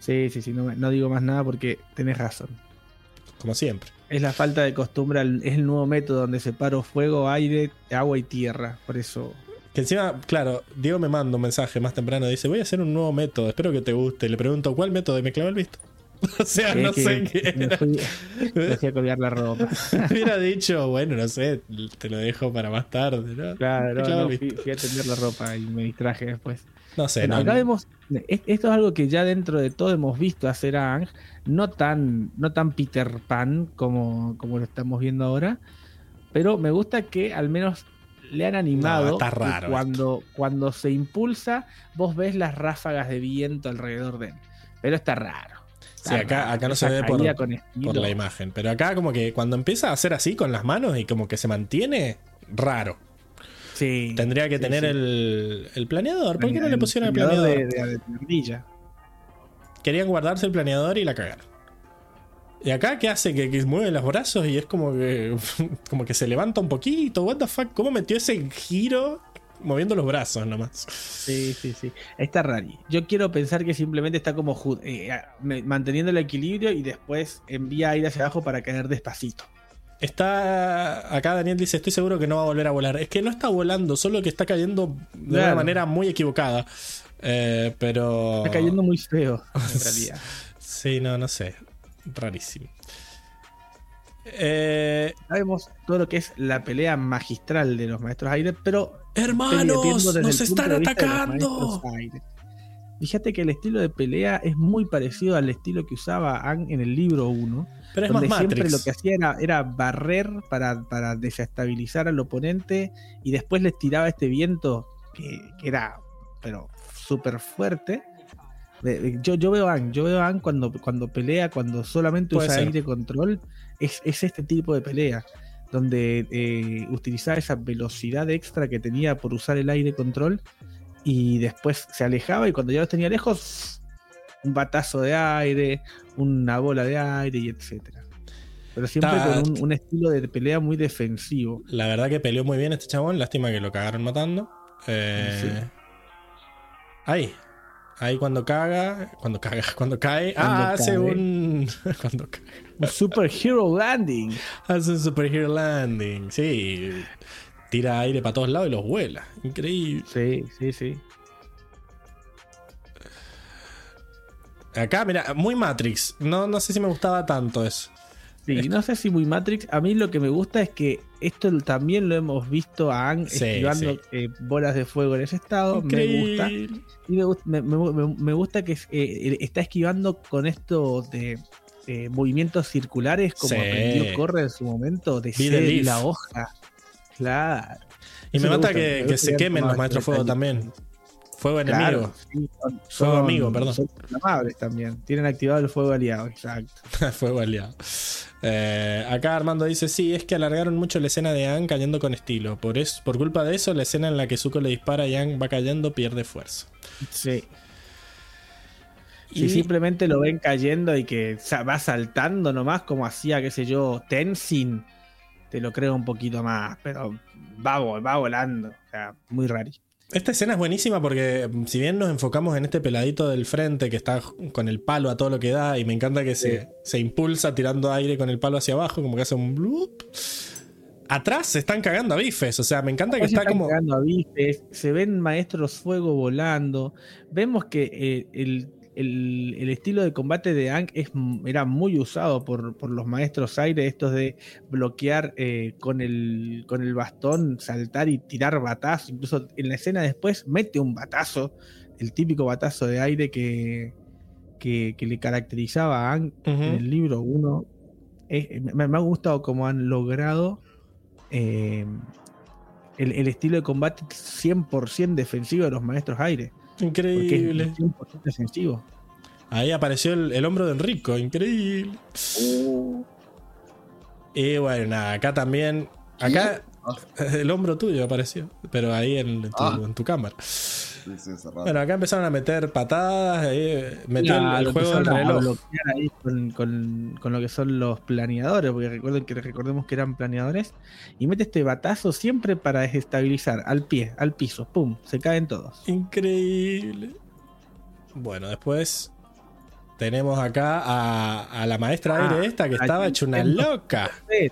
Sí, sí, sí, no, no digo más nada porque tenés razón. Como siempre. Es la falta de costumbre, es el nuevo método donde separo fuego, aire, agua y tierra. Por eso. Que encima, claro, Diego me manda un mensaje más temprano. Dice: Voy a hacer un nuevo método, espero que te guste. Le pregunto: ¿Cuál método? Y me clava el visto. o sea, no que sé qué me era. fui- me fui a colgar la ropa. Hubiera dicho: Bueno, no sé, te lo dejo para más tarde, ¿no? Claro, no, no, fui, a tender la ropa y me distraje después. No sé, Bueno, no, acá vemos, es- esto es algo que ya dentro de todo hemos visto hacer a Ang, no tan, no tan Peter Pan como, como lo estamos viendo ahora, pero me gusta que al menos le han animado No, está raro cuando, cuando se impulsa, vos ves las ráfagas de viento alrededor de él. Pero está raro. Sí, acá, raro. acá no se ve por, la imagen. Pero acá como que cuando empieza a hacer así con las manos y como que se mantiene, raro. Sí, Tendría que sí, tener sí. El, el planeador. ¿Por qué no le pusieron el planeador? De, de- de. Querían guardarse el planeador y la cagaron. Y acá, ¿qué hace? Que, que mueve los brazos y es como que, como que se levanta un poquito. ¿What the fuck? ¿Cómo metió ese giro moviendo los brazos nomás? Sí, sí, sí. Está rari. Yo quiero pensar que simplemente está como eh, manteniendo el equilibrio y después envía aire hacia abajo para caer despacito. Está. Acá Daniel dice: Estoy seguro que no va a volver a volar. Es que no está volando, solo que está cayendo de una manera muy equivocada. Eh, pero. Está cayendo muy feo, en realidad. Sí, no, no sé. Rarísimo. Eh, Sabemos todo lo que es la pelea magistral de los maestros aire, pero Hermanos, nos están atacando. Fíjate que el estilo de pelea es muy parecido al estilo que usaba Ang en el libro 1. Pero es donde más siempre Matrix. lo que hacía era, era barrer para, para desestabilizar al oponente y después les tiraba este viento que, que era pero súper fuerte. De- de- Yo, yo veo a Ang, yo veo a Ang cuando, cuando pelea, cuando solamente usa ser. aire control, es, es este tipo de pelea, donde eh, utilizaba esa velocidad extra que tenía por usar el aire control y después se alejaba y cuando ya los tenía lejos, un batazo de aire, una bola de aire y etcétera. Pero siempre Ta- con un, un estilo de pelea muy defensivo. La verdad que peleó muy bien este chabón. Lástima que lo cagaron matando. Eh, Sí. Ahí. Ahí cuando caga. Cuando caga. Cuando cae. Cuando ah, hace un. cuando caga. Un super hero landing. Hace un superhero landing. Sí. Tira aire para todos lados y los vuela. Increíble. Sí, sí, sí. Acá, mira, muy Matrix. No, no sé si me gustaba tanto eso. Sí, no sé si muy Matrix. A mí lo que me gusta es que esto también lo hemos visto a Ang Sí, esquivando sí. eh, bolas de fuego en ese estado. Me gusta. Y me, gust- me- me- gusta que eh, está esquivando con esto de eh, movimientos circulares, como Sí. aprendió Corre en su momento, de ser la hoja. Claro. Y Eso me mata gusta, que, que gusta se quemen los maestros fuego también. Fuego Claro, enemigo. sí, son- Fuego son- amigo, perdón. Son inflamables también. Tienen activado el fuego aliado, exacto. Fuego aliado. Eh, acá Armando dice: Sí, es que alargaron mucho la escena de Aang cayendo con estilo. Por, eso, por culpa de eso, la escena en la que Zuko le dispara y Aang va cayendo pierde fuerza. Sí. Y- Si simplemente lo ven cayendo y que va saltando nomás, como hacía, qué sé yo, Tenzin, te lo creo un poquito más, pero va, va volando. O sea, muy raro. Esta escena es buenísima porque, mm, si bien nos enfocamos en este peladito del frente que está con el palo a todo lo que da, y me encanta que se, se impulsa tirando aire con el palo hacia abajo, como que hace un bloop. Atrás se están cagando a bifes, o sea, me encanta que Se está están como. cagando a bifes, se ven maestros fuego volando. Vemos que eh, el, el- el estilo de combate de Aang es, era muy usado por, por los maestros aire, estos de bloquear eh, con, el, con el bastón, saltar y tirar batazos. Incluso en la escena después mete un batazo, el típico batazo de aire que, que, que le caracterizaba a Ujú. en el libro 1. Eh, me, me ha gustado cómo han logrado eh, el, el estilo de combate 100% defensivo de los maestros aire. Porque Increíble. es 100% defensivo. Ahí apareció el, el hombro de Enrico, increíble. Y bueno, nada, acá también. Acá el hombro tuyo apareció, pero ahí en, tu, Ah. en tu cámara. Sí, sí. Bueno, acá empezaron a meter patadas, ahí metió el- juego del reloj. bloquear ahí con, con- con lo que son los planeadores, porque recuerden que recordemos que eran planeadores, y mete este batazo siempre para desestabilizar al pie, al piso, pum, se caen todos. Increíble. Bueno, después tenemos acá a, a la maestra Ah, aire esta que estaba hecha una loca. Sí.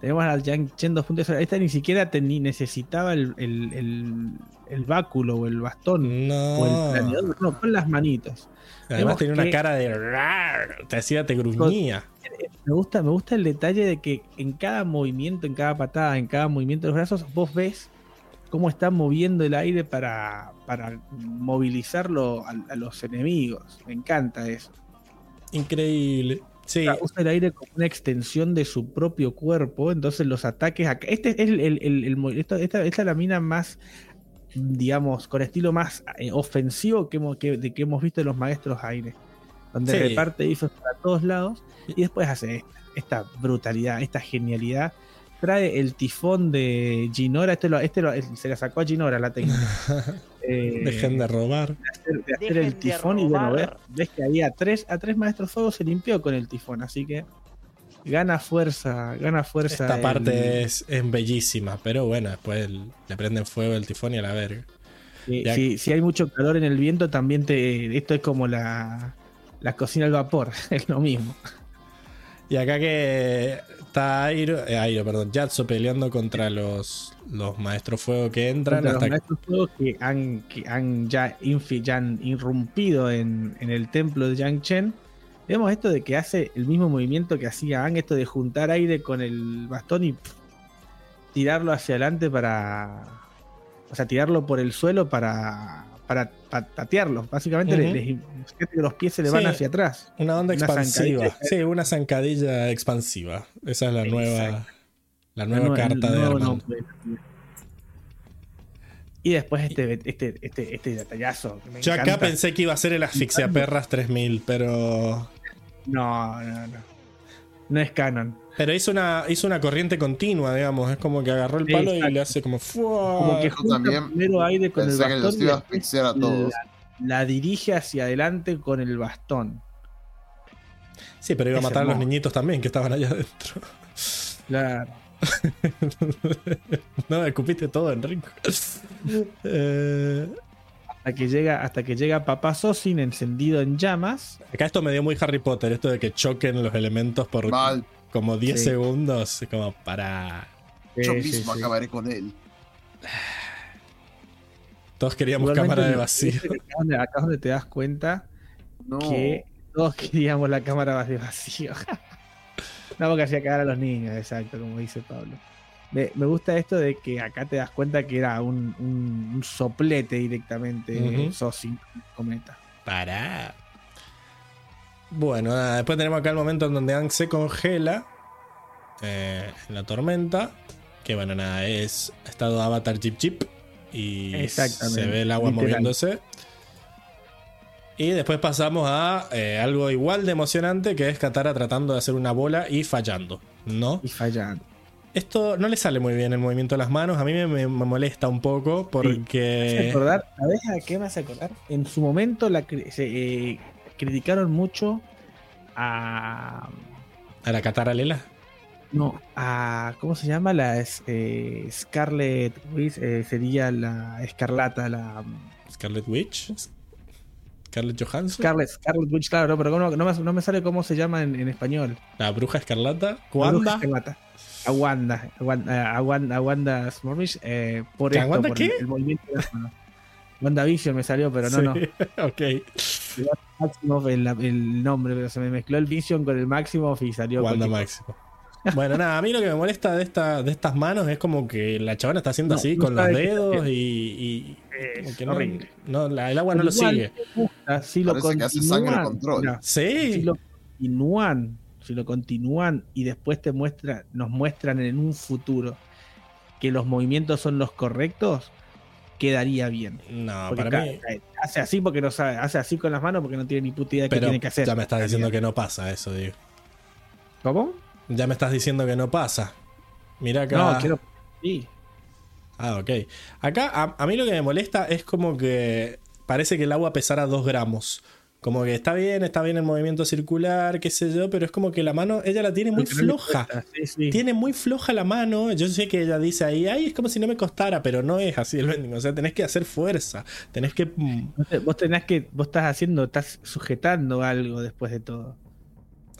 Tenemos al Yang Chen 2.0. Esta ni siquiera te- ni necesitaba el, el- el- el báculo o el bastón o el No. planeador, no, con las manitos. Además tenía una cara de. "Rar", Te hacía, te gruñía. Me gusta, me gusta el detalle de que en cada movimiento, en cada patada, en cada movimiento de los brazos, vos ves cómo está moviendo el aire para, para movilizarlo a, a los enemigos. Me encanta eso. Increíble. Sí, O sea, usa el aire como una extensión de su propio cuerpo, entonces los ataques acá. Este es el, el- el- el mo- esta, esta- es la mina más, digamos, con estilo más eh, ofensivo que, hemos, que, de que hemos visto de los maestros aire. Donde Sí. reparte ifes para todos lados y después hace esta, esta brutalidad, esta genialidad. Trae el tifón de Ginora, este, lo- este lo- se la sacó a Ginora la técnica. Eh, dejen de robar. de hacer, de hacer Dejen el tifón y bueno, ves, ves que había tres, a tres maestros fuego se limpió con el tifón, así que gana fuerza, gana fuerza. Esta el- parte es, es bellísima, pero bueno, después el- le prenden fuego el tifón y a la verga. eh, ya- si, si hay mucho calor en el viento, también te. Esto es como la, la cocina al vapor, es lo mismo. Y acá que está Airo, eh, Airo, perdón, Yatso peleando contra los, los maestros fuego que entran. Los maestros fuego que han, que han ya, infi- ya han irrumpido en, en el templo de Yang Chen. Vemos esto de que hace el mismo movimiento que hacía Ang, esto de juntar aire con el bastón y pff, tirarlo hacia adelante para. O sea, tirarlo por el suelo para. Para, tatearlos. Básicamente le- Ujú. les- los pies se le van Sí. hacia atrás. una onda expansiva. Sí, una zancadilla expansiva. Esa es la nueva, la nueva carta de nombre. Y después este, este, este, este detallazo. que me Yo acá pensé que iba a ser el Asfixia Perras 3000, pero. No, no, no. No es canon. Pero hizo una, hizo una corriente continua, digamos. Es como que agarró el palo y le hace como. ¡fua! Como que también primero aire con el Pensé que bastón los iba a después a todos. La, la dirige hacia adelante con el bastón. Sí, pero iba a matar a los niñitos también que estaban allá adentro. Claro. no, escupiste todo, Enrico. Eh, Hasta que llega, hasta que llega Papá Sosin encendido en llamas. acá esto me dio muy Harry Potter, esto de que choquen los elementos por Mal, como 10 Sí. segundos. Como para. yo Sí, mismo sí. acabaré con él. Todos queríamos Igualmente, cámara de vacío. Acá es donde, acá es donde te das cuenta No. que todos queríamos la cámara de vacío. no, porque hacía cagar a los niños, exacto, como dice Pablo. Me, me gusta esto de que acá te das cuenta que era un, un- un soplete directamente, Ujú. Sosin Cometa. Para. Bueno, nada, después tenemos acá el momento en donde Ang se congela eh, en la tormenta. Que bueno, nada, es estado Avatar Chip Chip. Y se ve el agua literal. moviéndose. Y después pasamos a eh, algo igual de emocionante que es Katara tratando de hacer una bola y fallando. ¿No? Y fallan. Esto no le sale muy bien el movimiento de las manos. A mí me, molesta un poco ¿Me hace porque. acordar? ¿Sabes a qué me hace acordar? En su momento la se, eh, criticaron mucho a. A la Katara Lela. No, a. ¿Cómo se llama? La eh, Scarlet Witch, eh, sería la Escarlata, la. Scarlet Witch. Scarlett Johansson. Scarlet, Scarlet Witch, claro, no, pero no, no me, no me sale cómo se llama en, en español. La bruja escarlata. La bruja. Escarlata. A Wanda, a Wanda, a Wanda, a Wanda eh, por ¿A esto, Wanda por qué? el, el movimiento de las manos. WandaVision me salió, pero no, no. Ok. Maximoff el, el nombre, pero se me mezcló el Vision con el Maximoff y salió Wanda Máximo. Bueno, nada, a mí lo que me molesta de, esta, de estas manos es como que la chavana está haciendo No, así no con los dedos y, y Es que no, horrible. no, la- el agua no lo sigue. gusta Si lo Parece que hace sangre continúan, control. mira, Sí, si lo continúan, si lo continúan y después te muestra, nos muestran en un futuro que los movimientos son los correctos, quedaría bien. no, Porque para mí. hace así porque no sabe, hace así con las manos porque no tiene ni puta idea de qué Pero tiene que hacer. ya me estás diciendo que no pasa eso, digo. ¿Cómo? Ya me estás diciendo que no pasa. Mira acá. No, quiero. Sí. Ah, ok. Acá a, a mí lo que me molesta es como que parece que el agua pesara 2 gramos. Como que está bien, está bien el movimiento circular, qué sé yo, pero es como que la mano, ella la tiene muy no floja. cuesta, sí, sí. Tiene muy floja la mano. Yo sé que ella dice ahí, ay, es como si no me costara, pero no es así el vending. O sea, tenés que hacer fuerza. Tenés que. mm, Vos te- Vos tenés que, vos estás haciendo, estás sujetando algo después de todo.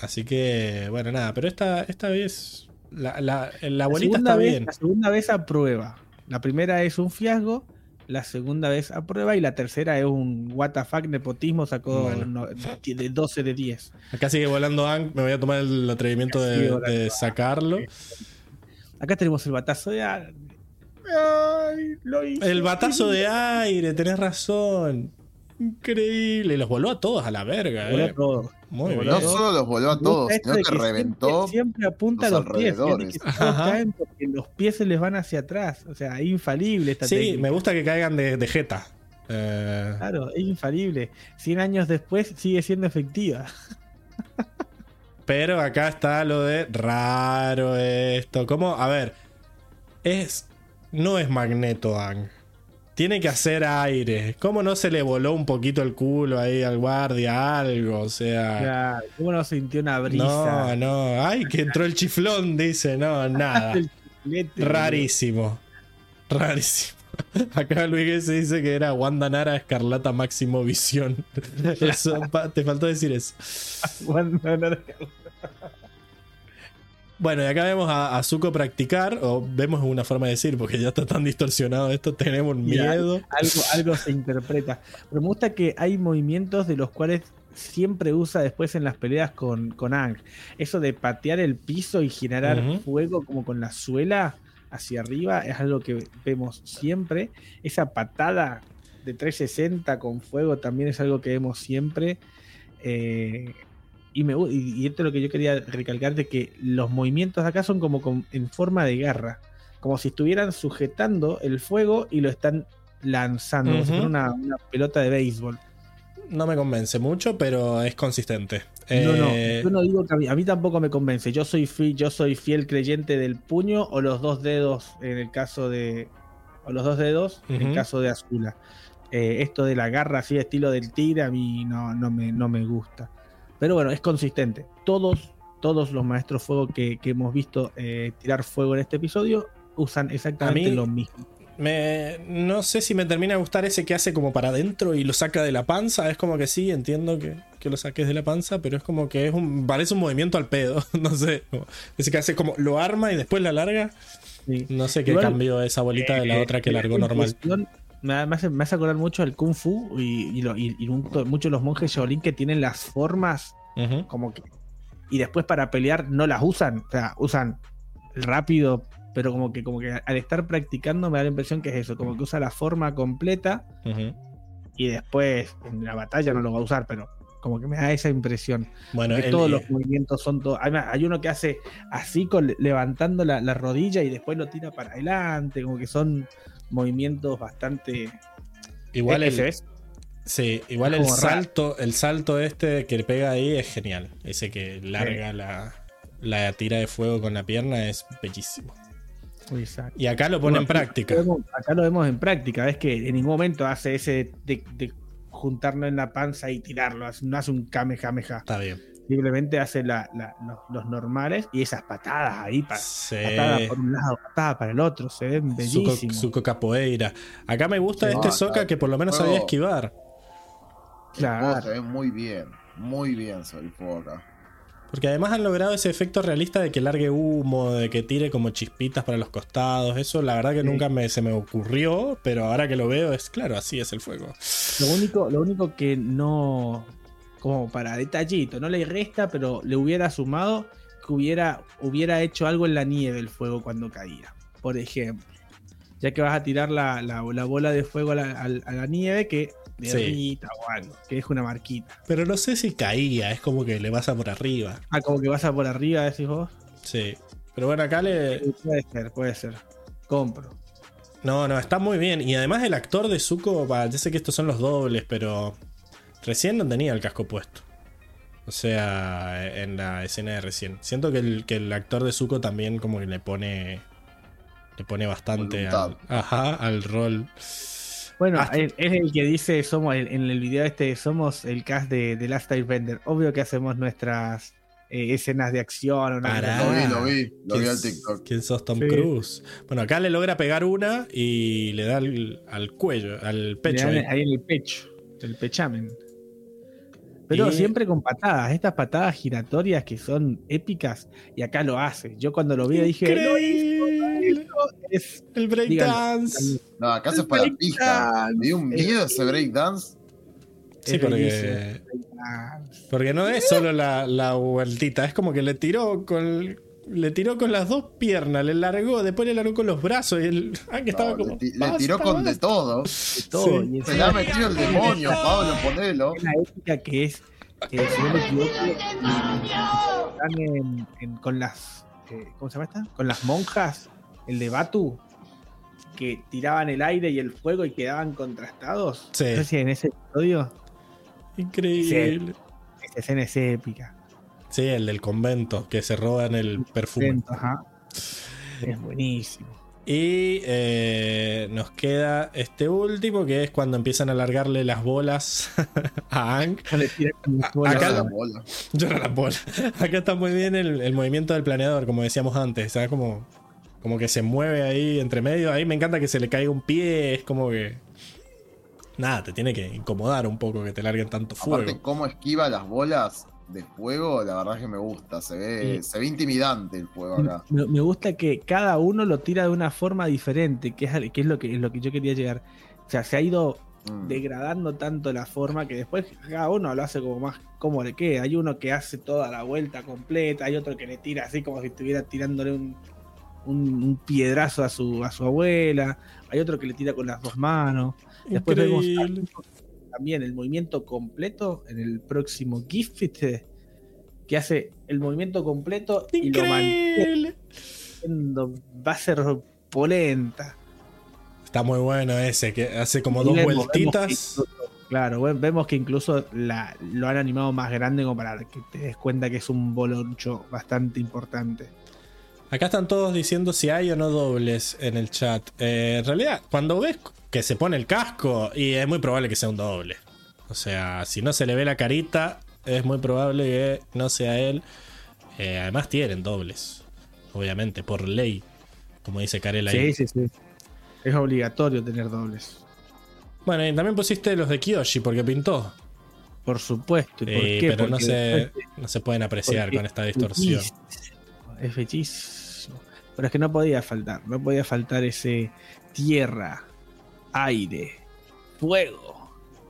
Así que, bueno, nada, pero esta, esta vez. La, la, la segunda está vez- bien. La segunda vez aprueba. La primera es un fiasco, la segunda vez aprueba y la tercera es un WTF nepotismo, sacó Bueno. no- de 12 de 10. Acá sigue volando Ang. Me voy a tomar el atrevimiento de, sacarlo. Acá tenemos el batazo de Ar- Ay, lo hice. El batazo de aire, tenés razón. Increíble. Y los voló a todos a la verga, Voló eh. todo. Muy Voló bien. No solo los voló a todos, sino que siempre- reventó. Siempre, apunta a los los pies. que caen porque los pies se les van hacia atrás. O sea, es infalible esta Sí, técnica. me gusta que caigan de, de jeta. Eh, Claro, es infalible. 100 años después sigue siendo efectiva. pero acá está lo de raro esto. ¿Cómo? A ver. Es. No es Magneto Ang. Tiene que hacer aire. ¿Cómo no se le voló un poquito el culo ahí al guardia? Algo. O sea. Claro, ¿Cómo no sintió una No, brisa? no. Ay, que entró el chiflón, dice. No, nada. Rarísimo. Rarísimo. Acá Luis se dice que era Wanda Nara Escarlata Máximo Visión. Eso, te faltó decir eso. no, no, no. Bueno, y acá vemos a, a Zuko practicar, o vemos una forma de decir, porque ya está tan distorsionado esto, tenemos miedo. Algo, algo se interpreta. Pero me gusta que hay movimientos de los cuales siempre usa después en las peleas con, con Ang. Eso de patear el piso y generar fuego como con la suela hacia arriba es algo que vemos siempre. Esa patada de 360 con fuego también es algo que vemos siempre. Eh, y, me, y, y esto es lo que yo quería recalcar de que los movimientos de acá son como con- en forma de garra. Como si estuvieran sujetando el fuego y lo están lanzando. Como si fuera una, una pelota de béisbol. No me convence mucho, pero es consistente. No, no, Eh, yo no digo que a mí, a mí tampoco me convence. Yo soy, fi- yo soy fiel creyente del puño o los dos dedos en el caso de. O los dos dedos en el caso de Azula. Eh, esto de la garra así, estilo del tigre, a mí no, no, me, no me gusta. Pero bueno, es consistente. Todos, todos los maestros fuego que, que hemos visto eh, tirar fuego en este episodio usan exactamente mí- lo mismo. me- no sé si me termina de gustar ese que hace como para adentro y lo saca de la panza. Es como que sí, entiendo que, que lo saques de la panza, pero es como que es un, parece un movimiento al pedo. No sé. Ese que hace como lo arma y después la larga. Sí. No sé qué Igual, cambió esa bolita de la Eh, otra que la largó normal. Me, me hace, me hace acordar mucho al Kung Fu y, y, lo- y- y un- muchos de los monjes Shaolin que tienen las formas como que. Y después para pelear no las usan. O sea, usan rápido, pero como que, como que al estar practicando me da la impresión que es eso, como que usa la forma completa y después en la batalla no lo va a usar, pero como que me da esa impresión. Bueno, que el- todos los movimientos son todos. Además, hay uno que hace así con levantando la, la rodilla y después lo tira para adelante, como que son movimientos bastante. igual el, Sí, igual el raro. salto, el salto este que le pega ahí es genial. Ese que larga la, la tira de fuego con la pierna es bellísimo. Exacto. Y acá lo pone en Bueno, práctica. Acá lo vemos- acá lo vemos en práctica, es que en ningún momento hace ese de, de juntarlo en la panza y tirarlo, no hace un kamehameha, Está bien. Simplemente hace la- la- los, los normales y esas patadas ahí, pa- Sí. patada por un lado, patada para el otro, se ven Zuko, bellísimos. Zuko capoeira. Acá me gusta Sí, este no, claro. que por lo menos Juego- sabía esquivar. Claro. se ve muy bien. Muy bien sobre acá. Porque además han logrado ese efecto realista de que largue humo, de que tire como chispitas para los costados. Eso la verdad que Sí. nunca me, se me ocurrió, pero ahora que lo veo es claro, así es el fuego. Lo único, lo único que no, como para detallito, no le resta, pero le hubiera sumado que hubiera, hubiera hecho algo en la nieve el fuego cuando caía. Por ejemplo, ya que vas a tirar la, la- la bola de fuego a la, al- a la nieve, que Sí. derrita o algo, que es una marquita. Pero no sé si caía, es como que le pasa por arriba. Ah, como que vas a por arriba, decís vos. Sí. Pero bueno, acá le. Sí, Puede ser, puede ser. Compro. No, no, está muy bien. Y además el actor de Zuko, sé que estos son los dobles, pero recién no tenía el casco puesto. O sea, en la escena de recién. Siento que el, que el actor de Zuko también como que le pone. Le pone bastante al, ajá, al rol. Bueno, Hasta- es, es el que dice, somos el- en el video este, somos el cast de, de Last Airbender. Obvio que hacemos nuestras eh, escenas de acción. o Pará. Lo vi, lo vi. Lo ¿Quién vi al TikTok. ¿Quién sos Tom Sí. Cruise? Bueno, acá le logra pegar una y le da al, al cuello, al Le pecho. ahí en el pecho, el pechamen. Pero Y- siempre con patadas, estas patadas giratorias que son épicas, y acá lo hace. Yo cuando lo vi dije, "Lo hizo, lo Increíble. hizo". Es- El breakdance. No, acá se El fue a la pista. Me dio un miedo ese breakdance. Sí, es porque, porque no es solo la, la vueltita, es como que le tiró con le tiró con las dos piernas, le largó, después le largó con los brazos y el ah, que estaba No, como le, ti- le "Basta, tiró con de basta". todo. de todo, Sí. y Se le ha metido el demonio, Pablo, ponelo. una épica que es, eh, si no me equivoco, están en- en- con las, eh, ¿cómo se llama esta? Con las monjas, el de Batu, que tiraban el aire y el fuego y quedaban contrastados. Sí. No sé si en ese episodio, Increíble. esa escena es épica. Sí, el del convento, que se roban el perfume. Ajá. Es buenísimo. Y eh, nos queda este último, que es cuando empiezan a alargarle las bolas a Ang. Acá la bola. Llora la bola. Acá está muy bien el, el movimiento del planeador, como decíamos antes. ¿sabes? Como, como que se mueve ahí entre medio. Ahí me encanta que se le caiga un pie. Es como que. Nada, te tiene que incomodar un poco que te larguen tanto fuego. Aparte, cómo esquiva las bolas de fuego, la verdad es que me gusta. Se ve, Sí. se ve intimidante el fuego acá. Me, me gusta que cada uno lo tira de una forma diferente, que es, al- que es lo que es lo que yo quería llegar. O sea, se ha ido Mm. degradando tanto la forma que después cada uno lo hace como más como le quede. Hay uno que hace toda la vuelta completa, hay otro que le tira así como si estuviera tirándole un, un- un piedrazo a su, a su abuela, hay otro que le tira con las dos manos. Después vemos Increíble. También el movimiento completo en el próximo GIF, ¿viste? que hace el movimiento completo y lo mantiene Increíble. va a ser polenta. Está muy bueno ese, que hace como Y dos vemos- vemos vueltitas. incluso- claro, ve- vemos que incluso la, lo han animado más grande como para que te des cuenta que es un boloncho bastante importante. Acá están todos diciendo si hay o no dobles en el chat. Eh, en realidad, cuando ves que se pone el casco, y es muy probable que sea un doble. O sea, si no se le ve la carita, es muy probable que no sea él. Eh, además tienen dobles, obviamente, por ley, como dice Karel ahí. Sí, sí, sí. Es obligatorio tener dobles. Bueno, y también pusiste los de Kiyoshi porque pintó. Por supuesto. ¿Y por Eh, qué? pero no se, después- no se pueden apreciar con esta es distorsión. Es bellísimo. Pero es que no podía faltar. No podía faltar ese tierra, aire, fuego.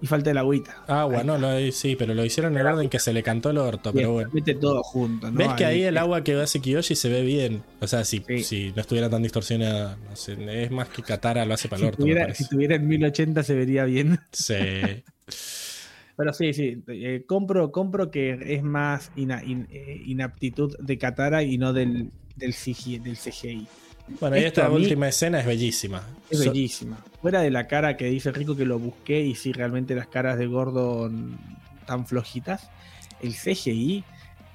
Y falta el agüita. Agua, Ahí no, lo, sí, pero lo hicieron en el orden que se le cantó el orto, pero bueno. Mete todo junto. ¿no? ¿Ves que ahí el agua que hace Kiyoshi se ve bien? O sea, si, Sí. si no estuviera tan distorsionada, no sé, es más que Katara lo hace para el Si orto, tuviera, si tuviera en 1080 se vería bien. Sí. Pero sí, sí. eh, compro, compro que es más ina- in- eh, inaptitud de Katara y no del, del, CGI, del CGI. Bueno, y esta última escena es bellísima. Es So- bellísima. Fuera de la cara que dice Rico que lo busqué y si realmente las caras de Gordon tan flojitas, el CGI,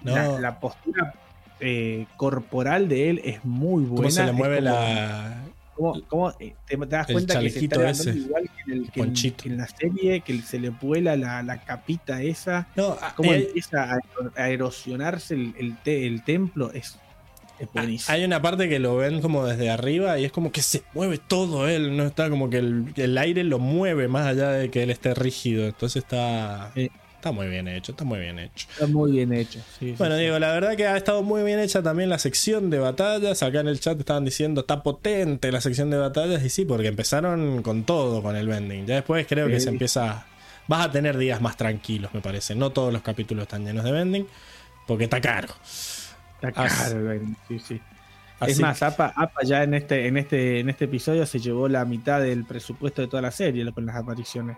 No. la, la postura eh, corporal de él es muy buena. ¿Cómo se le mueve como- la. Como, eh, te, das cuenta que se está ese, igual que en, el- que en- ponchito. que en la serie, que se le vuela la, la capita esa, No, ah, cómo hay, empieza a, a erosionarse el, el te- el templo, es, buenísimo. hay una parte que lo ven como desde arriba y es como que se mueve todo él, no está como que el, el aire lo mueve más allá de que él esté rígido. Entonces está. Sí. Está muy bien hecho, está muy bien hecho. Está muy bien hecho. sí, sí, Bueno, sí. Diego, la verdad que ha estado muy bien hecha también la sección de batallas. Acá en el chat estaban diciendo, está potente la sección de batallas. Y sí, porque empezaron con todo con el vending. Ya después creo que Sí. se empieza... Vas a tener días más tranquilos, me parece. No todos los capítulos están llenos de vending, porque está caro. Está Así- caro, güey, sí, sí. Así es más, APA, APA ya en este, en este, en este episodio se llevó la mitad del presupuesto de toda la serie con las apariciones.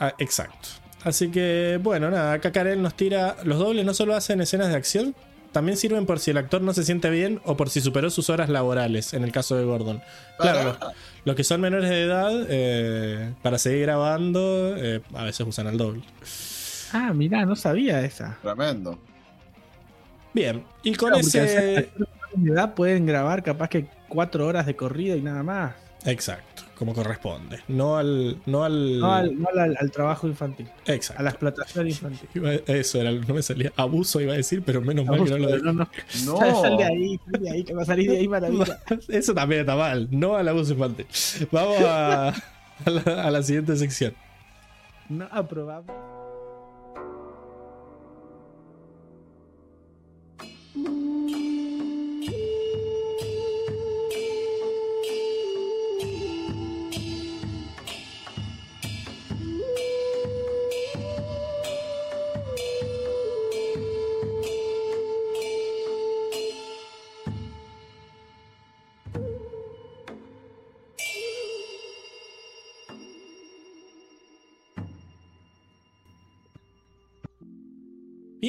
Ah, exacto. Así que, bueno, nada, acá Karel nos tira. Los dobles no solo hacen escenas de acción, también sirven por si el actor no se siente bien o por si superó sus horas laborales, en el caso de Gordon. Claro, los, los que son menores de edad, eh, para seguir grabando, eh, a veces usan al doble. Ah, mirá, no sabía esa. Tremendo. Bien, y con Claro, ese. edad pueden grabar capaz que cuatro horas de corrido y nada más. Exacto, como corresponde. No al. No al. No, al, no al- al trabajo infantil, Exacto. a la explotación infantil. Eso era, no me salía. Abuso iba a decir, pero menos mal que no lo no, no. No. Sal, sal de ahí, sal de ahí, que va a salir de ahí maravilla. Eso también está mal. No al abuso infantil. Vamos a, a la, a la siguiente sección. No aprobamos.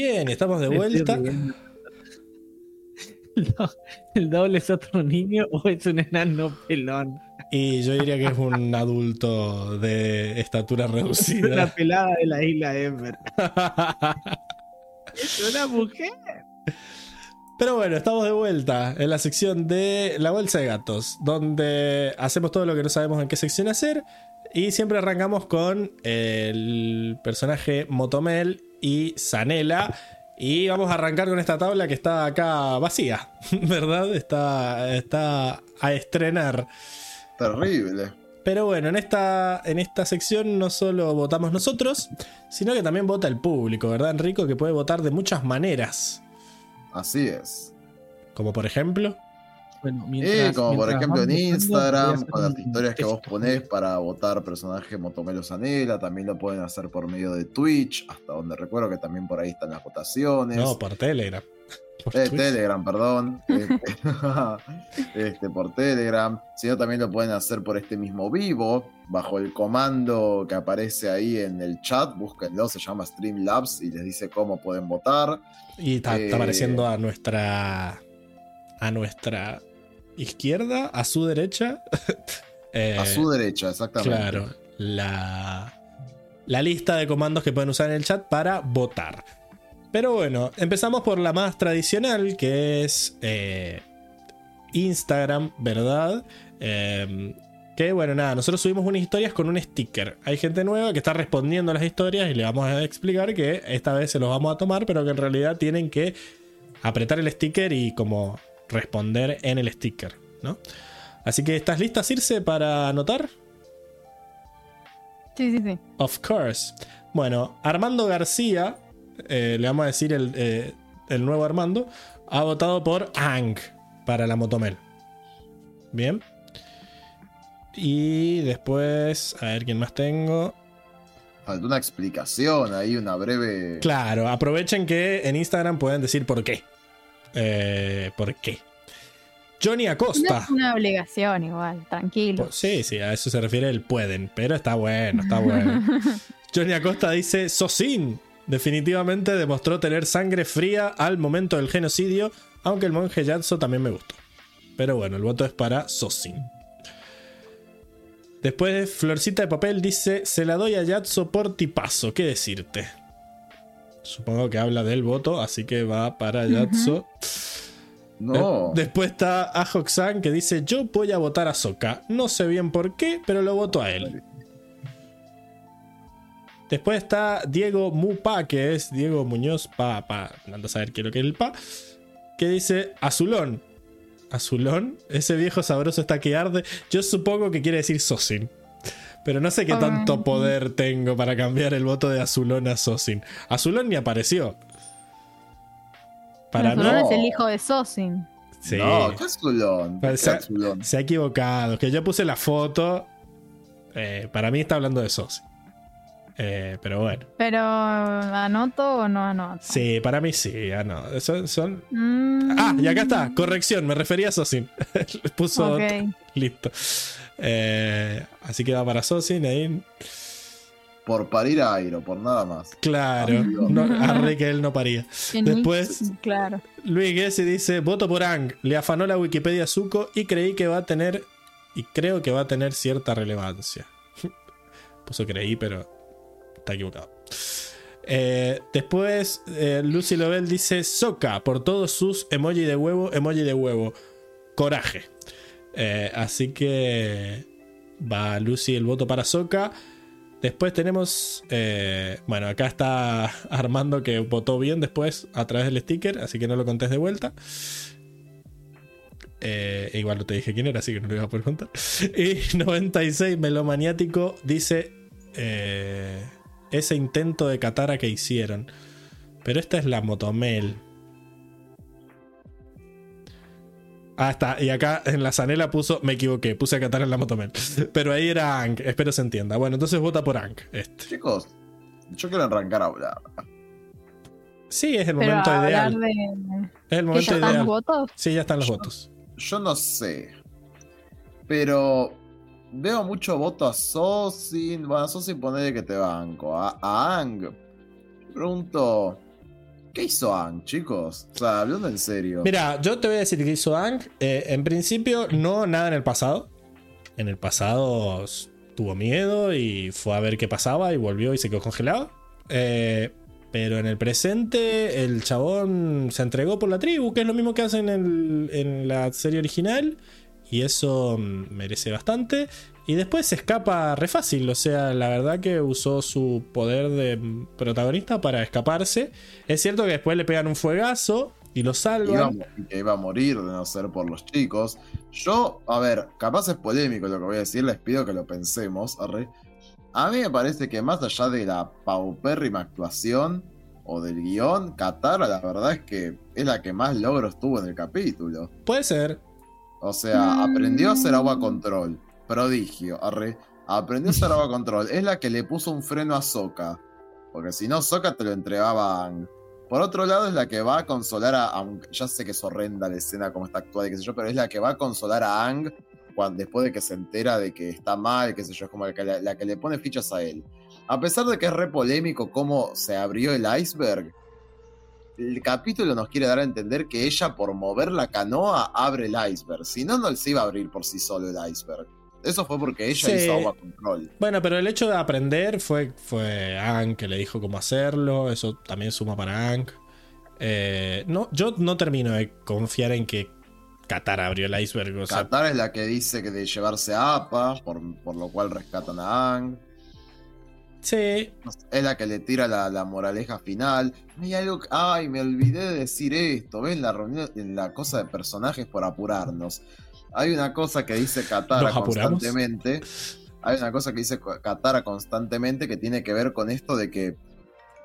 Bien, estamos de vuelta. No, ¿El doble es otro niño o es un enano pelón? Y yo diría que es un adulto de estatura Una reducida. pelada de la isla Ember. Es una mujer. Pero bueno, estamos de vuelta en la sección de la bolsa de gatos, donde hacemos todo lo que no sabemos en qué sección hacer. Y siempre arrancamos con el personaje Motomel y Zanela. Y vamos a arrancar con esta tabla que está acá vacía, ¿verdad? Está, está a estrenar. Terrible. Pero bueno, en esta, en esta sección no solo votamos nosotros, sino que también vota el público, ¿verdad, Enrico? Que puede votar de muchas maneras. Así es. Como por ejemplo. Bueno, Eh, como por ejemplo en Instagram, con las historias que vos ponés para votar personaje Motomelo Sanela, también lo pueden hacer por medio de Twitch, hasta donde recuerdo que también por ahí están las votaciones. No, por Telegram. Por Eh. Telegram, perdón. Este, este, por Telegram. Si no, también lo pueden hacer por este mismo vivo, bajo el comando que aparece ahí en el chat. Búsquenlo, se llama Streamlabs y les dice cómo pueden votar. Y está, está Eh, apareciendo a nuestra. A nuestra izquierda, a su derecha. eh, A su derecha, exactamente. Claro, la, la lista de comandos que pueden usar en el chat para votar. Pero bueno, empezamos por la más tradicional, que es eh, Instagram, ¿verdad? Eh, que bueno, nada, nosotros subimos unas historias con un sticker. Hay gente nueva que está respondiendo a las historias y le vamos a explicar que esta vez se los vamos a tomar, pero que en realidad tienen que apretar el sticker y como responder en el sticker, ¿no? Así que, ¿estás lista, Circe, para anotar? Sí, sí, sí. Of course. Bueno, Armando García, eh, le vamos a decir el, eh, el nuevo Armando, ha votado por Ang para la Motomel. Bien. Y después, a ver quién más tengo. Falta una explicación ahí, una breve. Claro, aprovechen que en Instagram pueden decir por qué. Eh, ¿Por qué? Johnny No Acosta. es una obligación igual, tranquilo. Pues sí, sí, a eso se refiere el pueden, pero está bueno, está bueno. Johnny Acosta dice, Sosin definitivamente demostró tener sangre fría al momento del genocidio, aunque el monje Yatso también me gustó. Pero bueno, el voto es para Sosin. Después Florcita de Papel dice, se la doy a Yatso por tipazo, ¿qué decirte? Supongo que habla del voto, así que va para Yatso. No. Eh, Después está Ajoxan que dice: Yo voy a votar a Soka. No sé bien por qué, pero lo voto a él. Después está Diego Mupa, que es Diego Muñoz Pa, pa, ando a saber qué es lo que es el Pa, que dice Azulón. Azulón, ese viejo sabroso está que arde. Yo supongo que quiere decir Sosin. Pero no sé qué tanto poder tengo para cambiar el voto de Azulón a Sosin. Azulón ni apareció. Para Azulón no. es el hijo de Sosin. Sí. No, ¿qué azulón? ¿Qué Parece- azulón? Se ha equivocado. Que yo puse la foto. eh, para mí está hablando de Sosi. Eh, pero bueno. Pero, ¿anoto o no anoto? Sí, para mí sí. ah, no. Son, son- Mm, Ah, y acá está. Corrección. Me refería a Sosin. Puso. Ok. Listo. Eh, así que va para Sosin. Ahí. Por parir a Airo, por nada más. Claro. No, arre que él no paría. Después- Claro. Luis Gessi dice: Voto por Ang. Le afanó la Wikipedia a Zuko y creí que va a tener. Y creo que va a tener cierta relevancia. Puso creí, pero está equivocado. Eh, después, eh, Lucy Lovell dice: Soca por todos sus emoji de huevo, emoji de huevo. Coraje. Eh, así que va Lucy el voto para Soca. Después tenemos. eh, bueno, acá está Armando que votó bien después a través del sticker, así que no lo contés de vuelta. Eh, igual no te dije quién era, así que no lo iba a poder contar. Y 96 Melomaniático dice. ese intento de Katara que hicieron. Pero esta es la Motomel. Ah, está. Y acá en la zanela puso. Me equivoqué. Puse a Katara en la Motomel. Pero ahí era Ank. Espero se entienda. Bueno, entonces vota por Ank. Este. Chicos, yo quiero arrancar a hablar. Sí, es el Pero momento hablar ideal. de. Es el ¿Que momento ya están los votos? Sí, ya están los votos. Yo no sé. Pero veo mucho voto a Sosin. Bueno, a Sosin ponele que te banco. A, a Ang. Pregunto. ¿Qué hizo Ang, chicos? O sea, hablando en serio. Mira, yo te voy a decir que hizo Ang. Eh, en principio, no nada en el pasado. En el pasado tuvo miedo y fue a ver qué pasaba y volvió y se quedó congelado. Eh, pero en el presente, el chabón se entregó por la tribu, que es lo mismo que hacen en la serie original. Y eso mm, merece bastante. Y después se escapa re fácil. O sea, la verdad que usó su poder de protagonista para escaparse. Es cierto que después le pegan un fuegazo. Y lo salvan. que iba a morir de no ser por los chicos. Yo, a ver, capaz es polémico lo que voy a decir, les pido que lo pensemos. arre. A mí me parece que más allá de la paupérrima actuación o del guion, Katara la verdad es que es la que más logros tuvo en el capítulo. Puede ser. O sea, aprendió a hacer agua control. Prodigio, arre. Aprendió a hacer agua control. Es la que le puso un freno a Sokka. Porque si no, Sokka te lo entregaba a Aang. Por otro lado, es la que va a consolar a. ya sé que es horrenda la escena como está actuada y qué sé yo, pero es la que va a consolar a cuando, después de que se entera de que está mal, qué sé yo, es como la que, la que le pone fichas a él. A pesar de que es re polémico cómo se abrió el iceberg, el capítulo nos quiere dar a entender que ella, por mover la canoa, abre el iceberg. Si no, no se iba a abrir por sí solo el iceberg. Eso fue porque ella Sí. hizo agua control. Bueno, pero el hecho de aprender fue, fue Aang que le dijo cómo hacerlo. Eso también suma para Aang. Eh, no, yo no termino de confiar en que Katara abrió el iceberg. O sea, Katara es la que dice que de llevarse a Appa, por, por lo cual rescatan a Aang. sí, Es la que le tira la, la moraleja final. Hay algo. que- Ay, me olvidé de decir esto. ¿Ves? La reunión, la cosa de personajes por apurarnos. Hay una cosa que dice Katara constantemente. Hay una cosa que dice Katara constantemente que tiene que ver con esto de que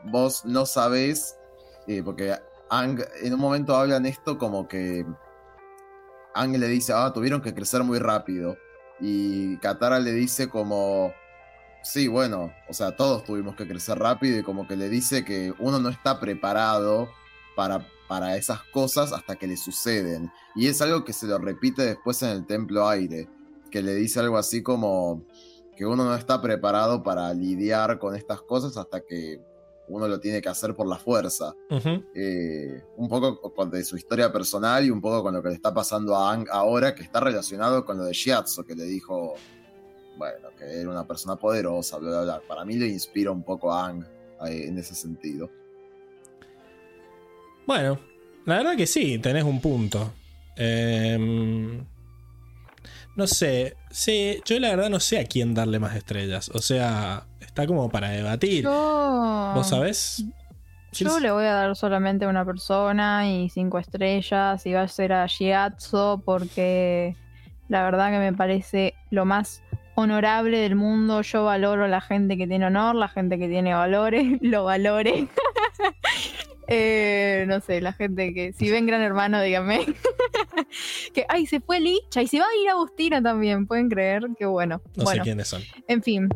vos no sabés. eh, porque Aang, en un momento hablan esto como que. Aang le dice, ah, tuvieron que crecer muy rápido. Y Katara le dice como. Sí, bueno, o sea, todos tuvimos que crecer rápido y como que le dice que uno no está preparado para, para esas cosas hasta que le suceden. Y es algo que se lo repite después en el Templo Aire, que le dice algo así como que uno no está preparado para lidiar con estas cosas hasta que uno lo tiene que hacer por la fuerza. Eh, un poco de su historia personal y un poco con lo que le está pasando a Aang ahora, que está relacionado con lo de Shiatsu, que le dijo, bueno, que era una persona poderosa, bla, bla, bla. Para mí le inspira un poco a Aang eh, en ese sentido. Bueno, la verdad que sí, tenés un punto. Em, no sé, sí, yo la verdad no sé a quién darle más estrellas. O sea, está como para debatir. Yo, ¿Vos sabés? yo le voy a dar solamente a una persona y cinco estrellas y va a ser a Shiatsu porque la verdad que me parece lo más honorable del mundo. Yo valoro a la gente que tiene honor, la gente que tiene valores, lo valore. Eh, no sé, la gente que si ven Gran Hermano, díganme que ay se fue Licha y se va a ir Agustina también, pueden creer que bueno. No bueno, sé quiénes son. en fin,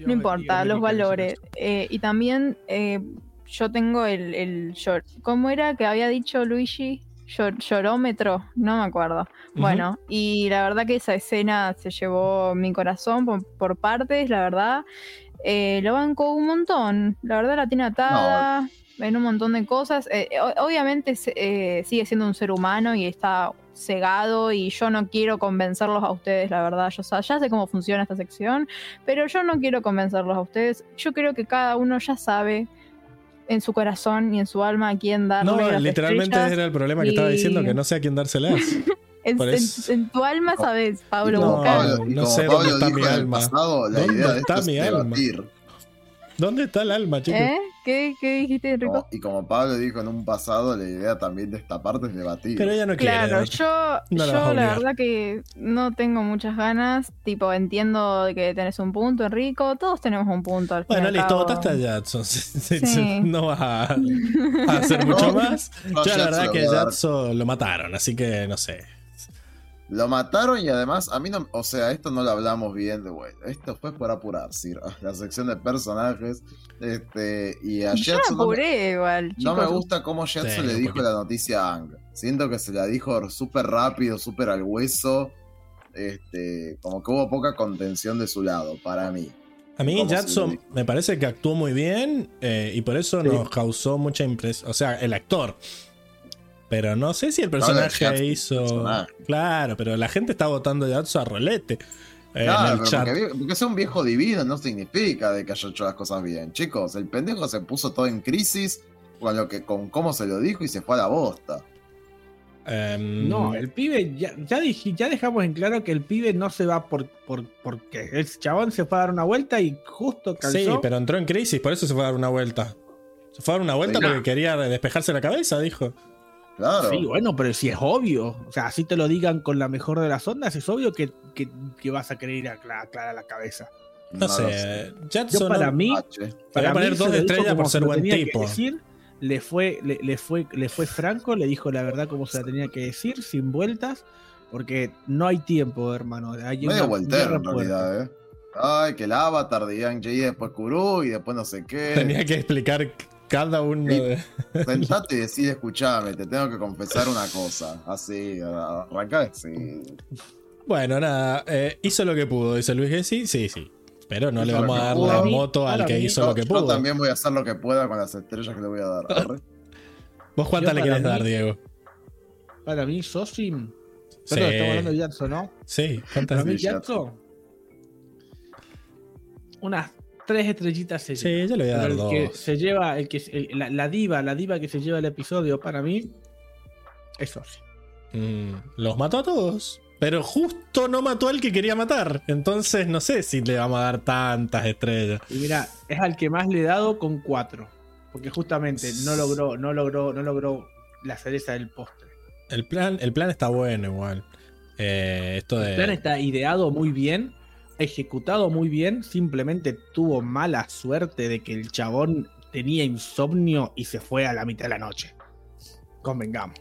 no importa, los valores. Eh, y también eh, yo tengo el, el llor- ¿Cómo era que había dicho Luigi? Llor- llorómetro, no me acuerdo. Bueno, y la verdad que esa escena se llevó mi corazón por, por partes, la verdad. Eh, lo banco un montón. La verdad la tiene atada en un montón de cosas. Eh, o- obviamente eh, sigue siendo un ser humano y está cegado y yo no quiero convencerlos a ustedes, la verdad. Yo sa- ya sé cómo funciona esta sección, pero yo no quiero convencerlos a ustedes. Yo creo que cada uno ya sabe en su corazón y en su alma a quién darle No, las literalmente era el problema que estaba diciendo, que no sé a quién dárselas. En, en- tu alma sabes, Pablo. No. Pablo- no sé Pablo dónde está mi alma. pasado, la ¿Dónde idea de está esto es mi alma? debatir. ¿Dónde está el alma, chicos? ¿Eh? ¿Qué, qué dijiste, Enrico? Como- y como Pablo dijo en un pasado, la idea también de esta parte es debatir. Pero ella no quiere. Claro, ¿no? yo, No yo la verdad que no tengo muchas ganas. Tipo, entiendo que tenés un punto, Enrico. Todos tenemos un punto al fin Bueno, listo, cabo. votaste a Jadson. Sí. No vas a, a hacer mucho No, más. no, Yo la verdad que a. Jadson lo mataron, así que no sé. Lo mataron y además, a mí no. O sea, esto no lo hablamos bien de bueno. Esto fue por apurar, sí. La sección de personajes. Este. Y a Yo me Jetson no, me- apuré igual, no me gusta cómo Jetson Sí, le dijo la noticia a Ang. Siento que se la dijo súper rápido, súper al hueso. Este. Como que hubo poca contención de su lado, para mí. A mí si dijo. me parece que actuó muy bien eh, y por eso Sí. nos causó mucha impresión. O sea, el actor. Pero no sé si el personaje hizo. personaje. Claro, pero la gente está votando Jadson a rolete. eh, Claro, en el pero chat. porque, porque sea un viejo divino no significa de que haya hecho las cosas bien. Chicos, el pendejo se puso todo en crisis con lo que, con cómo se lo dijo y se fue a la bosta. Em, No, el pibe, ya, ya, dije- ya dejamos en claro que el pibe no se va por, por porque el chabón se fue a dar una vuelta y justo calzó. Sí, pero entró en crisis, por eso se fue a dar una vuelta. Se fue a dar una vuelta Sí. porque quería despejarse la cabeza, dijo. Claro. Sí, bueno, pero si es obvio. O sea, así te lo digan con la mejor de las ondas, es obvio que, que- que vas a querer ir a cla- aclarar la cabeza. No, lo sé. Yo para no- mí, H. para poner mí dos estrellas por se ser buen tipo. decir, le fue, le, le fue, le fue franco, le dijo la verdad como se la tenía que decir, sin vueltas, porque no hay tiempo, hermano. Hay Medio voltero en realidad, ¿eh? Ay, que el avatar de Yang Ji después Kuru y después no sé qué. Tenía que explicar cada uno Sí. de. Sentate y decir, escuchame, te tengo que confesar una cosa. Así, arranca así. Bueno, nada, eh, hizo lo que pudo, dice Luis Gessi. Sí, sí. Pero no Hizo le vamos a dar pudo. la moto al que hizo Yo, lo que yo pudo. también voy a hacer lo que pueda con las estrellas que le voy a dar. Arre. ¿Vos cuántas Yo le querés dar, mí- Diego? Para mí, Sosin. Sí. Perdón, estamos hablando de Yatso, ¿no? Sí, ¿cuántas? Para mí, Sí, Yatso. Unas tres estrellitas se lleva. Sí, yo le voy a dar el que se lleva, el que el- la, la diva, la diva que se lleva el episodio para mí es Sosin. Mm, los mató a todos. Pero justo no mató al que quería matar. Entonces no sé si le vamos a dar tantas estrellas. Y mira, es al que más le he dado con cuatro. Porque justamente no logró, no logró, no logró la cereza del postre. El plan, el plan está bueno igual. Eh, esto de. El plan está ideado muy bien, ejecutado muy bien, simplemente tuvo mala suerte de que el chabón tenía insomnio y se fue a la mitad de la noche. Convengamos.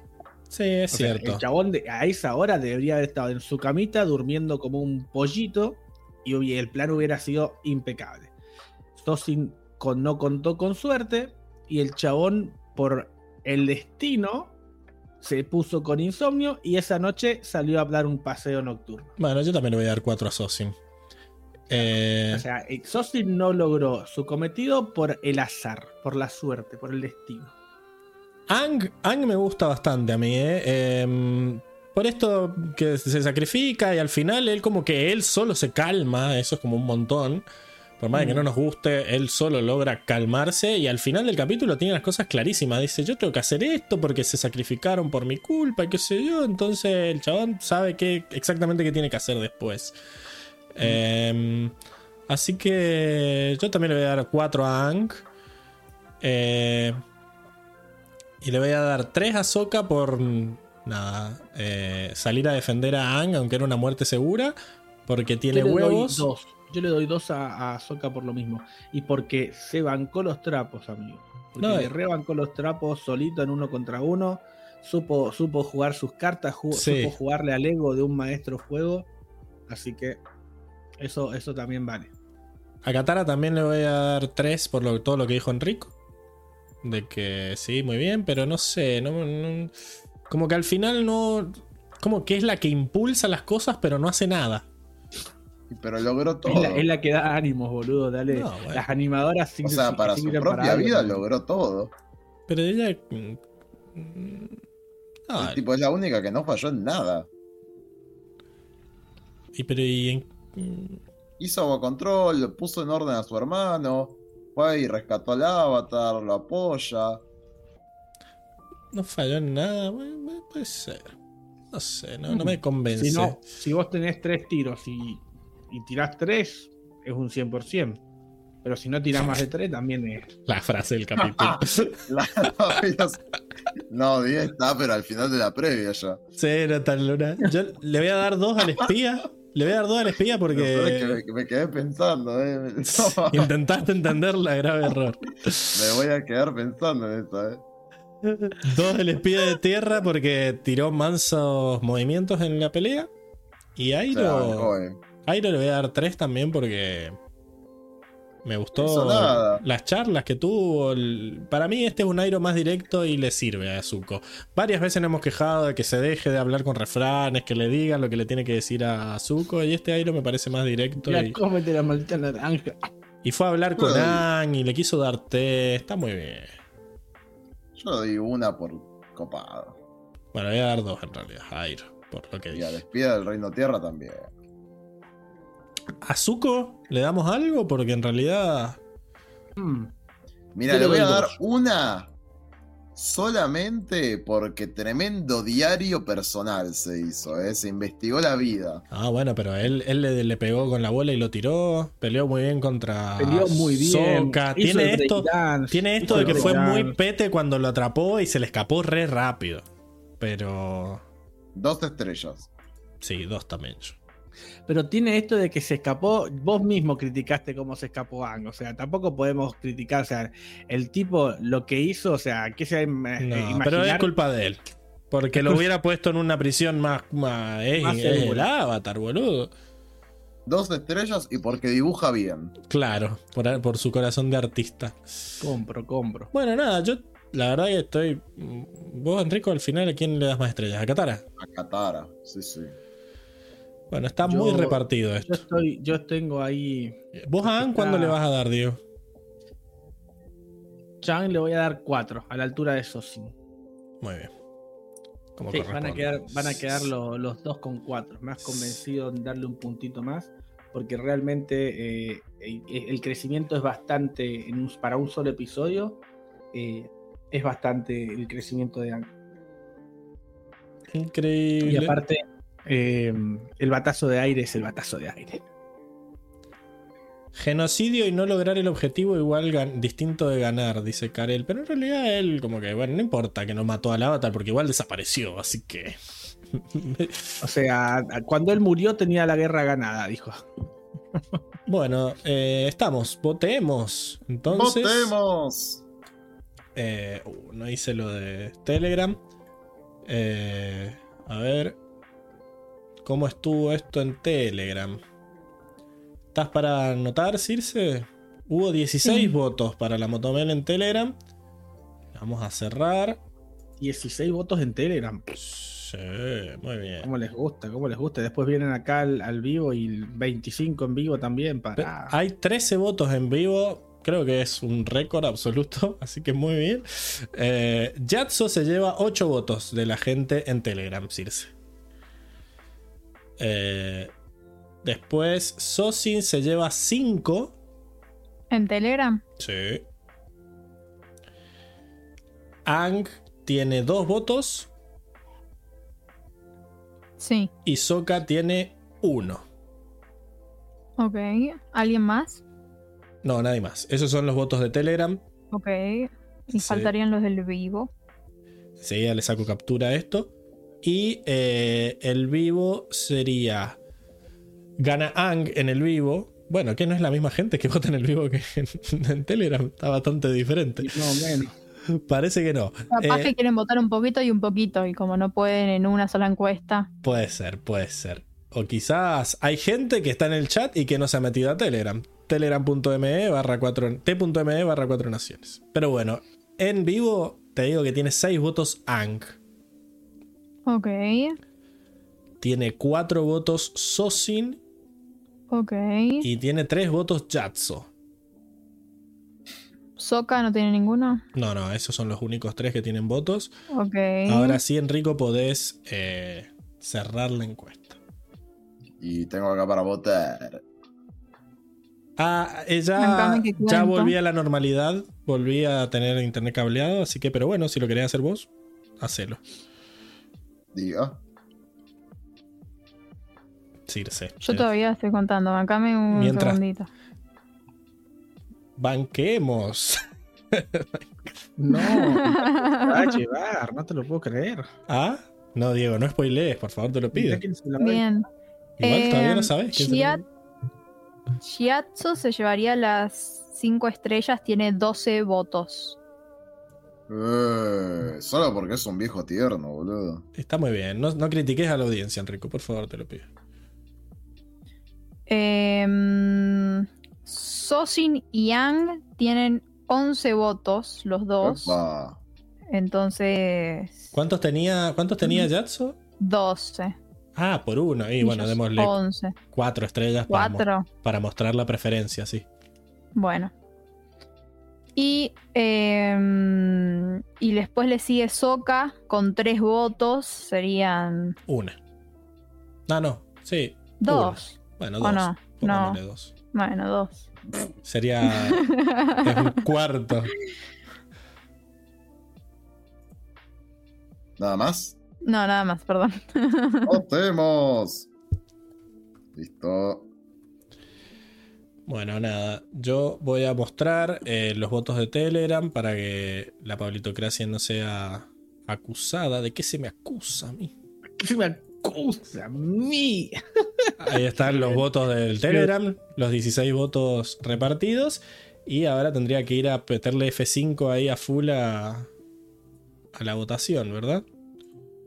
Sí, es O sea, cierto. el chabón de- a esa hora debería haber estado en su camita durmiendo como un pollito y el plan hubiera sido impecable. Sosin con, no contó con suerte y el chabón por el destino se puso con insomnio y esa noche salió a dar un paseo nocturno. Bueno, yo también le voy a dar 4 a Sosin. Eh, O sea, Sosin no logró su cometido por el azar, por la suerte, por el destino. Ang, Ang me gusta bastante a mí, ¿eh? Em, por esto que se sacrifica y al final él como que él solo se calma, eso es como un montón. Por más de que Mm. no nos guste, él solo logra calmarse y al final del capítulo tiene las cosas clarísimas. Dice, yo tengo que hacer esto porque se sacrificaron por mi culpa y qué sé yo. Entonces el chabón sabe qué, exactamente qué tiene que hacer después. Em, así que yo también le voy a dar 4 a Ang. Eh, y le voy a dar 3 a Soka por nada, eh, salir a defender a Ang, aunque era una muerte segura, porque tiene Yo huevos. dos. Yo le doy dos a, a Soka por lo mismo. Y porque se bancó los trapos, amigo. Porque No, le eh. rebancó los trapos solito en uno contra uno. Supo, supo jugar sus cartas, Sí. supo jugarle al ego de un maestro fuego. Así que eso, eso también vale. A Katara también le voy a dar 3 por lo- todo lo que dijo Enrico. De que sí, muy bien, pero no sé, no, no- como que al final no... Como que es la que impulsa las cosas, pero no hace nada. Pero logró todo. Es la, es la que da ánimos, boludo. Dale. No, bueno. Las animadoras o siguen- sea, para su propia vida logró todo. Pero ella... mm, no, El tipo es la única que no falló en nada. y pero y en- Hizo agua control, puso en orden a su hermano, fue y rescató al avatar, lo apoya. no falló en nada, puede ser. No sé, no, no me convence. Si, no, si vos tenés tres tiros y, y tirás tres, es un 100%. Pero si no tirás más de tres, también es. La frase del capítulo. La- no, 10 está, pero al final de la previa ya. sí, no tan luna. Yo le voy a dar dos al espía. Le voy a dar dos al espía Lo peor es que porque me, me quedé pensando, eh. intentaste entender la grave error. me voy a quedar pensando en eso, eh. Dos del espía de tierra porque tiró mansos movimientos en la pelea. Y O sea, Airo, joven. Airo le voy a dar tres también porque me gustó las charlas que tuvo. Para mí este es un Airo más directo y le sirve a Zuko. Varias veces nos hemos quejado de que se deje de hablar con refranes, que le digan lo que le tiene que decir a Zuko. Y este Airo me parece más directo. Ya Y, cómete la maldita naranja. y fue a hablar con. Ang y le quiso dar té. Está muy bien. Yo le doy una por copado. Bueno, voy a dar dos en realidad Airo, por lo que Y dije. a la espía del Reino Tierra también. ¿A Zuko le damos algo? Porque en realidad. Mm, Mira, le voy a dar una solamente porque tremendo diario personal se hizo, ¿eh? se investigó la vida. Ah, bueno, pero él, él le, le pegó con la bola y lo tiró. Peleó muy bien contra. Peleó muy bien. Tiene esto, tiene esto hizo de que fue muy pete cuando lo atrapó y se le escapó re rápido. pero Dos estrellas. sí, dos también. Pero tiene esto de que se escapó, vos mismo criticaste cómo se escapó Ang, o sea, tampoco podemos criticar, o sea, el tipo lo que hizo, o sea, que se No, pero es culpa de él. Porque lo hubiera puesto en una prisión más. más es, Más el avatar, boludo. Dos estrellas y porque dibuja bien. Claro, por, por su corazón de artista. Compro, compro. Bueno, nada, yo la verdad que estoy. Vos, Enrico, al final, ¿a quién le das más estrellas? ¿A Katara? A Katara, sí, sí. Bueno, está Yo- muy repartido esto. Yo estoy, yo tengo ahí. ¿Vos a Anne cuándo le vas a dar, Diego? Chang le voy a dar 4, a la altura de Sosin. Muy bien. Como Sí, van a quedar, van a quedar lo- los dos con 4. Me has convencido en darle un puntito más. Porque realmente eh, el, el crecimiento es bastante. en un- para un solo episodio. eh, es bastante el crecimiento de Ang. Increíble. Y aparte, eh, el batazo de aire es el batazo de aire. Genocidio y no lograr el objetivo igual distinto de ganar, dice Karel. Pero en realidad él como que, bueno, no importa que no mató al avatar porque igual desapareció, así que... O sea, cuando él murió tenía la guerra ganada, dijo. bueno, eh, estamos, votemos. Entonces... ¡Votemos! Eh, uh, no hice lo de Telegram. Eh, a ver. ¿Cómo estuvo esto en Telegram? ¿Estás para anotar, Circe? Hubo 16 Sí. votos para la Motomel en Telegram. Vamos a cerrar. 16 votos en Telegram. Sí, muy bien. ¿Cómo les gusta? ¿Cómo les gusta? Después vienen acá al, al vivo y 25 en vivo también para... Hay 13 votos en vivo. Creo que es un récord absoluto, así que muy bien. Eh, Yatso se lleva 8 votos de la gente en Telegram, Circe. Eh, después, Sosin se lleva 5. En Telegram. Sí. Ang tiene 2 votos. Sí. Y Soka tiene 1. Ok. ¿Alguien más? No, nadie más. Esos son los votos de Telegram. Ok. Y Sí. faltarían los del vivo. Enseguida le saco captura a esto. Y eh, el vivo sería. Gana Ang en el vivo. Bueno, que no es la misma gente que vota en el vivo que en, en Telegram. Está bastante diferente. No, menos. Parece que no. Capaz Eh, que quieren votar un poquito y un poquito. Y como no pueden en una sola encuesta. Puede ser, puede ser. O quizás hay gente que está en el chat y que no se ha metido a Telegram. Telegram.me barra 4 t.me barra 4 naciones. Pero bueno, en vivo te digo que tiene 6 votos Ang. Ok. Tiene 4 votos Sosin Ok. y tiene 3 votos Jatso. Soka no tiene ninguno. No, no, esos son los únicos 3 que tienen votos. Ok. Ahora sí, Enrico, podés eh, cerrar la encuesta. Y tengo acá para votar. Ah, ella que ya volví a la normalidad, volví a tener internet cableado, así que, pero bueno, si lo querés hacer vos, hacelo. Diga. Circe. Yo Eh, todavía estoy contando. Bancame un Mientras- segundito. Banquemos. No, te va a llevar, no te lo puedo creer. ¿Ah? No, Diego, no spoilees, por favor, te lo pido. Bien. Igual todavía no Eh, sabes quién se lo- Shiat- Shiatsu se llevaría las 5 estrellas. Tiene 12 votos. Eh, solo porque es un viejo tierno, boludo. Está muy bien. No, no critiques a la audiencia, Enrico, por favor, te lo pido. Em, Sosin y Yang tienen 11 votos, los dos. Opa. Entonces, ¿Cuántos tenía, cuántos tenía Yatso? 12. Ah, por uno. Y bueno, démosle 11. cuatro estrellas para, mo- 4. para mostrar la preferencia, sí. Bueno. Y, em, y después le sigue Soka con 3 votos. Serían Una. Ah, no. Sí. 2. Bueno, ¿O dos. no? Pongámosle No. dos. Bueno, 2. Sería es un cuarto. Nada más. No, nada más, perdón. Votemos. Listo. Bueno, nada. Yo voy a mostrar eh, los votos de Telegram para que la Pablitocracia no sea acusada. ¿De qué se me acusa a mí? ¿Qué se me acusa a mí? Ahí están los votos del Telegram, los 16 votos repartidos. Y ahora tendría que ir a meterle F5 ahí a full a, a la votación, ¿verdad?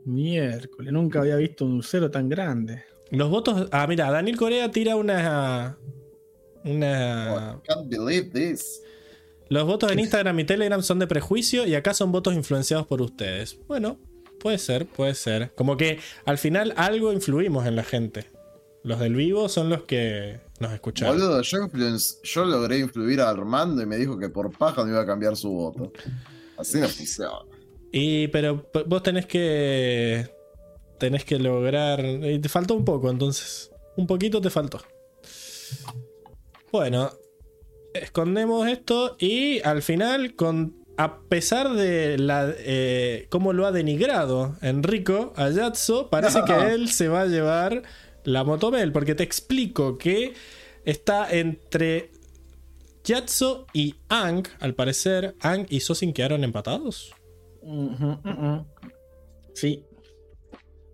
Miércoles, nunca había visto un cero tan grande. Los votos. Ah, mira, Daniel Corea tira una. Una. Oh, can't believe this. Los votos en Instagram y Telegram son de prejuicio y acá son votos influenciados por ustedes. Bueno, puede ser, puede ser. Como que al final algo influimos en la gente. Los del vivo son los que nos escucharon. Boludo, yo, logré influir a Armando y me dijo que por paja no iba a cambiar su voto. Así no funciona. Y pero vos tenés que. Tenés que lograr. y te faltó un poco, entonces. Un poquito te faltó. Bueno. Escondemos esto. Y al final, con. A pesar de la. eh, cómo lo ha denigrado Enrico a Yatso, parece que él se va a llevar la Motomel. Porque te explico que está entre Yatso y Ang, al parecer. Ang y Sosin quedaron empatados. Sí.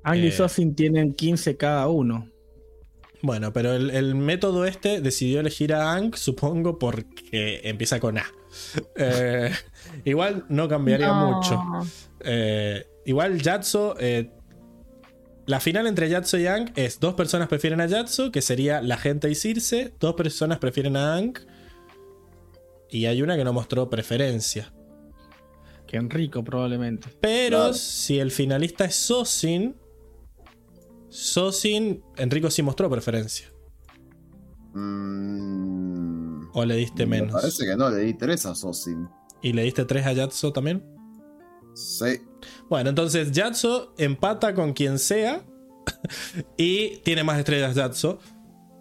Ang y Eh. Sosin tienen 15 cada uno. Bueno, pero el, el método este decidió elegir a Ang, supongo, porque empieza con A. Eh, igual no cambiaría No. mucho. Eh, igual Yatso. eh, la final entre Yatso y Ang es dos personas prefieren a Yatso, que sería la gente y Circe. Dos personas prefieren a Ang. Y hay una que no mostró preferencia. Que Enrico probablemente. Pero Claro. si el finalista es Sosin. Sosin, Enrico sí mostró preferencia. Mm, O le diste me menos. parece que no, le di tres a Sosin. ¿Y le diste 3 a Yatso también? Sí. Bueno, entonces Yatso empata con quien sea. y tiene más estrellas Yatso.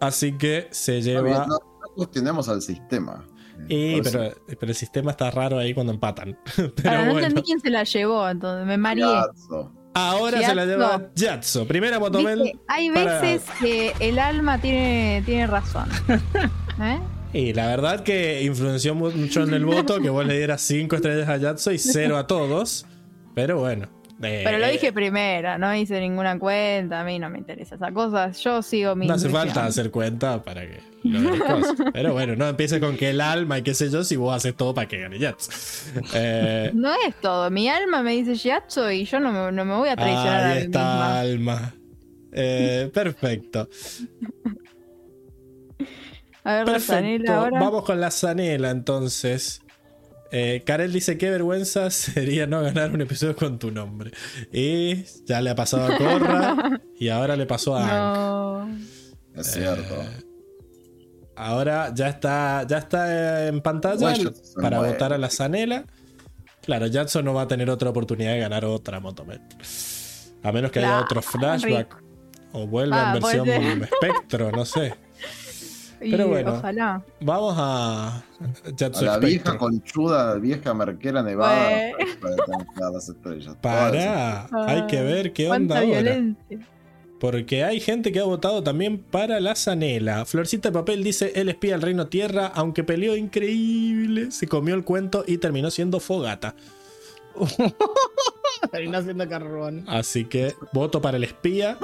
Así que se Está bien, lleva. no, no cuestionemos al sistema. Y, pero, pero el sistema está raro ahí cuando empatan. pero Ahora no bueno. entendí quién se la llevó, entonces me mareé. Yatso. Ahora se la lleva Yatso. Primera motomel. Viste, Hay para- veces que el alma tiene, tiene razón. ¿Eh? Y la verdad que influenció mucho en el voto que vos le dieras 5 estrellas a Yatso y 0 a todos. Pero bueno. Eh, Pero lo dije primero, no hice ninguna cuenta, a mí no me interesa esa cosa, yo sigo mi No hace falta hacer cuenta para que cosas. Pero bueno, no empieces con que el alma y qué sé yo si vos haces todo para que gane Yatso. Eh, No es todo, mi alma me dice Shiatsu y yo no me, no me voy a traicionar a ahí mí está misma. alma. Eh, perfecto. A ver, la Perfecto. Zanela ahora. Vamos con la zanela entonces. Eh, Karel dice qué vergüenza sería no ganar un episodio con tu nombre. Y ya le ha pasado a Corra y ahora le pasó a Hank. No. Es cierto. Ahora ya está, ya está en pantalla para muere. votar a la Zanela. Claro, Jadson no va a tener otra oportunidad de ganar otra Motomet. A menos que haya otro flashback. O vuelva Ah, en versión espectro, no sé. Y Pero bueno. Ojalá. Vamos a A la vieja conchuda, vieja merquera nevada. Para tener las estrellas. Para, hay que ver qué onda ahora. violencia. Porque hay gente que ha votado también para la Zanela. Florcita de Papel dice: Él espía al Reino Tierra, aunque peleó increíble, se comió el cuento y terminó siendo fogata. Así que voto para el espía.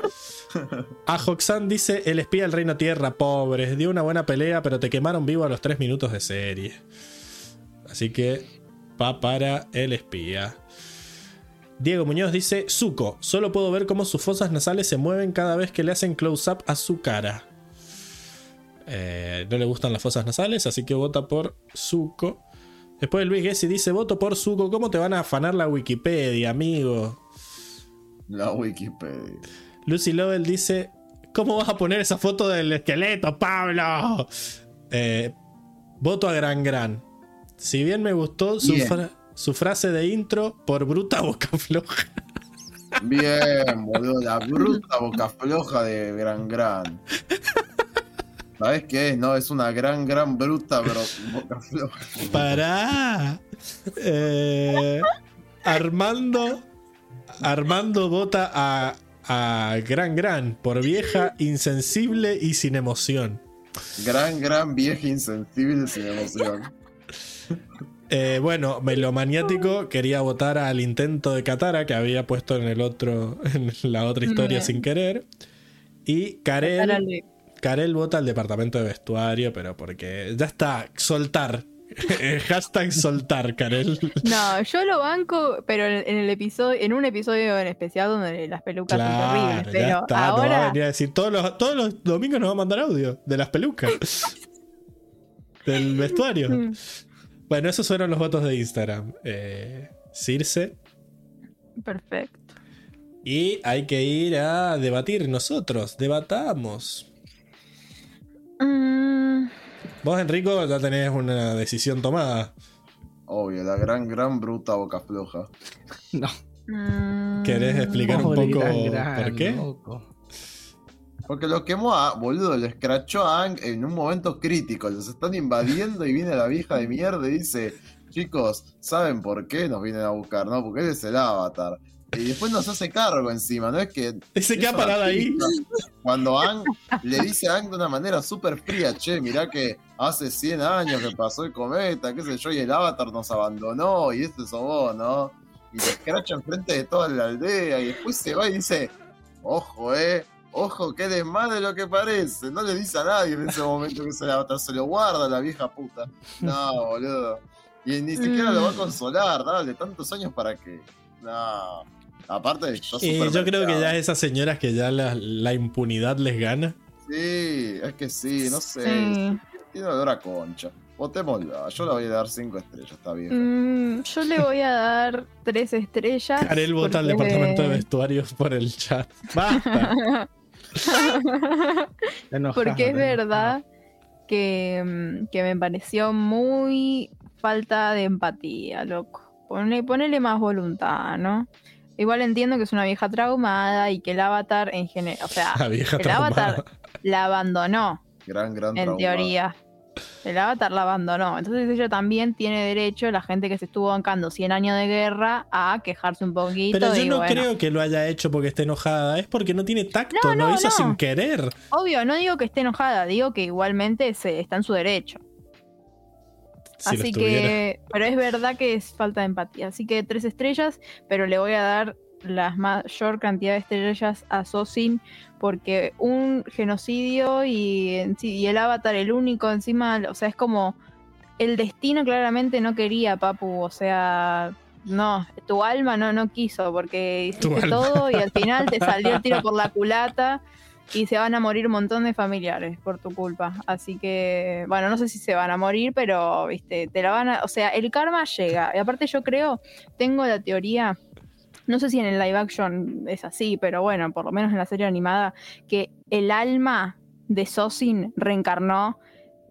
Ajoxan dice: El espía del Reino Tierra, pobres. Dio una buena pelea, pero te quemaron vivo a los 3 minutos de serie. Así que va para el espía. Diego Muñoz dice: Zuko, solo puedo ver cómo sus fosas nasales se mueven cada vez que le hacen close-up a su cara. Eh, no le gustan las fosas nasales, así que vota por Zuko. Después Luis Gessi dice: Voto por Zuko. ¿Cómo te van a afanar la Wikipedia, amigo? La Wikipedia. Lucy Lovell dice: ¿Cómo vas a poner esa foto del esqueleto, Pablo? Eh, voto a Gran Gran. Si bien me gustó su, fra- su frase de intro, por bruta boca floja. Bien, boludo. La bruta boca floja de Gran Gran. ¿Sabes qué es? No, es una gran, gran bruta, pero boca floja. Pará. Eh, Armando. Armando vota a, a Gran Gran por vieja, insensible y sin emoción. Gran, gran vieja insensible sin emoción. Eh, bueno, Melomaniático quería votar al intento de Katara que había puesto en el otro, en la otra historia Bien. sin querer. Y Karel, Karel vota al departamento de vestuario, pero porque ya está, soltar. Hashtag soltar, Karel. No, yo lo banco, pero en el episodio, en un episodio en especial donde las pelucas son ya Pero está. No va a ahora. venir a decir todos los, todos los domingos nos va a mandar audio de las pelucas. del vestuario. Mm, Bueno, esos fueron los votos de Instagram. Eh, Circe. Perfecto. Y hay que ir a debatir nosotros. Debatamos. Mm, Vos, Enrico, ya tenés una decisión tomada. Obvio, la gran, gran bruta boca floja. No. mm, ¿Querés explicar un poco gran, gran, por qué? loco. Porque lo quemó a, boludo, lo escrachó a Ang en un momento crítico. Los están invadiendo y viene la vieja de mierda y dice: Chicos, ¿saben por qué nos vienen a buscar? No, porque él es el avatar. Y después nos hace cargo encima, ¿no? Es que. Se queda es parada ahí. Cuando Ang le dice a Ang de una manera súper fría: Che, mirá que hace 100 años que pasó el cometa, qué sé yo, y el avatar nos abandonó, y este sos vos, ¿no? Y se escracha enfrente de toda la aldea, y después se va y dice: Ojo, eh. Ojo, que eres más de lo que parece. No le dice a nadie en ese momento que es el avatar. Se lo guarda la vieja puta. No, boludo. Y ni siquiera lo va a consolar. Dale, tantos años para que. No. Aparte, yo Y yo creo que ya esas señoras que ya la, la impunidad les gana. Sí, es que sí, no sé. sí. Tiene olor a concha. Votémosla. Yo le voy a dar 5 estrellas, está bien. Mm, yo le voy a dar tres estrellas. Karel vota al departamento de vestuarios por el chat. ¡Basta! Enojado, Porque es verdad que, que me pareció muy falta de empatía, loco. Ponle, ponele más voluntad, ¿no? Igual entiendo que es una vieja traumada y que el avatar en general, o sea, La vieja el traumada. avatar la abandonó, Gran, gran en teoría. El avatar la abandonó. Entonces ella también tiene derecho, la gente que se estuvo bancando 100 años de guerra, a quejarse un poquito. Pero yo y no bueno, creo que lo haya hecho porque esté enojada. Es porque no tiene tacto. No, lo hizo no. sin querer. Obvio, no digo que esté enojada, digo que igualmente se, está en su derecho. Si así que, pero es verdad que es falta de empatía. Así que tres estrellas, pero le voy a dar la mayor cantidad de estrellas a Sosin porque un genocidio y, y el avatar el único encima, o sea, es como el destino claramente no quería, Papu, o sea, no, tu alma no, no quiso porque hiciste todo y al final te salió el tiro por la culata y se van a morir un montón de familiares por tu culpa. Así que, bueno, no sé si se van a morir, pero, viste, te la van a. O sea, el karma llega. Y aparte, yo creo, tengo la teoría. No sé si en el live action es así, pero bueno, por lo menos en la serie animada, que el alma de Sosin reencarnó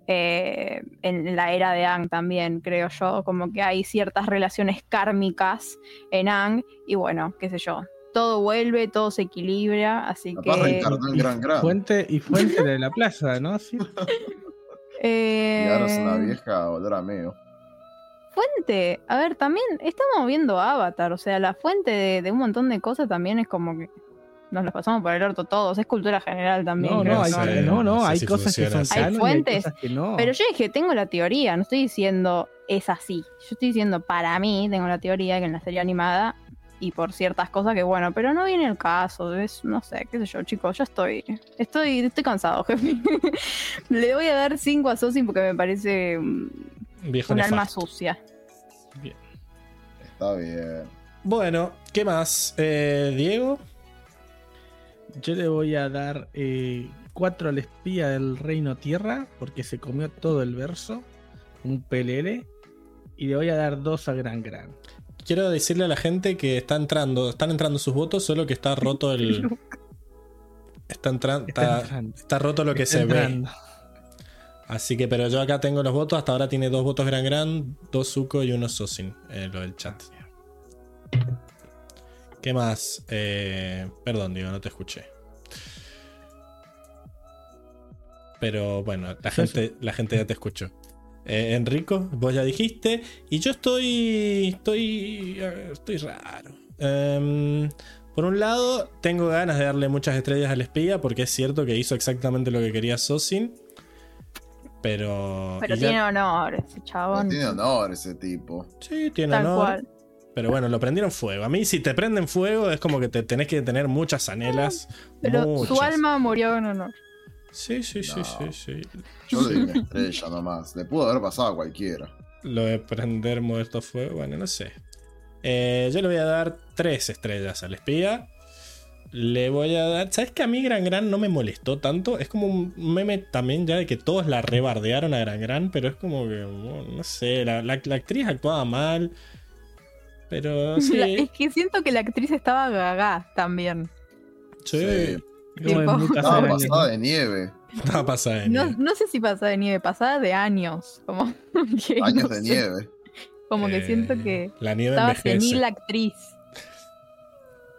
eh, en la era de Ang también, creo yo. Como que hay ciertas relaciones kármicas en Ang, y bueno, qué sé yo. Todo vuelve, todo se equilibra, así Capaz que. Y gran, gran. Fuente, y fuente de la plaza, ¿no? Sí. eh, Y ahora es una vieja olor a meo. Fuente, a ver, también estamos viendo Avatar, o sea, la fuente de, de un montón de cosas también es como que nos lo pasamos por el orto todos, es cultura general también. No, no, hay, no ¿no? sé, no, no, no sé hay si cosas que son. Hay canon y hay fuentes, cosas que no. Pero yo dije, tengo la teoría, no estoy diciendo es así. Yo estoy diciendo, para mí, tengo la teoría que en la serie animada y por ciertas cosas que, bueno, pero no viene el caso. Es, no sé, qué sé yo, chicos, ya estoy. Estoy, estoy cansado, jefe. Le voy a dar 5 a Sosin porque me parece mm, Viejo un alma sucia. Está bien. Bueno, ¿qué más? Eh, Diego. Yo le voy a dar 4 al espía del Reino Tierra, porque se comió todo el verso, un PLL, y le voy a dar 2 a Gran Gran. Quiero decirle a la gente que está entrando, están entrando sus votos, solo que está roto el. Está, entran- Está está, entrando. está roto lo que se ve. Así que, pero yo acá tengo los votos. Hasta ahora tiene dos votos Gran Gran, dos Zuko y uno Sosin. eh, lo del chat. ¿Qué más? Eh, perdón, digo, no te escuché. Pero bueno, la gente, la gente ya te escuchó. Eh, Enrico, vos ya dijiste. Y yo estoy. Estoy. eh, Estoy raro. Em, por un lado, tengo ganas de darle muchas estrellas al espía. Porque es cierto que hizo exactamente lo que quería Sosin. Pero. Pero ya- tiene honor ese No chabón. tiene honor ese tipo. Sí, tiene Tal honor. cual. Pero bueno, lo prendieron fuego. A mí, si te prenden fuego, es como que te tenés que tener muchas anelas. Pero su alma murió en honor. Sí, sí, sí, No. sí, sí. Yo le di una estrella nomás. Le pudo haber pasado a cualquiera. Lo de prender muerto fuego, bueno, no sé. Eh, yo le voy a dar tres estrellas al espía. Le voy a dar. ¿Sabes que a mí Gran Gran no me molestó tanto? Es como un meme también ya de que todos la rebardearon a Gran Gran, pero es como que. No, no sé, la, la- la actriz actuaba mal. Pero sí. La- es que siento que la actriz estaba gaga también. sí, Sí. Mi casa Estaba de pasada nieve. Estaba pasada de No, nieve. no sé si pasada de nieve, pasada de años. Como que, Años no de sé, nieve. Como que Eh, siento que La nieve estaba envejece. senil la actriz.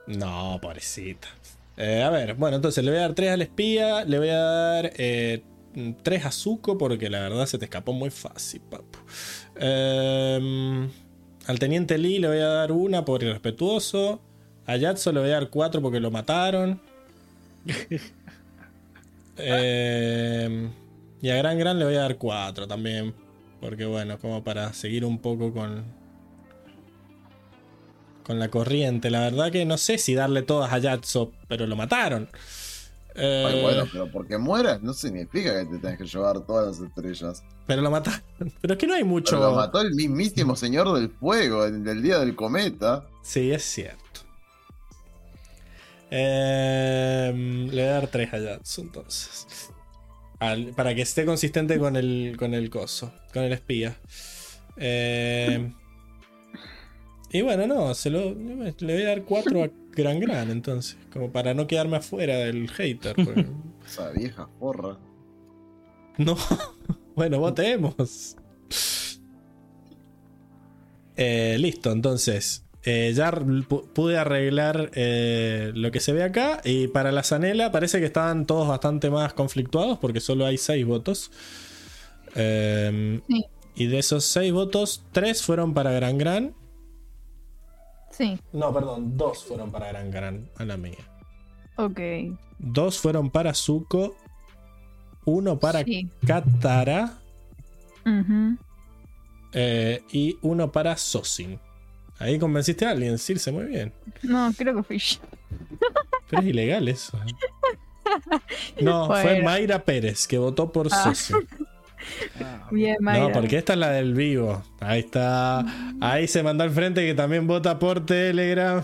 No, pobrecita. Eh, a ver, bueno, entonces le voy a dar 3 al espía, le voy a dar 3 a Zuko porque la verdad se te escapó muy fácil, papu. Eh, al teniente Lee le voy a dar una por irrespetuoso. A Yatso le voy a dar 4 porque lo mataron. Eh, y a Gran Gran le voy a dar 4 también. Porque bueno, como para seguir un poco con, con la corriente. La verdad que no sé si darle todas a Yatso, pero lo mataron. Eh, Ay, bueno, pero porque mueras no significa que te tengas que llevar todas las estrellas. Pero lo mataron. Pero es que no hay mucho. Pero lo mató el mismísimo señor del fuego, el del día del cometa. Sí, es cierto. Eh, le voy a dar 3 a Yatsu entonces. Al- para que esté consistente con el, con el coso, con el espía. Eh, y bueno, no, se lo, le voy a dar 4 a Gran Gran entonces. Como para no quedarme afuera del hater. porque- Esa vieja porra. No, bueno, votemos. Eh, listo, entonces. Eh, ya pude arreglar eh, lo que se ve acá. Y para la Zanela parece que estaban todos bastante más conflictuados porque solo hay 6 votos. Eh, Sí. Y de esos 6 votos, 3 fueron para Gran Gran. Sí, No, perdón, 2 fueron para Gran Gran, a la mía. ok. 2 fueron para Zuko. 1 para Sí. Katara. Eh, y uno para Sosin. Ahí convenciste a alguien, Circe, muy bien. No, creo que fui yo. Pero es ilegal eso. No, fue. Mayra Pérez que votó por Ah. Bien, Mayra. No, porque esta es la del vivo. Ahí está. Ahí se mandó al frente que también vota por Telegram.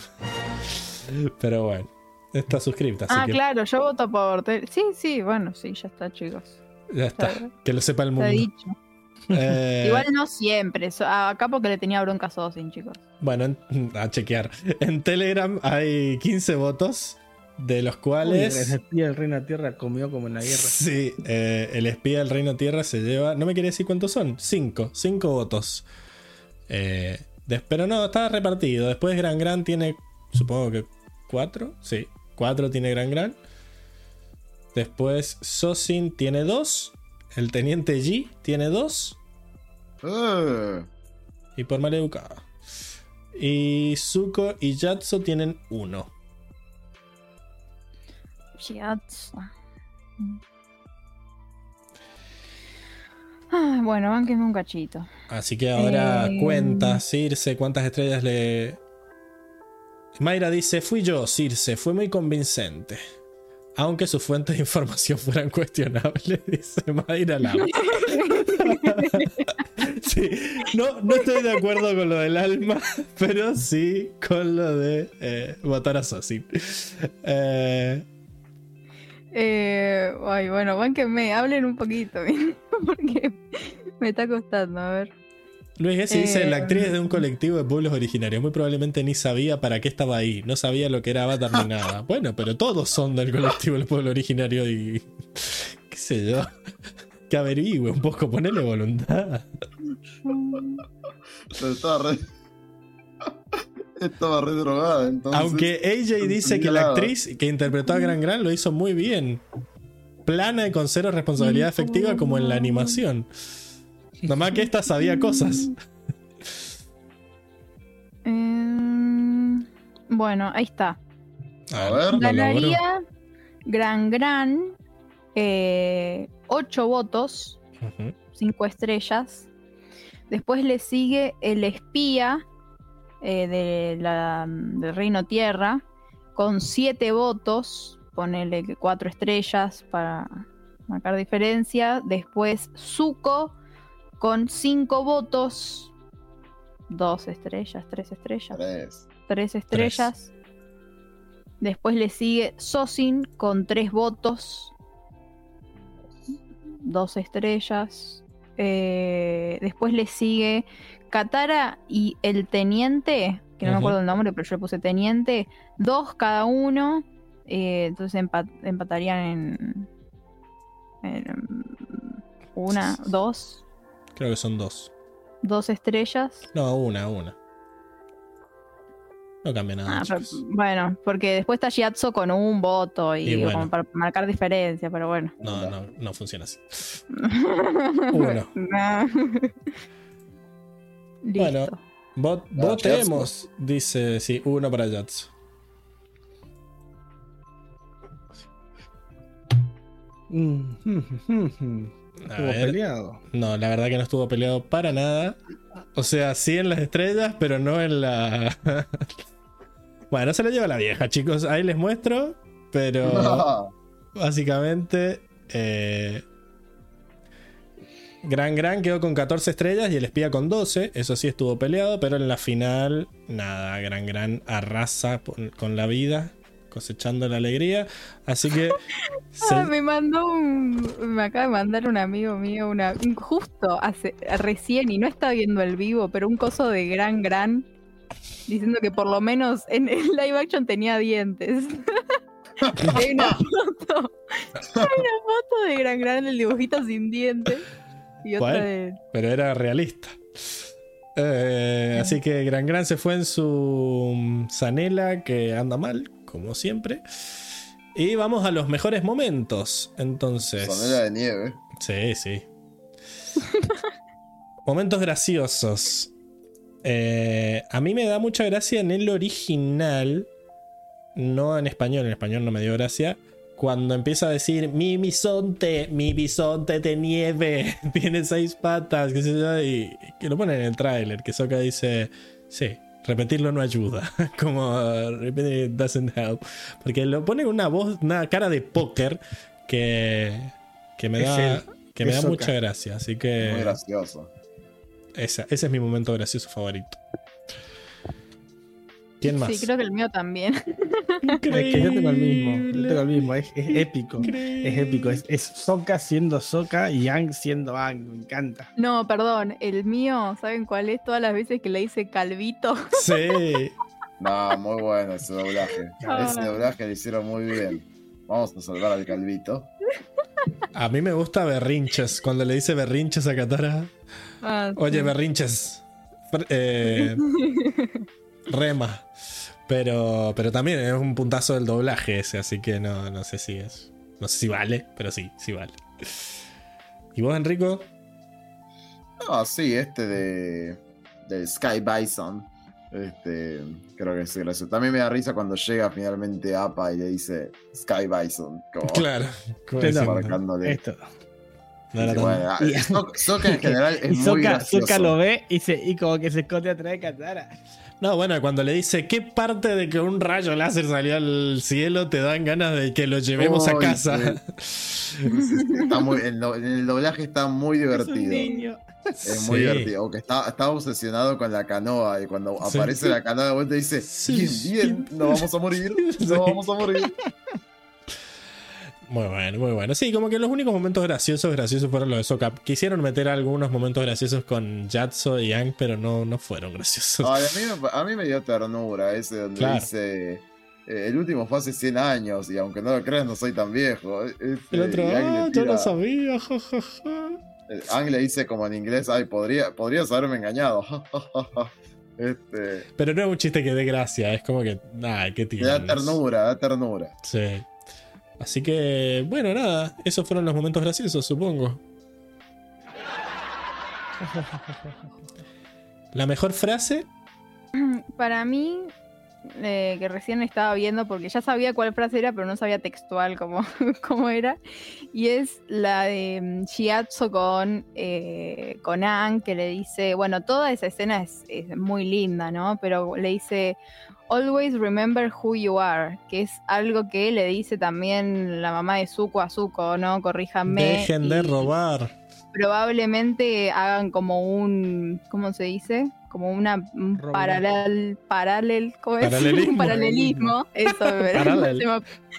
Pero bueno, está suscripta, así Ah, que claro, yo voto por. te- Sí, sí, bueno, sí, ya está, chicos. ya está. Que lo sepa el Está mundo. dicho. Eh, Igual no siempre. Acá porque le tenía bronca a Sosin, chicos. Bueno, en- a chequear. En Telegram hay 15 votos, de los Uy, cuales. el espía del Reino Tierra comió como en la guerra. Sí, eh, el espía del Reino Tierra se lleva. No me quiere decir cuántos son. Cinco. Cinco votos. Eh, des- pero no, está repartido. Después Gran Gran tiene. Supongo que cuatro. Sí, cuatro tiene Gran Gran. Después Sosin tiene dos. El teniente G tiene dos. Eh, Y por mal educado. Y Zuko y Yatso tienen uno. Shiatsu. Ay, bueno, bánquenme un cachito. Así que ahora Eh. cuenta, Circe, cuántas estrellas le. Mayra dice: Fui yo, Circe, fue muy convincente. Aunque sus fuentes de información fueran cuestionables, dice Mayra Lara. sí, no, no estoy de acuerdo con lo del alma, pero sí con lo de eh, votar a Sosin. Eh, Eh, ay, bueno, bánquenme, hablen un poquito, porque me está costando, a ver. Luis Gessi dice, Eh, la actriz es de un colectivo de pueblos originarios. Muy probablemente ni sabía para qué estaba ahí. No sabía lo que era Avatar ni nada. Bueno, pero todos son del colectivo del pueblo originario y... qué sé yo. Que averigüe un poco, ponele voluntad. pero estaba re. estaba re drogada, entonces. Aunque AJ dice que la actriz que interpretó a Gran Gran lo hizo muy bien. Plana y con cero responsabilidad efectiva como en la animación. Nomás que esta sabía cosas. Eh, bueno, ahí está. A ver. lo. Ganaría Gran Gran 8 votos Ujú. 5 estrellas. Después le sigue El espía eh, de la, del Reino Tierra con 7 votos. Ponele 4 estrellas para marcar diferencia. Después Zuko con 5 votos. 2 estrellas, 3 estrellas. Tres. Tres estrellas. Después le sigue Sosin con tres votos. Dos estrellas. Eh, después le sigue Katara y el teniente, que no me Ujú. acuerdo el nombre, pero yo le puse teniente. Dos cada uno. eh, entonces empa- empatarían en, en una, dos, Creo que son dos. dos estrellas. No, una, una. No cambia nada. Ah, pero- bueno, porque después está Shiatsu con un voto y, Y bueno. como para marcar diferencia, pero bueno. No, no, no funciona así. Uno. No. Bueno. Vot- votemos, dice, sí, uno para Jatsu. Mm, mm, mm, mm. Estuvo ver. peleado. No, la verdad que no estuvo peleado para nada. O sea, sí en las estrellas, pero no en la. bueno, se la lleva la vieja, chicos. Ahí les muestro. Pero básicamente. eh, Gran Gran quedó con 14 estrellas y el espía con 12. Eso sí estuvo peleado, pero en la final, nada. Gran Gran arrasa con la vida, cosechando la alegría. Así que. se- me mandó un. Me acaba de mandar un amigo mío, una un- justo hace, recién, y no está viendo el vivo, pero un coso de gran gran. Diciendo que por lo menos en el live action tenía dientes. Hay una foto. Hay una foto de gran gran el dibujito sin dientes. Y otra de. pero era realista. Eh, así que Gran Gran se fue en su mm, Zanela que anda mal, como siempre. Y vamos a los mejores momentos. Entonces. Sonera de nieve. Sí, sí. Momentos graciosos. Eh, a mí me da mucha gracia en el original. No en español, en español no me dio gracia. Cuando empieza a decir mi bisonte, mi bisonte de nieve, tiene seis patas, qué sé yo, y que lo ponen en el tráiler, que Soka dice, sí, repetirlo no ayuda, como uh, repetir it doesn't help, porque lo pone una voz, una cara de póker que, que me da, que me da mucha gracia, así Muy que gracioso. esa- ese es mi momento gracioso favorito. ¿Quién más? Sí, creo que el mío también. Es que yo tengo el mismo. Yo Increíble. tengo el mismo. Es, es épico. Es épico. Es, es siendo Sokka y Yang siendo Ang. Me encanta. No, perdón, el mío, ¿saben cuál es? Todas las veces que le hice calvito. Sí. No, muy bueno ese doblaje. Ah. Ese doblaje lo hicieron muy bien. Vamos a salvar al calvito. A mí me gusta berrinches. Cuando le dice berrinches a Katara. Ah, Oye, berrinches. Eh, rema. Pero, pero también es un puntazo del doblaje ese, así que no, no sé si es. No sé si vale, pero sí, sí vale. ¿Y vos, Enrico? No, sí, este de. del Sky Bison. Este. Creo que es gracioso. También me da risa cuando llega finalmente Appa y le dice Sky Bison. Como Claro. marcándole. Esto. no bueno, Y- Sokka en general es Y muy gracioso. Sokka lo ve y, se, y como que se esconde atrás de Katara. No, bueno, cuando le dice qué parte de que un rayo láser salió al cielo te dan ganas de que lo llevemos a casa. sí. Está muy, el, do- el doblaje está muy Es un divertido. niño. Es muy Sí. divertido. Aunque está, está obsesionado con la canoa. Y cuando Sí. aparece la canoa de vuelta dice: Sí, Bien, bien, no vamos a morir. Sí. No vamos a morir. Muy bueno, muy bueno. Sí, como que los únicos momentos graciosos, graciosos fueron los de Sokka. Quisieron meter algunos momentos graciosos con Yatso y Yang, pero no, no fueron graciosos. Ay, a, mí me, a mí me dio ternura ese donde Claro. dice. eh, el último fue hace 100 años y aunque no lo creas no soy tan viejo. Este, el otro, ah, yo no sabía, ja, ja, ja". eh, Aang le dice como en inglés, ay, podría, podrías haberme engañado. este, Pero no es un chiste que dé gracia, es como que, nada, qué tío. da ternura, da ternura. Sí. Así que, bueno, nada, esos fueron los momentos graciosos, supongo. La mejor frase, Para mí, eh, que recién estaba viendo porque ya sabía cuál frase era, pero no sabía textual cómo, cómo era. Y es la de mm, Shiatsu con, eh, que le dice, bueno, toda esa escena es, es muy linda, ¿no? Pero le dice, always remember who you are, que es algo que le dice también la mamá de Zuko a Zuko, ¿no? Corríjanme. Dejen de robar. Probablemente hagan como un, ¿cómo se dice? Como una paralel, paralel, ¿cómo es? Paralelismo. Un paralelismo. Eso, Paralel.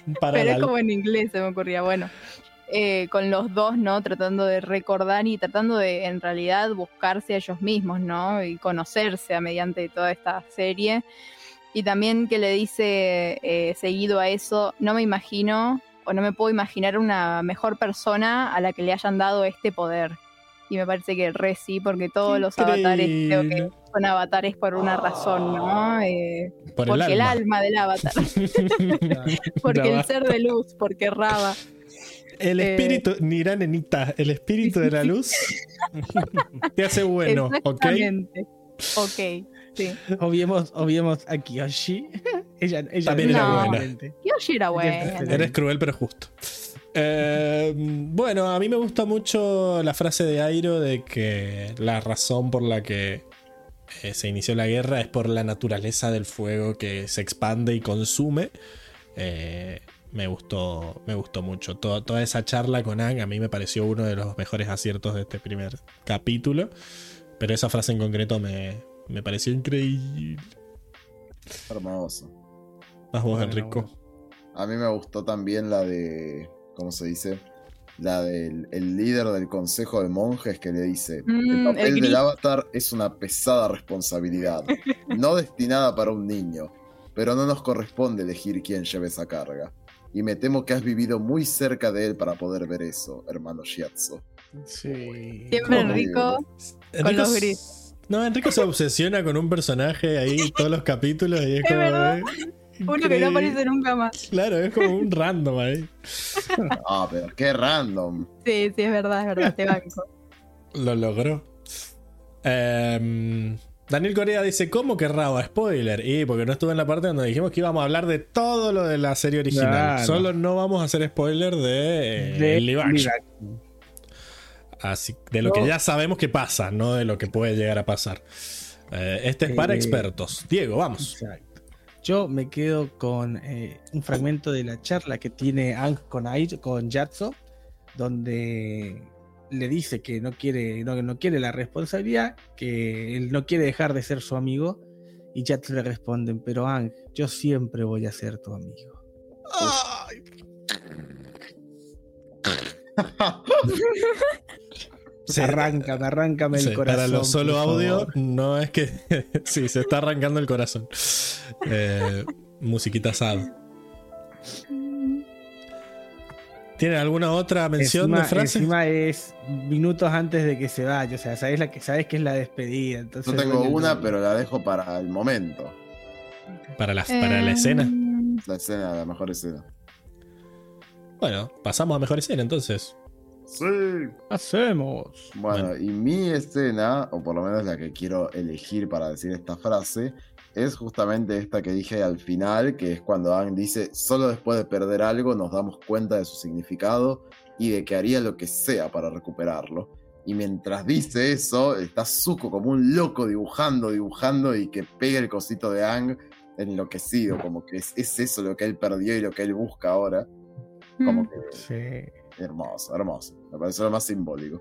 me- Para pero es como en inglés se me ocurría. Bueno, eh, con los dos, ¿no? Tratando de recordar y tratando de, en realidad, buscarse a ellos mismos, ¿no? Y conocerse a mediante toda esta serie. Y también que le dice, eh, seguido a eso, no me imagino o no me puedo imaginar una mejor persona a la que le hayan dado este poder. Y me parece que re sí, porque todos los avatares creo que son avatares por una razón, ¿no? Eh, Por porque el el alma. del avatar, porque el ser de luz, porque Raba. El Eh. espíritu, Nira nenita, el espíritu de la luz te hace bueno, ¿ok? Exactamente. Ok, sí. Obviemos, obviemos a Kiyoshi. ella, ella También era ella buena. realmente. Yoshi era bueno. Eres cruel pero justo. Eh, bueno, a mí me gusta mucho la frase de Airo de que la razón por la que eh, se inició la guerra es por la naturaleza del fuego que se expande y consume. Eh, me gustó, me gustó mucho. Todo- toda esa charla con Ang a mí me pareció uno de los mejores aciertos de este primer capítulo. Pero esa frase en concreto me, me pareció increíble. Hermoso. Más vos, Bueno, Enrico. A mí me gustó también la de. ¿Cómo se dice? La del el líder del consejo de monjes que le dice: Mm, El el papel del avatar es una pesada responsabilidad, no destinada para un niño, pero no nos corresponde elegir quién lleve esa carga. Y me temo que has vivido muy cerca de él para poder ver eso, hermano Shiatsu. Sí. Siempre. Enrico. Con los s- gritos. No, Enrico se obsesiona con un personaje ahí todos los capítulos y es, Es como. verdad. eh, Uno que no aparece nunca más. Claro, es como un random ahí. Ah, pero qué random. Sí, sí, es verdad, es verdad, te banco. Lo logró. Em, Daniel Corea dice: ¿Cómo que Raba? Spoiler. Y porque no estuve en la parte donde dijimos que íbamos a hablar de todo lo de la serie original. Claro. Solo no vamos a hacer spoiler de, De live action. live action. Así, de lo No. que ya sabemos que pasa, no de lo que puede llegar a pasar. Eh, este es para Eh, expertos. Diego, vamos. Exacto. Yo me quedo con eh, un fragmento de la charla que tiene Ang con, con Yatso, donde le dice que no quiere, no, no quiere la responsabilidad, que él no quiere dejar de ser su amigo, y Yatso le responden, pero Ang, yo siempre voy a ser tu amigo. Sí. Arráncame, arráncame Sí, el corazón. para los solo audio, no es que. sí, se está arrancando el corazón. Eh, musiquita sad. ¿Tiene alguna otra mención encima, de frase? encima es minutos antes de que se vaya, o sea, sabes, la que, sabes que es la despedida. Entonces, Yo tengo el una, pero la dejo para el momento. Para la, para la Em, escena. La escena, la mejor escena. Bueno, pasamos a mejor escena entonces. Sí. Hacemos. Bueno, Bueno. y mi escena, o por lo menos la que quiero elegir para decir esta frase, es justamente esta que dije al final, que es cuando Aang dice, solo después de perder algo nos damos cuenta de su significado y de que haría lo que sea para recuperarlo. Y mientras dice eso, está Zuko como un loco dibujando, dibujando y que pega el cosito de Aang enloquecido, como que es, es eso lo que él perdió y lo que él busca ahora. Como Mm. que Sí. hermoso, hermoso. Me pareció lo más simbólico.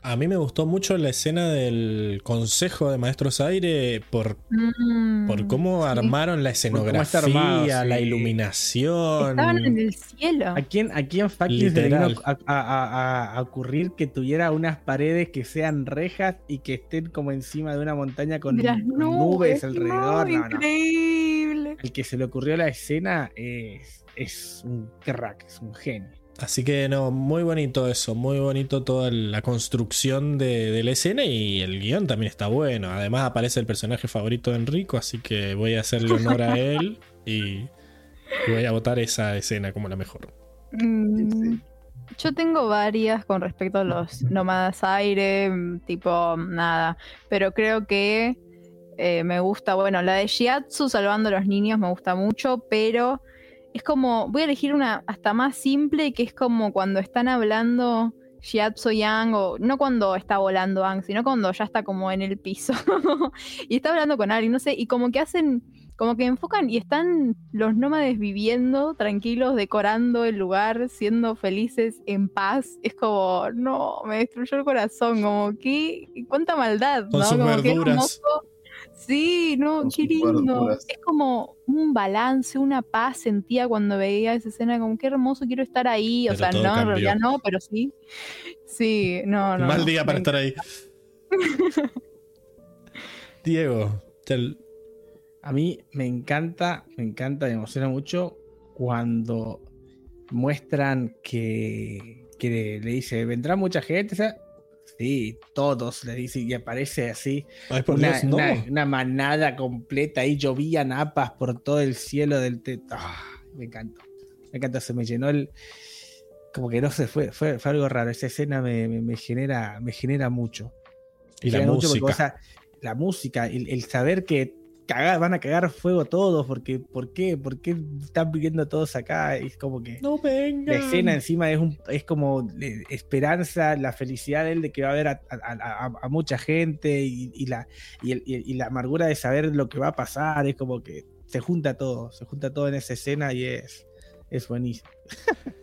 A mí me gustó mucho la escena del consejo de Maestros Aire por, Mm, por cómo sí. armaron la escenografía, la iluminación. Estaban en el cielo. ¿A quién, a quién le vino a, a- a- a ocurrir que tuviera unas paredes que sean rejas y que estén como encima de una montaña con, nubes, alrededor? no, No, no. increíble. El que se le ocurrió la escena es, es un crack, es un genio. Así que no, muy bonito eso, muy bonito toda la construcción de, de la escena y el guion también está bueno. Además aparece el personaje favorito de Enrico, así que voy a hacerle honor a él y, y voy a votar esa escena como la mejor. Mm, Yo tengo varias con respecto a los nómadas aire, mm, tipo nada, pero creo que Eh, me gusta, bueno, la de Shiatsu salvando a los niños me gusta mucho, pero es como, voy a elegir una hasta más simple, que es como cuando están hablando Shiatsu y Ang, o no cuando está volando Ang, sino cuando ya está como en el piso y está hablando con alguien, no sé, y como que hacen, como que enfocan y están los nómades viviendo tranquilos, decorando el lugar, siendo felices, en paz. Es como, no, me destruyó el corazón, como que, cuánta maldad, Con ¿no? sus Como que verduras. hermoso. Sí, no, Con qué lindo. Es como un balance, una paz sentía cuando veía esa escena, como qué hermoso quiero estar ahí. O Pero sea, no, en cambió. realidad no, pero sí. Sí, no, no. Mal no, día para estar ahí. Diego, A mí me encanta, me encanta, me emociona mucho cuando muestran que, que le dice, vendrá mucha gente, o sea, sí, todos, le dice, y aparece así Ay, una, Dios, no. una- una manada completa, ahí llovían apas por todo el cielo del te- Ah, me encantó, me encantó, se me llenó el... Como que no sé, fue, fue, fue algo raro, esa escena me, me- me genera, me genera mucho. Y la Genera mucho porque, música. o sea, la música, el, el saber que cagar- van a cagar fuego todos, porque ¿por qué? ¿Por qué están viviendo todos acá? Es como que No la escena encima es, un, es como esperanza, la felicidad de él de que va a haber a, a- a- a mucha gente y, y la, y, el- y- y la amargura de saber lo que va a pasar, es como que se junta todo, se junta todo en esa escena y es, es buenísimo.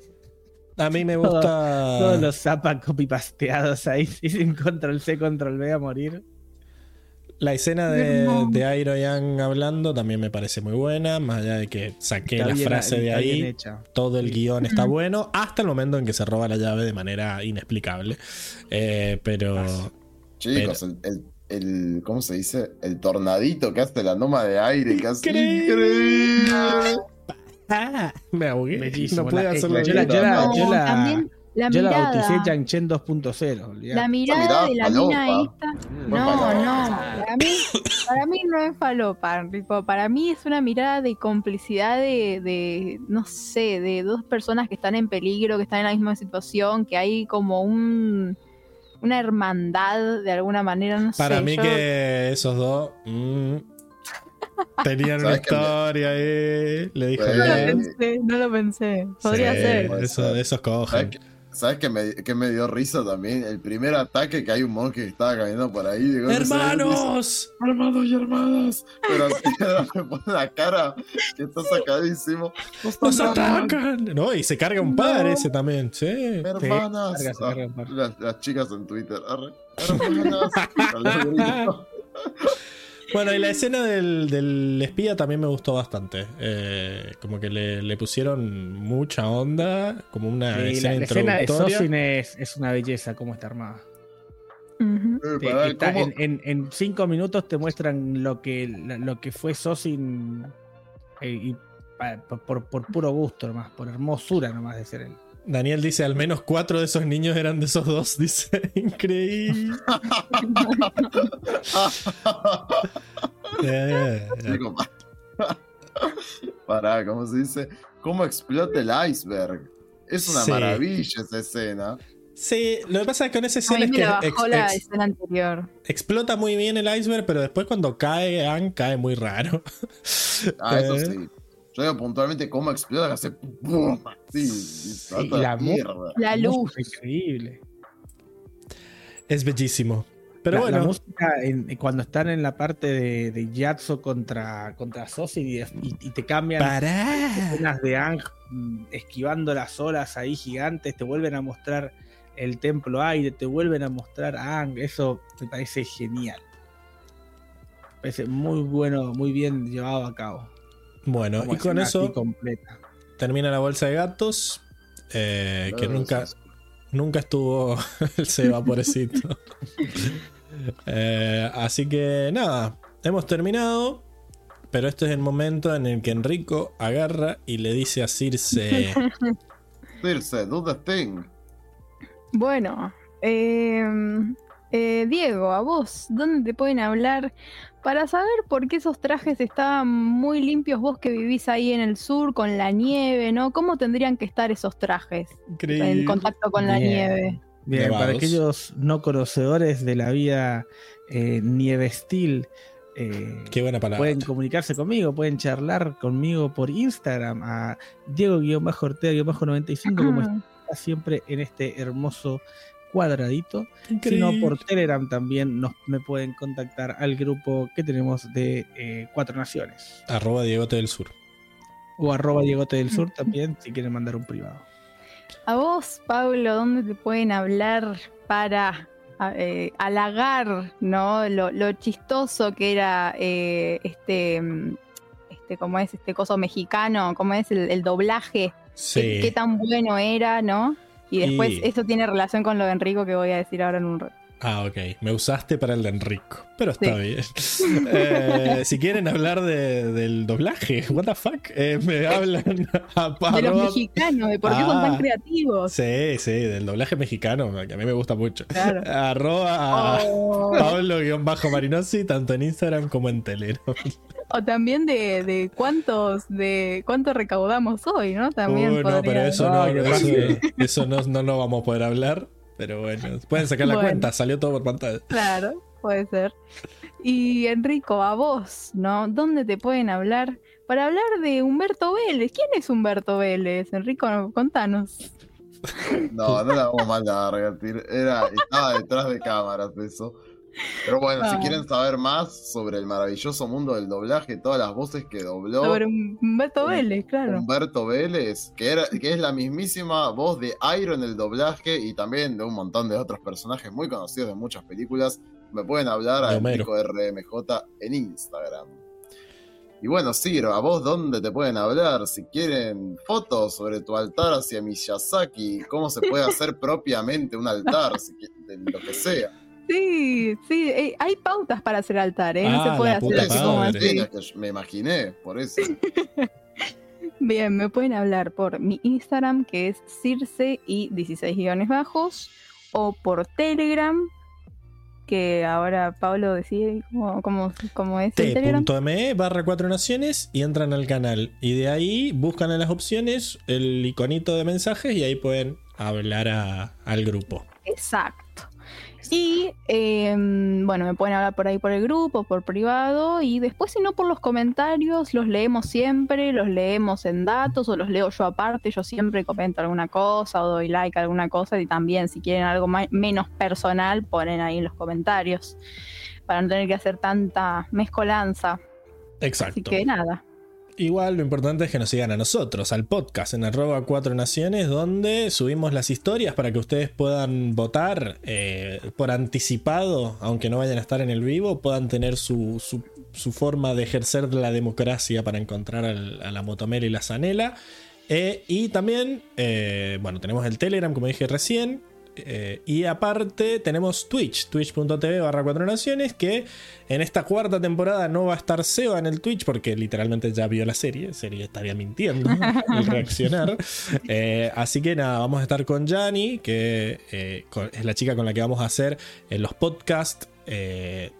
A mí me Todo- gusta. Todos los zapas copy-pasteados ahí, sin control C, control V a morir. La escena de, de Airo Yang hablando también me parece muy buena, más allá de que saqué Está la bien- frase de ahí. Todo el guion está bueno, hasta el momento en que se roba la llave de manera inexplicable. Eh, pero. Chicos, el, el, el- ¿Cómo se dice? El tornadito que hace la noma de aire. Que hace Increíble. increíble. ¡Ah! Me ahogué. Bellísimo. No pude hacerlo yo la- yo la- No, yo la- también la Yo la bauticé Changchen 2.0. olvidate. La mirada mirada de la mina esta. Fue No, no. Para mí, para mí no es falopa. tipo, para mí es una mirada de complicidad de, de, no sé, de dos personas que están en peligro, que están en la misma situación, que hay como un una hermandad de alguna manera, no Para sé. mí yo- que esos dos mm, tenían una ¿Sabes qué me- historia ahí. Le dijo no lo bien. pensé, no lo pensé. Podría Sí, ser. eso- esos cogen. ¿Sabes qué, ¿Sabes qué me, qué me dio risa también? El primer ataque que hay un monje que estaba caminando por ahí. y dice, ¡Hermanos! Hermanos y hermanas. Pero Piedra me pone la cara que está sacadísimo. Nos ¡Nos atacan! No, y se carga un par ese también, sí. Hermanas. Sí, carga, se carga un par. Ah, las, las chicas en Twitter. arre, Hermanas. Bueno, y la escena del, del espía también me gustó bastante. Eh, como que le, le pusieron mucha onda, como una Sí, la, escena la escena de. Sosin es, es una belleza cómo está armada. En, en- en cinco minutos te muestran lo que, lo que fue Sosin eh, y pa- por, por- por puro gusto nomás, por hermosura nomás de ser él. Daniel dice, al menos cuatro de esos niños eran de esos dos. Dice, increíble. Eh, Chico, pa- Pará, ¿cómo se dice? ¿Cómo explota el iceberg? Es una Sí. maravilla esa escena. Sí, lo que pasa con esa escena es que ex- la ex- escena anterior. explota muy bien el iceberg, pero después cuando cae Anne, cae muy raro. Ah, eso Eh. sí. Yo digo puntualmente cómo explota, hace la mierda. La luz. increíble. Es bellísimo. Pero la, bueno, la música en- cuando están en la parte de, de Yatso contra, contra y, y- y te cambian pará. escenas de Ang mm, esquivando las olas ahí gigantes, te vuelven a mostrar el templo aire, te vuelven a mostrar a Ang, eso me parece genial. Me parece muy bueno, muy bien llevado a cabo. Bueno, Como y con eso completa. termina la bolsa de gatos. eh, que nunca, nunca estuvo el Seba, pobrecito. Eh, así que nada, hemos terminado. Pero este es el momento en el que Enrico agarra y le dice a Circe: Circe, do the thing. Bueno, eh, eh, Diego, a vos, ¿dónde te pueden hablar para saber por qué esos trajes estaban muy limpios vos que vivís ahí en el sur con la nieve, ¿no? ¿Cómo tendrían que estar esos trajes en contacto con la nieve? Bien, para aquellos no conocedores de la vida eh, nievestil, Eh, Qué buena palabra. pueden comunicarse conmigo, pueden charlar conmigo por Instagram a Diego-Ortega-95, como está siempre en este hermoso cuadradito. sino por Telegram también nos, me pueden contactar al grupo que tenemos de eh, Cuatro Naciones. Arroba Diegote del Sur. O arroba Diegote del Sur también si quieren mandar un privado. A vos, Pablo, ¿dónde te pueden hablar para eh, halagar, ¿no? Lo, lo chistoso que era eh, este, mm, este, ¿cómo es? Este coso mexicano, ¿cómo es el, el doblaje? Sí. ¿Qué, qué tan bueno era, ¿no? Y después Y- esto tiene relación con lo de Enrico que voy a decir ahora en un rato. Ah, ok. Me usaste para el de Enrico. Pero está Sí. bien. Eh, si quieren hablar de- del doblaje, what the fuck, eh, me hablan a De los mexicanos, de por qué son Ah. tan creativos. Sí, sí, del doblaje mexicano, que a mí me gusta mucho. Claro. Arroba a O, Pablo-Marinosi, tanto en Instagram como en Telegram. O también de, de cuántos, de cuánto recaudamos hoy, ¿no? También Uy, no, podría- pero eso no, qué eso, no, no lo vamos a poder hablar. Pero bueno, pueden sacar la Bueno. cuenta, salió todo por pantalla. Claro, puede ser. Y Enrico, a vos, ¿no? ¿Dónde te pueden hablar? Para hablar de Humberto Vélez. ¿Quién es Humberto Vélez? Enrico, contanos. No, no la vamos mal larga, tir- era, estaba detrás de cámaras eso. Pero bueno, si quieren saber más sobre el maravilloso mundo del doblaje, todas las voces que dobló Sobre Humberto Um- Vélez, claro. Humberto Vélez, que, era, que es la mismísima voz de Iron en el doblaje y también de un montón de otros personajes muy conocidos de muchas películas, me pueden hablar a. Enrico RMJ en Instagram. Y bueno, Ciro, ¿a vos dónde te pueden hablar? Si quieren fotos sobre tu altar hacia Miyazaki, cómo se puede hacer propiamente un altar, si qui- de lo que sea. Sí, sí, eh, hay pautas para hacer altar, ¿eh? Ah, no se puede la hacer así como así. me imaginé, por eso. Bien, me pueden hablar por mi Instagram, que es Circe y 16 guiones bajos, o por Telegram, que ahora Pablo decide cómo, cómo, cómo es. T.me barra cuatro naciones y entran al canal. Y de ahí buscan en las opciones el iconito de mensajes y ahí pueden hablar a- al grupo. Exacto. Y eh, bueno, me pueden hablar por ahí por el grupo, por privado, y después si no por los comentarios, los leemos siempre, los leemos en datos o los leo yo aparte, yo siempre comento alguna cosa o doy like a alguna cosa y también si quieren algo ma- menos personal, ponen ahí en los comentarios para no tener que hacer tanta mezcolanza. Así Exacto. que nada. Igual lo importante es que nos sigan a nosotros, al podcast en arroba cuatro naciones, donde subimos las historias para que ustedes puedan votar eh, por anticipado, aunque no vayan a estar en el vivo, puedan tener su, su- forma de ejercer la democracia para encontrar a la Motomera y la Zanela. Eh, y también, eh, bueno, tenemos el Telegram, como dije recién. Eh, y aparte tenemos Twitch, twitch.tv barra cuatro naciones, que en esta cuarta temporada no va a estar Seba en el Twitch porque literalmente ya vio la serie, serie estaría mintiendo el reaccionar. Eh, así que nada, vamos a estar con Jani, que eh, con- es la chica con la que vamos a hacer los podcasts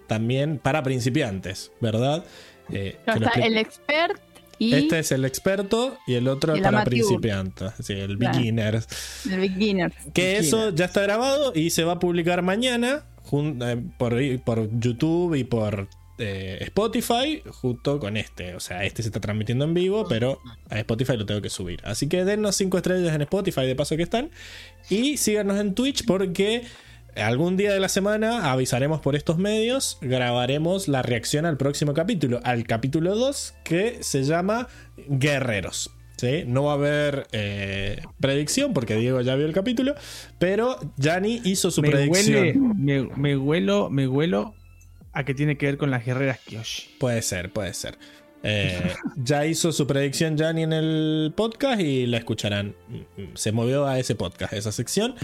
también para principiantes, ¿verdad? Eh, el expert y este es el experto y el otro el para amateur. principiantes, sí, el Claro. beginner. el beginner. Que eso ya está grabado y se va a publicar mañana eh, por, por YouTube y por eh, Spotify junto con este. O sea, este se está transmitiendo en vivo, pero a Spotify lo tengo que subir. Así que dennos 5 estrellas en Spotify de paso que están. Y síganos en Twitch porque algún día de la semana avisaremos por estos medios, grabaremos la reacción al próximo capítulo, al capítulo 2 que se llama Guerreros. ¿sí? No va a haber eh, predicción porque Diego ya vio el capítulo, pero Yanni hizo su me predicción. huele, me, me huelo, me huelo a que tiene que ver con las guerreras Kyoshi. Puede ser, puede ser. Eh, ya hizo su predicción Yanni en el podcast y la escucharán. Se movió a ese podcast, a esa sección.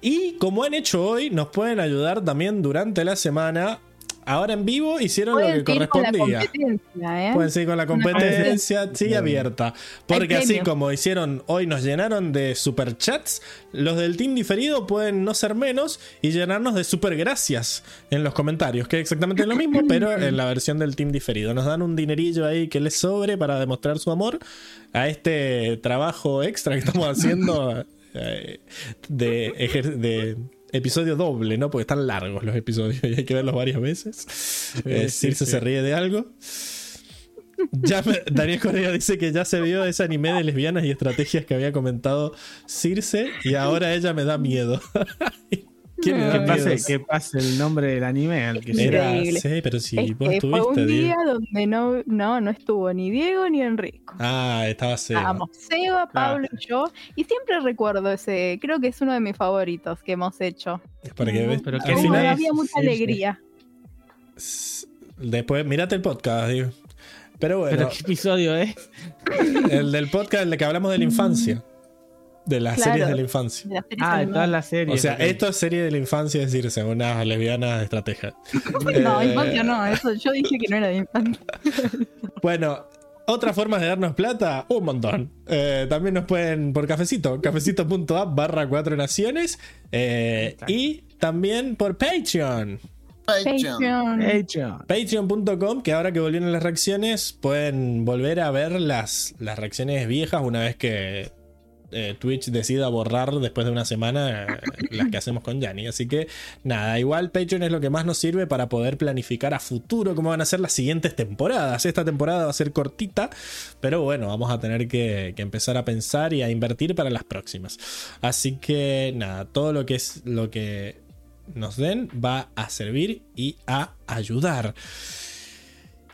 Y como han hecho hoy, nos pueden ayudar también durante la semana. Ahora en vivo hicieron lo que Pueden seguir con la correspondía. competencia, ¿eh? Pueden seguir con la competencia, sigue abierta. Porque así como hicieron hoy, nos llenaron de superchats, los del team diferido pueden no ser menos y llenarnos de super gracias en los comentarios, que es exactamente lo mismo, pero en la versión del team diferido. Nos dan un dinerillo ahí que les sobre para demostrar su amor a este trabajo extra que estamos haciendo. De, episodio doble, ¿no? Porque están largos los episodios y hay que verlos varias veces. Eh, Circe se ríe de algo. Ya me- Daniel Correa dice que ya se vio ese anime de lesbianas y estrategias que había comentado Circe y ahora ella me da miedo. ¿Quién le da Que pase, que pase el nombre del anime al que Era, Increíble. sí, pero si es vos que fue estuviste, un Diego. día donde no, no, no estuvo ni Diego ni Enrico. Ah, estaba Seba. Estábamos Seba, Pablo y yo. Y siempre recuerdo ese, creo que es uno de mis favoritos que hemos hecho. Para que ves. Pero al qué Hubo- final, había mucha sí, alegría. después, mirate el podcast, digo. Pero bueno, Pero qué episodio es. el del podcast, el de que hablamos de la infancia. De las Claro. series de la infancia. de las series Ah, de todas las series. O sea, esto es serie de la infancia, es decir, según unas lesbianas de estrategia. No, Eh, infancia no, eso yo dije que no era de infancia. Bueno, otras formas de darnos plata, un montón. Eh, también nos pueden por cafecito, cafecito.app barra cuatro naciones. eh, y también por Patreon. Patreon. Patreon.com, que ahora que volvieron las reacciones, pueden volver a ver las, las reacciones viejas una vez que eh, Twitch decida borrar después de una semana eh, las que hacemos con Yanni. Así que nada, igual Patreon es lo que más nos sirve para poder planificar a futuro cómo van a ser las siguientes temporadas. Esta temporada va a ser cortita, pero bueno, vamos a tener que, que empezar a pensar y a invertir para las próximas. Así que nada, todo lo que es lo que nos den va a servir y a ayudar.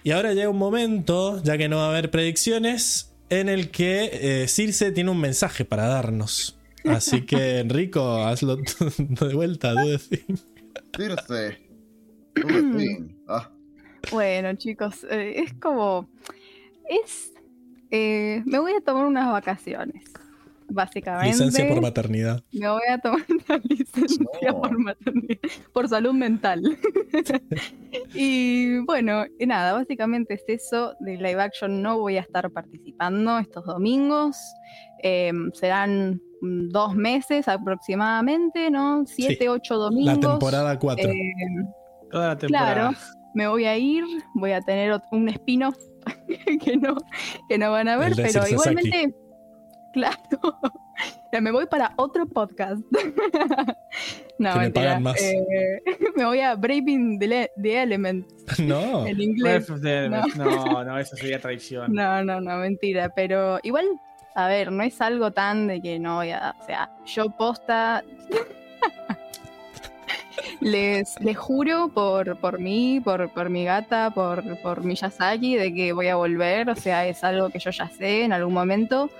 Y ahora llega un momento, ya que no va a haber predicciones, en el que eh, Circe tiene un mensaje para darnos. Así que, Enrico, hazlo de vuelta, do the thing. Circe. Ah, Bueno, chicos, eh, es como. Es. eh, me voy a tomar unas vacaciones. Básicamente. Licencia por maternidad. Me voy a tomar una licencia No. por maternidad, por salud mental. y bueno, y nada, básicamente es eso. De live action no voy a estar participando estos domingos. Eh, serán dos meses aproximadamente, ¿no? Siete, Sí, ocho domingos. La temporada 4. Eh, Toda la temporada. Claro, me voy a ir, voy a tener un spin-off que no, que no van a ver, pero igualmente, claro, me voy para otro podcast. no, Que me mentira. pagan más. eh, me voy a Braving the, Le- the Elements No. en inglés. No, no, eso sería traición. No, no, no, mentira, pero igual, a ver, no es algo tan de que no voy a, o sea, yo posta... Les, les juro por, por mí, por, por mi gata, por, por Miyazaki, de que voy a volver. O sea, es algo que yo ya sé en algún momento.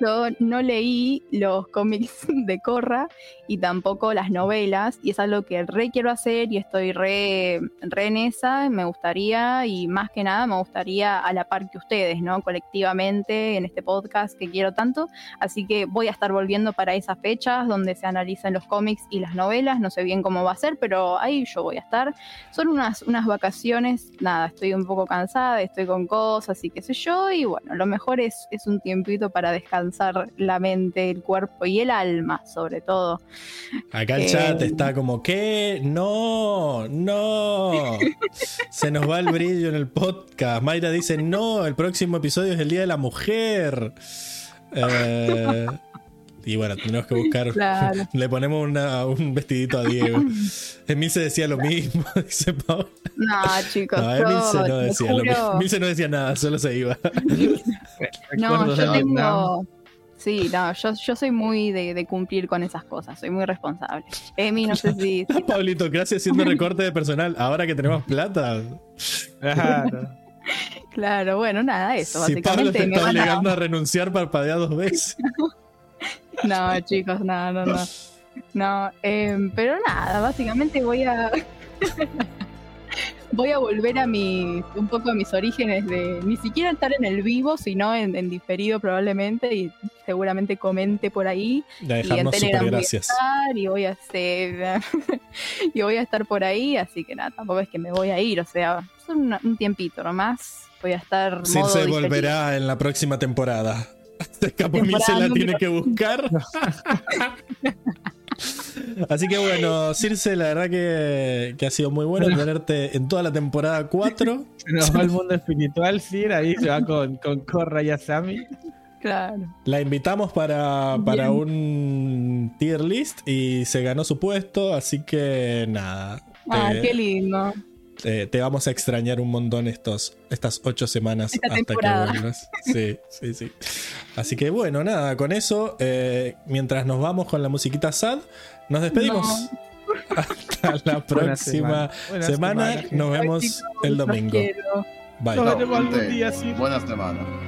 Yo no leí los cómics de Corra y tampoco las novelas, y es algo que re quiero hacer y estoy re, re en esa. Me gustaría, y más que nada, me gustaría a la par que ustedes, ¿no? Colectivamente en este podcast que quiero tanto. Así que voy a estar volviendo para esas fechas donde se analizan los cómics y las novelas. No sé bien cómo va a ser, pero ahí yo voy a estar. Son unas, unas vacaciones, nada, estoy un poco cansada, estoy con cosas y qué sé yo. Y bueno, lo mejor es, es un tiempito para descansar la mente, el cuerpo y el alma, sobre todo. Acá el Eh, chat está como, ¿qué? No, no. Se nos va el brillo en el podcast. Mayra dice, no, el próximo episodio es el Día de la Mujer. Eh, y bueno, tenemos que buscar. Claro. Le ponemos una- un vestidito a Diego. Emilce decía lo mismo, dice Paola. No, chicos, No, Emilce no decía lo mismo. Emilce no decía nada, solo se iba. No, yo tengo. Sí, no, yo, yo soy muy de, de cumplir con esas cosas, soy muy responsable. Emi, no sé si. si- Pablito, gracias haciendo recorte de personal. Ahora que tenemos plata. Claro. claro, bueno, nada, eso. si Pablo te está van a- obligando a renunciar, parpadea dos veces. No, chicos, no, no, no. No, em, pero nada, básicamente voy a. voy a volver a mi. un poco a mis orígenes de. ni siquiera estar en el vivo, sino en, en diferido probablemente, y seguramente comente por ahí. Y dejarnos super voy a gracias. estar y voy a hacer y voy a estar por ahí, así que nada, tampoco es que me voy a ir, o sea, son una- un tiempito nomás. Voy a estar modo diferido. volverá en la próxima temporada. Escapó Temporada se la tiene que buscar. Así que bueno, Circe, la verdad que, que ha sido muy bueno tenerte en toda la temporada 4. Se nos va al mundo espiritual, Sir. Ahí se va con, con Korra y Asami. Claro. La invitamos para, para un tier list y se ganó su puesto, así que nada. Ah, te- qué lindo. Te, te vamos a extrañar un montón estos, estas ocho semanas Esta hasta temporada. que vuelvas. Sí, sí, sí. Así que bueno, nada, con eso, eh, mientras nos vamos con la musiquita sad, nos despedimos. Hasta la próxima semana. Buena semana. semana, Nos Ay, vemos chicos, el domingo. Bye. Nos algún día, sí. Buena semana.